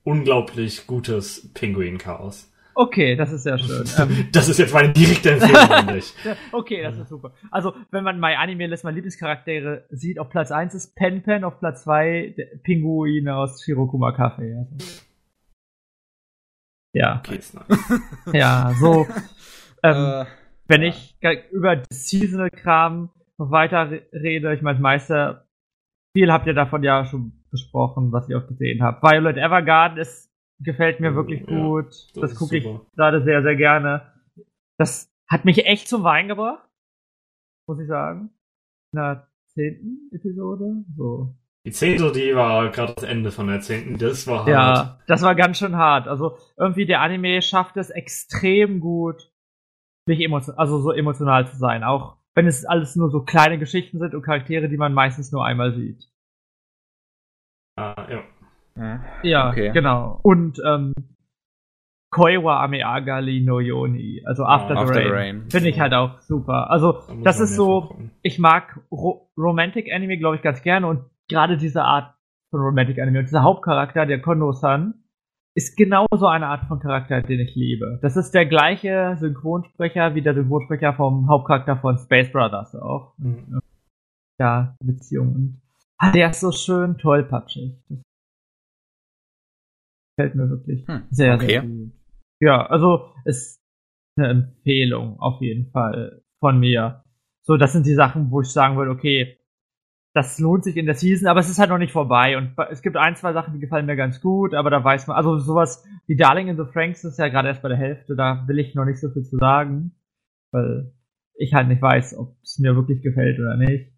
unglaublich gutes Pinguin-Chaos. okay, das ist sehr schön. ähm, Das ist jetzt meine direkte Empfehlung an dich. okay, das ist super. Also, wenn man My Anime List, meine Lieblingscharaktere sieht, auf Platz 1 ist Pen Pen, auf Platz 2 der Pinguin aus Shirokuma Cafe. Also. Ja, Okay, ist nice. ja, so. Ähm, äh, wenn ja. ich über Seasonal-Kram noch weiter re- rede, ich meine, Meister, viel habt ihr davon ja schon besprochen, was ihr auch gesehen habt. Violet Evergarden ist, gefällt mir Oh, wirklich ja, gut. das Das, gucke ich gerade sehr, sehr gerne. Das hat mich echt zum Wein gebracht, muss ich sagen. In der zehnten Episode. So. Die zehnte, die war gerade das Ende von der zehnten. Das war hart. Ja, das war ganz schön hart. Also irgendwie der Anime schafft es extrem gut, nicht emotional, also so emotional zu sein, auch wenn es alles nur so kleine Geschichten sind und Charaktere, die man meistens nur einmal sieht. Ah, ja. Ja, Okay. genau. Und ähm, Koiwa Ameagali no Yoni, also After, After the the Rain. Rain. Finde ich halt auch super. Also, Da das ist so, ich mag Ro Romantic Anime, glaube ich, ganz gerne und gerade diese Art von Romantic Anime und dieser Hauptcharakter, der Kondo-san, ist genauso eine Art von Charakter, den ich liebe. Das ist der gleiche Synchronsprecher wie der Synchronsprecher vom Hauptcharakter von Space Brothers auch. Mhm. Ja, Beziehungen. Ah, Der ist so schön tollpatschig. Das gefällt mir wirklich Hm, sehr, okay. sehr gut. Ja, also ist eine Empfehlung auf jeden Fall von mir. So, das sind die Sachen, wo ich sagen würde, okay, das lohnt sich in der Season, aber es ist halt noch nicht vorbei. Und es gibt ein, zwei Sachen, die gefallen mir ganz gut, aber da weiß man, also sowas wie Darling in the Franks ist ja gerade erst bei der Hälfte, da will ich noch nicht so viel zu sagen, weil ich halt nicht weiß, ob es mir wirklich gefällt oder nicht.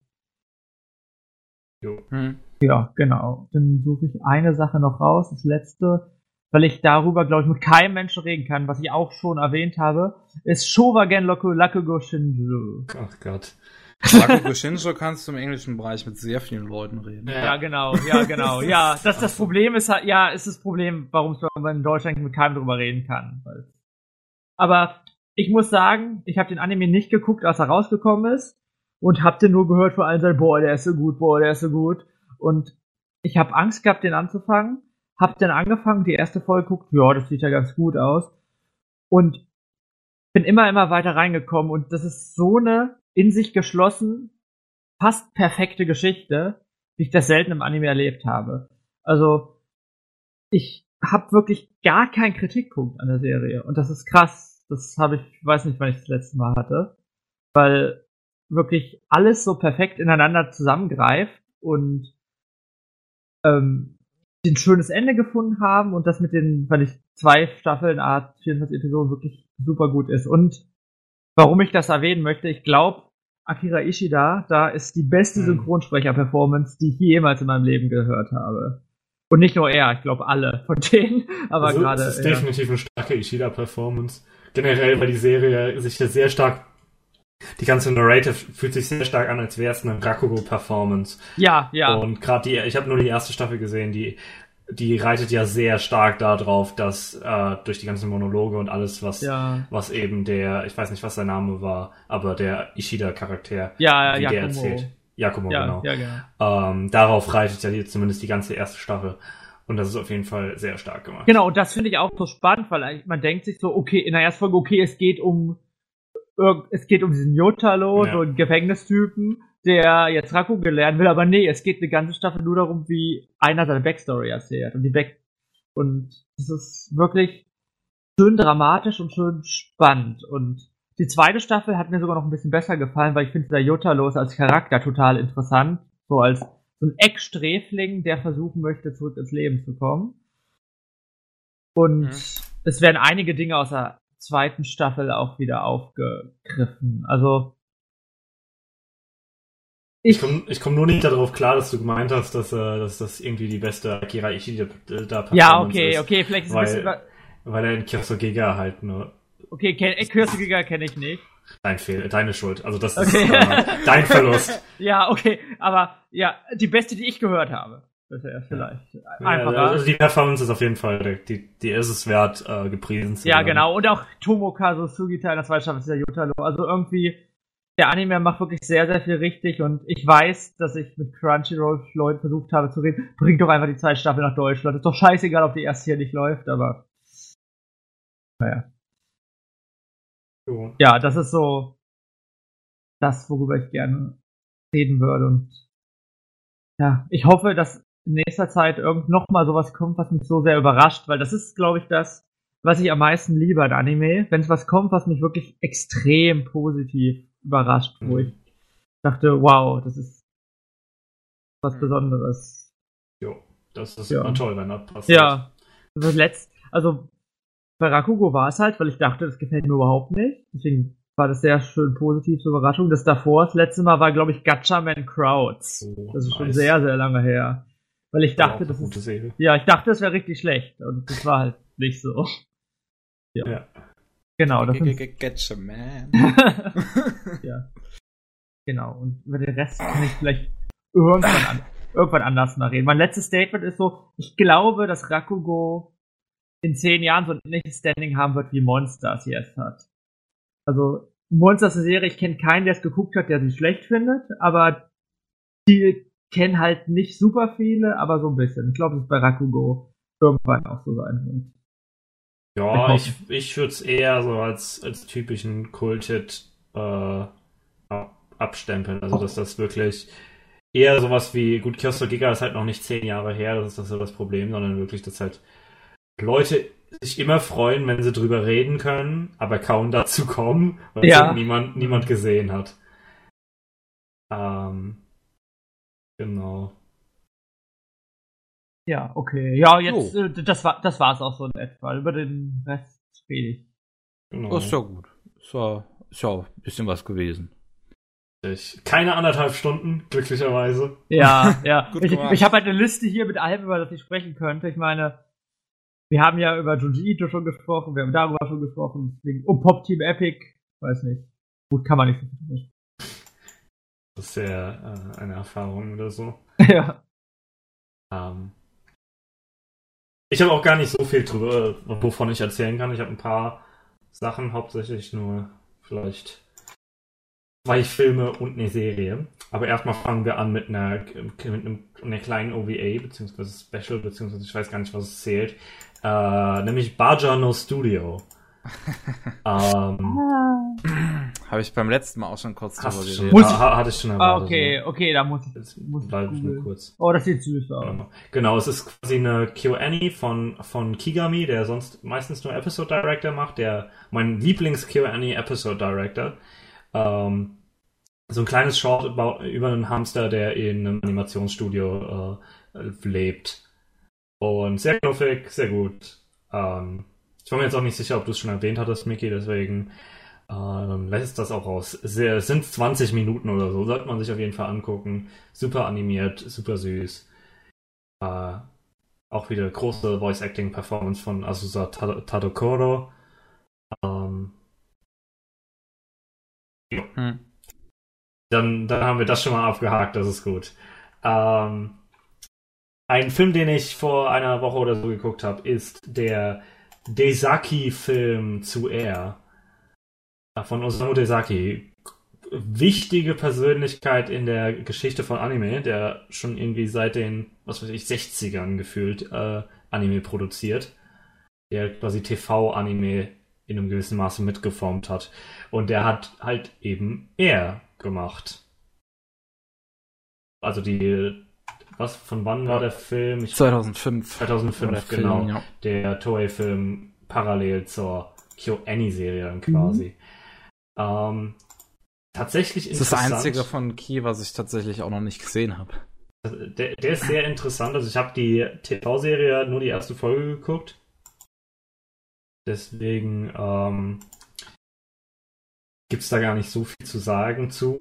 Jo. Hm. Ja, genau. Dann suche ich eine Sache noch raus, das letzte, weil ich darüber, glaube ich, mit keinem Menschen reden kann, was ich auch schon erwähnt habe, ist Showagen Loku Lakugo Shinju. Ach Gott. Rakugo Shinjo kannst du im englischen Bereich mit sehr vielen Leuten reden. Ja, genau, ja, genau. Ja, das, das Problem ist halt, ja, ist das Problem, warum man in Deutschland mit keinem drüber reden kann. Aber ich muss sagen, ich habe den Anime nicht geguckt, als er rausgekommen ist und hab den nur gehört vor allen sagen, boah, der ist so gut, boah, der ist so gut. Und ich habe Angst gehabt, den anzufangen, hab dann angefangen, die erste Folge geguckt, ja, das sieht ja ganz gut aus. Und bin immer, immer weiter reingekommen und das ist so eine in sich geschlossen, fast perfekte Geschichte, wie ich das selten im Anime erlebt habe. Also, ich habe wirklich gar keinen Kritikpunkt an der Serie und das ist krass. Das habe ich, weiß nicht, wann ich das letzte Mal hatte, weil wirklich alles so perfekt ineinander zusammengreift und ähm, ein schönes Ende gefunden haben und das mit den, weil ich zwei Staffeln, Art 24 Episoden wirklich super gut ist. Und warum ich das erwähnen möchte, ich glaube, Akira Ishida, da ist die beste Mhm. Synchronsprecher-Performance, die ich jemals in meinem Leben gehört habe. Und nicht nur er, ich glaube alle von denen, aber also, gerade. es ist ja. definitiv eine starke Ishida-Performance. Generell, weil die Serie sich ja sehr stark. Die ganze Narrative fühlt sich sehr stark an, als wäre es eine Rakugo-Performance. Ja, ja. Und gerade die, ich habe nur die erste Staffel gesehen, die, die reitet ja sehr stark darauf, dass äh, durch die ganzen Monologe und alles, was, ja. was eben der, ich weiß nicht, was sein Name war, aber der Ishida-Charakter, Ja, wie der erzählt. Yakumo, Ja, genau. ja, genau. Ähm, darauf reitet ja zumindest die ganze erste Staffel. Und das ist auf jeden Fall sehr stark gemacht. Genau, und das finde ich auch so spannend, weil man denkt sich so, okay, in der ersten Folge, okay, es geht um es geht um diesen Yotaro, Ja. so einen Gefängnistypen, der jetzt Rakugo lernen will, aber nee, es geht eine ganze Staffel nur darum, wie einer seine Backstory erzählt und die Back und es ist wirklich schön dramatisch und schön spannend und die zweite Staffel hat mir sogar noch ein bisschen besser gefallen, weil ich finde der Yotaro ist als Charakter total interessant, so als so ein Ecksträfling, der versuchen möchte, zurück ins Leben zu kommen. Und Mhm. es werden einige Dinge aus der zweiten Staffel auch wieder aufgegriffen. Also Ich komme ich komm nur nicht darauf klar, dass du gemeint hast, dass, äh, dass das irgendwie die beste Akira Ishida äh, da ja, okay, ist, okay, vielleicht ist es ein weil- bisschen, Weil er in Kyosogega halt nur okay, äh, Kürziger kenne ich nicht. dein Fehl, deine Schuld. Also das Okay. ist äh, dein Verlust. Ja, okay, aber ja, die beste, die ich gehört habe. Wäre vielleicht einfacher. Ja, also die Performance ist auf jeden Fall, die, die ist es wert, äh, gepriesen zu Ja, werden. genau. Und auch Tomokazu Sugita in der zweiten Staffel ist der Yotaro. Also irgendwie, der Anime macht wirklich sehr, sehr viel richtig. Und ich weiß, dass ich mit Crunchyroll Leuten versucht habe zu reden. Bringt doch einfach die zweite Staffel nach Deutschland. Ist doch scheißegal, ob die erste hier nicht läuft, aber. Naja. So. Ja, das ist so das, worüber ich gerne reden würde. Und ja, ich hoffe, dass in nächster Zeit irgend noch mal sowas kommt, was mich so sehr überrascht, weil das ist, glaube ich, das, was ich am meisten liebe an Anime. Wenn es was kommt, was mich wirklich extrem positiv überrascht, wo Mhm. ich dachte, wow, das ist was Mhm. Besonderes. Jo, das ist Ja. immer toll, wenn das passiert. Ja, das letzt, also bei Rakugo war es halt, weil ich dachte, das gefällt mir überhaupt nicht. Deswegen war das sehr schön positiv zur Überraschung. Das davor, das letzte Mal war, glaube ich, Gatchaman Crowds. Oh, Das ist schon nice. sehr, sehr lange her. Weil ich dachte, das ist, ja, ich dachte, das wäre richtig schlecht. Und das war halt nicht so. Ja. Genau, das sind, Getcha, man. ja. Genau, und über den Rest kann ich vielleicht irgendwann, an, irgendwann anders mal reden. Mein letztes Statement ist so, ich glaube, dass Rakugo in zehn Jahren so ein ähnliches Standing haben wird, wie Monsters jetzt hat. Also, Monsters ist eine Serie, ich kenne keinen, der es geguckt hat, der sie schlecht findet, aber die kennen halt nicht super viele, aber so ein bisschen. Ich glaube, dass es bei Rakugo irgendwann auch so sein wird. Ja, ich, ich würde es eher so als, als typischen Kulthit äh, ab- abstempeln. Also, dass das wirklich eher sowas wie, gut, Kyosto Giga ist halt noch nicht zehn Jahre her, das ist das so das Problem, sondern wirklich, dass halt Leute sich immer freuen, wenn sie drüber reden können, aber kaum dazu kommen, weil Ja. niemand, niemand gesehen hat. Ähm, genau. Ja, okay. Ja, jetzt, äh, das war, das war's auch so in etwa. Über den Rest rede ich. genau. Das ist ja gut. Ist ja, ist ja auch ein bisschen was gewesen. Ich- Keine anderthalb Stunden, glücklicherweise. Ja, ja. Gut ich ich habe halt eine Liste hier mit allem, über das ich sprechen könnte. Ich meine, wir haben ja über Junji Ito schon gesprochen, wir haben darüber schon gesprochen. Deswegen, um Pop Team Epic, weiß nicht. Gut, kann man nicht so viel drüber Das ist ja äh, eine Erfahrung oder so. Ja. Ähm, ich habe auch gar nicht so viel drüber, wovon ich erzählen kann. Ich habe ein paar Sachen, hauptsächlich nur vielleicht zwei Filme und eine Serie. Aber erstmal fangen wir an mit einer, mit einer kleinen OVA, beziehungsweise Special, beziehungsweise ich weiß gar nicht, was es zählt. Äh, nämlich Baja no Studio. Ähm, Habe ich beim letzten Mal auch schon kurz drüber geredet. Muss ich- ha, hatte ich schon Ah, erwartet. okay, okay, da muss ich. Jetzt Muss ich bleibe ich nur kurz. Oh, das sieht süß aus. Genau. Genau, es ist quasi eine KyoAni von, von Kigami, der sonst meistens nur Episode Director macht, der mein Lieblings KyoAni Episode Director. Ähm, so ein kleines Short about, über einen Hamster, der in einem Animationsstudio äh, lebt. Und sehr knuffig, sehr gut. Ähm, ich war mir jetzt auch nicht sicher, ob du es schon erwähnt hattest, Mickey, deswegen ähm, lässt das auch raus. Es sind 20 Minuten oder so, sollte man sich auf jeden Fall angucken. Super animiert, super süß. Äh, auch wieder große Voice-Acting-Performance von Asusa Tad- Tadokoro. Ähm, Hm. dann, dann haben wir das schon mal abgehakt, das ist gut. Ähm, ein Film, den ich vor einer Woche oder so geguckt habe, ist der Desaki-Film zu Air. Von Osamu Desaki. Wichtige Persönlichkeit in der Geschichte von Anime, der schon irgendwie seit den, was weiß ich, 60ern gefühlt äh, Anime produziert. Der quasi TV-Anime in einem gewissen Maße mitgeformt hat. Und der hat halt eben Air gemacht. Also die, was, von wann war der Film? Ich, 2005. 2005, war der Film, genau. ja. Der Toei-Film parallel zur KyoAni-Serie dann quasi. Ähm, tatsächlich Das ist das interessant. einzige von Key, was ich tatsächlich auch noch nicht gesehen habe. Der, der ist sehr interessant. Also ich habe die TV-Serie nur die erste Folge geguckt. Deswegen ähm, gibt es da gar nicht so viel zu sagen zu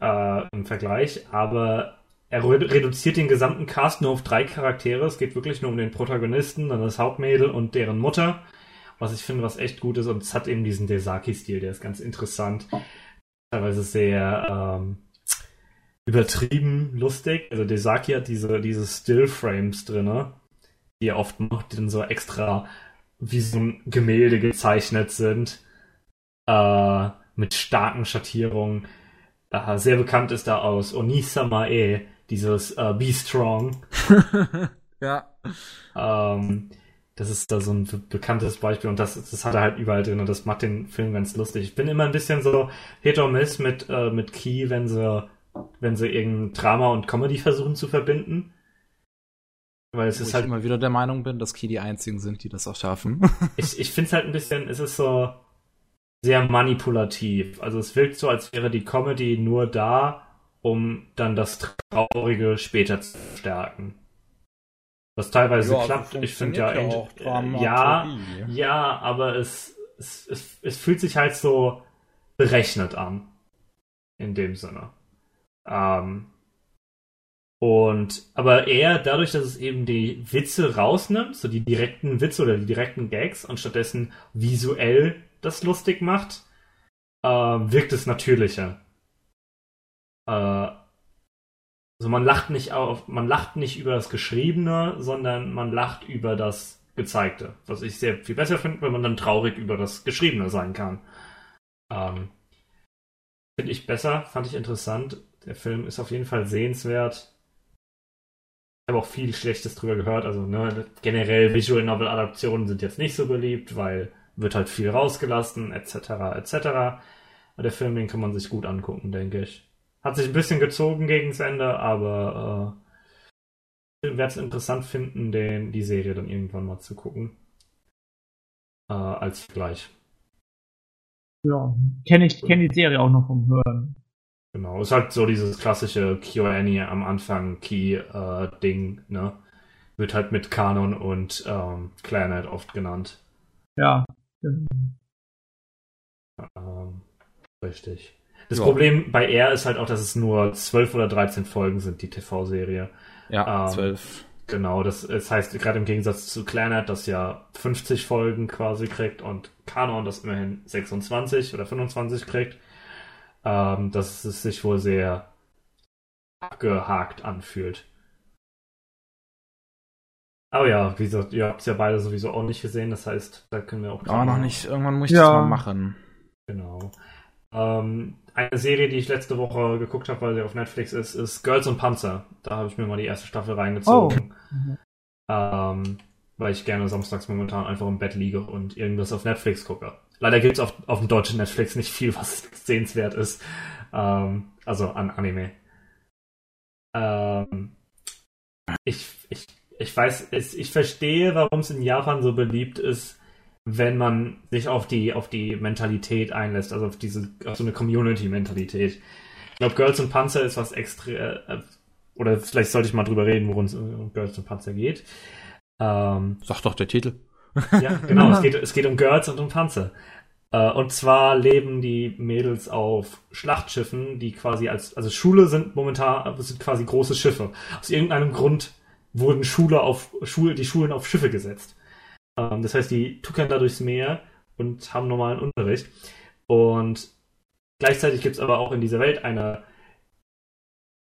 äh, im Vergleich. Aber er re reduziert den gesamten Cast nur auf drei Charaktere. Es geht wirklich nur um den Protagonisten, dann das Hauptmädel und deren Mutter. Was ich finde, was echt gut ist. Und es hat eben diesen Desaki-Stil, der ist ganz interessant. Teilweise sehr ähm, übertrieben lustig. Also Desaki hat diese, diese Stillframes drinne, die er oft macht, die dann so extra wie so ein Gemälde gezeichnet sind. Äh, mit starken Schattierungen. Äh, sehr bekannt ist da aus Onisama-e, dieses äh, Be Strong. ja. Ähm, das ist da so ein be- bekanntes Beispiel und das, das hat er halt überall drin und das macht den Film ganz lustig. Ich bin immer ein bisschen so Hit or Miss mit, äh, mit Key, wenn sie, wenn sie irgendein Drama und Comedy versuchen zu verbinden. Weil es Wo ist ich halt, immer wieder der Meinung bin, dass Key die einzigen sind, die das auch schaffen. ich, ich finde es halt ein bisschen, es ist so sehr manipulativ. Also es wirkt so, als wäre die Comedy nur da, um dann das Traurige später zu stärken. Was teilweise Ja, also klappt. Ich finde ja, ja äh, ja. Ja, aber es, es, es, es fühlt sich halt so berechnet an. In dem Sinne. Ähm, und, aber eher dadurch, dass es eben die Witze rausnimmt, so die direkten Witze oder die direkten Gags und stattdessen visuell das lustig macht, äh, wirkt es natürlicher. Äh, also man lacht nicht auf, man lacht nicht über das Geschriebene, sondern man lacht über das Gezeigte. Was ich sehr viel besser finde, wenn man dann traurig über das Geschriebene sein kann. Ähm, finde ich besser, fand ich interessant. Der Film ist auf jeden Fall sehenswert. Ich habe auch viel Schlechtes drüber gehört. Also ne, generell Visual Novel Adaptionen sind jetzt nicht so beliebt, weil wird halt viel rausgelassen, etc. etc. Aber der Film, den kann man sich gut angucken, denke ich. Hat sich ein bisschen gezogen gegen das Ende, aber äh, ich werde es interessant finden, den, die Serie dann irgendwann mal zu gucken. Äh, als Vergleich. Ja, kenne ich kenn die Serie auch noch vom Hören. Genau, ist halt so dieses klassische QA am Anfang Key-Ding, äh, ne? Wird halt mit Kanon und ähm, Clarinet oft genannt. Ja. Ähm, richtig. Das ja. Problem bei R ist halt auch, dass es nur 12 oder 13 Folgen sind, die TV-Serie. Ja, ähm, 12. Genau, das, das heißt, gerade im Gegensatz zu Clanet, das ja 50 Folgen quasi kriegt und Kanon das immerhin 26 oder 25 kriegt, ähm, dass es sich wohl sehr abgehakt anfühlt. Aber ja, wie gesagt, ihr habt es ja beide sowieso auch nicht gesehen, das heißt, da können wir auch. Oh, noch nicht. Irgendwann muss ich ja. das mal machen. Genau. Ähm, eine Serie, die ich letzte Woche geguckt habe, weil sie auf Netflix ist, ist Girls und Panzer. Da habe ich mir mal die erste Staffel reingezogen. Oh. Mhm. Ähm, weil ich gerne samstags momentan einfach im Bett liege und irgendwas auf Netflix gucke. Leider gibt es auf, auf dem deutschen Netflix nicht viel, was sehenswert ist. Ähm, also an Anime. Ähm, ich, ich, ich weiß, ich verstehe, warum es in Japan so beliebt ist, wenn man sich auf die, auf die Mentalität einlässt, also auf diese, auf so eine Community-Mentalität. Ich glaube, Girls und Panzer ist was extra, äh, oder vielleicht sollte ich mal drüber reden, worum es um Girls und Panzer geht. Ähm, Sag doch der Titel. ja, genau, es geht, es geht um Girls und um Panzer. Äh, und zwar leben die Mädels auf Schlachtschiffen, die quasi als, also Schule sind momentan, sind quasi große Schiffe. Aus irgendeinem Grund wurden Schule auf, Schule, die Schulen auf Schiffe gesetzt. Ähm, das heißt, die tuckern da durchs Meer und haben normalen Unterricht. Und gleichzeitig gibt es aber auch in dieser Welt eine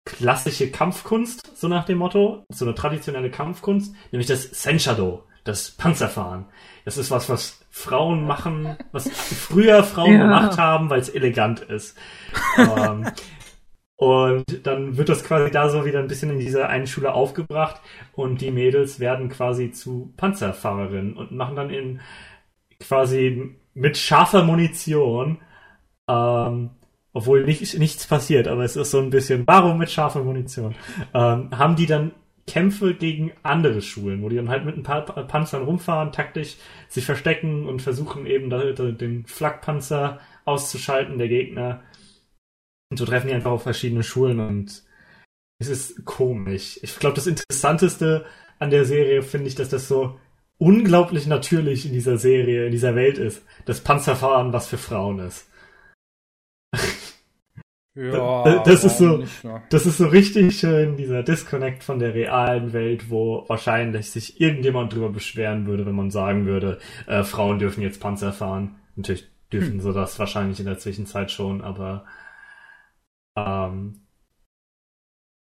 klassische Kampfkunst, so nach dem Motto, so eine traditionelle Kampfkunst, nämlich das Senshado, das Panzerfahren. Das ist was, was Frauen machen, was früher Frauen ja. gemacht haben, weil es elegant ist. ähm, und dann wird das quasi da so wieder ein bisschen in dieser einen Schule aufgebracht und die Mädels werden quasi zu Panzerfahrerinnen und machen dann in quasi mit scharfer Munition, ähm, obwohl nicht, nichts passiert, aber es ist so ein bisschen, warum mit scharfer Munition, ähm, haben die dann Kämpfe gegen andere Schulen, wo die dann halt mit ein paar Panzern rumfahren, taktisch sich verstecken und versuchen eben den Flakpanzer auszuschalten der Gegner und so treffen die einfach auf verschiedene Schulen und es ist komisch. Ich glaube, das Interessanteste an der Serie finde ich, dass das so unglaublich natürlich in dieser Serie, in dieser Welt ist, dass Panzerfahren was für Frauen ist. Ja, das ist so, das ist so richtig schön, dieser Disconnect von der realen Welt, wo wahrscheinlich sich irgendjemand drüber beschweren würde, wenn man sagen würde, äh, Frauen dürfen jetzt Panzer fahren. Natürlich dürfen hm. sie das wahrscheinlich in der Zwischenzeit schon, aber ähm,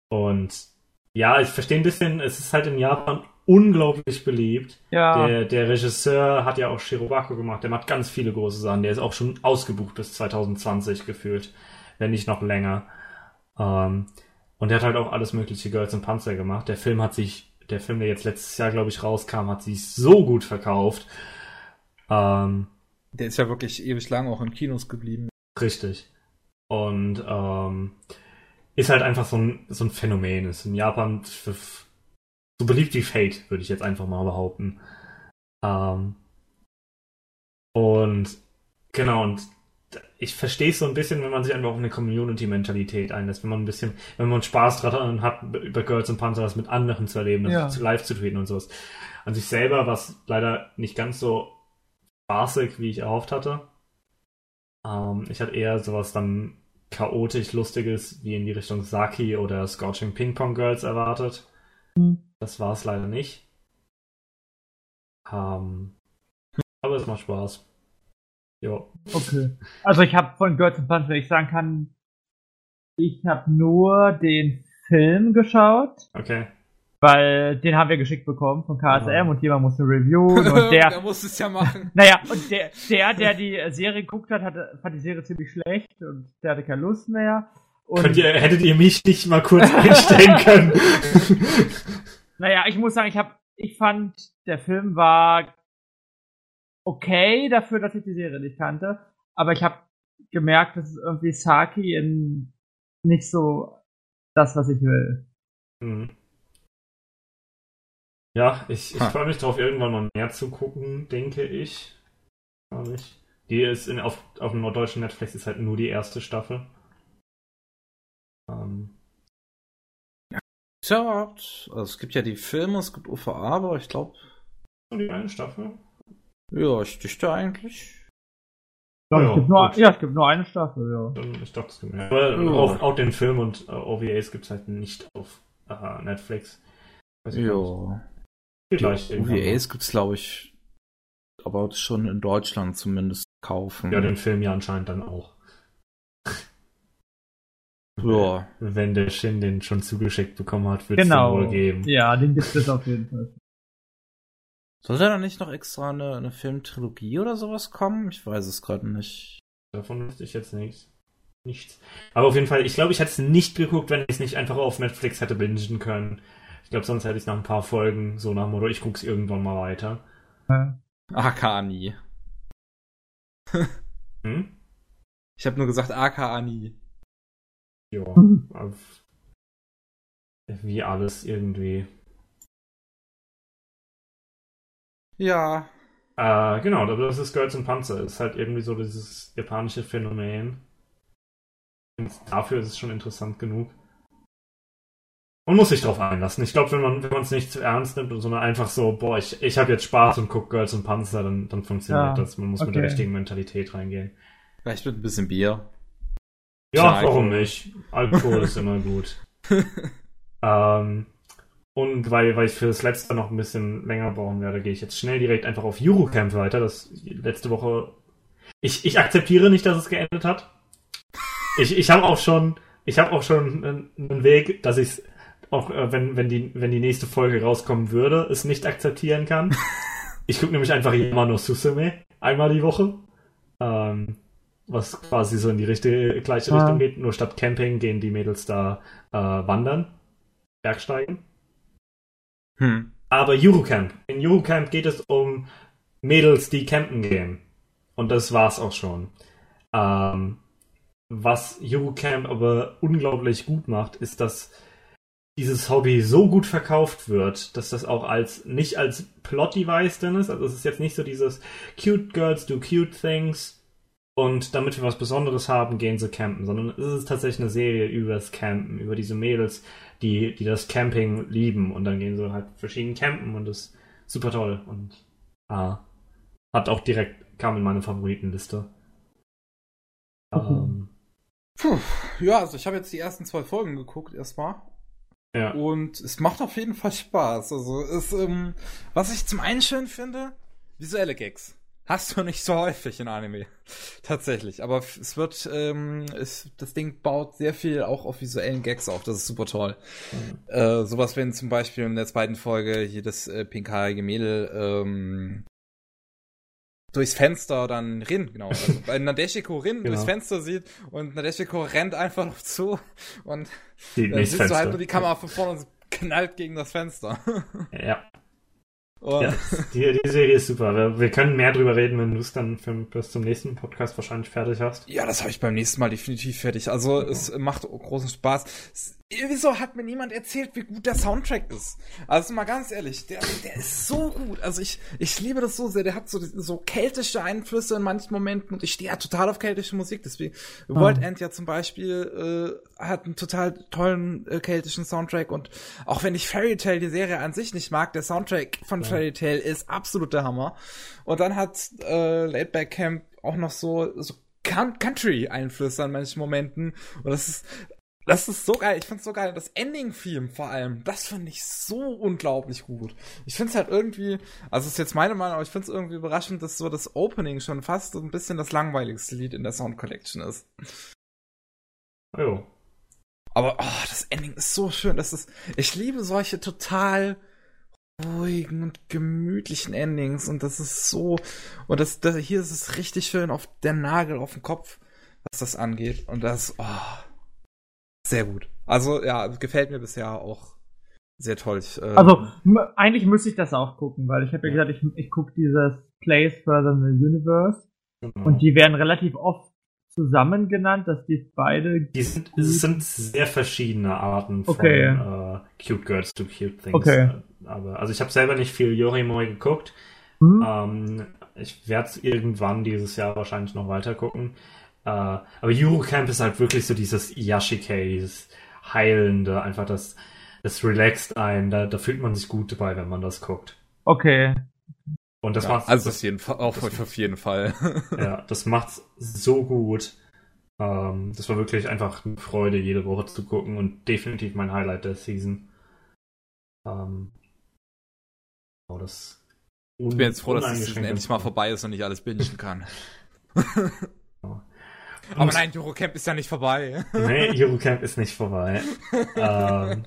und ja, ich verstehe ein bisschen, es ist halt in Japan unglaublich beliebt. Ja. Der, der Regisseur hat ja auch Shirobako gemacht, der macht ganz viele große Sachen, der ist auch schon ausgebucht bis 2020 gefühlt, wenn nicht noch länger. Ähm, und der hat halt auch alles mögliche Girls und Panzer gemacht. Der Film hat sich, der Film, der jetzt letztes Jahr, glaube ich, rauskam, hat sich so gut verkauft. Ähm, der ist ja wirklich ewig lang auch in Kinos geblieben. Richtig. Und ähm, ist halt einfach so ein, so ein Phänomen. Ist in Japan so beliebt wie Fate, würde ich jetzt einfach mal behaupten. Ähm, und genau, und ich verstehe es so ein bisschen, wenn man sich einfach auf eine Community-Mentalität einlässt, wenn man ein bisschen, wenn man Spaß dran hat, über Girls und Panzer was mit anderen zu erleben, ja. live zu treten und sowas. An sich selber war es leider nicht ganz so spaßig, wie ich erhofft hatte. Ähm, ich hatte eher sowas dann chaotisch Lustiges wie in die Richtung Saki oder Scorching Ping Pong Girls erwartet. Das war es leider nicht. Ähm, aber es macht Spaß. Ja. Okay. Also ich habe von Girls and Punch, wenn ich sagen kann, ich habe nur den Film geschaut. Okay. Weil den haben wir geschickt bekommen von KSM ja. und jemand musste reviewen und der. der muss es ja machen. Naja, und der, der, der die Serie geguckt hat, hatte, fand die Serie ziemlich schlecht und der hatte keine Lust mehr. Und Könnt ihr, hättet ihr mich nicht mal kurz einstellen können? naja, ich muss sagen, ich hab, ich fand, der Film war okay dafür, dass ich die Serie nicht kannte, aber ich habe gemerkt, dass irgendwie Saki in nicht so das, was ich will. Mhm. Ja, ich, ich freue mich darauf, irgendwann mal mehr zu gucken, denke ich. ich. Die ist in, auf, auf dem norddeutschen Netflix ist halt nur die erste Staffel. Ähm. Ja, Tja, also es gibt ja die Filme, es gibt UVA, aber ich glaube. Nur die eine Staffel? Ja, ich dichte eigentlich. Ja, ja, es gibt nur, ja, es gibt nur eine Staffel, ja. Ich dachte, es gibt mehr. Aber ja. auch, auch den Film und uh, OVAs gibt es halt nicht auf uh, Netflix. Ja. Vielleicht die OVAs gibt es, glaube ich, aber schon in Deutschland zumindest kaufen. Ja, den Film ja anscheinend dann auch. Ja. Wenn der Shin den schon zugeschickt bekommen hat, wird es genau. wohl geben. Ja, den gibt es auf jeden Fall. Soll da nicht noch extra eine, eine Filmtrilogie oder sowas kommen? Ich weiß es gerade nicht. Davon wüsste ich jetzt nichts. Nichts. Aber auf jeden Fall, ich glaube, ich hätte es nicht geguckt, wenn ich es nicht einfach auf Netflix hätte bingen können. Ich glaube, sonst hätte ich nach ein paar Folgen so nach dem Motto, ich guck's irgendwann mal weiter. Ja. AK nie. hm? Ich habe nur gesagt AK nie. Ja. Wie alles irgendwie. Ja. Äh, genau, das ist Girls and Panzer. Ist halt irgendwie so dieses japanische Phänomen. Und dafür ist es schon interessant genug. Man muss sich drauf einlassen. Ich glaube, wenn man wenn es nicht zu ernst nimmt, sondern einfach so, boah, ich, ich habe jetzt Spaß und gucke Girls and Panzer, dann, dann funktioniert ja, das. Man muss okay. mit der richtigen Mentalität reingehen. Vielleicht mit ein bisschen Bier. Ja, Klar, warum nicht? Alkohol ist immer gut. ähm, und weil, weil ich für das letzte noch ein bisschen länger brauchen werde, gehe ich jetzt schnell direkt einfach auf Eurocamp weiter. Das letzte Woche. Ich, ich akzeptiere nicht, dass es geendet hat. Ich, ich habe auch schon, ich habe auch schon einen Weg, dass ich auch äh, wenn, wenn, die, wenn die nächste Folge rauskommen würde, es nicht akzeptieren kann. ich gucke nämlich einfach immer nur Susume einmal die Woche. Ähm, was quasi so in die richtige, gleiche Richtung geht. Nur statt Camping gehen die Mädels da äh, wandern, Bergsteigen. Hm. Aber Eurocamp. In Eurocamp geht es um Mädels, die campen gehen. Und das war's auch schon. Ähm, was Eurocamp aber unglaublich gut macht, ist, dass dieses Hobby so gut verkauft wird, dass das auch als nicht als Plot-Device drin ist. Also es ist jetzt nicht so dieses Cute Girls do cute things und damit wir was Besonderes haben, gehen sie campen, sondern es ist tatsächlich eine Serie über das Campen, über diese Mädels, die, die das Camping lieben und dann gehen sie halt verschieden campen und das ist super toll und ah, hat auch direkt, kam in meine Favoritenliste. Mhm. Ähm, Puh, ja, also ich habe jetzt die ersten zwei Folgen geguckt erstmal. Ja. Und es macht auf jeden Fall Spaß. Also es, ähm, was ich zum einen schön finde, visuelle Gags. Hast du nicht so häufig in Anime. Tatsächlich. Aber es wird, ähm, es, das Ding baut sehr viel auch auf visuellen Gags auf. Das ist super toll. Mhm. Äh, sowas, wenn zum Beispiel in der zweiten Folge hier das äh, pinkhaarige Mädel ähm, durchs Fenster dann Rin, genau. Also bei Nadeshiko Rin genau. durchs Fenster sieht und Nadeshiko rennt einfach noch zu und dann siehst du halt nur die Kamera von vorne und knallt gegen das Fenster. Ja. Ja, die, die, Serie ist super. Wir, wir können mehr drüber reden, wenn du es dann für, bis zum nächsten Podcast wahrscheinlich fertig hast. Ja, das habe ich beim nächsten Mal definitiv fertig. Also ja. es macht großen Spaß. Wieso hat mir niemand erzählt, wie gut der Soundtrack ist? Also mal ganz ehrlich, der, der ist so gut. Also ich, ich liebe das so sehr. Der hat so, so keltische Einflüsse in manchen Momenten und ich stehe ja total auf keltische Musik. Deswegen mhm. World End ja zum Beispiel äh, hat einen total tollen äh, keltischen Soundtrack und auch wenn ich Fairy Tale die Serie an sich nicht mag, der Soundtrack von ja. Fairy Tale ist absolut der Hammer. Und dann hat äh, Laidback Camp auch noch so, so Country-Einflüsse an manchen Momenten. Und das ist Das ist so geil. Ich find's so geil. Das Ending-Theme vor allem, das finde ich so unglaublich gut. Ich find's halt irgendwie, also ist jetzt meine Meinung, aber ich find's irgendwie überraschend, dass so das Opening schon fast so ein bisschen das langweiligste Lied in der Sound Collection ist. Jo. Aber oh, das Ending ist so schön. Das ist, ich liebe solche total ruhigen und gemütlichen Endings und das ist so und das, das hier ist es richtig schön auf der Nagel auf dem Kopf, was das angeht und das oh, sehr gut. Also ja, gefällt mir bisher auch sehr toll. Ich, äh, also eigentlich müsste ich das auch gucken, weil ich habe ja gesagt, ich, ich gucke dieses Place Further in the Universe genau. und die werden relativ oft zusammen genannt, dass die beide. Die sind, es sind sehr verschiedene Arten von okay. äh, Cute Girls to Cute Things. Okay. Aber, also ich habe selber nicht viel Yorimoy geguckt. Mhm. Ähm, ich werde es irgendwann dieses Jahr wahrscheinlich noch weiter gucken. Äh, aber Eurocamp ist halt wirklich so dieses Yashike, dieses Heilende, einfach das, das relaxt ein. Da, da fühlt man sich gut dabei, wenn man das guckt. Okay. Und das ja, macht also auf jeden Fall, auch das, auf jeden Fall. ja, das macht's so gut. Ähm, das war wirklich einfach eine Freude, jede Woche zu gucken und definitiv mein Highlight der Season. Ähm, oh, das ich bin jetzt froh, dass es Season endlich mal vorbei ist und ich alles bingen kann. Aber nein, Eurocamp ist ja nicht vorbei. nee, Eurocamp ist nicht vorbei. ähm,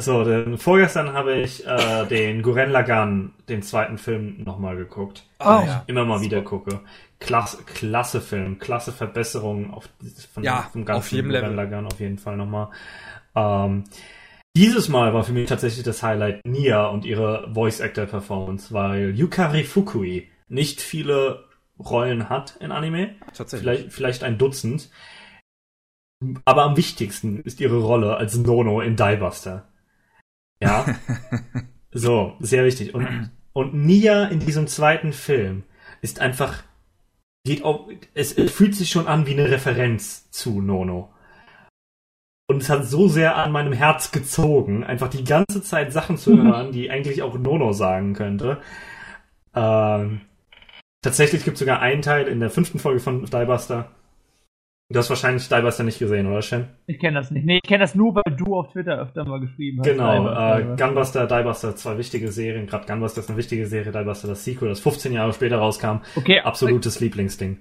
so, denn vorgestern habe ich äh, den Guren Lagan, den zweiten Film, nochmal geguckt. Oh, ja. Immer mal wieder gucke. Klasse, klasse Film, klasse Verbesserung auf, von, ja, vom ganzen auf jedem Guren Level. Lagan auf jeden Fall nochmal. Ähm, dieses Mal war für mich tatsächlich das Highlight Nia und ihre Voice Actor Performance, weil Yukari Fukui nicht viele Rollen hat in Anime. Tatsächlich. Vielleicht, vielleicht ein Dutzend. Aber am wichtigsten ist ihre Rolle als Nono in Diebuster. Ja. so, sehr wichtig. Und, und Nia in diesem zweiten Film ist einfach, geht auch, es, es fühlt sich schon an wie eine Referenz zu Nono. Und es hat so sehr an meinem Herz gezogen, einfach die ganze Zeit Sachen zu hören, die eigentlich auch Nono sagen könnte. Ähm, tatsächlich gibt es sogar einen Teil in der fünften Folge von Diebuster, Du hast wahrscheinlich Diebuster nicht gesehen, oder Shen? Ich kenne das nicht. Nee, ich kenne das nur, weil du auf Twitter öfter mal geschrieben hast. Genau, äh, Gunbuster, Diebuster, zwei wichtige Serien. Gerade Gunbuster ist eine wichtige Serie, Diebuster das Sequel, das 15 Jahre später rauskam. Okay. Absolutes okay. Lieblingsding.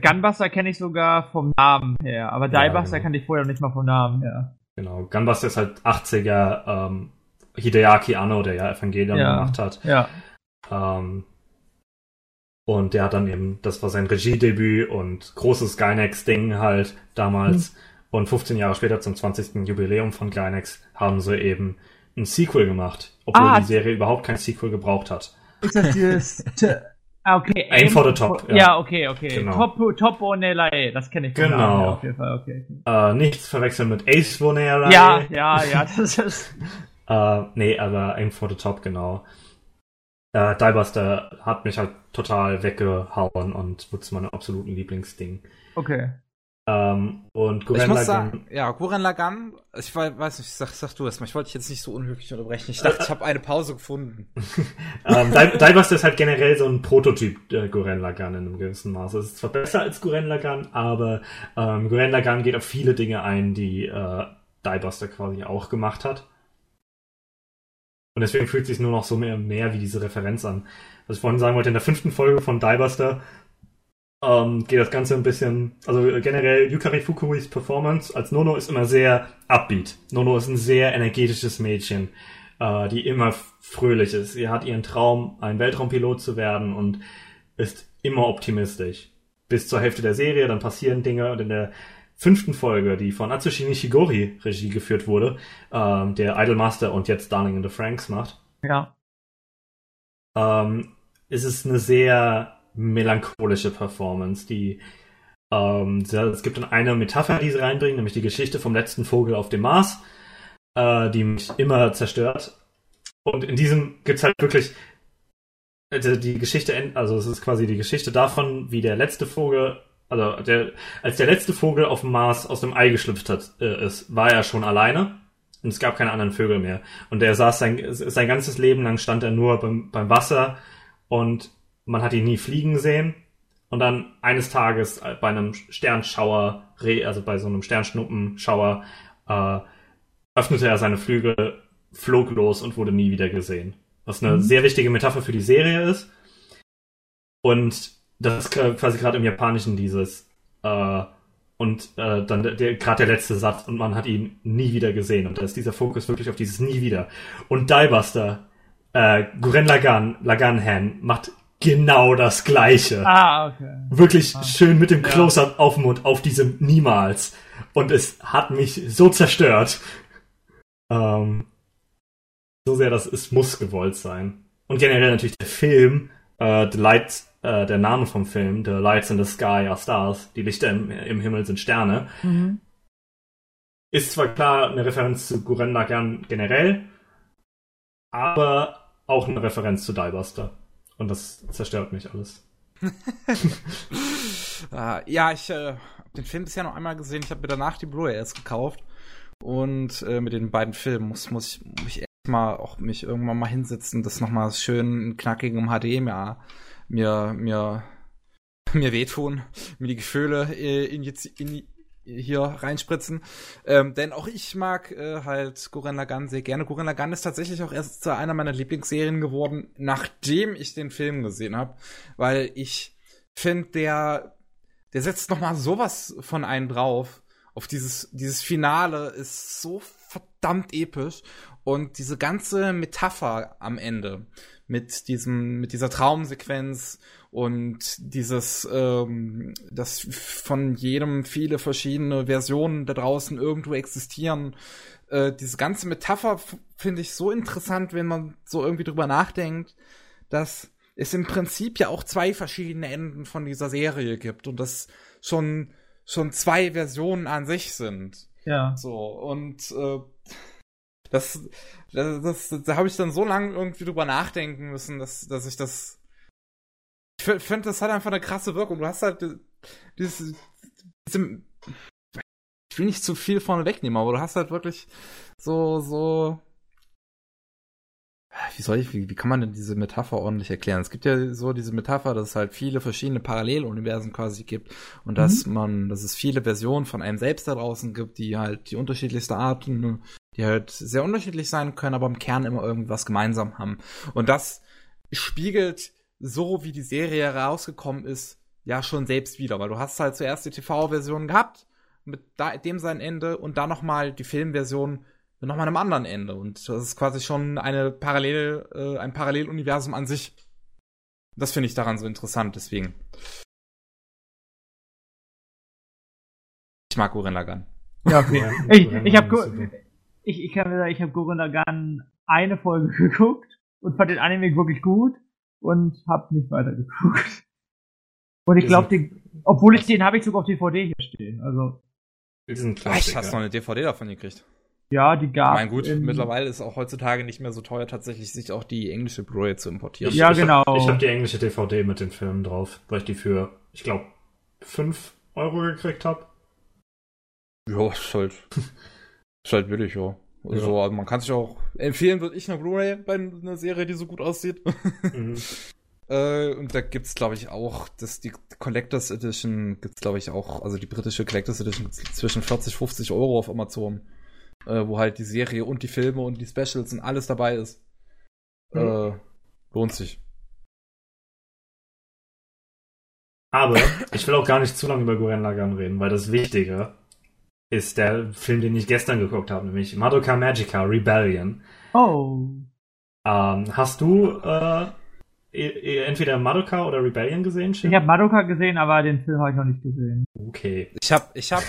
Gunbuster kenne ich sogar vom Namen her, aber Diebuster ja, genau. kannte ich vorher noch nicht mal vom Namen her. Genau, Gunbuster ist halt 80er ähm, Hideaki Anno, der ja Evangelion ja. gemacht hat. Ja. Ähm, und der hat dann eben, das war sein Regiedebüt und großes Gynex-Ding halt damals. Mhm. Und 15 Jahre später zum 20. Jubiläum von Gynex haben sie eben ein Sequel gemacht, obwohl ah, die Serie überhaupt kein Sequel gebraucht hat. Ist das dieses Ah, okay. Aim, Aim for the Top. Ja, ja okay, okay. Genau. Top, Top Onelai, das kenne ich. Genau. Namen, ja, auf jeden Fall, okay. Äh, nichts verwechseln mit Ace Onelai. Ja, ja, ja, das ist. äh, nee, aber Aim for the Top, genau äh, Diebuster hat mich halt total weggehauen und wird zu meinem absoluten Lieblingsding. Okay. Ähm, und Guren ich muss Lagan, sagen, ja, Guren Lagan, ich weiß nicht, sag, sag du erstmal, ich wollte dich jetzt nicht so unhöflich unterbrechen. Ich dachte, ich habe eine Pause gefunden. ähm, Diebuster ist halt generell so ein Prototyp äh, Guren Lagan in einem gewissen Maße. Es ist zwar besser als Guren Lagan, aber ähm, Guren Lagan geht auf viele Dinge ein, die äh, Diebuster quasi auch gemacht hat. Und deswegen fühlt es sich nur noch so mehr, mehr wie diese Referenz an. Was ich vorhin sagen wollte, in der fünften Folge von Diebuster ähm, geht das Ganze ein bisschen, also generell Yukari Fukuis Performance als Nono ist immer sehr upbeat. Nono ist ein sehr energetisches Mädchen, äh, die immer fröhlich ist. Sie hat ihren Traum, ein Weltraumpilot zu werden und ist immer optimistisch. Bis zur Hälfte der Serie, dann passieren Dinge und in der fünften Folge, die von Atsushi Nishigori Regie geführt wurde, ähm, der Idolmaster und jetzt Darling in the Franks macht. Ja. Ähm, ist es eine sehr melancholische Performance, die ähm, es gibt dann eine Metapher, die sie reinbringen, nämlich die Geschichte vom letzten Vogel auf dem Mars, äh, die mich immer zerstört. Und in diesem gibt's halt wirklich also die Geschichte, also es ist quasi die Geschichte davon, wie der letzte Vogel also der, als der letzte Vogel auf dem Mars aus dem Ei geschlüpft hat, äh, ist, war er schon alleine und es gab keine anderen Vögel mehr. Und er saß sein, sein ganzes Leben lang stand er nur beim, beim Wasser und man hat ihn nie fliegen sehen. Und dann eines Tages bei einem Sternschauer, also bei so einem Sternschnuppenschauer, äh, öffnete er seine Flügel, flog los und wurde nie wieder gesehen. Was eine mhm. sehr wichtige Metapher für die Serie ist. Und das ist quasi gerade im Japanischen dieses äh, und äh, dann der, der gerade der letzte Satz und man hat ihn nie wieder gesehen und da ist dieser Fokus wirklich auf dieses nie wieder. Und Diebuster, äh, Guren Lagan, Lagan Han macht genau das gleiche. Ah, okay. Wirklich ah. schön mit dem Close-up ja. auf dem Mund, auf diesem niemals. Und es hat mich so zerstört. Ähm, so sehr, dass es muss gewollt sein. Und generell natürlich der Film, äh, The Light, äh, der Name vom Film, The Lights in the Sky are Stars, die Lichter im, im Himmel sind Sterne, mhm. ist zwar klar eine Referenz zu Guren Lagan generell, aber auch eine Referenz zu Diebuster. Und das zerstört mich alles. uh, ja, ich äh, habe den Film bisher noch einmal gesehen. Ich habe mir danach die Blu-ray erst gekauft. Und äh, mit den beiden Filmen muss, muss ich mich mal auch mich irgendwann mal hinsetzen, das nochmal schön knackig im HD mir, mir, mir, mir wehtun, mir die Gefühle äh, in, in, hier reinspritzen. Ähm, denn auch ich mag äh, halt Gurren Lagann sehr gerne. Gurren Lagann ist tatsächlich auch erst zu einer meiner Lieblingsserien geworden, nachdem ich den Film gesehen habe, weil ich finde, der der setzt noch mal sowas von einen drauf. Auf dieses dieses Finale ist so verdammt episch und diese ganze Metapher am Ende mit diesem, mit dieser Traumsequenz und dieses, ähm, dass von jedem viele verschiedene Versionen da draußen irgendwo existieren. Äh, diese ganze Metapher finde ich so interessant, wenn man so irgendwie drüber nachdenkt, dass es im Prinzip ja auch zwei verschiedene Enden von dieser Serie gibt und das schon schon zwei Versionen an sich sind. Ja. So und äh, das, das, das, da habe ich dann so lange irgendwie drüber nachdenken müssen, dass, dass ich das. Ich finde, das hat einfach eine krasse Wirkung. Du hast halt dieses, diese, ich will nicht zu viel vorne wegnehmen, aber du hast halt wirklich so, so. Wie soll ich, wie, wie kann man denn diese Metapher ordentlich erklären? Es gibt ja so diese Metapher, dass es halt viele verschiedene Paralleluniversen quasi gibt und mhm. dass man, dass es viele Versionen von einem selbst da draußen gibt, die halt die unterschiedlichste Arten die halt sehr unterschiedlich sein können, aber im Kern immer irgendwas gemeinsam haben. Und das spiegelt so, wie die Serie herausgekommen ist, ja schon selbst wieder, weil du hast halt zuerst die TV-Version gehabt, mit dem sein Ende und dann nochmal die Filmversion nochmal einem anderen Ende. Und das ist quasi schon eine Parallel, äh, ein Paralleluniversum an sich. Das finde ich daran so interessant, deswegen. Ich mag Gurren Lagann. Ja, okay. ich, ich habe ich, ich kann sagen, ich habe Gurren Lagann eine Folge geguckt und fand den Anime wirklich gut und habe nicht weiter geguckt. Und ich glaube, obwohl ich den habe ich sogar auf DVD hier stehen. Also. Ach, ich hast noch eine DVD davon gekriegt. Ja, die gab. Ich meine, gut, mittlerweile ist auch heutzutage nicht mehr so teuer, tatsächlich sich auch die englische Blu-ray zu importieren. ja, genau. Ich habe hab die englische DVD mit den Filmen drauf, weil ich die für, ich glaube, 5 Euro gekriegt habe. Ja, ist halt. Ist halt billig, ja. Also, ja. man kann sich auch empfehlen, würde ich eine Blu-ray bei einer Serie, die so gut aussieht. Mhm. äh, und da gibt's, glaube ich, auch, das, die Collectors Edition gibt's, glaube ich, auch, also die britische Collectors Edition zwischen 40, 50 Euro auf Amazon. Äh, wo halt die Serie und die Filme und die Specials und alles dabei ist. Mhm. Äh, lohnt sich. Aber ich will auch gar nicht zu lange über Guren Lagan reden, weil das Wichtige ist der Film, den ich gestern geguckt habe, nämlich Madoka Magica Rebellion. Oh. Ähm, hast du äh, entweder Madoka oder Rebellion gesehen? Schiff? Ich habe Madoka gesehen, aber den Film habe ich noch nicht gesehen. Okay. Ich habe ich hab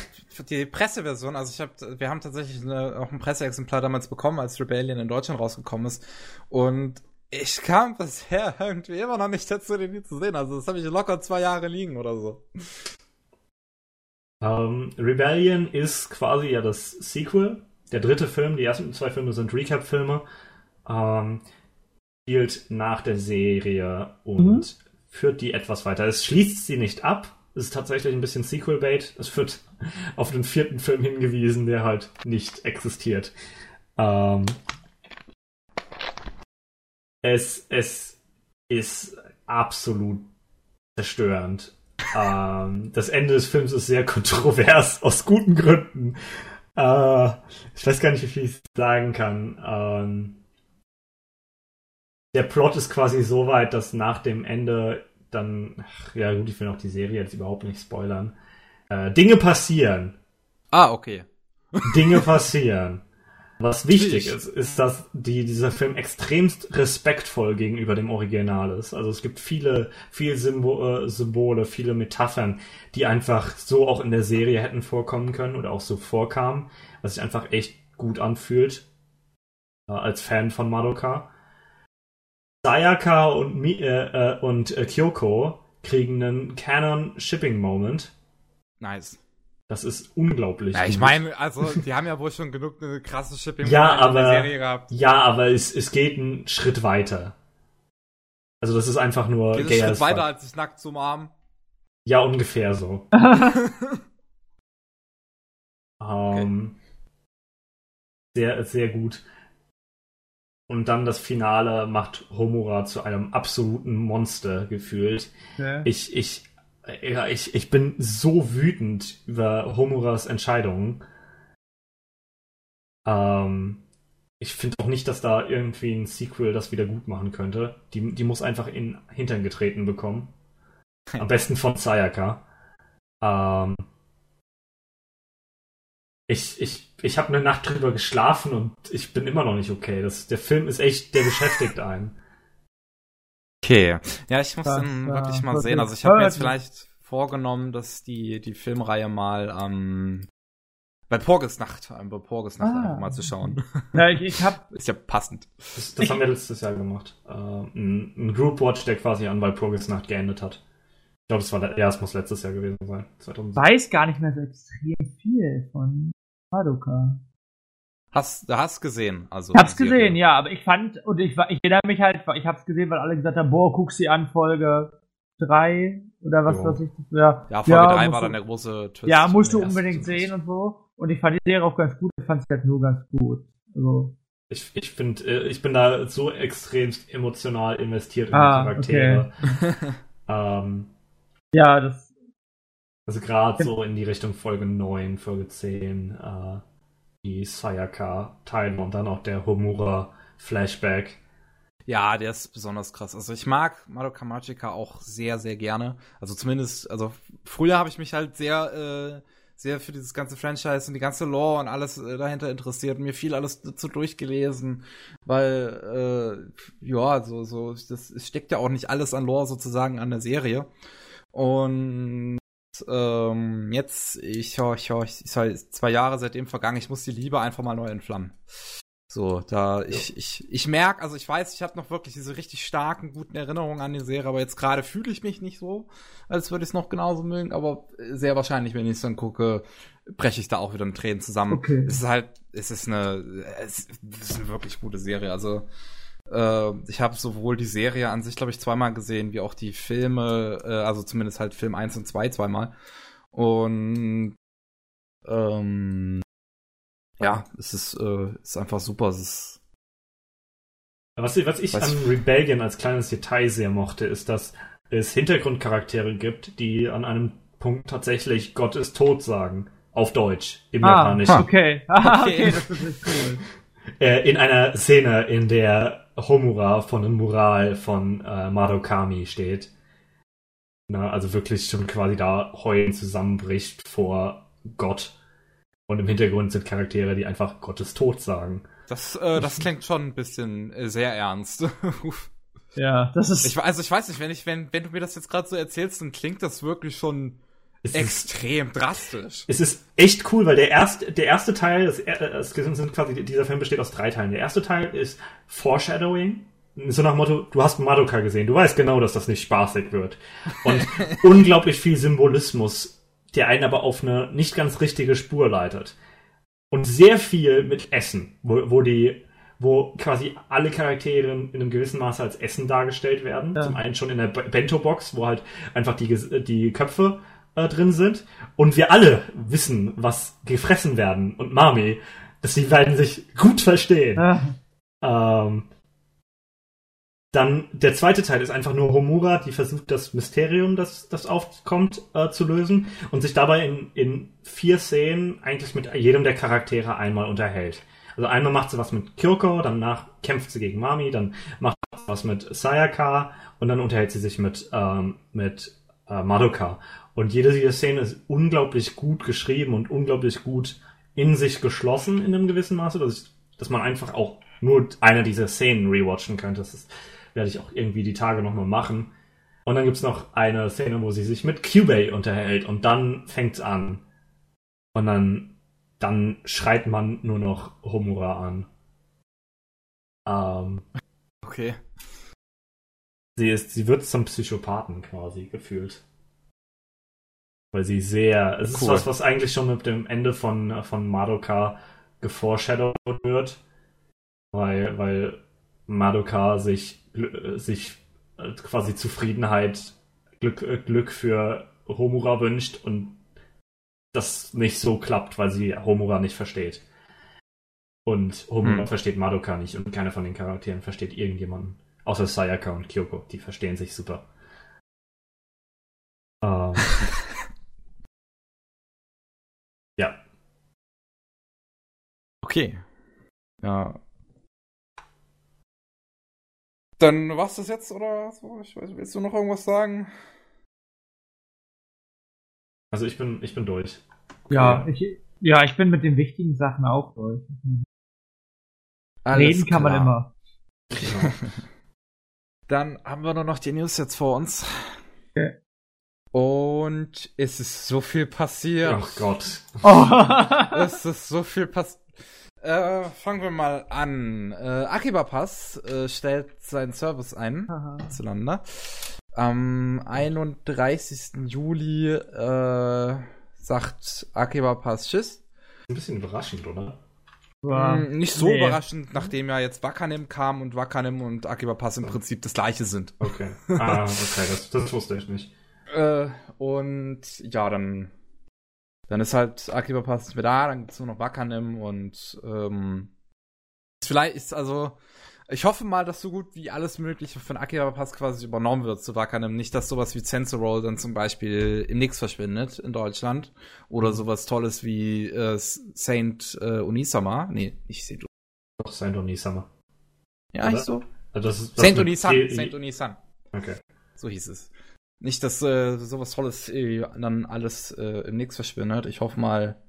die Presseversion, also ich habe wir haben tatsächlich eine, auch ein Presseexemplar damals bekommen, als Rebellion in Deutschland rausgekommen ist und ich kam bisher irgendwie immer noch nicht dazu, den nie zu sehen. Also das habe ich locker zwei Jahre liegen oder so. Um, ähm, Rebellion ist quasi ja das Sequel. Der dritte Film, die ersten zwei Filme sind Recap-Filme. Um, ähm, spielt nach der Serie und mhm. führt die etwas weiter. Es schließt sie nicht ab. Es ist tatsächlich ein bisschen Sequel-Bait. Es wird auf den vierten Film hingewiesen, der halt nicht existiert. Ähm, es, es ist absolut zerstörend ähm, das Ende des Films ist sehr kontrovers, aus guten Gründen. Äh, ich weiß gar nicht, wie viel ich sagen kann. Ähm, der Plot ist quasi so weit, dass nach dem Ende dann, ach, ja gut, ich will auch die Serie jetzt überhaupt nicht spoilern. Äh, Dinge passieren. Ah, okay. Dinge passieren. Was wichtig ist, ist, dass die, dieser Film extremst respektvoll gegenüber dem Original ist. Also es gibt viele, viele Symbol, äh, Symbole, viele Metaphern, die einfach so auch in der Serie hätten vorkommen können oder auch so vorkamen, was sich einfach echt gut anfühlt äh, als Fan von Madoka. Sayaka und, Mi äh, äh, und äh, Kyoko kriegen einen Canon Shipping Moment. Nice. Das ist unglaublich. Ja, ich meine, also die haben ja wohl schon genug eine krasse Shipping ja, in aber, der Serie gehabt. Ja, aber es, es geht einen Schritt weiter. Also das ist einfach nur Geht gay Schritt weiter als sich nackt zu umarmen. Ja, ungefähr so. Ähm, Sehr, sehr gut. Und dann das Finale macht Homura zu einem absoluten Monster gefühlt. Ja. Ich, ich, ja, ich, ich bin so wütend über Homuras Entscheidungen. Ähm, ich finde auch nicht, dass da irgendwie ein Sequel das wieder gut machen könnte. Die, die muss einfach in Hintern getreten bekommen. Am besten von Sayaka. Ähm, ich ich, ich habe eine Nacht drüber geschlafen und ich bin immer noch nicht okay. Das, der Film ist echt, der beschäftigt einen. Okay. Ja, ich muss Das war wirklich mal sehen. Also ich habe mir jetzt vielleicht vorgenommen, dass die, die Filmreihe mal ähm, bei Porgesnacht, ähm, bei Porgesnacht Ah. einfach mal zu schauen. ja, ich, ich hab, Ist ja passend. Das, das haben wir letztes Jahr gemacht. Äh, ein, ein Group Watch, der quasi an Walpurgis Nacht geendet hat. Ich glaube, das war der, ja, es muss letztes Jahr gewesen sein. 2007. weiß gar nicht mehr so extrem viel von Madoka. Hast, du hast gesehen, also. Ich hab's gesehen, ja, aber ich fand, und ich, war- ich erinnere mich halt, ich hab's gesehen, weil alle gesagt haben, boah, guck sie an, Folge 3 oder was Ja. weiß ich. Ja, Ja, Folge 3 musst war du- dann der große Twist. Ja, musst du unbedingt sehen und so. Und ich fand die Serie auch ganz gut, ich fand sie halt nur ganz gut. Also, Ich, ich finde, äh, ich bin da so extremst emotional investiert in Ah, die Charaktere. ähm, ja, das, also gerade so in die Richtung Folge 9, Folge 10, äh, die Sayaka-Teile und dann auch der Homura-Flashback. Ja, der ist besonders krass. Also ich mag Madoka Magica auch sehr, sehr gerne. Also zumindest, also früher habe ich mich halt sehr, äh, sehr für dieses ganze Franchise und die ganze Lore und alles äh, dahinter interessiert. Mir viel alles dazu durchgelesen, weil, äh, ja, so, so, das steckt ja auch nicht alles an Lore sozusagen an der Serie. Und ähm, jetzt, ich, ich, ich, ich ist zwei Jahre seitdem vergangen, ich muss die Liebe einfach mal neu entflammen. So, da ich, ich, ich merke, also ich weiß, ich habe noch wirklich diese richtig starken, guten Erinnerungen an die Serie, aber jetzt gerade fühle ich mich nicht so, als würde ich es noch genauso mögen, aber sehr wahrscheinlich, wenn ich es dann gucke, breche ich da auch wieder in Tränen zusammen. Okay. Es ist halt, es ist eine, es ist eine wirklich gute Serie. Also äh, ich habe sowohl die Serie an sich, glaube ich, zweimal gesehen, wie auch die Filme, äh, also zumindest halt Film 1 und 2 zweimal. Und ähm, ja, es ist, äh, ist einfach super. Es ist, Was, was ich an Rebellion als kleines Detail sehr mochte, ist, dass es Hintergrundcharaktere gibt, die an einem Punkt tatsächlich Gott ist tot sagen. Auf Deutsch, im ah, Japanischen. okay. Ah, Okay. okay, das ist cool. Äh, in einer Szene, in der Homura von einem Mural von äh, Madokami steht. Na, also wirklich schon quasi da heulen zusammenbricht vor Gott. Und im Hintergrund sind Charaktere, die einfach Gottes Tod sagen. das, äh, das klingt schon ein bisschen äh, sehr ernst. Ja, das ist, ich, also ich weiß nicht, wenn ich, wenn, wenn du mir das jetzt gerade so erzählst, dann klingt das wirklich schon Es ist, extrem drastisch. es ist echt cool, weil der erste, der erste Teil, das, das sind quasi, dieser Film besteht aus drei Teilen. Der erste Teil ist Foreshadowing. So nach dem Motto, du hast Madoka gesehen, du weißt genau, dass das nicht spaßig wird. Und unglaublich viel Symbolismus, der einen aber auf eine nicht ganz richtige Spur leitet. Und sehr viel mit Essen, wo, wo die, wo quasi alle Charaktere in einem gewissen Maße als Essen dargestellt werden. Ja. Zum einen schon in der Bento-Box, wo halt einfach die, die Köpfe äh, drin sind. Und wir alle wissen, was gefressen werden. Und Mami, dass die beiden sich gut verstehen. ah, Ähm, dann der zweite Teil ist einfach nur Homura, die versucht das Mysterium, das, das aufkommt, äh, zu lösen und sich dabei in, in vier Szenen eigentlich mit jedem der Charaktere einmal unterhält. Also einmal macht sie was mit Kyoko, danach kämpft sie gegen Mami, dann macht sie was mit Sayaka und dann unterhält sie sich mit, ähm, mit äh, Madoka. Und jede dieser Szenen ist unglaublich gut geschrieben und unglaublich gut in sich geschlossen in einem gewissen Maße, dass, ich, dass man einfach auch nur eine dieser Szenen rewatchen könnte. Das ist, werde ich auch irgendwie die Tage nochmal machen. Und dann gibt's noch eine Szene, wo sie sich mit Cubey unterhält und dann fängt's an. Und dann, dann schreit man nur noch Homura an. Ähm, Okay. sie ist, sie wird zum Psychopathen quasi gefühlt. Weil sie sehr, es ist Cool. was, was eigentlich schon mit dem Ende von, von Madoka geforeshadowed wird. Weil, weil Madoka sich, sich äh, quasi Zufriedenheit, Glück, äh, Glück für Homura wünscht und das nicht so klappt, weil sie Homura nicht versteht. Und Homura Hm. versteht Madoka nicht und keiner von den Charakteren versteht irgendjemanden. Außer Sayaka und Kyoko, die verstehen sich super. Ähm, ja, Okay. Ja. Dann war's das jetzt, oder so? Ich weiß, willst du noch irgendwas sagen? also ich bin, ich bin durch. Ja, ich, ja, ich bin mit den wichtigen Sachen auch durch. Reden kann man immer. Genau. Dann haben wir nur noch die News jetzt vor uns. Okay. Und es ist so viel passiert. Ach Gott. Oh. Es ist so viel passiert. Äh, fangen wir mal an. Äh, Akiba Pass äh, stellt seinen Service ein. Zueinander. Am 31. Juli äh, sagt Akiba Pass Tschüss. Ein bisschen überraschend, oder? War- Mm, nicht so nee. überraschend, nachdem ja jetzt Wakanim kam und Wakanim und Akiba Pass im Prinzip das gleiche sind. Okay. Ah, okay, das, das wusste ich nicht. Äh, und ja, dann, dann ist halt Akiba Pass nicht mehr da, dann gibt's nur noch Wakanim und ähm, vielleicht ist also, ich hoffe mal, dass so gut wie alles Mögliche von Akiba Pass quasi übernommen wird zu Wakanim. Nicht, dass sowas wie Roll dann zum Beispiel im Nix verschwindet in Deutschland oder sowas Tolles wie äh, Saint äh, Unisama. Nee, nicht Saint Doch, Saint Onisama. Ja, Oder? nicht so. Also das ist, das Saint T- Saint Onisan. Okay. So hieß es. Nicht, dass äh, sowas Tolles äh, dann alles äh, im Nix verschwindet. Ich hoffe mal,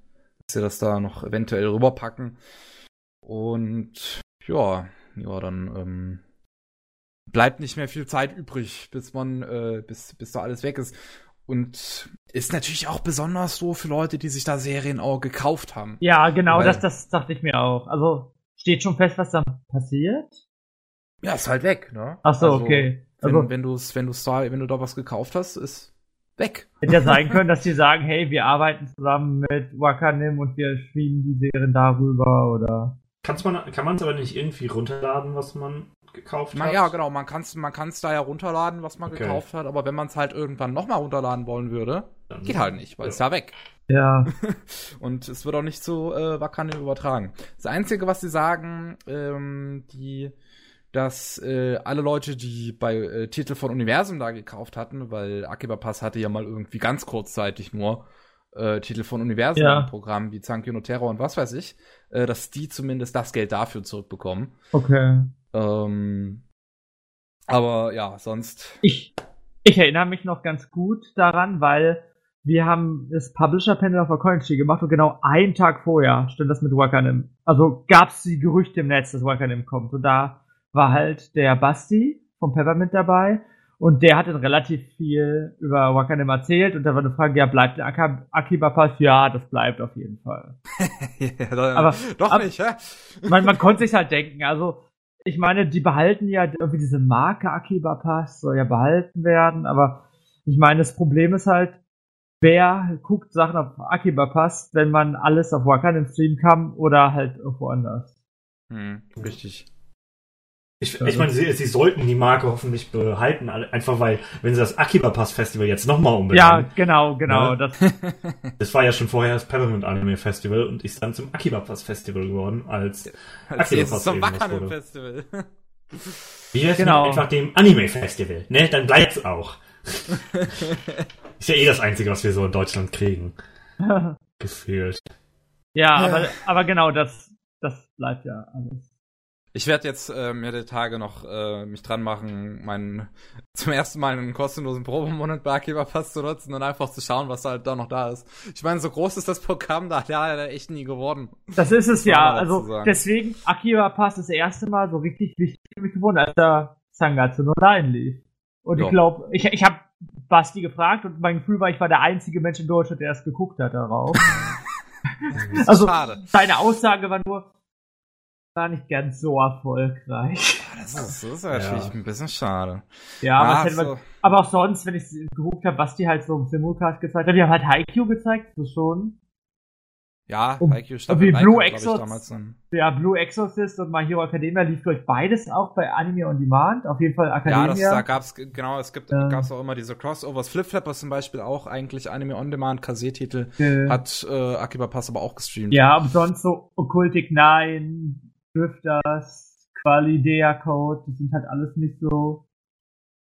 dass sie das da noch eventuell rüberpacken. Und ja, ja, dann ähm, bleibt nicht mehr viel Zeit übrig, bis man, äh, bis, bis da alles weg ist. Und ist natürlich auch besonders so für Leute, die sich da Serien auch gekauft haben. Ja, genau, Weil- das, das dachte ich mir auch. Also, steht schon fest, was da passiert? Ja, ist halt weg, ne? Ach so, Also, okay. Wenn, Also, wenn du es, wenn du's da, wenn du da was gekauft hast, ist weg. hätte ja sein können, dass die sagen, hey, wir arbeiten zusammen mit Wakanim und wir schieben die Serien darüber oder. Kann's man, kann man es aber nicht irgendwie runterladen, was man gekauft Na hat? ja, genau, man kann es man kann's da ja runterladen, was man Okay. gekauft hat, aber wenn man es halt irgendwann nochmal runterladen wollen würde, Dann- geht halt nicht, weil es Ja. ja weg. Ja. Und es wird auch nicht zu äh, Wakanim übertragen. Das Einzige, was sie sagen, ähm, die, dass äh, alle Leute, die bei äh, Titel von Universum da gekauft hatten, weil Akiba Pass hatte ja mal irgendwie ganz kurzzeitig nur äh, Titel von Universum Ja. im Programm, wie Zankyo no Terror und was weiß ich, äh, dass die zumindest das Geld dafür zurückbekommen. Okay. Ähm, aber ja, sonst. Ich, ich erinnere mich noch ganz gut daran, weil wir haben das Publisher-Panel auf der Cointree gemacht und genau einen Tag vorher stand das mit Wakanim. Also gab's die Gerüchte im Netz, dass Wakanim kommt. Und da war halt der Basti vom Peppermint dabei und der hat dann relativ viel über Wakanim erzählt und da war eine Frage, ja, bleibt der Aka- Akiba Pass? Ja, das bleibt auf jeden Fall. ja, Aber- doch nicht, hä? man, man konnte sich halt denken, also ich meine, die behalten ja irgendwie diese Marke Akiba Pass, soll ja behalten werden, aber ich meine, das Problem ist halt, wer guckt Sachen auf Akiba Pass, wenn man alles auf Wakanim streamen kann oder halt irgendwo anders. Hm, richtig. Ich, ich meine, sie, sie sollten die Marke hoffentlich behalten, einfach weil, wenn sie das Akiba Pass Festival jetzt nochmal Ja, umbenennen, genau, genau. Ja. Das, das war ja schon vorher das Peppermint Anime Festival und ist dann zum Akiba Pass Festival geworden, als Als Akiba Pass zum wurde. Festival. Wie wär's genau. einfach dem Anime-Festival? Ne, dann bleibt's auch. ist ja eh das Einzige, was wir so in Deutschland kriegen. Gefühlt. Ja, aber, aber genau, das, das bleibt ja alles. Ich werde jetzt äh, mir die Tage noch äh, mich dran machen, meinen zum ersten Mal einen kostenlosen Probemonat bei Akiba Pass zu nutzen und einfach zu schauen, was halt da noch da ist. Ich meine, so groß ist das Programm da ja echt nie geworden. Das ist es ja. Also deswegen Akiba Pass das erste Mal so richtig wichtig für mich geworden, als der Sangatsu no Line lief. Und jo. ich glaube, ich, ich habe Basti gefragt und mein Gefühl war, ich war der einzige Mensch in Deutschland, der es geguckt hat darauf. also schade. seine Aussage war nur, war nicht ganz so erfolgreich. Das ist, das ist natürlich ja. ein bisschen schade. Ja, aber, so. man, aber auch sonst, wenn ich geguckt habe, was die halt so im Simulcast gezeigt haben, die haben halt Haikyuu gezeigt, so schon. Ja, und, Haikyuu stand wie Blue Exorcist. Ja, Blue Exorcist und My Hero Academia lief durch beides auch bei Anime on Demand. Auf jeden Fall Academia. Ja, das, da gab's, genau, es gibt, äh, gab's auch immer diese Crossovers. Flip Flappers zum Beispiel auch eigentlich Anime on Demand, Kassiertitel. Äh, hat äh, Akiba Pass aber auch gestreamt. Ja, aber sonst so Occultic 9, Drifters, Qualidea Code, das sind halt alles nicht so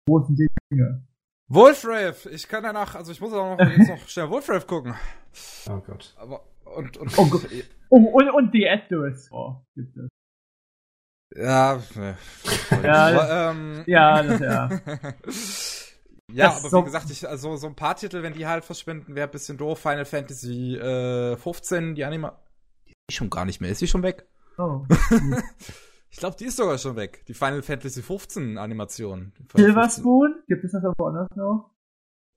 große Dinge. Wolfrave, ich kann danach, also ich muss auch noch, jetzt noch schnell Wolfrave gucken. Oh Gott. Aber, und, und, oh, oh, und, und die Actors oh, gibt es. Ja, ne. ja, aber, ähm, ja, das, ja. ja, das aber so wie gesagt, ich, also so ein paar Titel, wenn die halt verschwinden, wäre ein bisschen doof. Final Fantasy äh, 15, die Anima. Die ist schon gar nicht mehr. Ist die schon weg? Oh. ich glaube, die ist sogar schon weg. Die Final Fantasy 15 Animation. Silver Spoon? Gibt es das auch woanders noch?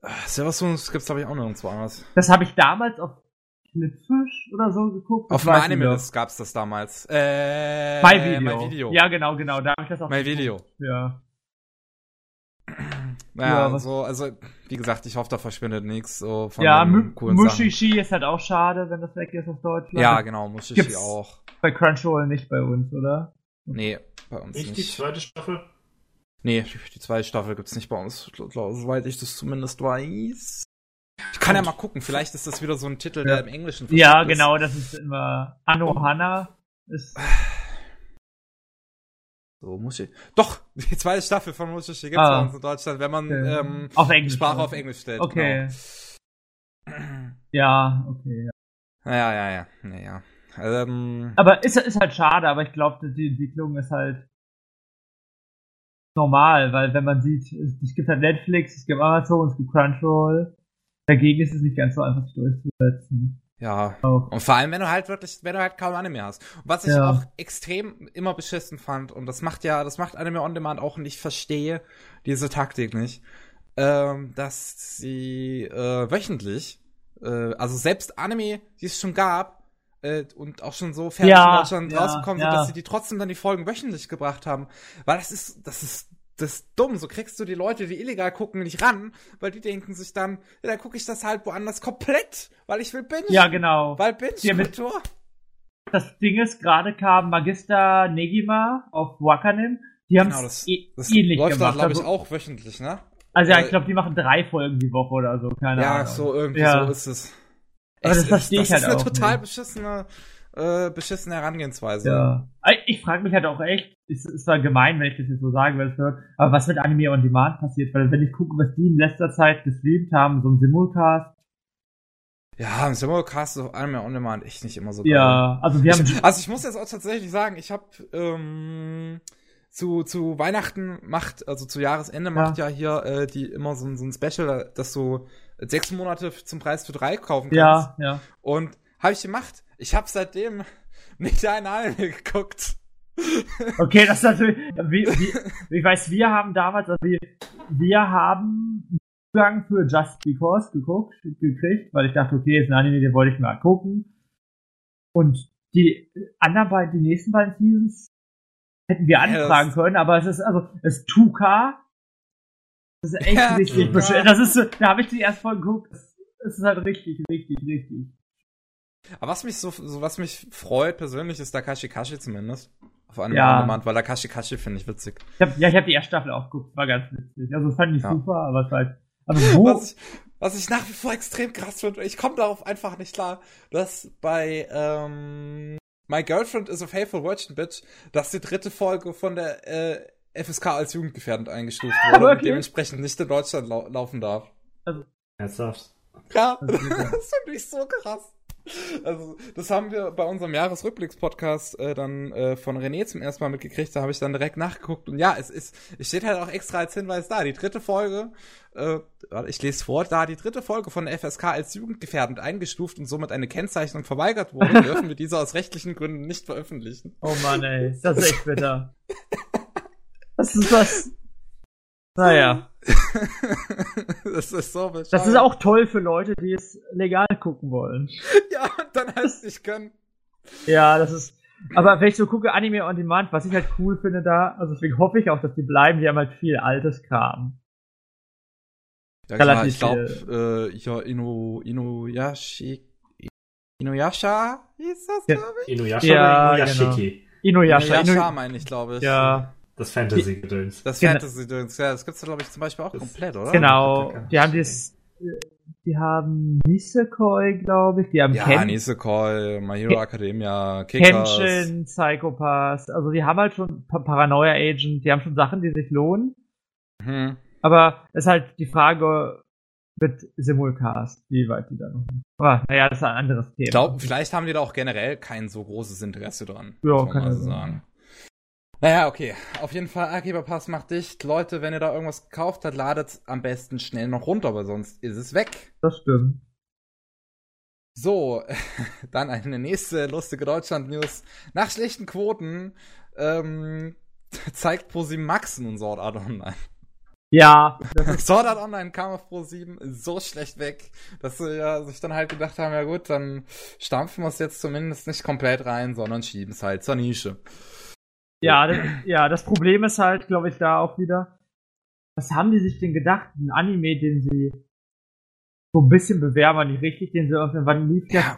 Ah, Silver Spoon gibt es, glaube ich, auch nirgendwo anders. Das habe ich damals auf Clipfish oder so geguckt. Auf dem Anime gab es das damals. Äh, My Video. My Video. Ja, genau, genau. Da habe ich das auch. My Video. Ja. Ja, ja so, also, wie gesagt, ich hoffe, da verschwindet nichts so von Ja, Mushishi ist halt auch schade, wenn das weg ist aus Deutschland. Ja, genau, Mushishi Gibt's auch. Bei Crunchyroll nicht bei uns, oder? Nee, bei uns nicht. Nicht die zweite Staffel? Nee, die zweite Staffel gibt's nicht bei uns, soweit ich das zumindest weiß. Ich kann ja mal gucken, vielleicht ist das wieder so ein Titel, der im Englischen Ja, genau, das ist immer Anohana. Ist so, Muschi. Doch, die zweite Staffel von Muschi gibt es ah. in Deutschland, wenn man okay. ähm, auf Englisch Sprache auf Englisch stellt. Okay. Genau. Ja, okay. Ja, ja, ja, ja. Naja. Ähm, aber ist, ist halt schade, aber ich glaube, die Entwicklung ist halt normal, weil wenn man sieht, es gibt halt Netflix, es gibt Amazon, es gibt Crunchyroll. Dagegen ist es nicht ganz so einfach sich durchzusetzen. Ja. Oh. Und vor allem, wenn du halt wirklich, wenn du halt kaum Anime hast. Und was ich ja. auch extrem immer beschissen fand, und das macht ja, das macht Anime On Demand auch, und ich verstehe diese Taktik nicht, ähm, dass sie äh, wöchentlich, äh, also selbst Anime, die es schon gab, äh, und auch schon so fertig ja, in Deutschland ja, rausgekommen sind, dass sie die trotzdem dann die Folgen wöchentlich gebracht haben. Weil das ist, das ist das ist dumm. So kriegst du die Leute, die illegal gucken, nicht ran, weil die denken sich dann, ja, dann gucke ich das halt woanders komplett, weil ich will binge. Ja, genau. Weil binge ja, mit Das Ding ist, gerade kam Magister Negima auf Wakanim. Die haben genau, das, e das ähnlich läuft gemacht. glaube ich, also, auch wöchentlich, ne? Also ja, ich glaube, die machen drei Folgen die Woche oder so, keine ja, Ahnung. Ja, so irgendwie ja. so ist es. Aber das verstehe ich halt auch. Das ist eine total nicht. beschissene äh, beschissene Herangehensweise. Ja. Ich frage mich halt auch echt, ist, ist zwar gemein, wenn ich das jetzt so sage, weil es hört, aber was mit Anime on Demand passiert? Weil wenn ich gucke, was die in letzter Zeit gestreamt haben, so ein Simulcast. Ja, im Simulcast ist auf Anime on Demand echt nicht immer so geil. Ja, also wir haben. Ich, also ich muss jetzt auch tatsächlich sagen, ich habe ähm, zu, zu Weihnachten macht, also zu Jahresende ja. macht ja hier äh, die immer so, so ein Special, dass du sechs Monate zum Preis für drei kaufen kannst. Ja, ja. Und habe ich gemacht. Ich habe seitdem nicht ein Anime geguckt. Okay, das ist natürlich, wie, wie, ich weiß, wir haben damals, also wir, wir haben Zugang für Just Because geguckt, gekriegt, weil ich dachte, okay, ist ein Anime, den wollte ich mal gucken. Und die anderen beiden, die nächsten beiden Seasons hätten wir anfragen yes. können, aber es ist, also, es ist 2K. Das ist echt ja, richtig. Das ist, da habe ich die erst voll geguckt. Das ist halt richtig, richtig, richtig. Aber was mich so, so was mich freut persönlich ist Takashi Kashi zumindest. Auf einem ja. Demand, weil Takashi Kashi finde ich witzig. Ich hab, ja, ich habe die erste Staffel auch geguckt, war ganz witzig. Also fand ich ja. super, aber es war halt, also wo? Was ich, was ich nach wie vor extrem krass finde, ich komme darauf einfach nicht klar, dass bei ähm, My Girlfriend is a Faithful Virgin Bitch, dass die dritte Folge von der äh, FSK als jugendgefährdend eingestuft wurde und dementsprechend nicht in Deutschland lau laufen darf. Also, Ernsthaft? Ja, das finde ich so krass. Also, das haben wir bei unserem Jahresrückblicks-Podcast äh, dann äh, von René zum ersten Mal mitgekriegt. Da habe ich dann direkt nachgeguckt. Und ja, es ist, es steht halt auch extra als Hinweis da. Die dritte Folge, äh, ich lese vor, da die dritte Folge von der FSK als jugendgefährdend eingestuft und somit eine Kennzeichnung verweigert wurde, dürfen wir diese aus rechtlichen Gründen nicht veröffentlichen. Oh Mann, ey, das ist echt bitter. Was ist das? Naja. das ist so bescheuert. Das ist auch toll für Leute, die es legal gucken wollen. Ja, und dann heißt nicht können. Ja, das ist. Aber wenn ich so gucke, Anime on Demand, was ich halt cool finde da, also deswegen hoffe ich auch, dass die bleiben, die haben halt viel altes Kram. Ja, klar, ich glaube, äh, ja, Ino, Inuyasha, Inuyasha hieß das, glaube ich? Inuyasha ja, oder Inuyashiki? Genau. Inuyasha, Inuyasha meine ich, glaube ich. Ja. Das Fantasy-Gedöns. Das Fantasy-Gedöns, ja, das gibt's glaube ich, zum Beispiel auch das, komplett, oder? Genau. Die haben das, die haben Nisekoi, glaube ich, die haben Ja, Ken Nisekoi, My Hero Academia, Kickers. Kenshin, Psychopath, also die haben halt schon Paranoia Agent, die haben schon Sachen, die sich lohnen. Mhm. Aber es ist halt die Frage mit Simulcast, wie weit die da noch. Aber naja, das ist ein anderes Thema. Ich glaube, vielleicht haben die da auch generell kein so großes Interesse dran. Ja, kann man so sagen. Naja, okay. Auf jeden Fall, Archiverpass macht dicht. Leute, wenn ihr da irgendwas gekauft habt, ladet am besten schnell noch runter, weil sonst ist es weg. Das stimmt. So, dann eine nächste lustige Deutschland-News. Nach schlechten Quoten ähm, zeigt ProSieben Max nun Sword Art Online. Ja. Sword Art Online kam auf Pro7 so schlecht weg, dass sie ja sich dann halt gedacht haben, ja gut, dann stampfen wir es jetzt zumindest nicht komplett rein, sondern schieben es halt zur Nische. Ja, das, ja, das Problem ist halt, glaube ich, da auch wieder, was haben die sich denn gedacht? Ein Anime, den sie so ein bisschen bewerben, nicht richtig, den sie irgendwann, wann lief der? Ja.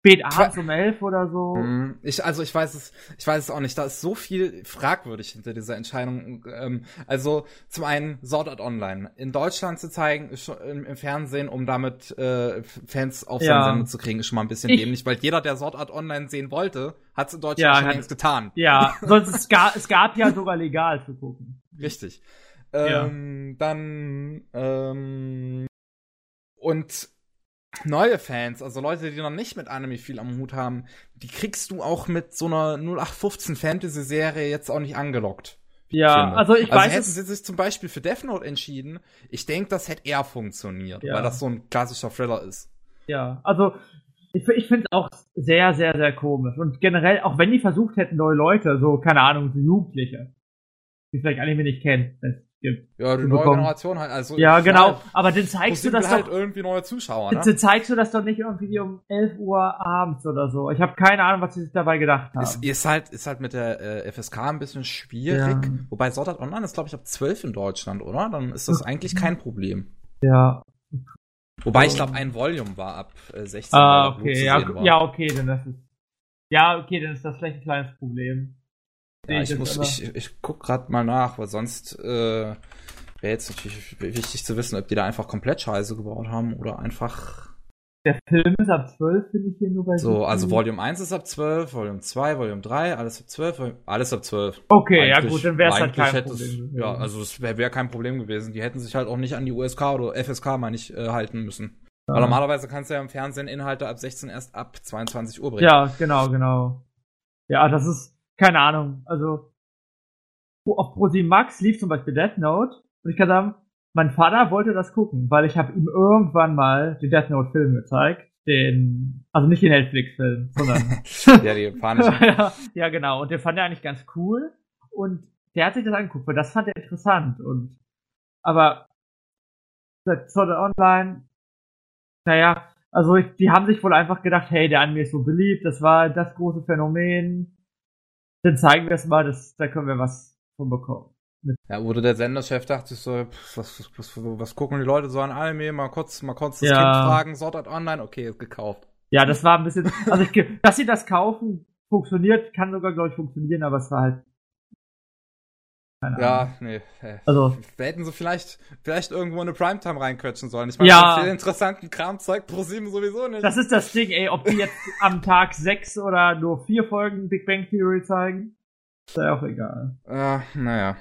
Spät abends um elf oder so. Mhm. Ich, also ich weiß es, ich weiß es auch nicht. Da ist so viel fragwürdig hinter dieser Entscheidung. Ähm, also zum einen Sword Art Online in Deutschland zu zeigen im, Fernsehen, um damit äh, Fans auf ja. Sender zu kriegen, ist schon mal ein bisschen ich, dämlich, weil jeder, der Sword Art Online sehen wollte, hat es in Deutschland ja, schon längst getan. Ja, sonst es gab, es gab ja sogar legal zu gucken. Richtig. Ähm, ja. Dann ähm, und neue Fans, also Leute, die noch nicht mit Anime viel am Hut haben, die kriegst du auch mit so einer 0815 Fantasy-Serie jetzt auch nicht angelockt. Ja, finde. also ich also weiß. Hätten sie sich zum Beispiel für Death Note entschieden, ich denke, das hätte eher funktioniert, ja. weil das so ein klassischer Thriller ist. Ja, also ich, ich finde es auch sehr, sehr, sehr komisch. Und generell, auch wenn die versucht hätten, neue Leute, so, keine Ahnung, so Jugendliche, die vielleicht Anime nicht kennen. Ja, die neue Generation halt. Also ja, genau. Aber dann zeigst du das halt doch irgendwie neue Zuschauer. Ne? Dann zeigst du das doch nicht irgendwie um 11 Uhr abends oder so. Ich habe keine Ahnung, was sie sich dabei gedacht haben. Ist, ist halt ist halt mit der äh, FSK ein bisschen schwierig. Ja. Wobei Sword Art Online ist glaube ich ab 12 in Deutschland, oder? Dann ist das eigentlich kein Problem. Ja. Wobei ich glaube, ein Volume war ab äh, 16. Ah, okay, ja, ja, okay, dann das ist. Ja, okay, dann ist das vielleicht ein kleines Problem. Ja, ich, muss, ich, ich guck gerade mal nach, weil sonst äh, wäre jetzt natürlich wichtig zu wissen, ob die da einfach komplett Scheiße gebaut haben oder einfach. Der Film ist ab 12, finde ich hier nur bei So, also Volume 1 ist ab 12, Volume 2, Volume 3, alles ab 12, alles ab 12. Okay, eigentlich, ja gut, dann wäre es halt kein Problem. Es, ja, also es wäre wär kein Problem gewesen. Die hätten sich halt auch nicht an die USK oder FSK, meine ich, äh, halten müssen. Ja. Weil normalerweise kannst du ja im Fernsehen Inhalte ab 16 erst ab 22 Uhr bringen. Ja, genau, genau. Ja, das ist, keine Ahnung, also auf ProSieben Max lief zum Beispiel Death Note und ich kann sagen, mein Vater wollte das gucken, weil ich habe ihm irgendwann mal den Death Note Film gezeigt, den, also nicht den Netflix-Film, sondern ja, die japanischen. ja, ja, genau, und den fand er eigentlich ganz cool. Und der hat sich das angeguckt, weil das fand er interessant. Und aber Sword Online, naja, also die haben sich wohl einfach gedacht, hey, der Anime ist so beliebt, das war das große Phänomen, dann zeigen wir es mal, das, da können wir was von bekommen. Ja, wurde der Senderchef dachte ich so, was, was, was, gucken die Leute so an Anime, mal kurz, mal kurz das ja. Kind fragen, Sorted Online, okay, ist gekauft. Ja, das war ein bisschen, also ich, dass sie das kaufen, funktioniert, kann sogar, glaube ich, funktionieren, aber es war halt keine ja, Ahnung. nee. Also, wir hätten so vielleicht, vielleicht irgendwo eine Primetime reinquetschen sollen. Ich meine, ja, viel interessanten Kram zeigt pro 7 sowieso nicht. Das ist das Ding, ey, ob die jetzt am Tag sechs oder nur vier Folgen Big Bang Theory zeigen, ist ja auch egal. Ja, naja.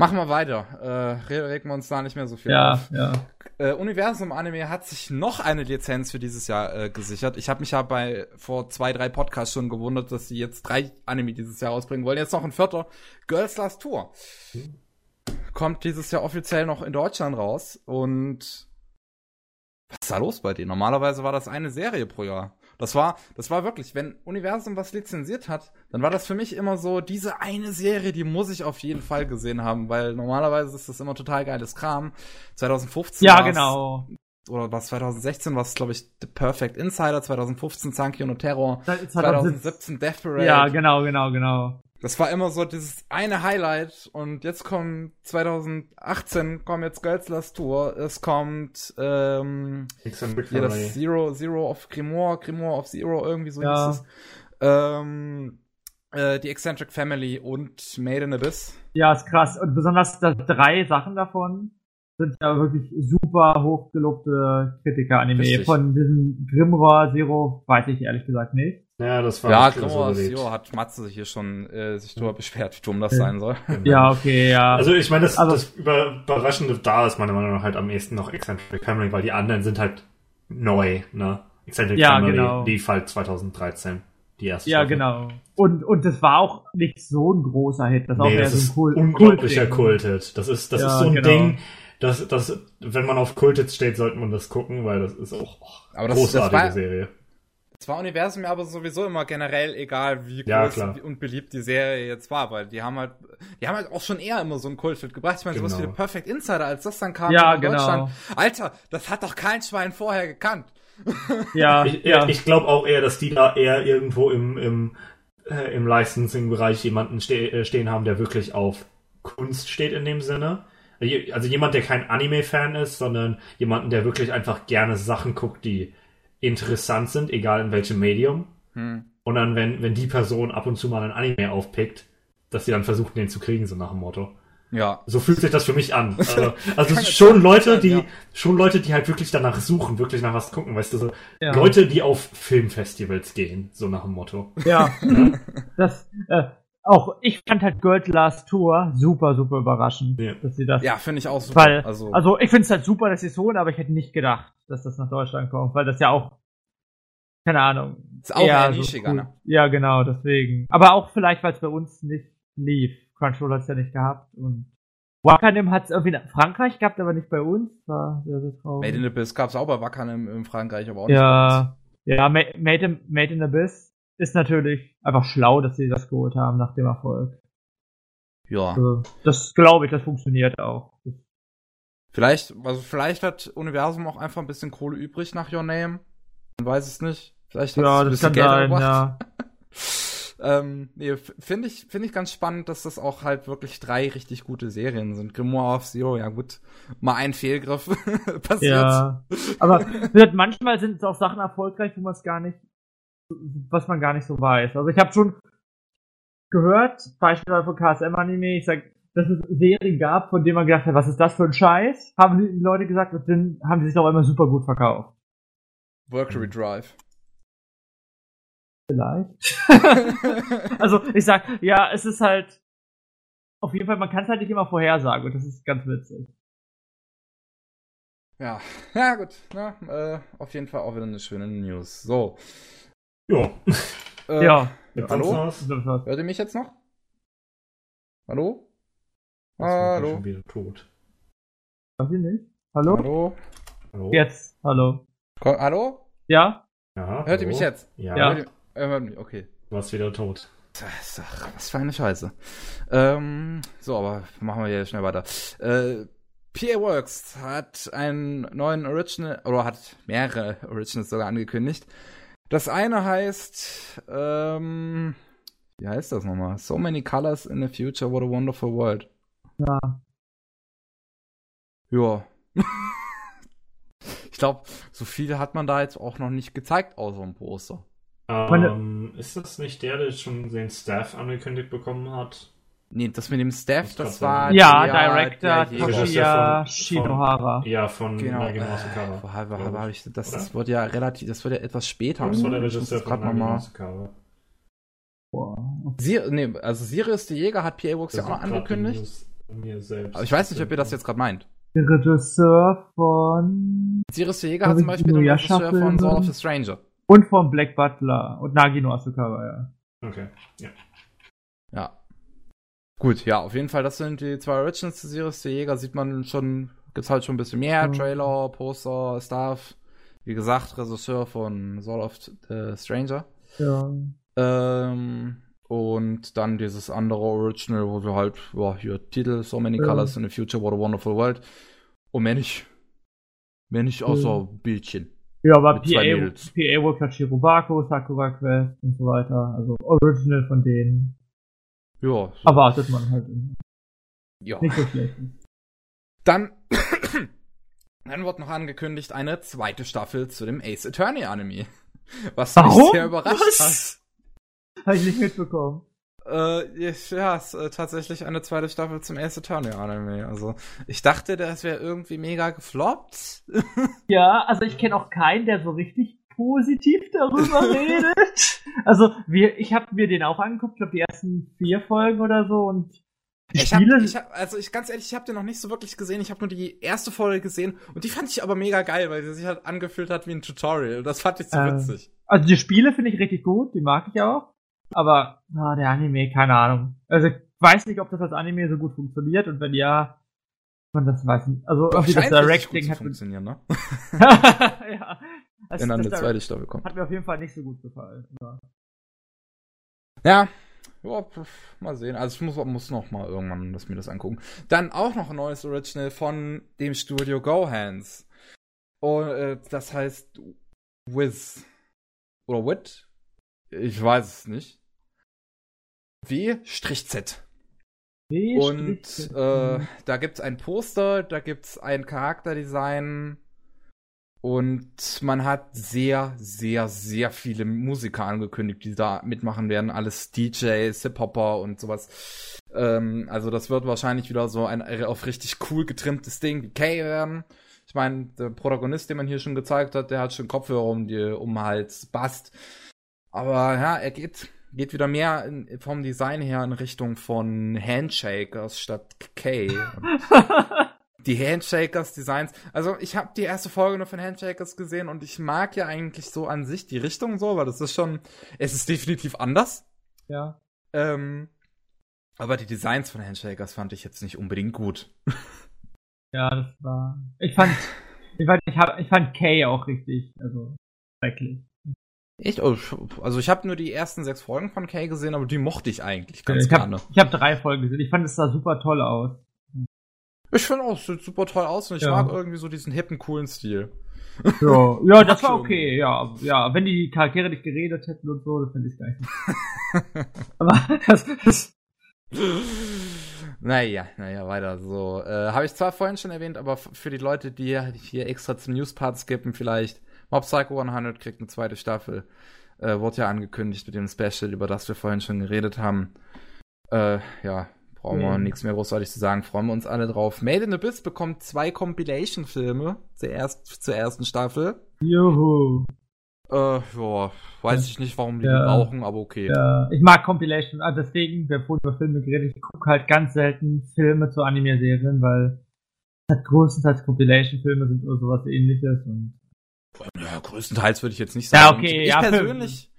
Machen wir weiter. Äh, regen wir uns da nicht mehr so viel ja, auf. Ja. Äh, Universum Anime hat sich noch eine Lizenz für dieses Jahr äh, gesichert. Ich habe mich ja bei vor zwei, drei Podcasts schon gewundert, dass sie jetzt drei Anime dieses Jahr rausbringen wollen. Jetzt noch ein vierter. Girls Last Tour. Kommt dieses Jahr offiziell noch in Deutschland raus. Und was ist da los bei denen? Normalerweise war das eine Serie pro Jahr. Das war, das war wirklich, wenn Universum was lizenziert hat, dann war das für mich immer so, diese eine Serie, die muss ich auf jeden Fall gesehen haben, weil normalerweise ist das immer total geiles Kram. 2015 Ja, genau. oder was 2016 war es, glaube ich, The Perfect Insider, 2015 Sankyo no Terror, 2017. 2017 Death Parade. Ja, genau, genau, genau. Das war immer so dieses eine Highlight und jetzt kommt 2018 kommt jetzt Girls Last Tour, es kommt ähm, hier das Zero, Zero of Grimoire, Grimoire of Zero, irgendwie so Ja. hieß es. Ähm, äh, die Eccentric Family und Made in Abyss. Ja, ist krass. Und besonders da, drei Sachen davon sind ja wirklich super hochgelobte Kritiker-Anime. Von diesem Grimrohr Zero weiß ich ehrlich gesagt nicht. Ja, das war Ja, nicht so. Zero hat Matze hier schon äh, sich drüber beschwert, wie dumm das sein soll. Ja, okay, ja. Also ich meine, das, Aber- das Über- Überraschende da ist meiner Meinung nach halt am ehesten noch Eccentric Family, weil die anderen sind halt neu, ne? Eccentric Ja, Family genau. lief halt 2013, die erste ja, Staffel. genau. Und, und das war auch nicht so ein großer Hit. Das war Nee, auch das so ist ein Kult- unglaublicher. Kultet. Das ist, das Ja, ist so ein genau. Ding, das, das, wenn man auf Kultet steht, sollte man das gucken, weil das ist auch oh, Aber das- großartige das war- Serie. Es war Universum ja aber sowieso immer generell egal, wie Ja, groß klar. und beliebt die Serie jetzt war, weil die haben halt, die haben halt auch schon eher immer so einen Kultfit gebracht. Ich meine, sowas wie Genau. The Perfect Insider, als das dann kam Ja, in genau. Deutschland. Alter, das hat doch kein Schwein vorher gekannt. Ja, Ich, ja. ich glaube auch eher, dass die da eher irgendwo im, im, äh, im Licensing-Bereich jemanden ste äh, stehen haben, der wirklich auf Kunst steht in dem Sinne. Also jemand, der kein Anime-Fan ist, sondern jemanden, der wirklich einfach gerne Sachen guckt, die interessant sind, egal in welchem Medium. Hm. Und dann, wenn, wenn die Person ab und zu mal ein Anime aufpickt, dass sie dann versuchen, den zu kriegen, so nach dem Motto. Ja. So fühlt sich das für mich an. Also, also schon Leute, sein, die, ja. schon Leute, die halt wirklich danach suchen, wirklich nach was gucken, weißt du, so ja. Leute, die auf Filmfestivals gehen, so nach dem Motto. Ja. das, äh, auch ich fand halt Girls Last Tour super, super überraschend, Ja. dass sie das. Ja, finde ich auch super. Weil, also, also, ich finde es halt super, dass sie es holen, aber ich hätte nicht gedacht, dass das nach Deutschland kommt, weil das ja auch, keine Ahnung. Ist auch eher so nischiger, cool- ne? Ja, genau, deswegen. Aber auch vielleicht, weil es bei uns nicht lief. Crunchyroll hat es ja nicht gehabt und Wakanim hat es irgendwie in Frankreich gehabt, aber nicht bei uns. War sehr, sehr traurig. Made in Abyss gab's auch bei Wackern in, Frankreich, aber auch nicht bei Ja, ja, Ma- Made in, Made in Abyss ist natürlich einfach schlau, dass sie das geholt haben nach dem Erfolg. Ja. Also, das glaube ich, das funktioniert auch. Vielleicht, also vielleicht hat Universum auch einfach ein bisschen Kohle übrig nach Your Name. Man weiß es nicht. Vielleicht hat es Ja, ein das bisschen Geld sein, ja. Ähm, nee, finde ich, finde ich ganz spannend, dass das auch halt wirklich drei richtig gute Serien sind. Grimoire of Zero, ja gut, mal ein Fehlgriff passiert. Ja. Aber manchmal sind auch Sachen erfolgreich, wo man es gar nicht, was man gar nicht so weiß. Also ich habe schon gehört, beispielsweise von KSM Anime, ich sag, dass es Serien gab, von denen man gedacht hat, was ist das für ein Scheiß? Haben die Leute gesagt, und dann haben die sich auch immer super gut verkauft. Valkyrie Drive. Vielleicht. also ich sag, ja, es ist halt auf jeden Fall, man kann es halt nicht immer vorhersagen und das ist ganz witzig. ja, ja gut, na, äh, auf jeden Fall auch wieder eine schöne News. So. Ja. Äh, ja. Hallo? Hört ihr mich jetzt noch? Hallo? Hallo? schon wieder tot. Weiß ich nicht. Hallo? Hallo? Hallo? Jetzt. Hallo. Ko hallo? Ja? Ja, Hört hallo? ihr mich jetzt? Ja, Ja. Hört ihr, hört mich, okay. du warst wieder tot. Das ist doch, was für eine Scheiße. Ähm, so, aber machen wir hier schnell weiter. Äh, PA Works hat einen neuen Original, oder hat mehrere Originals sogar angekündigt. Das eine heißt, ähm, wie heißt das nochmal? So many colors in the future, what a wonderful world. Ja. Ja. ich glaube, so viel hat man da jetzt auch noch nicht gezeigt, außer dem Poster. Ähm, ist das nicht der, der schon den Staff angekündigt bekommen hat? Nee, das mit dem Staff, Das das war. Ja, der- Director Toshiya von- Shinohara. Ja, von Genau. Nagi Äh, Masukara. wo habe hab ich. das, das wird ja relativ, das wird ja etwas später. Das war der muss Regisseur von Nagi. Boah. Sir nee, also Sirius der Jäger hat PA Works ja auch noch angekündigt. Mir selbst. Aber ich weiß nicht, ob ihr das jetzt gerade meint. Der Regisseur von. Sirius der Jäger hat zum Beispiel den Regisseur von Sword of the Stranger. Und von Black Butler und Nagino Asukawa, ja. Okay. Ja. Gut, ja, auf jeden Fall, das sind die zwei Originals des Sirius der Jäger. Sieht man schon, gibt's halt schon ein bisschen mehr. Mhm. Trailer, Poster, Stuff. Wie gesagt, Regisseur von Sword of the Stranger. Ja. Ähm, und dann dieses andere Original, wo wir halt, ja, hier Titel, So Many Ja. Colors in the Future, What a Wonderful World. Und mehr nicht. Mehr nicht außer Ja. Bildchen. Ja, aber PA. PA Worker Shirobako, Sakura Quest und so weiter. Also Original von denen. Ja. Erwartet man halt. ja. Nicht so schlecht. Dann, dann wird noch angekündigt eine zweite Staffel zu dem Ace Attorney Anime. Was mich Warum? sehr überrascht Was? Habe ich nicht mitbekommen. hat. Äh, ja, es ist äh, tatsächlich eine zweite Staffel zum Ace Attorney Anime. Also, ich dachte, das wäre irgendwie mega gefloppt. Ja, also ich kenne auch keinen, der so richtig positiv darüber redet. Also wir, ich habe mir den auch angeguckt, ich glaube die ersten vier Folgen oder so und Ich hab, ich hab, also ich ganz ehrlich, ich habe den noch nicht so wirklich gesehen. Ich habe nur die erste Folge gesehen und die fand ich aber mega geil, weil sie sich halt angefühlt hat wie ein Tutorial. Das fand ich so Äh, witzig. also die Spiele finde ich richtig gut, die mag ich auch. Aber ah, der Anime, keine Ahnung. Also ich weiß nicht, ob das als Anime so gut funktioniert und wenn ja, man das weiß nicht. Also irgendwie das Directing hat funktionieren, ne? ja. Also Wenn dann eine zweite Staffel kommt. Hat mir auf jeden Fall nicht so gut gefallen. Ja. Ja. Ja, mal sehen. Also ich muss, muss noch mal irgendwann das, mir das angucken. Dann auch noch ein neues Original von dem Studio Gohans. Und äh, das heißt Wiz. Oder Wit? Ich weiß es nicht. W-Z. Nee, Und äh, da gibt's ein Poster, da gibt's ein Charakterdesign und man hat sehr, sehr, sehr viele Musiker angekündigt, die da mitmachen werden. Alles DJs, Hip-Hopper und sowas. Ähm, also das wird wahrscheinlich wieder so ein auf richtig cool getrimmtes Ding wie Kay werden. Ich meine, der Protagonist, den man hier schon gezeigt hat, der hat schon Kopfhörer um die um den Hals, bast. Aber ja, er geht, geht wieder mehr in, vom Design her in Richtung von Handshakers statt K. die Handshakers Designs. Also ich habe die erste Folge nur von Handshakers gesehen und ich mag ja eigentlich so an sich die Richtung so, weil das ist schon, es ist definitiv anders. ja. Ähm, aber die Designs von Handshakers fand ich jetzt nicht unbedingt gut. Ja, das war. Ich fand, ich fand, ich, hab, ich fand Kay auch richtig, also schrecklich. Ich, oh, also ich habe nur die ersten sechs Folgen von Kay gesehen, aber die mochte ich eigentlich ganz ich habe gerne. ich hab drei Folgen gesehen. Ich fand es sah super toll aus. Ich finde auch, es sieht super toll aus und ich Ja. mag irgendwie so diesen hippen, coolen Stil. Ja, ja das war okay, ja. Ja, wenn die Charaktere nicht geredet hätten und so, das finde ich geil. Aber das, das Naja, naja, weiter so. Äh, Habe ich zwar vorhin schon erwähnt, aber für die Leute, die hier extra zum Newspart skippen, vielleicht Mob Psycho 100 kriegt eine zweite Staffel. Äh, wurde ja angekündigt mit dem Special, über das wir vorhin schon geredet haben. Äh, ja, brauchen wir Mhm. nichts mehr großartig zu sagen. Freuen wir uns alle drauf. Made in Abyss bekommt zwei Compilation-Filme zur, erst, zur ersten Staffel. Juhu. Äh, ja, weiß ich nicht, warum die Ja. brauchen, aber okay. Ja, ich mag Compilation, also deswegen, wir vorhin über Filme geredet, ich gucke halt ganz selten Filme zu Anime-Serien, weil halt größtenteils Compilation-Filme sind oder sowas ähnliches und Ja, größtenteils würde ich jetzt nicht Ja, sagen. okay, ich, ja, persönlich,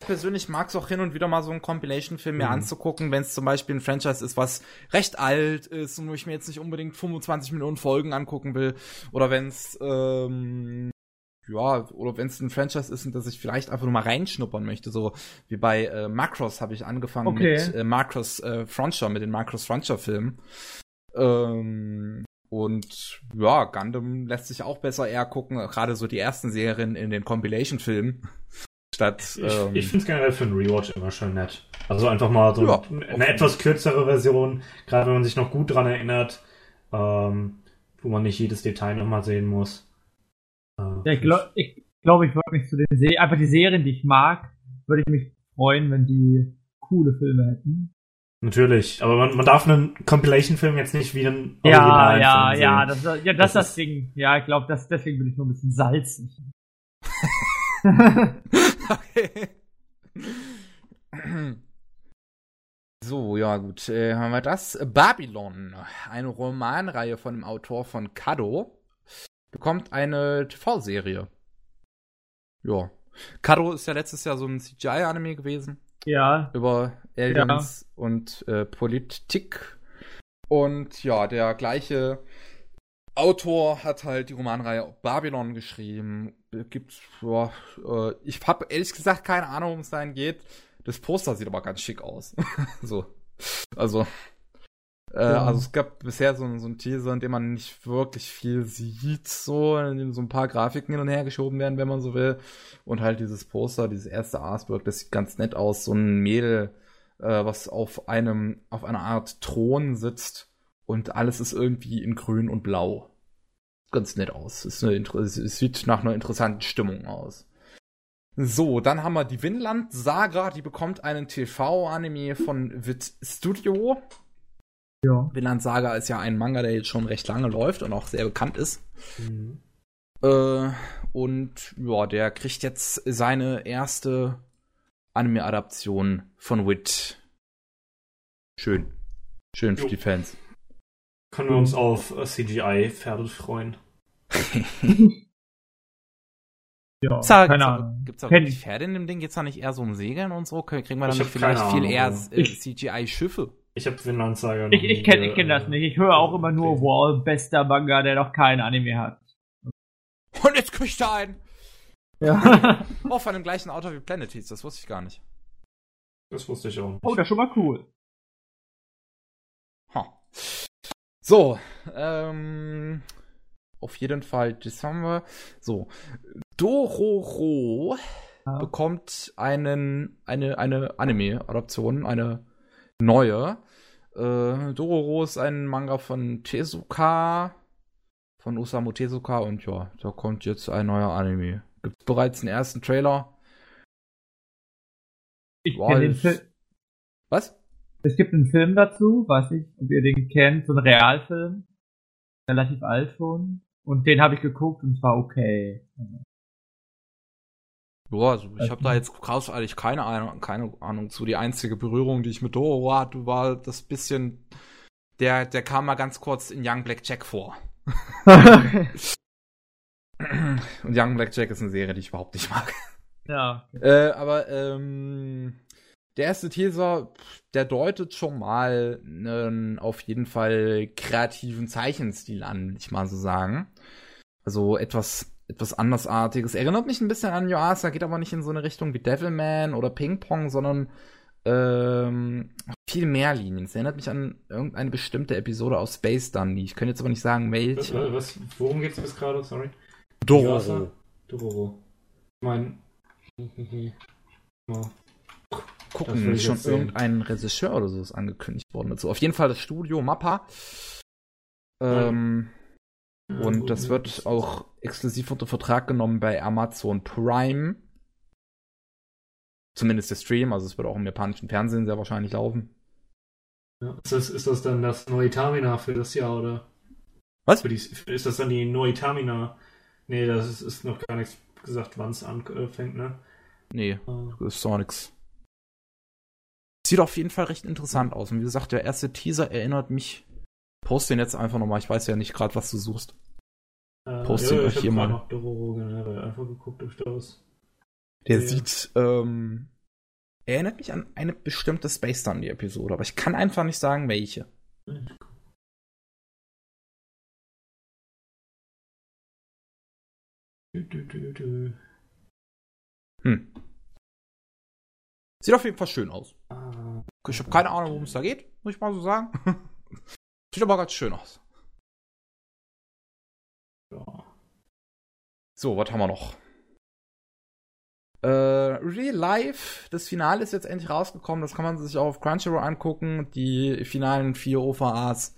ich persönlich mag es auch hin und wieder mal so einen Compilation-Film mir Mhm. anzugucken, wenn es zum Beispiel ein Franchise ist, was recht alt ist und wo ich mir jetzt nicht unbedingt 25 Millionen Folgen angucken will. Oder wenn es, ähm, ja, oder wenn es ein Franchise ist, in das ich vielleicht einfach nur mal reinschnuppern möchte. So wie bei äh, Macross habe ich angefangen Okay. mit äh, Macross äh, Frontier, mit den Macross Frontier-Filmen. Ähm, und ja, Gundam lässt sich auch besser eher gucken, gerade so die ersten Serien in den Compilation-Filmen. Statt. Ich, ähm, ich finde es generell für einen Rewatch immer schön nett. Also einfach mal so Ja, eine etwas kürzere Version, gerade wenn man sich noch gut dran erinnert, ähm, wo man nicht jedes Detail nochmal sehen muss. Äh, ja, ich glaube, ich, glaub, ich würde mich zu den Serien, einfach die Serien, die ich mag, würde ich mich freuen, wenn die coole Filme hätten. Natürlich, aber man, man darf einen Compilation-Film jetzt nicht wie einen Ja, originalen ja, Film ja, sehen. das, ist- ja, das Das ist das Ding. Ja, ich glaube, deswegen bin ich nur ein bisschen salzig. okay. So, ja gut, äh, haben wir das. Babylon, eine Romanreihe von dem Autor von Kado, bekommt eine TV-Serie. Ja. Kado ist ja letztes Jahr so ein CGI-Anime gewesen. Ja. Über Aliens ja. und äh, Politik. Und ja, der gleiche Autor hat halt die Romanreihe Babylon geschrieben. Gibt, ja, äh, ich habe ehrlich gesagt keine Ahnung, worum es dahin geht. Das Poster sieht aber ganz schick aus. so. Also. Äh, ja. Also es gab bisher so, so ein Teaser, in dem man nicht wirklich viel sieht, so, in dem so ein paar Grafiken hin und her geschoben werden, wenn man so will. Und halt dieses Poster, dieses erste Artwork, das sieht ganz nett aus. So ein Mädel, äh, was auf einem, auf einer Art Thron sitzt und alles ist irgendwie in grün und blau. Ganz nett aus. Ist eine, es sieht nach einer interessanten Stimmung aus. So, dann haben wir die Winland Saga, die bekommt einen TV-Anime von Wit Studio. Ja. Vinland Saga ist ja ein Manga, der jetzt schon recht lange läuft und auch sehr bekannt ist. Mhm. Äh, und ja, der kriegt jetzt seine erste Anime-Adaption von Wit. Schön. Schön für jo. die Fans. Können wir uns auf CGI-Pferde freuen? Ja, da, keine Ahnung. Gibt es auch Ken Pferde in dem Ding? Geht's da nicht eher so um Segeln und so? Kriegen wir dann nicht vielleicht viel eher äh, CGI-Schiffe? Ich habe Vinland Saga Ich, ich kenne ich kenn das nicht. Ich höre auch immer nur Wall, bester Manga, der noch keinen Anime hat. Und jetzt kriegt er einen! Ja. oh, von dem gleichen Autor wie Planet hieß, das wusste ich gar nicht. Das wusste ich auch nicht. Oh, das ist schon mal cool. Huh. So, ähm, auf jeden Fall, das haben wir. So, Dororo ja. bekommt einen, eine, eine Anime-Adaption, eine neue. Äh, Dororo ist ein Manga von Tezuka, von Osamu Tezuka und ja, da kommt jetzt ein neuer Anime. Gibt bereits einen ersten Trailer. Ich kenne den Film. Was? Es gibt einen Film dazu, weiß ich, ob ihr den kennt, so ein Realfilm. Relativ alt schon. Und den habe ich geguckt und es war okay. Ja, also ich habe da jetzt großartig keine Ahnung, keine Ahnung zu. Die einzige Berührung, die ich mit Doro hatte, war das bisschen, der, der kam mal ganz kurz in Young Black Jack vor. Und Young Black Jack ist eine Serie, die ich überhaupt nicht mag. Ja. Äh, aber ähm, der erste Teaser, der deutet schon mal einen auf jeden Fall kreativen Zeichenstil an, will ich mal so sagen. Also etwas etwas andersartiges. Erinnert mich ein bisschen an Yoasa, geht aber nicht in so eine Richtung wie Devilman oder Ping Pong, sondern ähm, viel mehr Linien. Es erinnert mich an irgendeine bestimmte Episode aus Space Dundee. Ich könnte jetzt aber nicht sagen, welche. Was, was, worum geht's bis gerade? Sorry. Dororo. Dororo. Ich meine. oh. Gucken, schon irgendein Regisseur oder so ist angekündigt worden dazu. Auf jeden Fall das Studio Mappa. Ähm, und das wird auch exklusiv unter Vertrag genommen bei Amazon Prime. Zumindest der Stream, also es wird auch im japanischen Fernsehen sehr wahrscheinlich laufen. Ja, ist, das, ist das dann das neue Tamina für das Jahr, oder? Was? Die, ist das dann die neue Tamina? Nee, das ist, ist noch gar nichts gesagt, wann es anfängt, ne? Nee, uh. ist doch nichts. Sieht auf jeden Fall recht interessant aus. Und wie gesagt, der erste Teaser erinnert mich Post den jetzt einfach nochmal. Ich weiß ja nicht gerade, was du suchst. Äh, Post ja, den euch hier mal. Noch Dororo generell einfach geguckt, ob ich da was Der ja. sieht, ähm, erinnert mich an eine bestimmte Space Dundee Episode, aber ich kann einfach nicht sagen, welche. Hm. Sieht auf jeden Fall schön aus. Ah. Ich habe keine Ahnung, worum es da geht, muss ich mal so sagen. Sieht aber ganz schön aus. Ja. So, was haben wir noch? Äh, Real Life, das Finale ist jetzt endlich rausgekommen. Das kann man sich auch auf Crunchyroll angucken. Die finalen vier OVAs.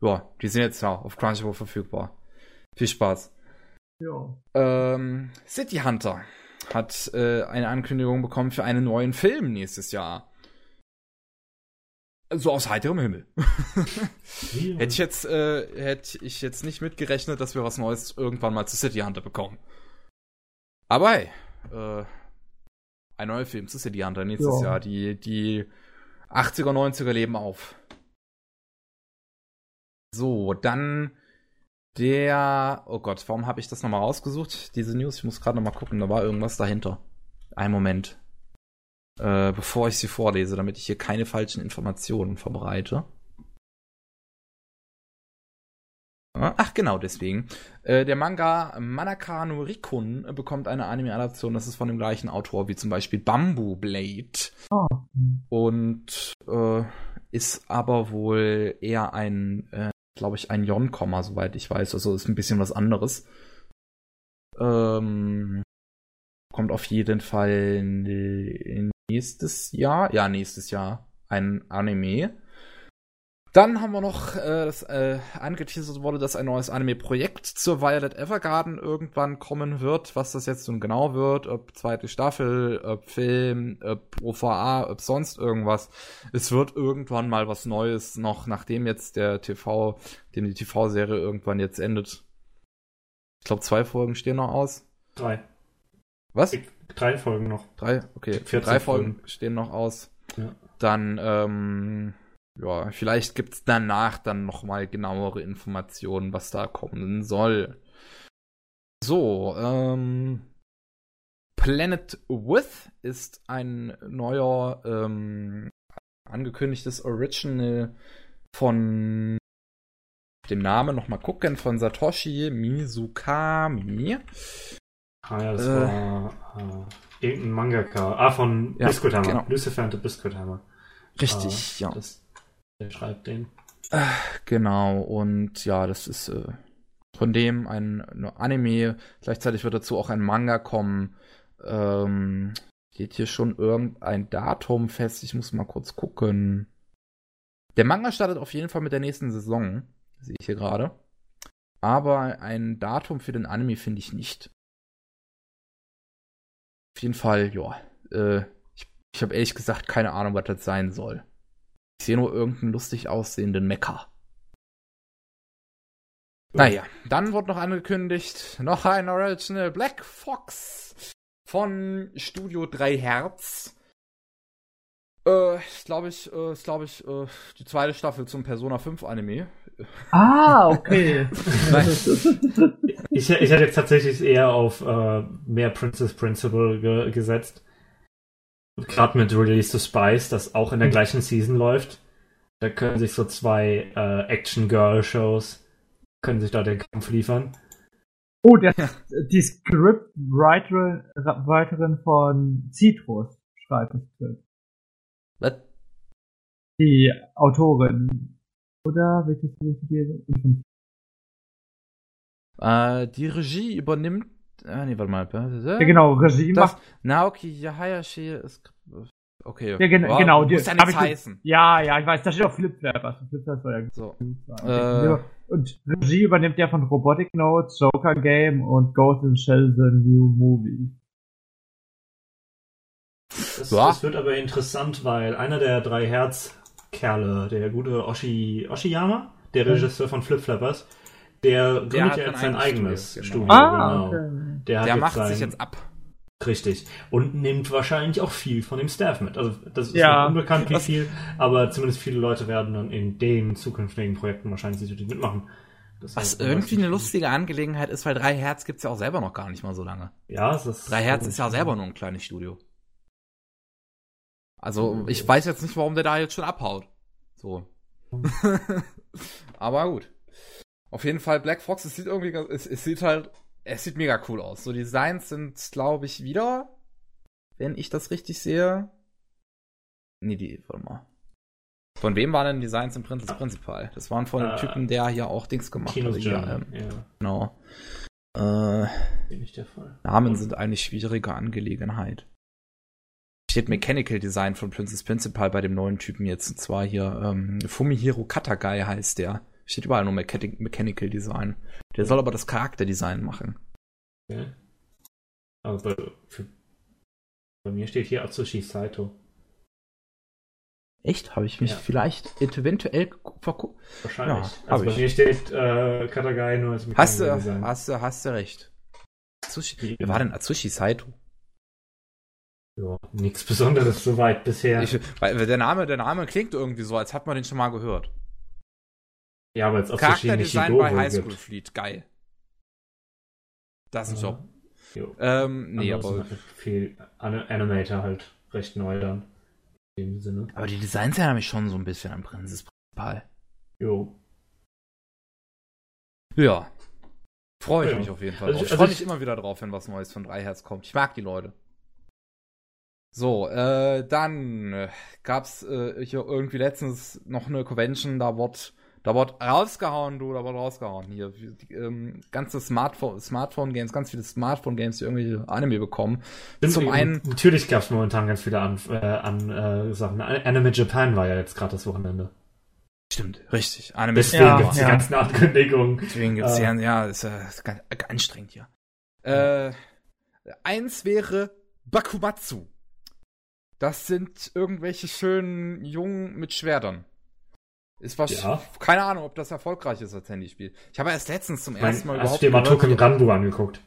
Ja, die sind jetzt ja auf Crunchyroll verfügbar. Viel Spaß. Ja. Ähm, City Hunter hat äh, eine Ankündigung bekommen für einen neuen Film nächstes Jahr. So aus heiterem Himmel. hätte ich jetzt, äh, hätte ich jetzt nicht mitgerechnet, dass wir was Neues irgendwann mal zu City Hunter bekommen. Aber hey, äh, ein neuer Film zu City Hunter nächstes ja. Jahr. Die, die 80er, 90er leben auf. So, dann der. Oh Gott, warum habe ich das nochmal rausgesucht? Diese News, ich muss gerade nochmal gucken, da war irgendwas dahinter. Ein Moment. Äh, bevor ich sie vorlese, damit ich hier keine falschen Informationen verbreite. Ach, genau, deswegen. Äh, der Manga Manaka no Rikun bekommt eine Anime-Adaption. Das ist von dem gleichen Autor wie zum Beispiel Bamboo Blade. Oh. Und äh, ist aber wohl eher ein, äh, glaube ich, ein Yon-Komma, soweit ich weiß. Also ist ein bisschen was anderes. Ähm, kommt auf jeden Fall nächstes Jahr. Ja, nächstes Jahr ein Anime. Dann haben wir noch, äh, das äh, angeteasert wurde, dass ein neues Anime-Projekt zur Violet Evergarden irgendwann kommen wird. Was das jetzt nun genau wird, ob zweite Staffel, ob Film, ob OVA, ob sonst irgendwas. Es wird irgendwann mal was Neues noch, nachdem jetzt der TV, dem die TV-Serie irgendwann jetzt endet. Ich glaube, zwei Folgen stehen noch aus. Drei. Was? Drei Folgen noch. Drei? Okay. Drei Folgen, Folgen stehen noch aus. Ja. Dann, ähm, ja, vielleicht gibt's danach dann nochmal genauere Informationen, was da kommen soll. So, ähm, Planet With ist ein neuer ähm, angekündigtes Original von dem Namen nochmal gucken, von Satoshi Mizukami. Ah ja, das äh, war äh, irgendein Mangaka. Ah, von ja, Biscuit Hammer. Genau. Lucifer and the Biscuit Hammer. Richtig, ah, ja. Das der schreibt den. Genau, und ja, das ist äh, von dem ein, Anime. Gleichzeitig wird dazu auch ein Manga kommen. Ähm, steht hier schon irgendein Datum fest? Ich muss mal kurz gucken. Der Manga startet auf jeden Fall mit der nächsten Saison. Sehe ich hier gerade. Aber ein Datum für den Anime finde ich nicht. Auf jeden Fall, ja. Äh, ich ich habe ehrlich gesagt keine Ahnung, was das sein soll. Ich sehe nur irgendeinen lustig aussehenden Mecker. Naja, dann wurde noch angekündigt, noch ein Original Black Fox von Studio 3 Hertz. Äh, glaube ich, äh, ist glaube ich, äh, die zweite Staffel zum Persona 5 Anime. Ah, okay. ich, ich hätte jetzt tatsächlich eher auf äh, mehr Princess Principle ge gesetzt. Gerade mit Release to Spice, das auch in der gleichen Season läuft. Da können sich so zwei äh, Action-Girl-Shows, können sich da den Kampf liefern. Oh, der, die Scriptwriterin von Citrus schreibt das Skript. Was? Die Autorin. Oder? Welches richtig äh, Die Regie übernimmt Ah, nee, warte mal. Ja, genau, Regie das, macht. Naoki Yahayashi ist. Okay. Ja, gen wow, genau. Muss ja nichts heißen. Ja, ja, ich weiß, da steht auch Flipflappers. Flipflappers soll ja so. Äh, und Regie übernimmt ja von Robotic Notes, Joker Game und Ghost in Shell The New Movie. Das, ja. das wird aber interessant, weil einer der drei Herzkerle, der gute Oshi, Oshiyama, der Regisseur von Flipflappers, der gründet ja jetzt sein eigenes Studio. Studio ah, genau. okay. Der, der macht sein, sich jetzt ab. Richtig. Und nimmt wahrscheinlich auch viel von dem Staff mit. Also das ist ja. unbekannt, wie viel, aber zumindest viele Leute werden dann in den zukünftigen Projekten wahrscheinlich sicherlich mitmachen. Das Was irgendwie eine lustige Angelegenheit ist, weil 3 Hertz gibt's ja auch selber noch gar nicht mal so lange. Ja, es ist. 3 Hertz ist ja selber nur ein kleines Studio. Also, ich weiß jetzt nicht, warum der da jetzt schon abhaut. So. aber gut. Auf jeden Fall, Black Fox, es sieht irgendwie, es, es sieht halt, es sieht mega cool aus. So, Designs sind, glaube ich, wieder, wenn ich das richtig sehe. Nee, die, warte mal. Von wem waren denn Designs im Prinzip ah. Prinzipal? Das waren von dem uh, Typen, der hier auch Dings gemacht hat. Ja, ähm, ja. Genau. Äh, nicht der Fall. Namen sind eine schwierige Angelegenheit. Steht Mechanical Design von Princess Principal bei dem neuen Typen jetzt. Und zwar hier ähm, Fumihiro Katagai heißt der. Steht überall nur Mechanic Mechanical Design. Der soll aber das Charakterdesign machen. Ja. Aber bei, für, bei mir steht hier Atsushi Saito. Echt? Habe ich mich ja. vielleicht eventuell verguckt? Wahrscheinlich. Ja, also bei ich. mir steht äh, Katagai nur als Mechanical hast du, Design. Hast du, hast du recht. Atsushi, wer war denn Atsushi Saito? Ja, nichts Besonderes soweit bisher. Ich, weil der Name, der Name klingt irgendwie so, als hat man den schon mal gehört. Ja, aber jetzt auf Charakterdesign bei High School Fleet, geil. Das ist ein Job. Jo. Ähm, nee, aber. Viel An- Animator halt recht neu dann. In dem Sinne. Aber die Designs erinnern mich schon so ein bisschen an Prinzess Prinzipal. Jo. Ja. Freue ich Ja. mich auf jeden Fall. Also drauf. ich also freue ich- mich immer wieder drauf, wenn was Neues von Dreiherz kommt. Ich mag die Leute. So, äh, dann äh, gab's äh, hier irgendwie letztens noch eine Convention, da wird, da wird rausgehauen, du, da wird rausgehauen. Hier, die, ähm, ganze Smartphone, Smartphone-Games, ganz viele Smartphone-Games, die irgendwie Anime bekommen. Zum Stimmt, einen- Natürlich gab es momentan ganz viele an, äh, an äh, Sachen. Anime Japan war ja jetzt gerade das Wochenende. Stimmt, richtig. Anime Deswegen Ja, gibt's die ja. ganzen Ankündigungen. Deswegen gibt's Äh. ja, ja, ist ja ist ganz, anstrengend hier. Äh, eins wäre Bakumatsu. Das sind irgendwelche schönen Jungen mit Schwertern. Ist was, Ja. keine Ahnung, ob das erfolgreich ist als Handyspiel. Ich habe erst letztens zum Mein, ersten Mal hast du überhaupt dir mal Token Ranbo angeguckt?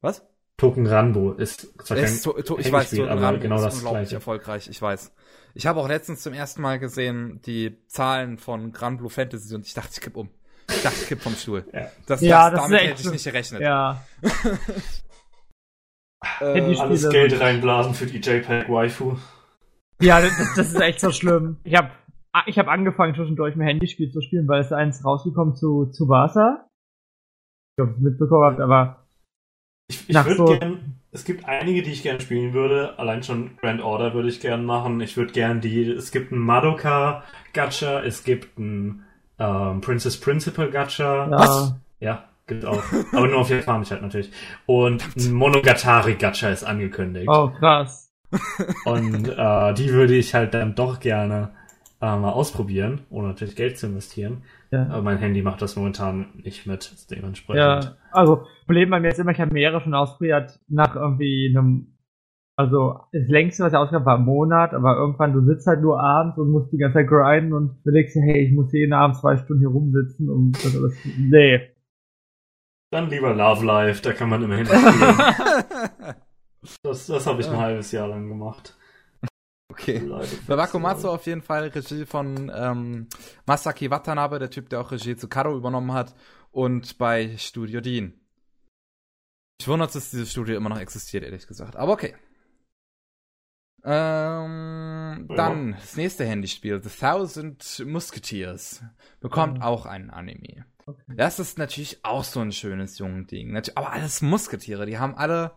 Was? Token Ranbo ist zwar kein Ist, to, to, ich weiß, Token aber Rambo genau ist das unglaublich gleiche. erfolgreich, ich weiß. Ich habe auch letztens zum ersten Mal gesehen die Zahlen von Grand Blue Fantasy und ich dachte, ich kipp um. Ich dachte, ich kipp vom Stuhl. Ja. Das, Ja, das, das ist damit hätte ich nicht gerechnet. Ja. Äh, Handyspiel- Alles Geld reinblasen für die JPEG-Waifu. Ja, das, das ist echt so schlimm. Ich habe ich hab angefangen zwischendurch ein Handyspiel zu spielen, weil es eins rausgekommen zu zu Wasser. Ich glaube, es mitbekommen habt, aber Ich, ich würde so- gern, es gibt einige, die ich gern spielen würde. Allein schon Grand Order würde ich gern machen. Ich würde gern die, es gibt ein Madoka Gacha, es gibt ein ähm, Princess Principal Gacha. ja, Was? Ja, gibt auch. Aber nur auf Japanisch halt natürlich. Und ein Monogatari Gacha ist angekündigt. oh krass. Und äh, die würde ich halt dann doch gerne äh, mal ausprobieren, ohne natürlich Geld zu investieren. Ja. Aber mein Handy macht das momentan nicht mit, dementsprechend. Ja, also Problem bei mir ist immer, ich habe mehrere schon ausprobiert nach irgendwie einem, also das längste, was ich ausgab, war ein Monat, aber irgendwann, du sitzt halt nur abends und musst die ganze Zeit grinden und überlegst dir, hey, ich muss jeden Abend zwei Stunden hier rumsitzen und das alles, nee. Dann lieber Love Life, da kann man immerhin spielen. Das, das habe ich ein halbes Jahr lang gemacht. Okay. Bei Bakumatsu auf jeden Fall Regie von ähm, Masaki Watanabe, der Typ, der auch Regie zu Karo übernommen hat, und bei Studio Dean. Ich wundere, dass dieses Studio immer noch existiert, ehrlich gesagt. Aber okay. Ähm, Ja. dann das nächste Handyspiel, The Thousand Musketeers, bekommt Mhm. auch einen Anime. Okay. Das ist natürlich auch so ein schönes junges Ding. Aber alles Musketiere, die haben alle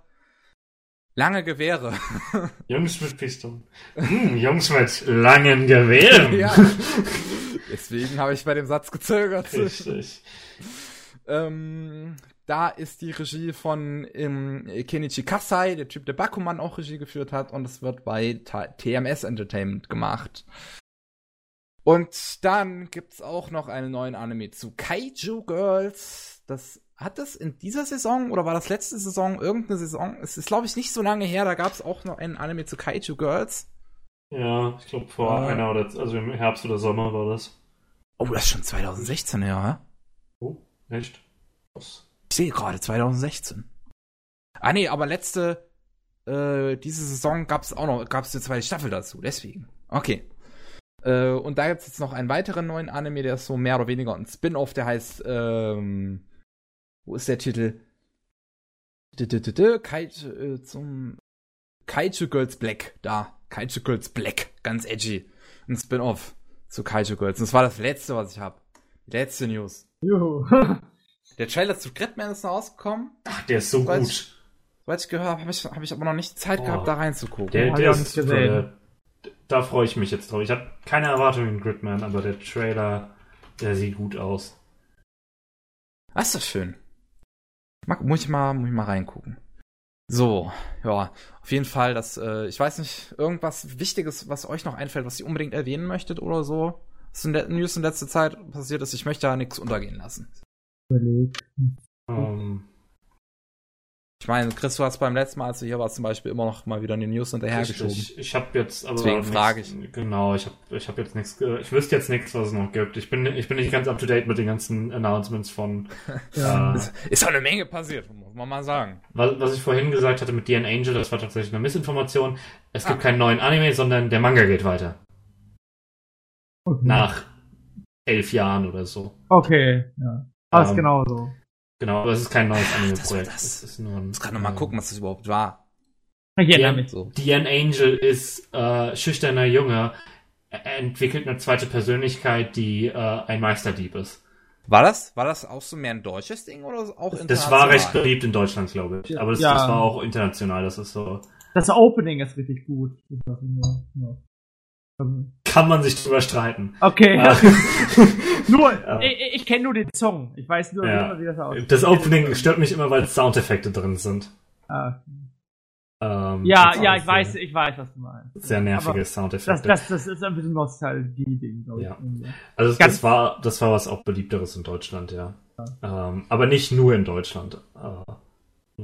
lange Gewehre. Jungs mit Pistolen. Hm, Jungs mit langen Gewehren. ja. Deswegen habe ich bei dem Satz gezögert. Richtig. Ähm, da ist die Regie von ähm, Kenichi Kasai, der Typ, der Bakuman auch Regie geführt hat, und es wird bei TMS Entertainment gemacht. Und dann gibt's auch noch einen neuen Anime zu Kaiju Girls. Das hat das in dieser Saison oder war das letzte Saison irgendeine Saison? Es ist glaube ich nicht so lange her. Da gab's auch noch einen Anime zu Kaiju Girls. Ja, ich glaube vor Äh. einer oder also im Herbst oder Sommer war das. Oh, das ist schon 2016 her, hä? Oh, echt? Was? Ich sehe gerade 2016. Ah nee, aber letzte äh, diese Saison gab's auch noch gab's eine zweite Staffel dazu, deswegen. Okay. Äh, und da gibt's jetzt noch einen weiteren neuen Anime, der ist so mehr oder weniger ein Spin-off, der heißt ähm, wo ist der Titel? Kaiju, äh, zum Kaiju Girls Black, da. Kaiju Girls Black, ganz edgy. Ein Spin-off zu Kaiju Girls. Und das war das letzte, was ich habe. Die letzte News. Juhu. Der Trailer zu Gridman ist noch rausgekommen. Ach, der ist so gut. Soweit ich gehört habe, habe ich, hab ich aber noch nicht Zeit Oh. gehabt, da reinzugucken. Der, Hab der ich auch ist. Der, da freue ich mich jetzt drauf. Ich habe keine Erwartungen in Gridman, aber der Trailer, der sieht gut aus. Ah, ist das schön. Mag, muss ich mal, muss ich mal reingucken. So, ja, auf jeden Fall, das, äh, ich weiß nicht, irgendwas Wichtiges, was euch noch einfällt, was ihr unbedingt erwähnen möchtet oder so, was in der News in letzter Zeit passiert ist, ich möchte da nichts untergehen lassen. Überleg. Ähm, Ich Ich meine, Chris, du hast beim letzten Mal, als du hier warst, zum Beispiel immer noch mal wieder eine News hinterhergeschoben. Ich, ich habe jetzt aber Deswegen frage ich. Genau, ich habe ich hab jetzt nichts, ich wüsste jetzt nichts, was es noch gibt. Ich bin, ich bin nicht ganz up to date mit den ganzen Announcements von. Ja. Äh, Ist, doch eine Menge passiert, muss man mal sagen. was, was ich vorhin gesagt hatte mit Dean Angel, das war tatsächlich eine Missinformation. Es gibt Ah. keinen neuen Anime, sondern der Manga geht weiter. Okay. Nach elf Jahren oder so. Okay, ja. Alles Ähm, genau so. Genau, aber es ist kein neues das war Anime-Projekt. das. Es ist nur ein. Ich muss gerade noch mal äh, gucken, was das überhaupt war. Ja. mich. So. Dean Angel ist äh, schüchterner Junge, er entwickelt eine zweite Persönlichkeit, die äh, ein Meisterdieb ist. War das, war das auch so mehr ein deutsches Ding oder auch international? Das war recht beliebt in Deutschland, glaube ich. Aber das, Ja. das war auch international. Das ist so. Das Opening ist richtig gut. Das Kann man sich drüber streiten. Okay. Ja. nur, Ja. ich, ich kenne nur den Song. Ich weiß nur, Ja. wie das aussieht. Das Opening stört mich immer, weil Soundeffekte drin sind. Ah. Ähm, Ja, das ja, ich weiß, ich weiß, was du meinst. sehr nervige Aber Das, Soundeffekte. das, das ist ein bisschen Nostalgie-Ding, glaube ich. Ja. also ganz- das war, das war was auch beliebteres in Deutschland, ja. Ähm, aber nicht nur in Deutschland. Äh.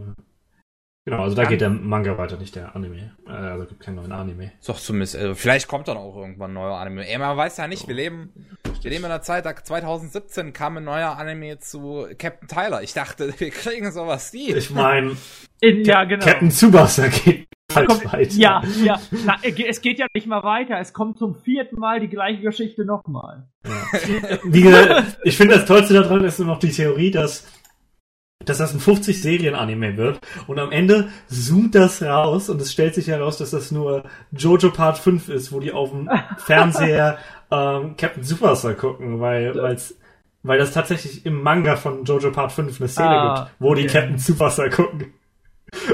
Genau, also da Ganz- geht der Manga weiter, nicht der Anime. Äh, also gibt keinen neuen Anime. Ist doch zumindest, also vielleicht kommt dann auch irgendwann ein neuer Anime. Ey, man weiß ja nicht, wir leben, wir leben in einer Zeit, da 2017 kam ein neuer Anime zu Captain Tyler. Ich dachte, wir kriegen sowas nie. Ich meine, In, ja, genau. Captain Tsubasa geht halt Kommt- weiter. Ja, ja. Na, es geht ja nicht mal weiter. Es kommt zum vierten Mal die gleiche Geschichte nochmal. Wie gesagt, ich finde das Tollste daran ist nur noch die Theorie, dass, dass das ein 50-Serien-Anime wird und am Ende zoomt das raus und es stellt sich heraus, dass das nur Jojo Part 5 ist, wo die auf dem Fernseher ähm, Captain Superstar gucken, weil, weil's, weil das tatsächlich im Manga von Jojo Part 5 eine Szene Ah, gibt, wo die okay. Captain Superstar gucken.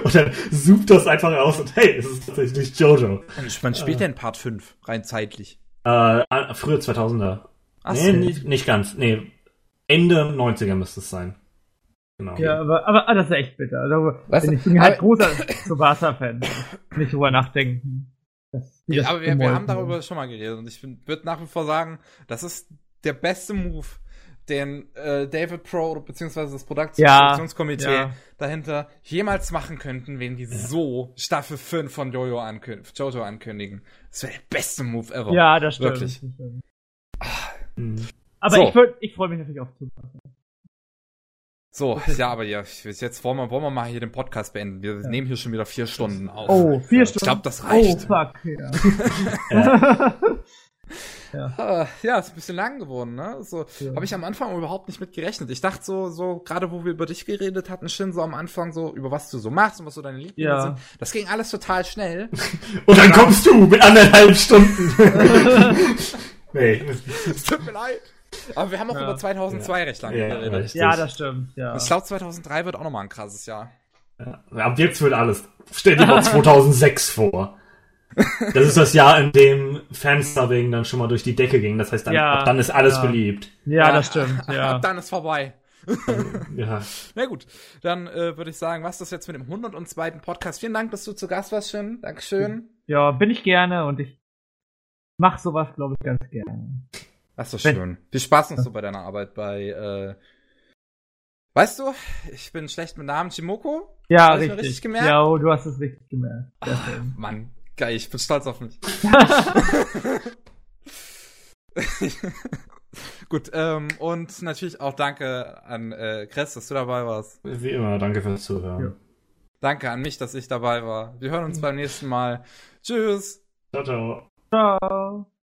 Und dann zoomt das einfach raus und hey, es ist tatsächlich Jojo. Man spielt denn Part 5, rein zeitlich. Äh, früher 2000er. Ach nee, so. nicht, nicht ganz. Nee, Ende 90er müsste es sein. Genau. Ja, aber, aber ah, das ist echt bitter. Also, du, ich bin halt großer Tsubasa-Fan. Nicht drüber nachdenken. Ja, aber wir, wir haben darüber schon mal geredet und ich würde nach wie vor sagen, das ist der beste Move, den äh, David Pro oder beziehungsweise das Produkt Ja, Produktionskomitee ja. dahinter jemals machen könnten, wenn die so Staffel 5 von Jojo, ankün Jojo ankündigen. Das wäre der beste Move ever. Ja, das stimmt. Wirklich. Das stimmt. Mhm. Aber So. ich, ich freue mich natürlich auf Tsubasa. So, ja, aber ja, jetzt wollen wir, wollen wir mal hier den Podcast beenden. Wir Ja. nehmen hier schon wieder vier Stunden auf. Oh, vier Ich Stunden. glaube, das reicht. Oh, fuck, ja. Ah, Ja, ist ein bisschen lang geworden, ne? So Ja. habe ich am Anfang überhaupt nicht mit gerechnet. Ich dachte so, so gerade wo wir über dich geredet hatten, Shin, so am Anfang so über was du so machst und was so deine Lieblinge Ja. sind. Das ging alles total schnell. Und dann kommst du mit anderthalb Stunden. nee. Es tut mir leid. Aber wir haben auch Ja. über 2002 recht lange Ja, geredet. richtig. ja, das stimmt, ja. Ich glaube 2003 wird auch nochmal ein krasses Jahr. Ja, Ab jetzt wird alles. Stell dir mal 2006 vor. Das ist das Jahr, in dem Fansubbing dann schon mal durch die Decke ging. Das heißt, dann, Ja, ab dann ist alles ja. beliebt. Ja, das stimmt, Ab ja. dann ist vorbei. Ja. Na gut, dann äh, würde ich sagen, was das jetzt mit dem 102. Podcast. Vielen Dank, dass du zu Gast warst, Shin. Dankeschön. Ja, bin ich gerne und ich mach sowas, glaube ich, ganz gerne. Ach so schön. Viel Spaß noch so bei deiner Arbeit bei, äh, weißt du, ich bin schlecht mit Namen Chimoko. Ja, Hast richtig. richtig gemerkt? Ja, oh, du hast es richtig gemerkt. Schön. Mann, geil, ich bin stolz auf mich. Gut, ähm, und natürlich auch danke an äh, Chris, dass du dabei warst. Wie immer, danke fürs Zuhören. Ja. Danke an mich, dass ich dabei war. Wir hören uns beim nächsten Mal. Tschüss. Ciao, ciao. Ciao.